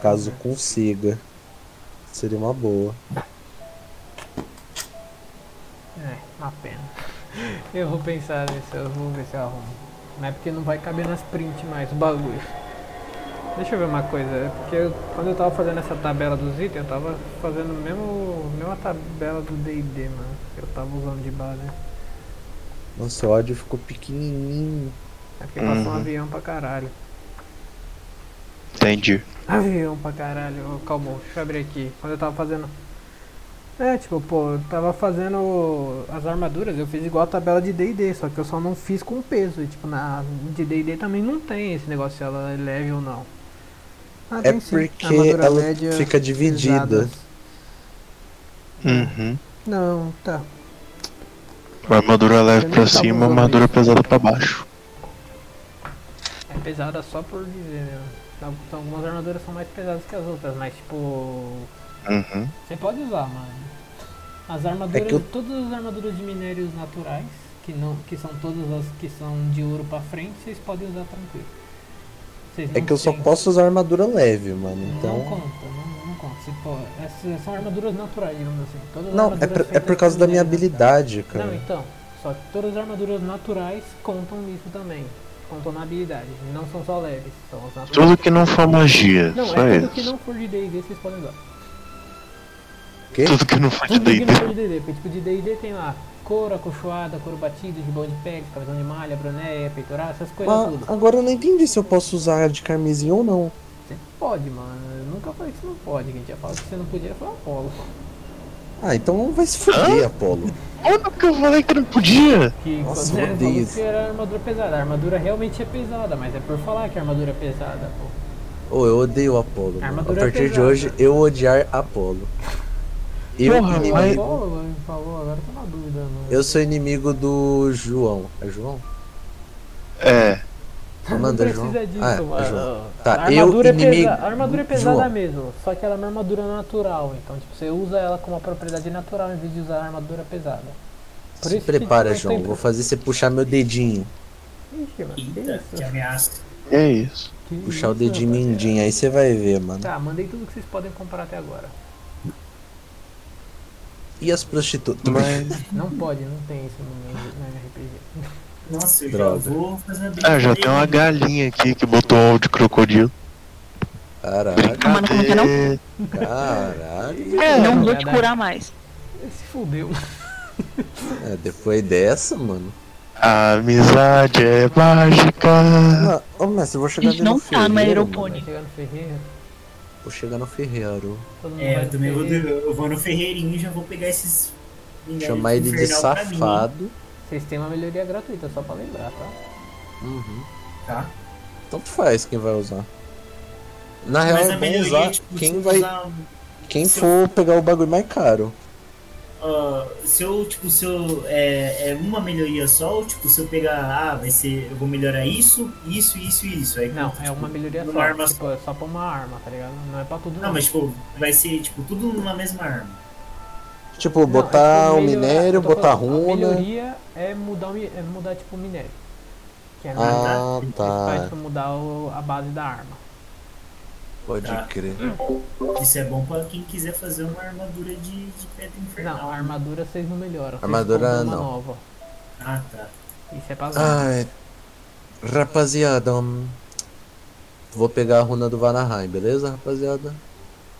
Caso consiga. Seria uma boa. É, uma pena. Eu vou pensar nisso, eu vou ver se eu arrumo. Não é porque não vai caber nas print mais o bagulho. Deixa eu ver uma coisa, é porque eu- quando eu tava fazendo essa tabela dos itens, eu tava fazendo mesmo, mesma tabela do D&D, mano. Que eu tava usando de base. Nossa, o ódio ficou pequenininho. É porque passou um Uhum. avião pra caralho. Entendi. Avião pra caralho, calma, deixa eu abrir aqui. Quando eu tava fazendo. É, tipo, pô, eu tava fazendo as armaduras, eu fiz igual a tabela de DD, só que eu só não fiz com peso. E, tipo, na de DD também não tem esse negócio se ela é leve ou não. Ah, É tem sim. porque Armadura ela média, fica dividida. pesadas. Uhum. Não, tá. Armadura leve pra cima, usando armadura pesada pra baixo. É pesada só por dizer mesmo. Então, então, algumas armaduras são mais pesadas que as outras, mas tipo. Uhum. Você pode usar, mano. As armaduras, É eu- todas as armaduras de minérios naturais, que não, que são todas as que são de ouro pra frente, vocês podem usar tranquilo. Vocês É não que eu só posso usar armadura leve, mano. Não Então. conta, não, não conta. Se, pô, essas são armaduras naturais, digamos assim. Todas as Não, é por, é por causa da minha habilidade, naturais. cara. Não, então. Só que todas as armaduras naturais contam nisso também. Contam na habilidade. Não são só leves, são as naturais. Tudo que não for magia, Não, só é tudo que isso. não for de D&D vocês podem usar. Quê? Tudo que não for de Tudo que não D&D. for de D&D, porque tipo de D&D tem lá couro, acolchoada, couro batido, gibão de pele, camisão de malha, broné, peitoral, essas coisas Ah, tudo. agora eu não entendi se eu posso usar de carmesim ou não. Você pode, mano. Eu nunca falei que você não pode. Quem tinha falado que você não podia foi o Apolo. Ah, então vai se fuder, Apolo. Olha que eu falei que não podia. Que Nossa, eu falou isso. que era armadura pesada. A armadura realmente é pesada, mas é por falar que a armadura é pesada, pô. Ô, eu odeio o Apolo. A Armadura partir de pesada. hoje, eu odiar Apolo. Eu, Porra, inimigo- mas- Apolo mano, falou, agora eu tô na dúvida, mano. eu sou inimigo do João. É João? É. Manda, não João. precisa disso, Ah, é, mano. João. a Tá, eu, armadura, é inimigo. pesa... a armadura é pesada João. mesmo, só que ela é uma armadura natural. Então, tipo, você usa ela com uma propriedade natural em vez de usar a armadura pesada. Por Se isso que, prepara, tipo, João. tem- Vou fazer você puxar meu dedinho. Ixi, mano, que Eita, que ameaça. É isso. Que Puxar o isso, dedinho rapaziada? mindinho. Aí você vai ver, mano. Tá, mandei tudo que vocês podem comprar até agora. E as prostitutas? Mas. Não pode, não tem isso no RPG. Nossa, eu Droga. já vou fazer Ah, já tem uma galinha aqui que botou ovo de crocodilo. Caraca, Ah, não não? Caraca. É, não vou te curar mais. Se fudeu. É, depois dessa, mano. A amizade é mágica. Ah, Ô, mestre, eu vou chegar A gente no não tá numa ferreiro, aeropone. Vai chegar no ferreiro. Vou chegar no ferreiro. É, eu no também vou, eu vou no Ferreirinho e já vou pegar esses. Chamar ele de infernal pra mim, safado. Vocês têm uma melhoria gratuita, só pra lembrar, tá? Uhum. Tá? Tanto faz quem vai usar. Na Mas real, é bom melhoria, usar tipo, quem eu vai. usar, Quem se eu- for pegar o bagulho mais caro. ah, se eu, tipo, se eu. É, é uma melhoria só, ou tipo, se eu pegar. Ah, vai ser. Eu vou melhorar isso, isso, isso e isso. Aí, Não, conta, é tipo, uma melhoria numa só. arma tipo, é só pra uma arma, tá ligado? Não é pra tudo Não, mas tipo, vai ser tipo tudo numa mesma arma. Tipo, Não, botar é o tipo melhorar- minério, botar falando, A runa. melhoria é mudar, é mudar tipo o minério. Que é Ah, Vai tá. tipo, mudar o- a base da arma. Pode Tá. crer. Isso é bom pra quem quiser fazer uma armadura de, de pedra infernal. Não, a armadura vocês não melhoram. vocês Armadura, não. nova. Ah, tá. Isso é pra. Ai. Rapaziada, hum, vou pegar a runa do Vanaheim, beleza, rapaziada?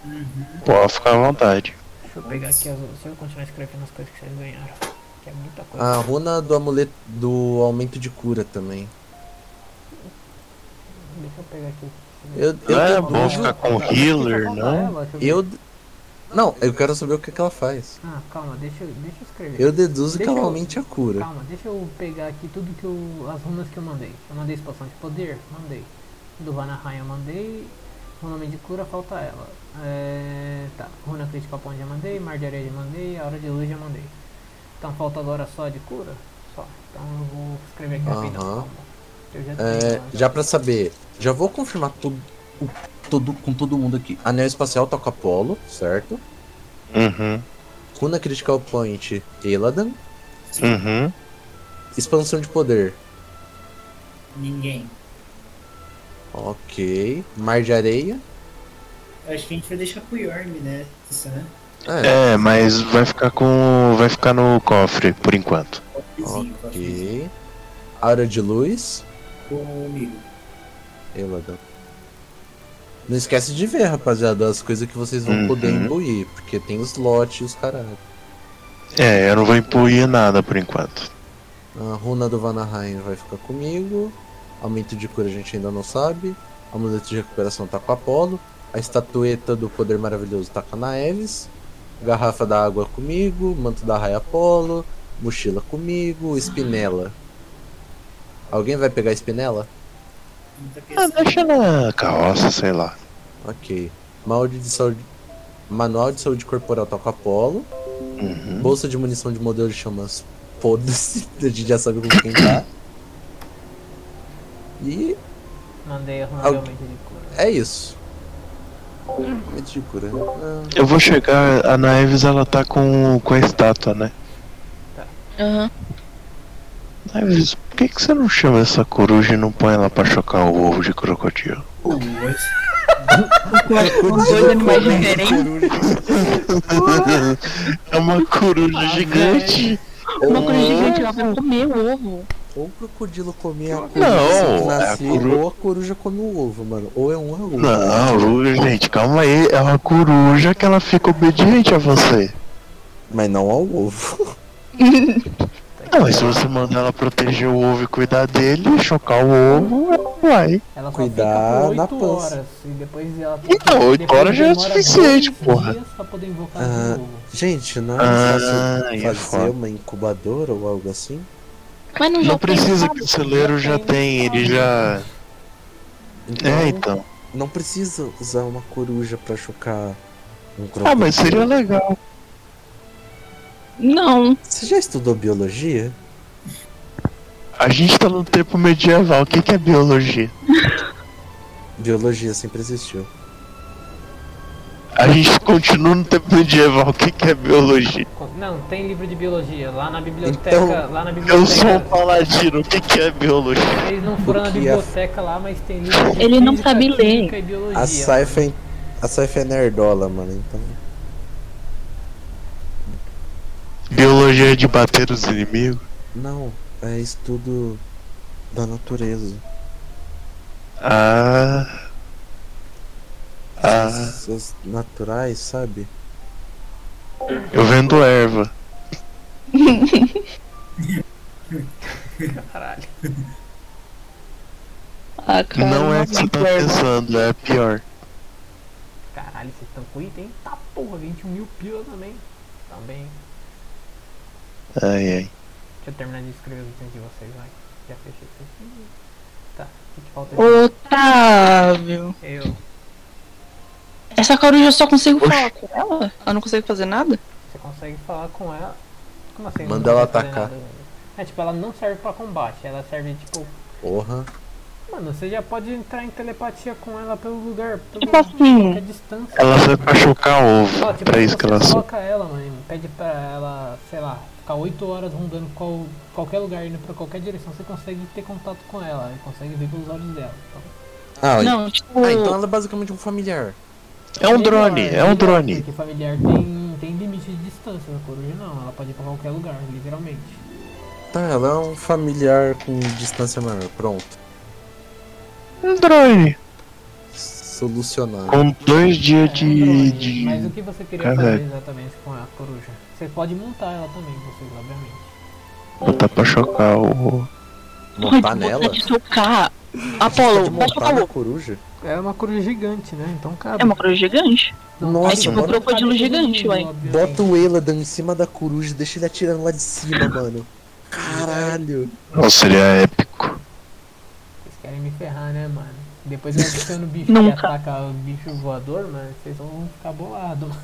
Uhum. Pode ficar à vontade. Deixa eu pegar aqui as. Deixa eu continuar escrevendo as coisas que vocês ganharam. Que é muita coisa. A runa do amuleto do aumento de cura também. Deixa eu pegar aqui. Eu, eu Não é deduzo- bom ficar com healer, não? eu. Não, eu quero saber o que, que ela faz. Ah, calma, deixa, eu- deixa eu escrever. Eu deduzo que Deixa ela eu- aumente a cura. Calma, deixa eu pegar aqui tudo que eu. as runas que eu mandei. Eu mandei expansão de poder? Mandei. Do Vanaheim eu mandei. O nome de cura falta ela. É, tá, runa crítica pão já mandei, mar de areia já mandei, a hora de luz já mandei. Então falta agora só de cura? Só. Então eu vou escrever aqui rapidão. Eu já É, tenho. já pra saber, já vou confirmar tudo, o- todo, com todo mundo aqui. Anel espacial com Apolo, certo? Uhum. Runa Critical Point, Eladan. Uhum. Expansão de poder. Ninguém. Ok. Mar de areia. Acho que a gente vai deixar pro Yorm, né? Isso, né? É, mas vai ficar com. Vai ficar no cofre por enquanto. Cofrezinho. Ok. Aura de luz. Comigo. Eladan. Não esquece de ver, rapaziada, as coisas que vocês vão Uhum. poder imbuir. Porque tem os lotes e os caralho. É, eu não vou impuir nada por enquanto. A runa do Vanaheim vai ficar comigo. Aumento de cura a gente ainda não sabe. Amuleto de recuperação tá com a Apolo. A estatueta do poder maravilhoso tá com a Naeves. Garrafa da água comigo. Manto da raia Apolo. Mochila comigo. Espinela. Alguém vai pegar a espinela? Ah, deixa na carroça, sei lá. Ok. Molde de saúde. Manual de saúde corporal tá com a Apolo. Uhum. Bolsa de munição de modelo de chamas. Foda-se. A gente já sabe com quem tá. E Mandei a Al- de aumento de cura. é isso. Ah, Eu vou chegar. A Naeves ela tá com, com a estátua, né? Aham. Naeves, por que, que você não chama essa coruja e não põe ela pra chocar o ovo de crocodilo? What? Com dois animais diferentes. É uma coruja gigante. Uma coruja gigante, ela vai comer o ovo. Ou o crocodilo come a coruja Não, que é a nasce, coru- ou a coruja come o ovo, mano. Ou é um ou é outro. Não, gente, calma aí. É uma coruja que ela fica obediente a você. Mas não ao ovo. Não, mas se você mandar ela proteger o ovo e cuidar dele, chocar o ovo, ela vai. Ela só Cuidar fica na por 8 pança. horas. E depois ela tem Então, que- oito depois horas já é suficiente, porra. Ah. Gente, não é Ah, é fácil foda. fazer uma incubadora ou algo assim? Mas não, já Não precisa tem, que o celeiro já tem, ele já. Então, É, então. não precisa usar uma coruja pra chocar um crocodilo. Ah, mas seria legal. Não. Você já estudou biologia? A gente tá no tempo medieval, o que, que é biologia? Biologia sempre existiu. A gente continua no tempo medieval, o que, que é biologia? Não, tem livro de biologia. Lá na biblioteca. Então, lá na Eu sou um biblioteca. paladino, o que, que é biologia? Eles não foram na é- biblioteca lá, mas tem livro de Ele não sabe ler. A Saifa é, a Saifa é nerdola, mano. Então. Biologia é de bater os inimigos? Não, é estudo da natureza. Ah. Ah, Coisas naturais, sabe? Eu vendo erva. Caralho. Ah, cara. Não é o que você tá pensando, é pior. Caralho, vocês estão com item? Tá porra, 21 mil pila também. Também. Ai, ai. Deixa eu terminar de escrever os itens de vocês, vai. Já fechei aqui. Tá, o que falta? Otávio. Eu. Essa coruja eu só consigo Oxi. falar com ela? Eu não consigo fazer nada? Você consegue falar com ela. Como assim? Manda ela atacar. nada? É tipo, ela não serve pra combate, ela serve tipo. Porra. Mano, você já pode entrar em telepatia com ela pelo lugar, pelo Tipo assim. qualquer distância. Ela serve pra chocar ovo. Ó, tipo, Pra isso que ela serve. coloca ela, mano, pede pra ela, sei lá, ficar 8 horas rondando qual, qualquer lugar, indo pra qualquer direção, você consegue ter contato com ela, consegue ver pelos olhos dela. Então, Ah, Não, tipo. ah, então ela é basicamente um familiar. É um drone, é um melhor, drone. Porque familiar tem, tem limite de distância, a coruja não, ela pode ir pra qualquer lugar, literalmente. Tá, ela é um familiar com distância maior. Pronto. Um drone. Solucionado. Com dois dias É, um de. drone, de... Mas o que você queria Caralho. fazer exatamente com a coruja? Você pode montar ela também, vocês, obviamente. Botar pra chocar o. Montar botar nela? Pode Apolo, pode montar na o coruja? É uma coruja gigante, né? Então cabe. É uma coruja gigante. Nossa, cabe tipo um crocodilo gigante, ué. Bota o Eladan em cima da coruja e deixa ele atirando lá de cima, mano. Caralho. Nossa, seria épico. Vocês querem me ferrar, né, mano? Depois eu adiciono o bicho que Nunca. ataca o bicho voador, mano, vocês vão ficar bolados.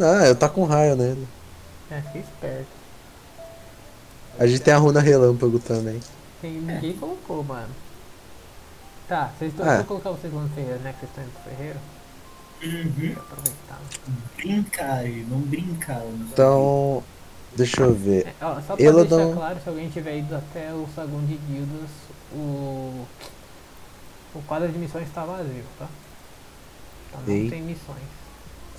Ah, eu tá com raio nele. É, fica esperto. A gente tem a runa relâmpago também. Tem, ninguém colocou, mano. Tá, vocês estão. É. Vou colocar vocês lá no ferreiro, né? Que vocês estão indo pro ferreiro. Uhum. Aproveitar. Brincar, vamos brincar. Então, deixa eu ver. É, ó, só pra Eladon- deixar claro, se alguém tiver ido até o saguão de guildas, o, o quadro de missões está vazio, tá? Então não Ei. tem missões.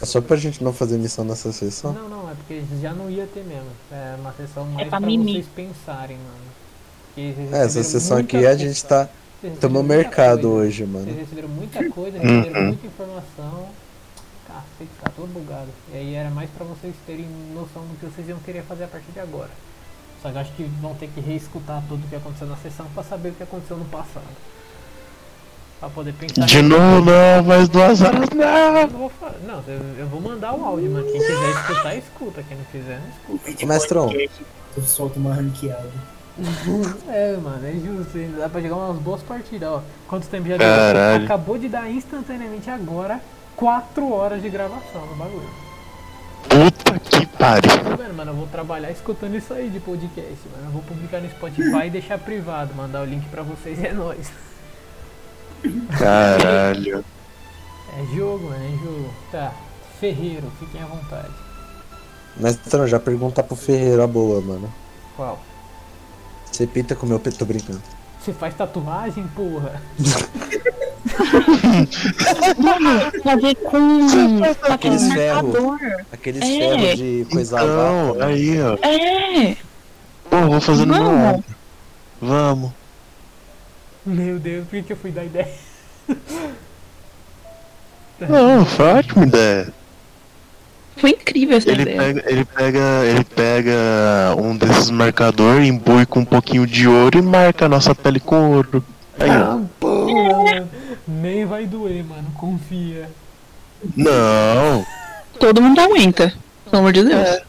É só pra gente não fazer missão nessa sessão? Não, não, é porque já não ia ter mesmo. É uma sessão mais pra pra mimir. vocês pensarem, mano. É, essa sessão aqui a gente tá. Vocês Estamos mercado coisa. hoje, Vocês mano. receberam muita coisa, receberam Uhum. muita informação. Cacete, tá todo bugado. E aí era mais pra vocês terem noção do que vocês iam querer fazer a partir de agora. Só que eu acho que vão ter que reescutar tudo o que aconteceu na sessão pra saber o que aconteceu no passado. Pra poder pensar. De novo, não, mais duas horas, Eu não. não vou Não, eu vou mandar o áudio, mano. Quem quiser escutar, escuta. Quem não quiser, não escuta. Mestrão. Eu solto uma ranqueada. É, mano, é justo. hein? Dá pra jogar umas boas partidas, ó. Quanto tempo já Caralho. deu? Acabou de dar instantaneamente agora 4 horas de gravação no bagulho. Puta que pariu. Vendo, mano? Eu vou trabalhar escutando isso aí de podcast, mano. Eu vou publicar no Spotify e deixar privado, mandar o link pra vocês e é nóis. Caralho. É jogo, mano, é jogo. Tá. Ferreiro, fiquem à vontade. Mas então, já perguntar pro Ferreiro a boa, mano. Qual? Você pinta com o meu pé, tô brincando. Você faz tatuagem, porra? Mano, fazer com, com aquele Aqueles ferro. marcador. Aqueles É. ferros de coisa Então, vaca. aí, ó. É, Pô, vou fazer no meu Vamos. ombro. Vamos. Meu Deus, por que eu fui dar ideia? Não, foi uma ótima ideia. Foi incrível essa Ele ideia. pega, ele pega, ele pega um desses marcadores, embui com um pouquinho de ouro e marca a nossa pele com ouro. Aí, ó. Porra, mano. Nem vai doer, mano. Confia. Não, Todo mundo aguenta. Pelo amor de Deus.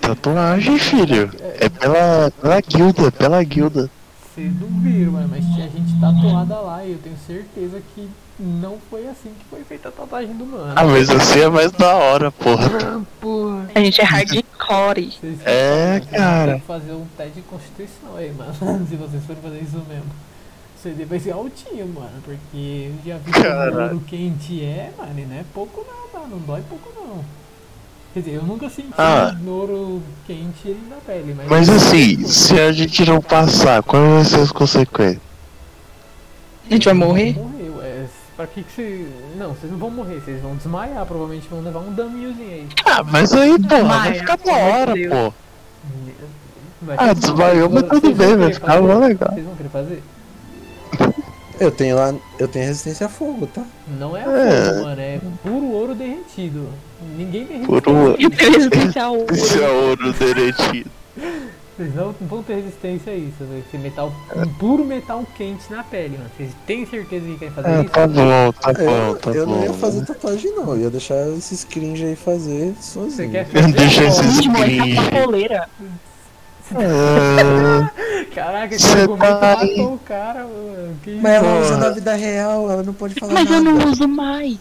tatuagem, filho. É pela, pela guilda, pela guilda. Vocês não viram, mano, mas tinha gente tatuada lá e eu tenho certeza que não foi assim que foi feita a tatuagem do mano. Ah, mas assim é mais da hora, porra. Porra. A gente é hardcore. Vocês É, cara. que fazer um teste de constituição aí, mano. Se vocês forem fazer isso mesmo. O CD vai ser altinho, mano, porque eu já vi Caralho. ouro quente é, mano, e não é pouco não, mano. Não dói pouco não. Quer dizer, eu nunca senti Ah. um ouro quente na pele, mas. Mas assim, se a gente não passar, quais vão ser as consequências? A gente vai morrer? Pra que que você. Não, vocês não vão morrer, vocês vão desmaiar, provavelmente vão levar um daninhozinho aí. Ah, mas aí, porra, vai ficar da hora, pô. Vai Ah, desmaiou, mas tudo bem, vai ficar legal. Vocês vão querer fazer? Eu tenho lá. Eu tenho resistência a fogo, tá? Não é É. fogo, mano, é puro ouro derretido. Ninguém Por resistência. um. Eu tenho resistência ao ouro. É ouro derretido. Vocês não vão ter resistência a isso. Esse metal, um puro metal quente na pele, mano. Vocês têm certeza que querem fazer Ah, isso? tá bom, tá eu bom, tá eu bom. não ia fazer tatuagem, não. Eu ia deixar esses cringe aí fazer Você sozinho. quer fazer? Deixa esses cringe. coleira. Ah, Caraca, esse argumento tá matou o cara, mano. Que Mas ela usa na vida real, ela não pode falar Mas nada. eu não uso mais.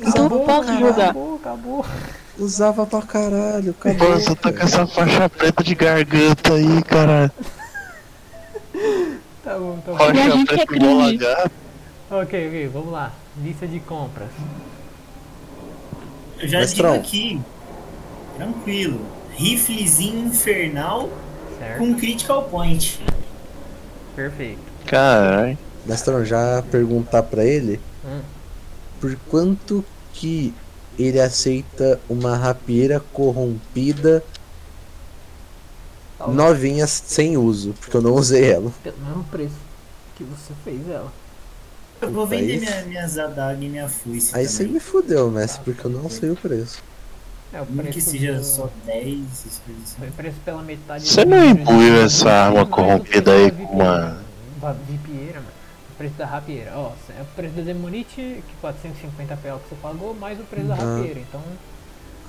Então eu Acabou, posso jogar. Acabou, acabou. Usava pra caralho, acabou. você tá com essa faixa preta de garganta aí, cara. Tá bom, tá bom. A Faixa preta igual cringe. lagarto. Ok, ok, vamos lá. Lista de compras. Eu já Mestrão. digo aqui. Tranquilo. Riflezinho infernal Certo? com critical point. Perfeito. Caralho. Mestrão, já perguntar pra ele Hum. por quanto que ele aceita uma rapieira corrompida Talvez novinha sem uso, porque eu não usei ela. Pelo mesmo preço que você fez ela. Eu vou Puta, vender minha, minhas adagas e minha foice Aí você também. me fudeu, mestre, porque eu não sei o preço. É, o Mesmo que preço seja do- só 10, essas coisas assim. Foi preço pela metade. Você não preço imbuiu essa arma corrompida preço aí com uma- vipieira, mano. O preço da rapieira. Ó, é o preço da Demonite, que 450 PO que você pagou, mais o preço da Uhum. rapieira. Então,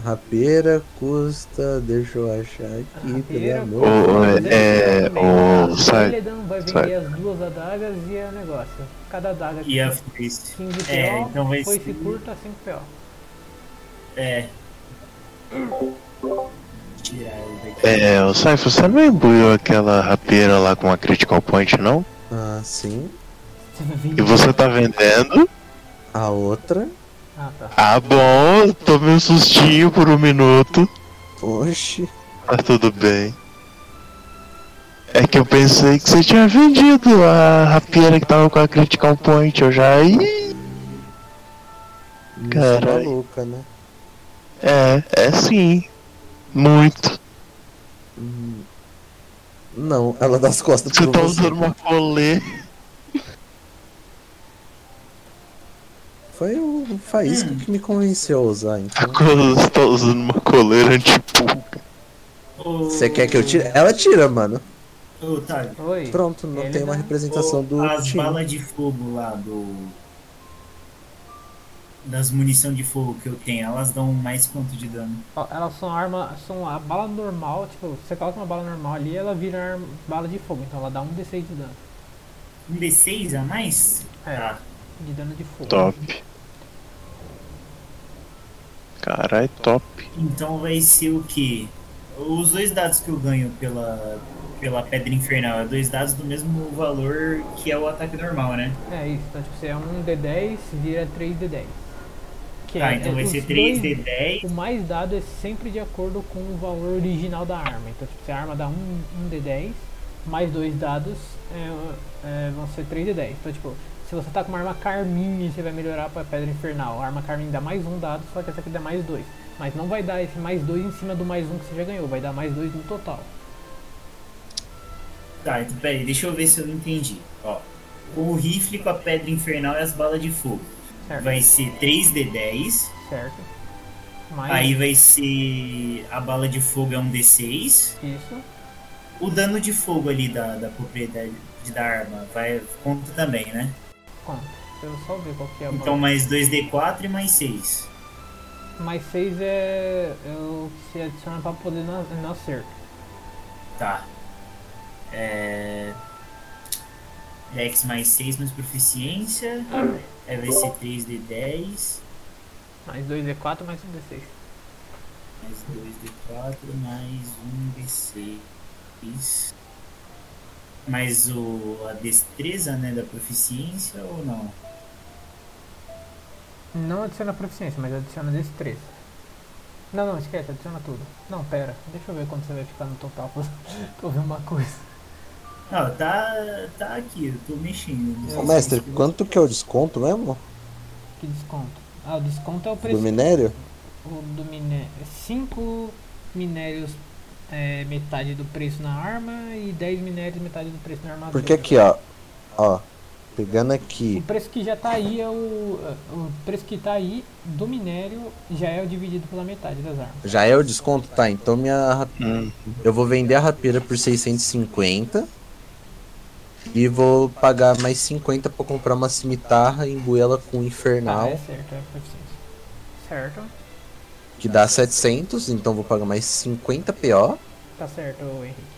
Rapieira custa, deixa eu achar aqui, pelo rapieira. amor. Ô, custa é, 200 também. ô, O sai, Celedon vai vender sai. as duas adagas e é negócio. Cada adaga E a custa foice. 15 PO, É, então vai foice ser- curta 5 PO. É. É, o Saif, você não imbuiu aquela rapieira lá com a critical point, não? Ah, sim. E você tá vendendo? A outra. Ah, tá. Ah, bom, tomei um sustinho por um minuto. Oxi. Tá tudo bem. É que eu pensei que você tinha vendido a rapieira que tava com a Critical Point. Eu já. Ih, Isso Caralho. é maluca, né? É, é sim. Muito. Não, ela dá as costas Você tá você. usando uma colê. Foi o Faísca que me convenceu a usar, então. Você tá usando uma coleira antipulga. Você quer que eu tire? Ela tira, mano. Ô, Otávio, Oi. Pronto, não Ele tem uma não- representação ô, do as time. balas de fogo lá do. Das munição de fogo que eu tenho, elas dão mais quanto de dano? Elas são arma, são a bala normal, tipo, você coloca uma bala normal ali, ela vira arma- bala de fogo, então ela dá um D6 de dano. Um D6 a mais? É, Tá. De dano de fogo. Top. Carai, top. Então vai ser o quê? Os dois dados que eu ganho pela, pela pedra infernal é dois dados do mesmo valor que é o ataque normal, né? É isso, então tipo, você é um D10, vira 3D10. Que Tá, é- então é vai ser dois- 3D10. O mais dado é sempre de acordo com o valor original da arma. Então, tipo, se a arma dá um, um D10, mais dois dados é, é, vão ser 3D10. Então, tipo, se você tá com uma arma carmine, você vai melhorar pra pedra infernal. A arma carmine dá mais um dado, só que essa aqui dá mais dois. Mas não vai dar esse mais dois em cima do mais um que você já ganhou, vai dar mais dois no total. Tá, então peraí, deixa eu ver se eu entendi. Ó, o rifle com a pedra infernal e as balas de fogo. Certo? Vai ser 3D10. Certo. Mais Aí vai ser. A bala de fogo é um D6. isso. O dano de fogo ali da, da propriedade da arma vai conta também, né? Quanto? Deixa eu só ver qual que é a Então mais 2D4 e mais 6. Mais 6 é, é o que se adiciona pra poder na- no acerto. Tá. É. Dex mais 6 mais proficiência. Vai ser 3D10. Mais 2D4, mais um D6. Mais 2D4, mais 1D6. Mais o, a destreza, né, da proficiência ou não? Não adiciona proficiência, mas adiciona destreza. Não, não, esquece, adiciona tudo. Não, pera, deixa eu ver quanto você vai ficar no total eu ver uma coisa. Não, tá, tá aqui, eu tô mexendo. Ô, mestre, eu- quanto que é o desconto mesmo? Que desconto? Ah, o desconto é o preço Do minério? o do minério. 5 minérios é, metade do preço na arma e 10 minérios metade do preço na armadura. Porque aqui, ó. Ó. Pegando O aqui. preço que já tá aí é o. O preço que tá aí do minério já é o dividido pela metade das armas. Já é o desconto? Tá, então minha. Hum, Eu vou vender a rapieira por 650. E vou pagar mais 50 pra comprar uma cimitarra e imbuir ela com Ah, infernal. é certo, é. Certo, Que dá 700, então vou pagar mais 50 PO. tá certo, Henrique.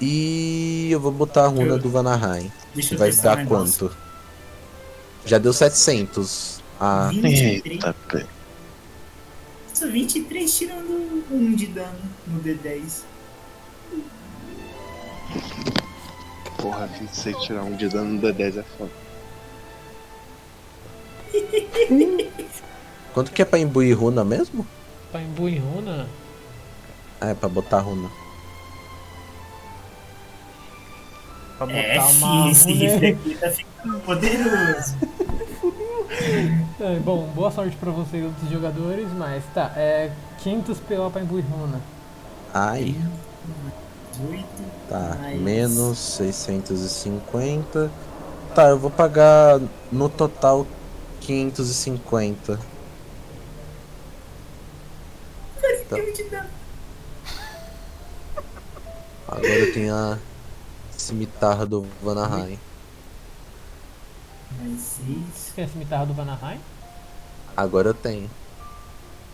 E eu vou botar a runa do Vanaheim. Deixa Que eu vai um dar quanto? Já deu 700. Ah, 23. Eita, pé. Nossa, 23 tirando 1 de dano no D10. Porra, 26 tirar um de dano no D10 é foda. quanto que é pra imbuir runa mesmo? Pra imbuir runa, Ah, é pra botar runa. pra botar É, uma esse runa. rifle aqui tá ficando poderoso. É, bom, boa sorte pra vocês outros jogadores, mas tá, é 500 PO pra imbuir runa. Ai, 18. tá. Mais- Menos 650. Tá, eu vou pagar no total 550. Tá. Agora eu tenho a cimitarra do Vanaheim. 6. Tem a cimitarra do Vanaheim? Agora eu tenho.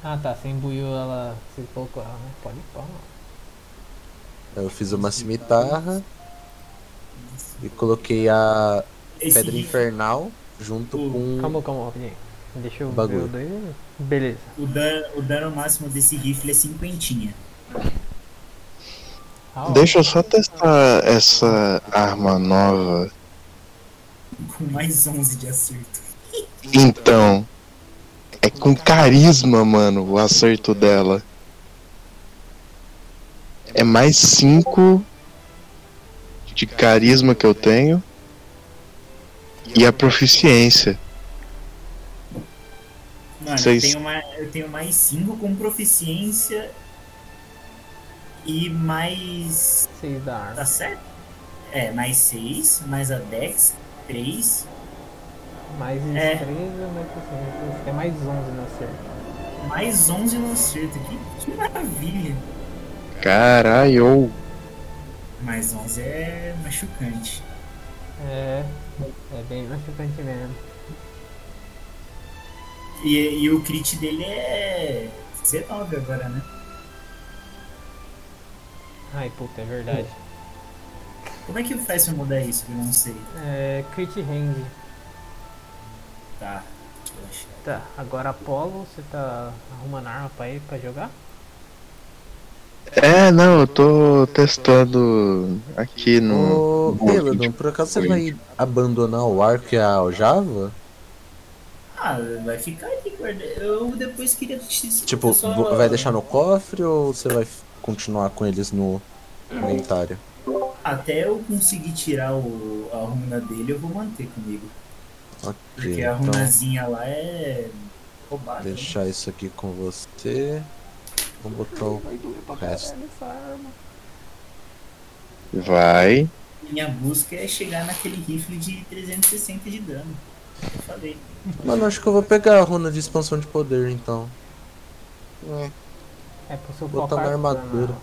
Ah tá, você imbuiu ela, você colocou ela, né? Pode pôr, não. Eu fiz uma cimitarra e coloquei a Pedra Infernal junto com. Calma, calma, rapidinho. Deixa eu Bagulho. ver o dois. Beleza. o, dano, o dano máximo desse rifle é cinquentinha. Ó, Deixa eu só testar essa arma nova. Com mais 11 de acerto. Então, é com carisma, mano, o acerto dela. É mais 5 de carisma que eu tenho. E a proficiência. Mano, Seis. eu, tenho uma, eu tenho mais 5 com proficiência e mais. 6 da arma. Tá certo? É, mais 6, mais a Dex, 3, Mais É. destreza, mais proficiência. É mais 11 no acerto. mais 11 no acerto. Que, que maravilha! Caralho. Mais 11 é machucante. É, é bem machucante mesmo. E, e o crit dele é 19 agora, né? Ai, puta, é verdade. Como é que faz pra mudar isso? Que eu não sei. É, crit range. Tá. Tá, agora Apollo, você tá arrumando arma pra ir pra jogar? É, não, eu tô testando aqui no. Ô, Eladon, por acaso você vai abandonar o arco e a aljava? Ah, vai ficar ali, guarda. Eu depois queria. Tipo, só- vai deixar no cofre ou você vai continuar com eles no inventário? Até eu conseguir tirar o, a runa dele, eu vou manter comigo. Ok, Porque a então runazinha lá é. roubada. né? deixar isso aqui com você. Vamos botar o resto. Vai. Minha busca é chegar naquele rifle de 360 de dano. Eu falei. Mano, acho que eu vou pegar a runa de expansão de poder então. É pro seu Botar foco na arcano. armadura.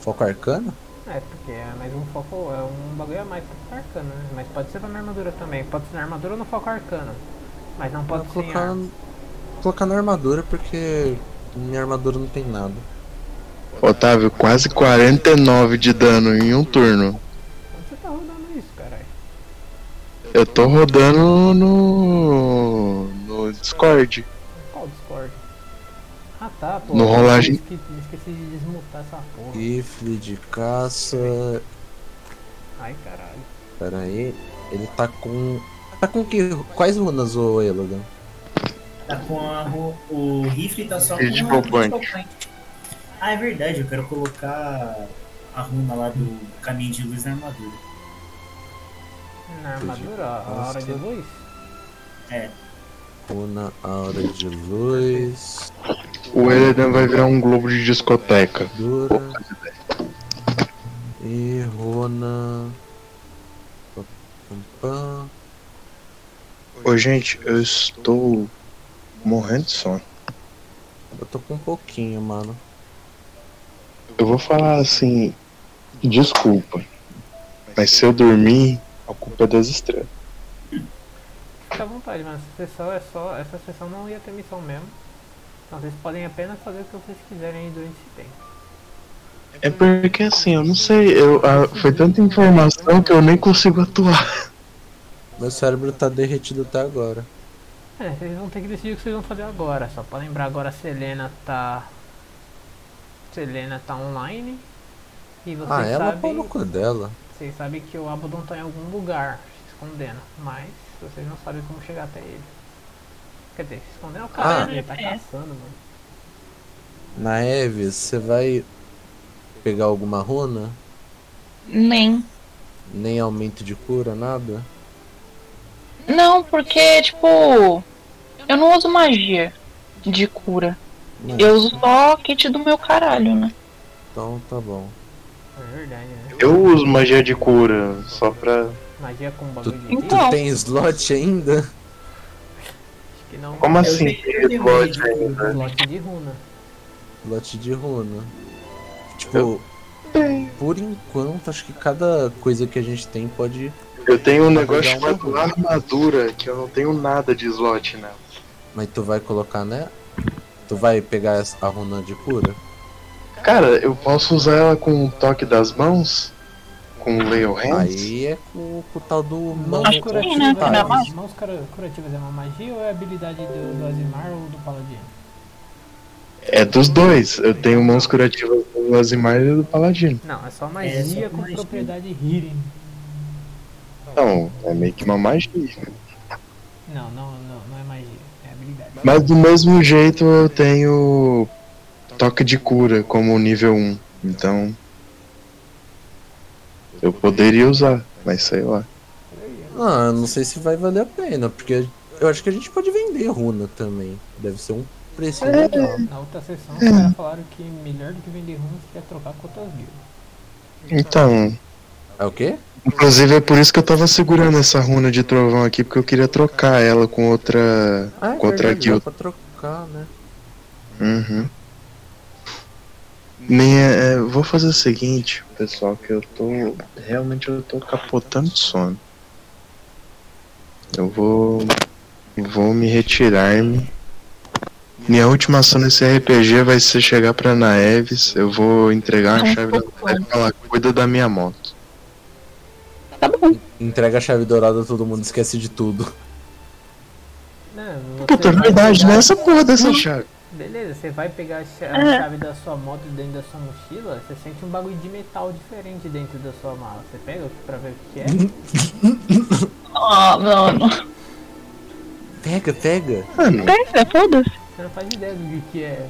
Foco arcano? É, porque é mais um foco, é um bagulho a mais pro foco arcano, né? Mas pode ser na armadura também. Pode ser na armadura ou no foco arcano. Mas não pode ser colocar, colocar na armadura porque minha armadura não tem nada. Otávio, quase 49 de dano em um turno. Eu tô rodando no. no Discord. Qual Discord? Ah tá, pô. No rolagem. Esqueci, esqueci de desmutar essa porra. Rifle de caça. Ai caralho. Pera aí. Ele tá com. Tá com que. Quais runas, ô Elogan? Tá com a, o rifle tá só com a critical point. point. Ah, é verdade, eu quero colocar a runa lá do caminho de luz na armadura. Na armadura, ó, a hora de luz. É, Runa Aura de Luz. O Eledan vai virar um globo de discoteca. Dura. E pam. Ô, gente, eu estou morrendo de sono. Eu tô com um pouquinho, mano. Eu vou falar assim. Desculpa. Mas se eu dormir, a culpa é das estrelas. Fica à vontade, mas essa sessão é só. Essa sessão não ia ter missão mesmo. Então vocês podem apenas fazer o que vocês quiserem aí durante esse tempo. É porque assim, eu não sei, eu, ah, foi tanta informação que eu nem consigo atuar. Meu cérebro tá derretido até agora. É, vocês vão ter que decidir o que vocês vão fazer agora. Só pra lembrar agora a Selena tá. Selena tá online. E vocês Ah, ela sabem. no cu dela. Vocês sabem que o Abaddon tá em algum lugar se escondendo. Mas vocês não sabem como chegar até ele. Quer dizer, se escondendo é o cara, Ah. né? ele tá caçando, mano. Na Eves, você vai pegar alguma runa? Nem. Nem aumento de cura, nada? Não, porque, tipo, eu não uso magia de cura. Não. Eu uso só kit do meu caralho, né? Então tá bom. É verdade, né? Eu uso magia de cura, só pra. Magia com Tu, bagulho de Então. tu tem slot ainda? Acho que não. Como eu assim? eu tenho Slot de- ainda? Slot de runa. Slot de runa. Tipo, por enquanto, acho que cada coisa que a gente tem pode. Eu tenho um negócio chamado armadura, que eu não tenho nada de slot nela. Mas tu vai colocar, né? Tu vai pegar essa- a runa de cura? Cara, eu posso usar ela com o toque das mãos? Com o of Hands? Aí é com, com o tal do Mãos Acho que sim, né? curativas, Não é mágica. mãos cura- curativas é uma magia ou é habilidade do, do Azimar ou do Paladino? É dos dois. Eu tenho mãos curativas do Azimar e do Paladino. Não, é só É, magia só com magia. propriedade healing. Então, é meio que uma magia. Não, não, não, não é magia, é habilidade. Mas do mesmo jeito eu tenho toque de cura como nível 1. Então. Eu poderia usar, mas sei lá. Ah, não sei se vai valer a pena, porque eu acho que a gente pode vender runa também. Deve ser um preço legal. Na outra sessão, os caras falaram que melhor do que vender runas é trocar com outras guildas. Então. É o quê? Inclusive é por isso que eu tava segurando essa runa de trovão aqui, porque eu queria trocar ela com outra. Ah, é com outra verdade, dá guilda. pra trocar, né? Uhum. Minha, é, vou fazer o seguinte, pessoal, que eu tô. Realmente eu tô capotando de sono. Eu vou. Vou me retirar-me. Minha última ação nesse RPG vai ser chegar pra Naeves. Eu vou entregar a chave da fofão. mulher pra ela cuida da minha moto. Tá bom. Entrega a chave dourada, todo mundo esquece de tudo. Não, Puta, é verdade, né? Essa porra dessa chave. Beleza, você vai pegar a É. chave da sua moto dentro da sua mochila, você sente um bagulho de metal diferente dentro da sua mala. Você pega pra ver o que é? Ah, mano. Pega, pega. Mano, Pega, foda-se. Você não faz ideia do que que é.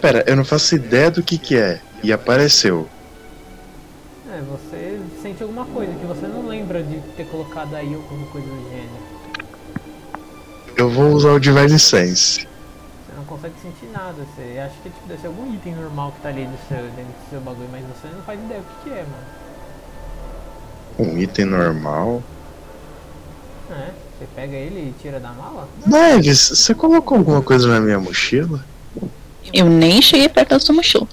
pera, eu não faço ideia do que que é. E apareceu. É, você sente alguma coisa que você não lembra de ter colocado aí ou alguma coisa do gênero. Eu vou usar o Device Sense. Você não consegue sentir nada, você acha que tipo, deve ser algum item normal que tá ali do seu, dentro do seu bagulho, mas você não faz ideia do que, que é, mano. Um item normal. É, você pega ele e tira da mala? Neves, você colocou alguma coisa na minha mochila? Eu nem cheguei perto da sua mochila.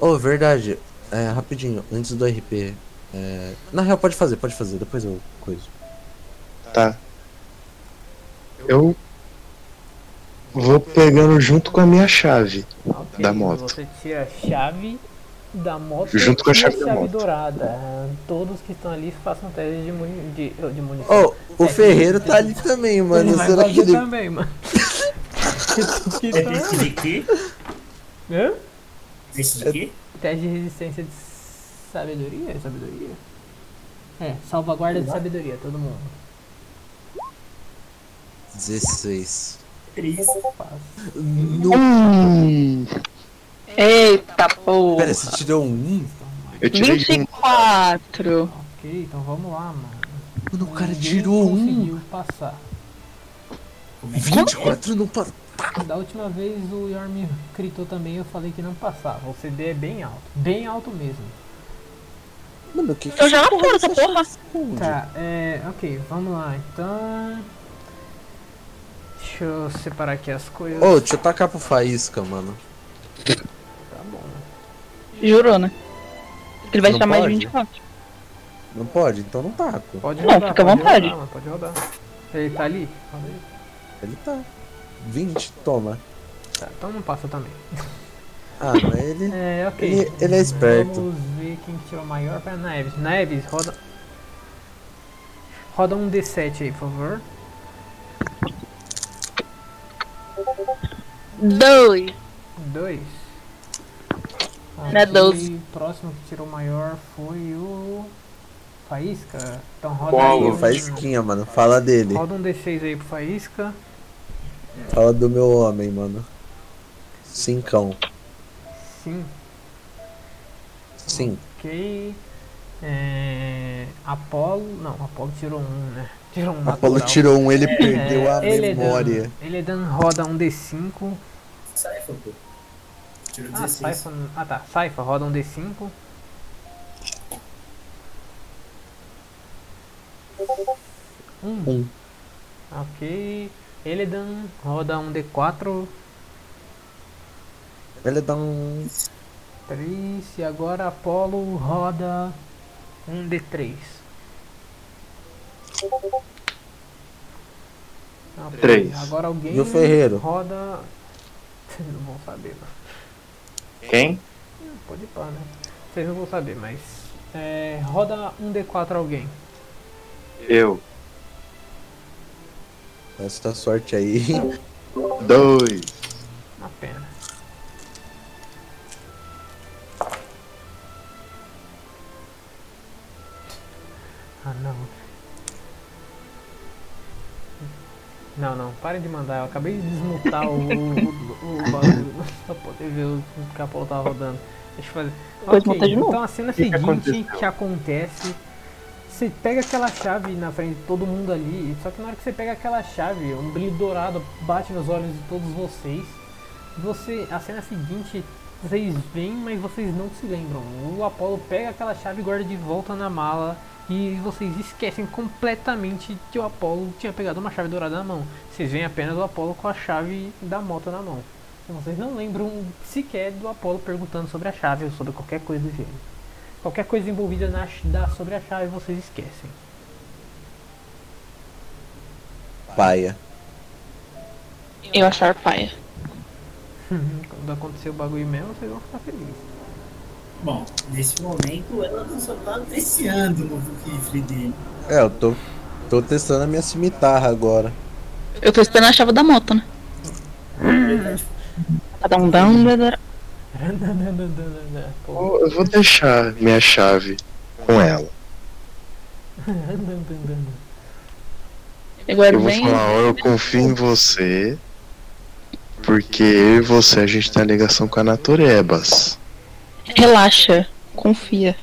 Oh, verdade. É, rapidinho, antes do RP. é, Na real, pode fazer, pode fazer, depois eu coisa. Tá. Eu vou pegando junto com a minha chave. Ok, Da moto. Você tira a chave da moto Junto com a e chave da moto. dourada. Todos que estão ali façam teste de, muni de, de munição. Oh, o É, Ferreiro tá ali também, mano. ele vai Será que ele. também, mano. que tá... teste de quê? Hã? Teste de quê? Teste de resistência de sabedoria? Sabedoria? É, salvaguarda de sabedoria, todo mundo. 16. Três. No... Hum, Eita porra. Pera, você tirou um? eu tirei um. 24. Ok, então vamos lá, mano. Mano, o cara tirou um. conseguiu passar. 24 não pa... Da última vez o Yorm me gritou também eu falei que não passava. O CD é bem alto. Bem alto mesmo. Mano, o que que Eu já essa fui essa porra. Tá, é. Ok, vamos lá então. Deixa eu separar aqui as coisas. Ô, deixa eu tacar pro Faísca, mano. Tá bom. Jurou, né? Ele vai Não tirar mais de pode? 24. Não pode? Então não taco. Pode Não, rodar. fica à pode vontade. Rodar, pode rodar. Ele tá ali? Ele tá. 20, toma. Tá, então não passa também. Ah, mas ele. É, ok. Ele- ele é esperto. Vamos ver quem tirou maior pra Neves. Neves, roda. Roda um D7 aí, por favor. Dois. Dois. Não é Ok, doze. O próximo que tirou maior foi o. Faísca. Então roda Uau, aí. Um- Faísquinha, mano. Fala dele. Roda um D6 aí pro Faísca. Fala do meu homem, mano. Cincão. Sim. Sim. Ok. É... Apolo. Não, Apolo tirou um, né? Tirou um Apolo natural. tirou um, ele perdeu a É, Eledan- memória. Eledan roda um D5. Saifa, pô. Tiro Ah, 16. Saifa. Ah tá, Saifa roda um D5. Um. Um. Ok. Eledan roda um D4. Ele dá um. 3. E agora Apolo roda um D3. Ok, Três. Agora alguém E o Ferreiro? roda. Vocês não vão saber, mano. Quem? Pode ir pá, né? Vocês não vão saber, mas. É, roda um D4 alguém. Eu. Essa sorte aí. Dois. Uma pena. Ah não. Não, não, parem de mandar. Eu acabei de desmutar o, o, o bagulho pra poder ver o que a Apolo tava rodando. Deixa eu fazer. Depois Ok, monta de novo. então a cena que seguinte aconteceu? que acontece. Você pega aquela chave na frente de todo mundo ali, só que na hora que você pega aquela chave, um brilho dourado bate nos olhos de todos vocês. Você, a cena seguinte, vocês veem, mas vocês não se lembram. O Apollo pega aquela chave e guarda de volta na mala e vocês esquecem completamente que o Apollo tinha pegado uma chave dourada na mão. Vocês veem apenas o Apollo com a chave da moto na mão. E vocês não lembram sequer do Apollo perguntando sobre a chave ou sobre qualquer coisa do gênero. Qualquer coisa envolvida na, da, sobre a chave vocês esquecem. Paia. Eu achar paia. Quando acontecer o bagulho mesmo, vocês vão ficar felizes. Bom, nesse momento ela só tá apreciando o novo rifle dele. É, eu tô, tô testando a minha cimitarra agora. Eu tô esperando a chave da moto, né? Pô, Eu vou deixar minha chave com ela. Eu guardo Eu vou falar, ó, eu confio em você. Porque eu e você, a gente tem a ligação com a Naturebas. Relaxa, confia.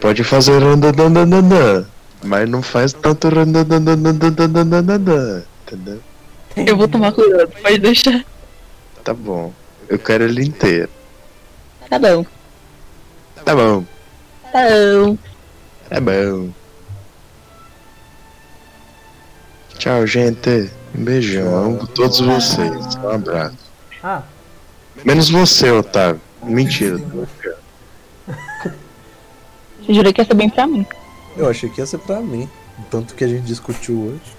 Pode fazer randandandandandan, mas não faz tanto randandandandandandandandan, Menos você, Otávio. Mentira. Eu jurei que ia ser bem pra mim. Eu achei que ia ser pra mim. o Tanto que a gente discutiu hoje.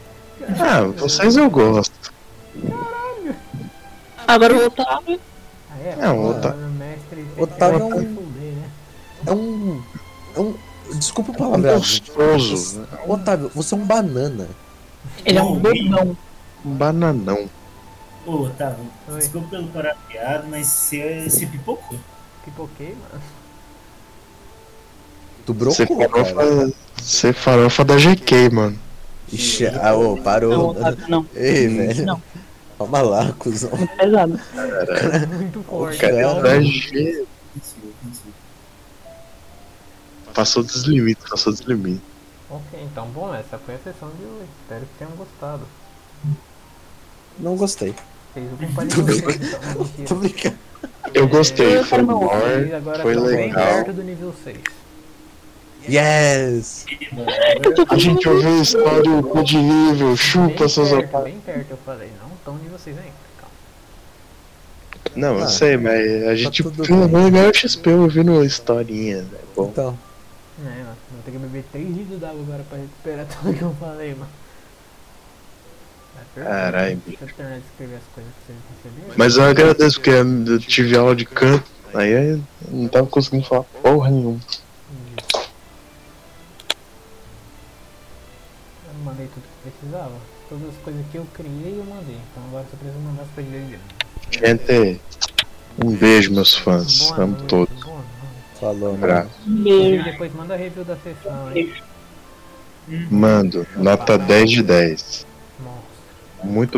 Ah, vocês eu gosto. Agora o Otávio. ah é, Não, o mestre. Otávio é um- né? É um. É um. Desculpa o palavreado. Gostoso. né? Otávio, você é um banana. Ele é um bobão. Um bananão. Ô, Otávio, Oi. desculpa pelo parapeado, mas você, você pipocou. Pipoquei, mano. Tu Você brocou, cara. farofa, você farofa da GK, mano. Ixi, ah, ô, Não, parou. Otávio, não. Ei, velho. Não. Calma lá, cuzão. Muito pesado. Muito forte. Cara, Cara. da G. Passou dos limites, passou dos limites. Ok, então, bom, essa foi a sessão de hoje. Espero que tenham gostado. Não gostei. Vocês. Tô brincando. Eu gostei, Eu foi agora foi bem legal. perto do nível 6. Yes! A gente ouviu a história o de nível, chupa Bem seus perto, bem perto, eu falei. Não tão nível 6 ainda. Calma. Não, eu Ah, sei, mas a gente tudo pelo menos ganhou XP ouvindo a historinha, né? Bom, Então, É, mano, vou ter que beber 3 litros d'água agora pra recuperar tudo que eu falei, mano. Vocês receberam. mas eu agradeço porque eu tive aula de canto, aí eu não tava conseguindo falar porra nenhuma. Eu mandei tudo que precisava. Todas as coisas que eu criei eu mandei. Então agora só preciso mandar as coisas dele. Gente, um beijo, meus fãs. Boa Amo noite, todos. boa noite. falou, Um mano. abraço. E depois manda a review da sessão, hein? Mando, nota 10 de 10 muito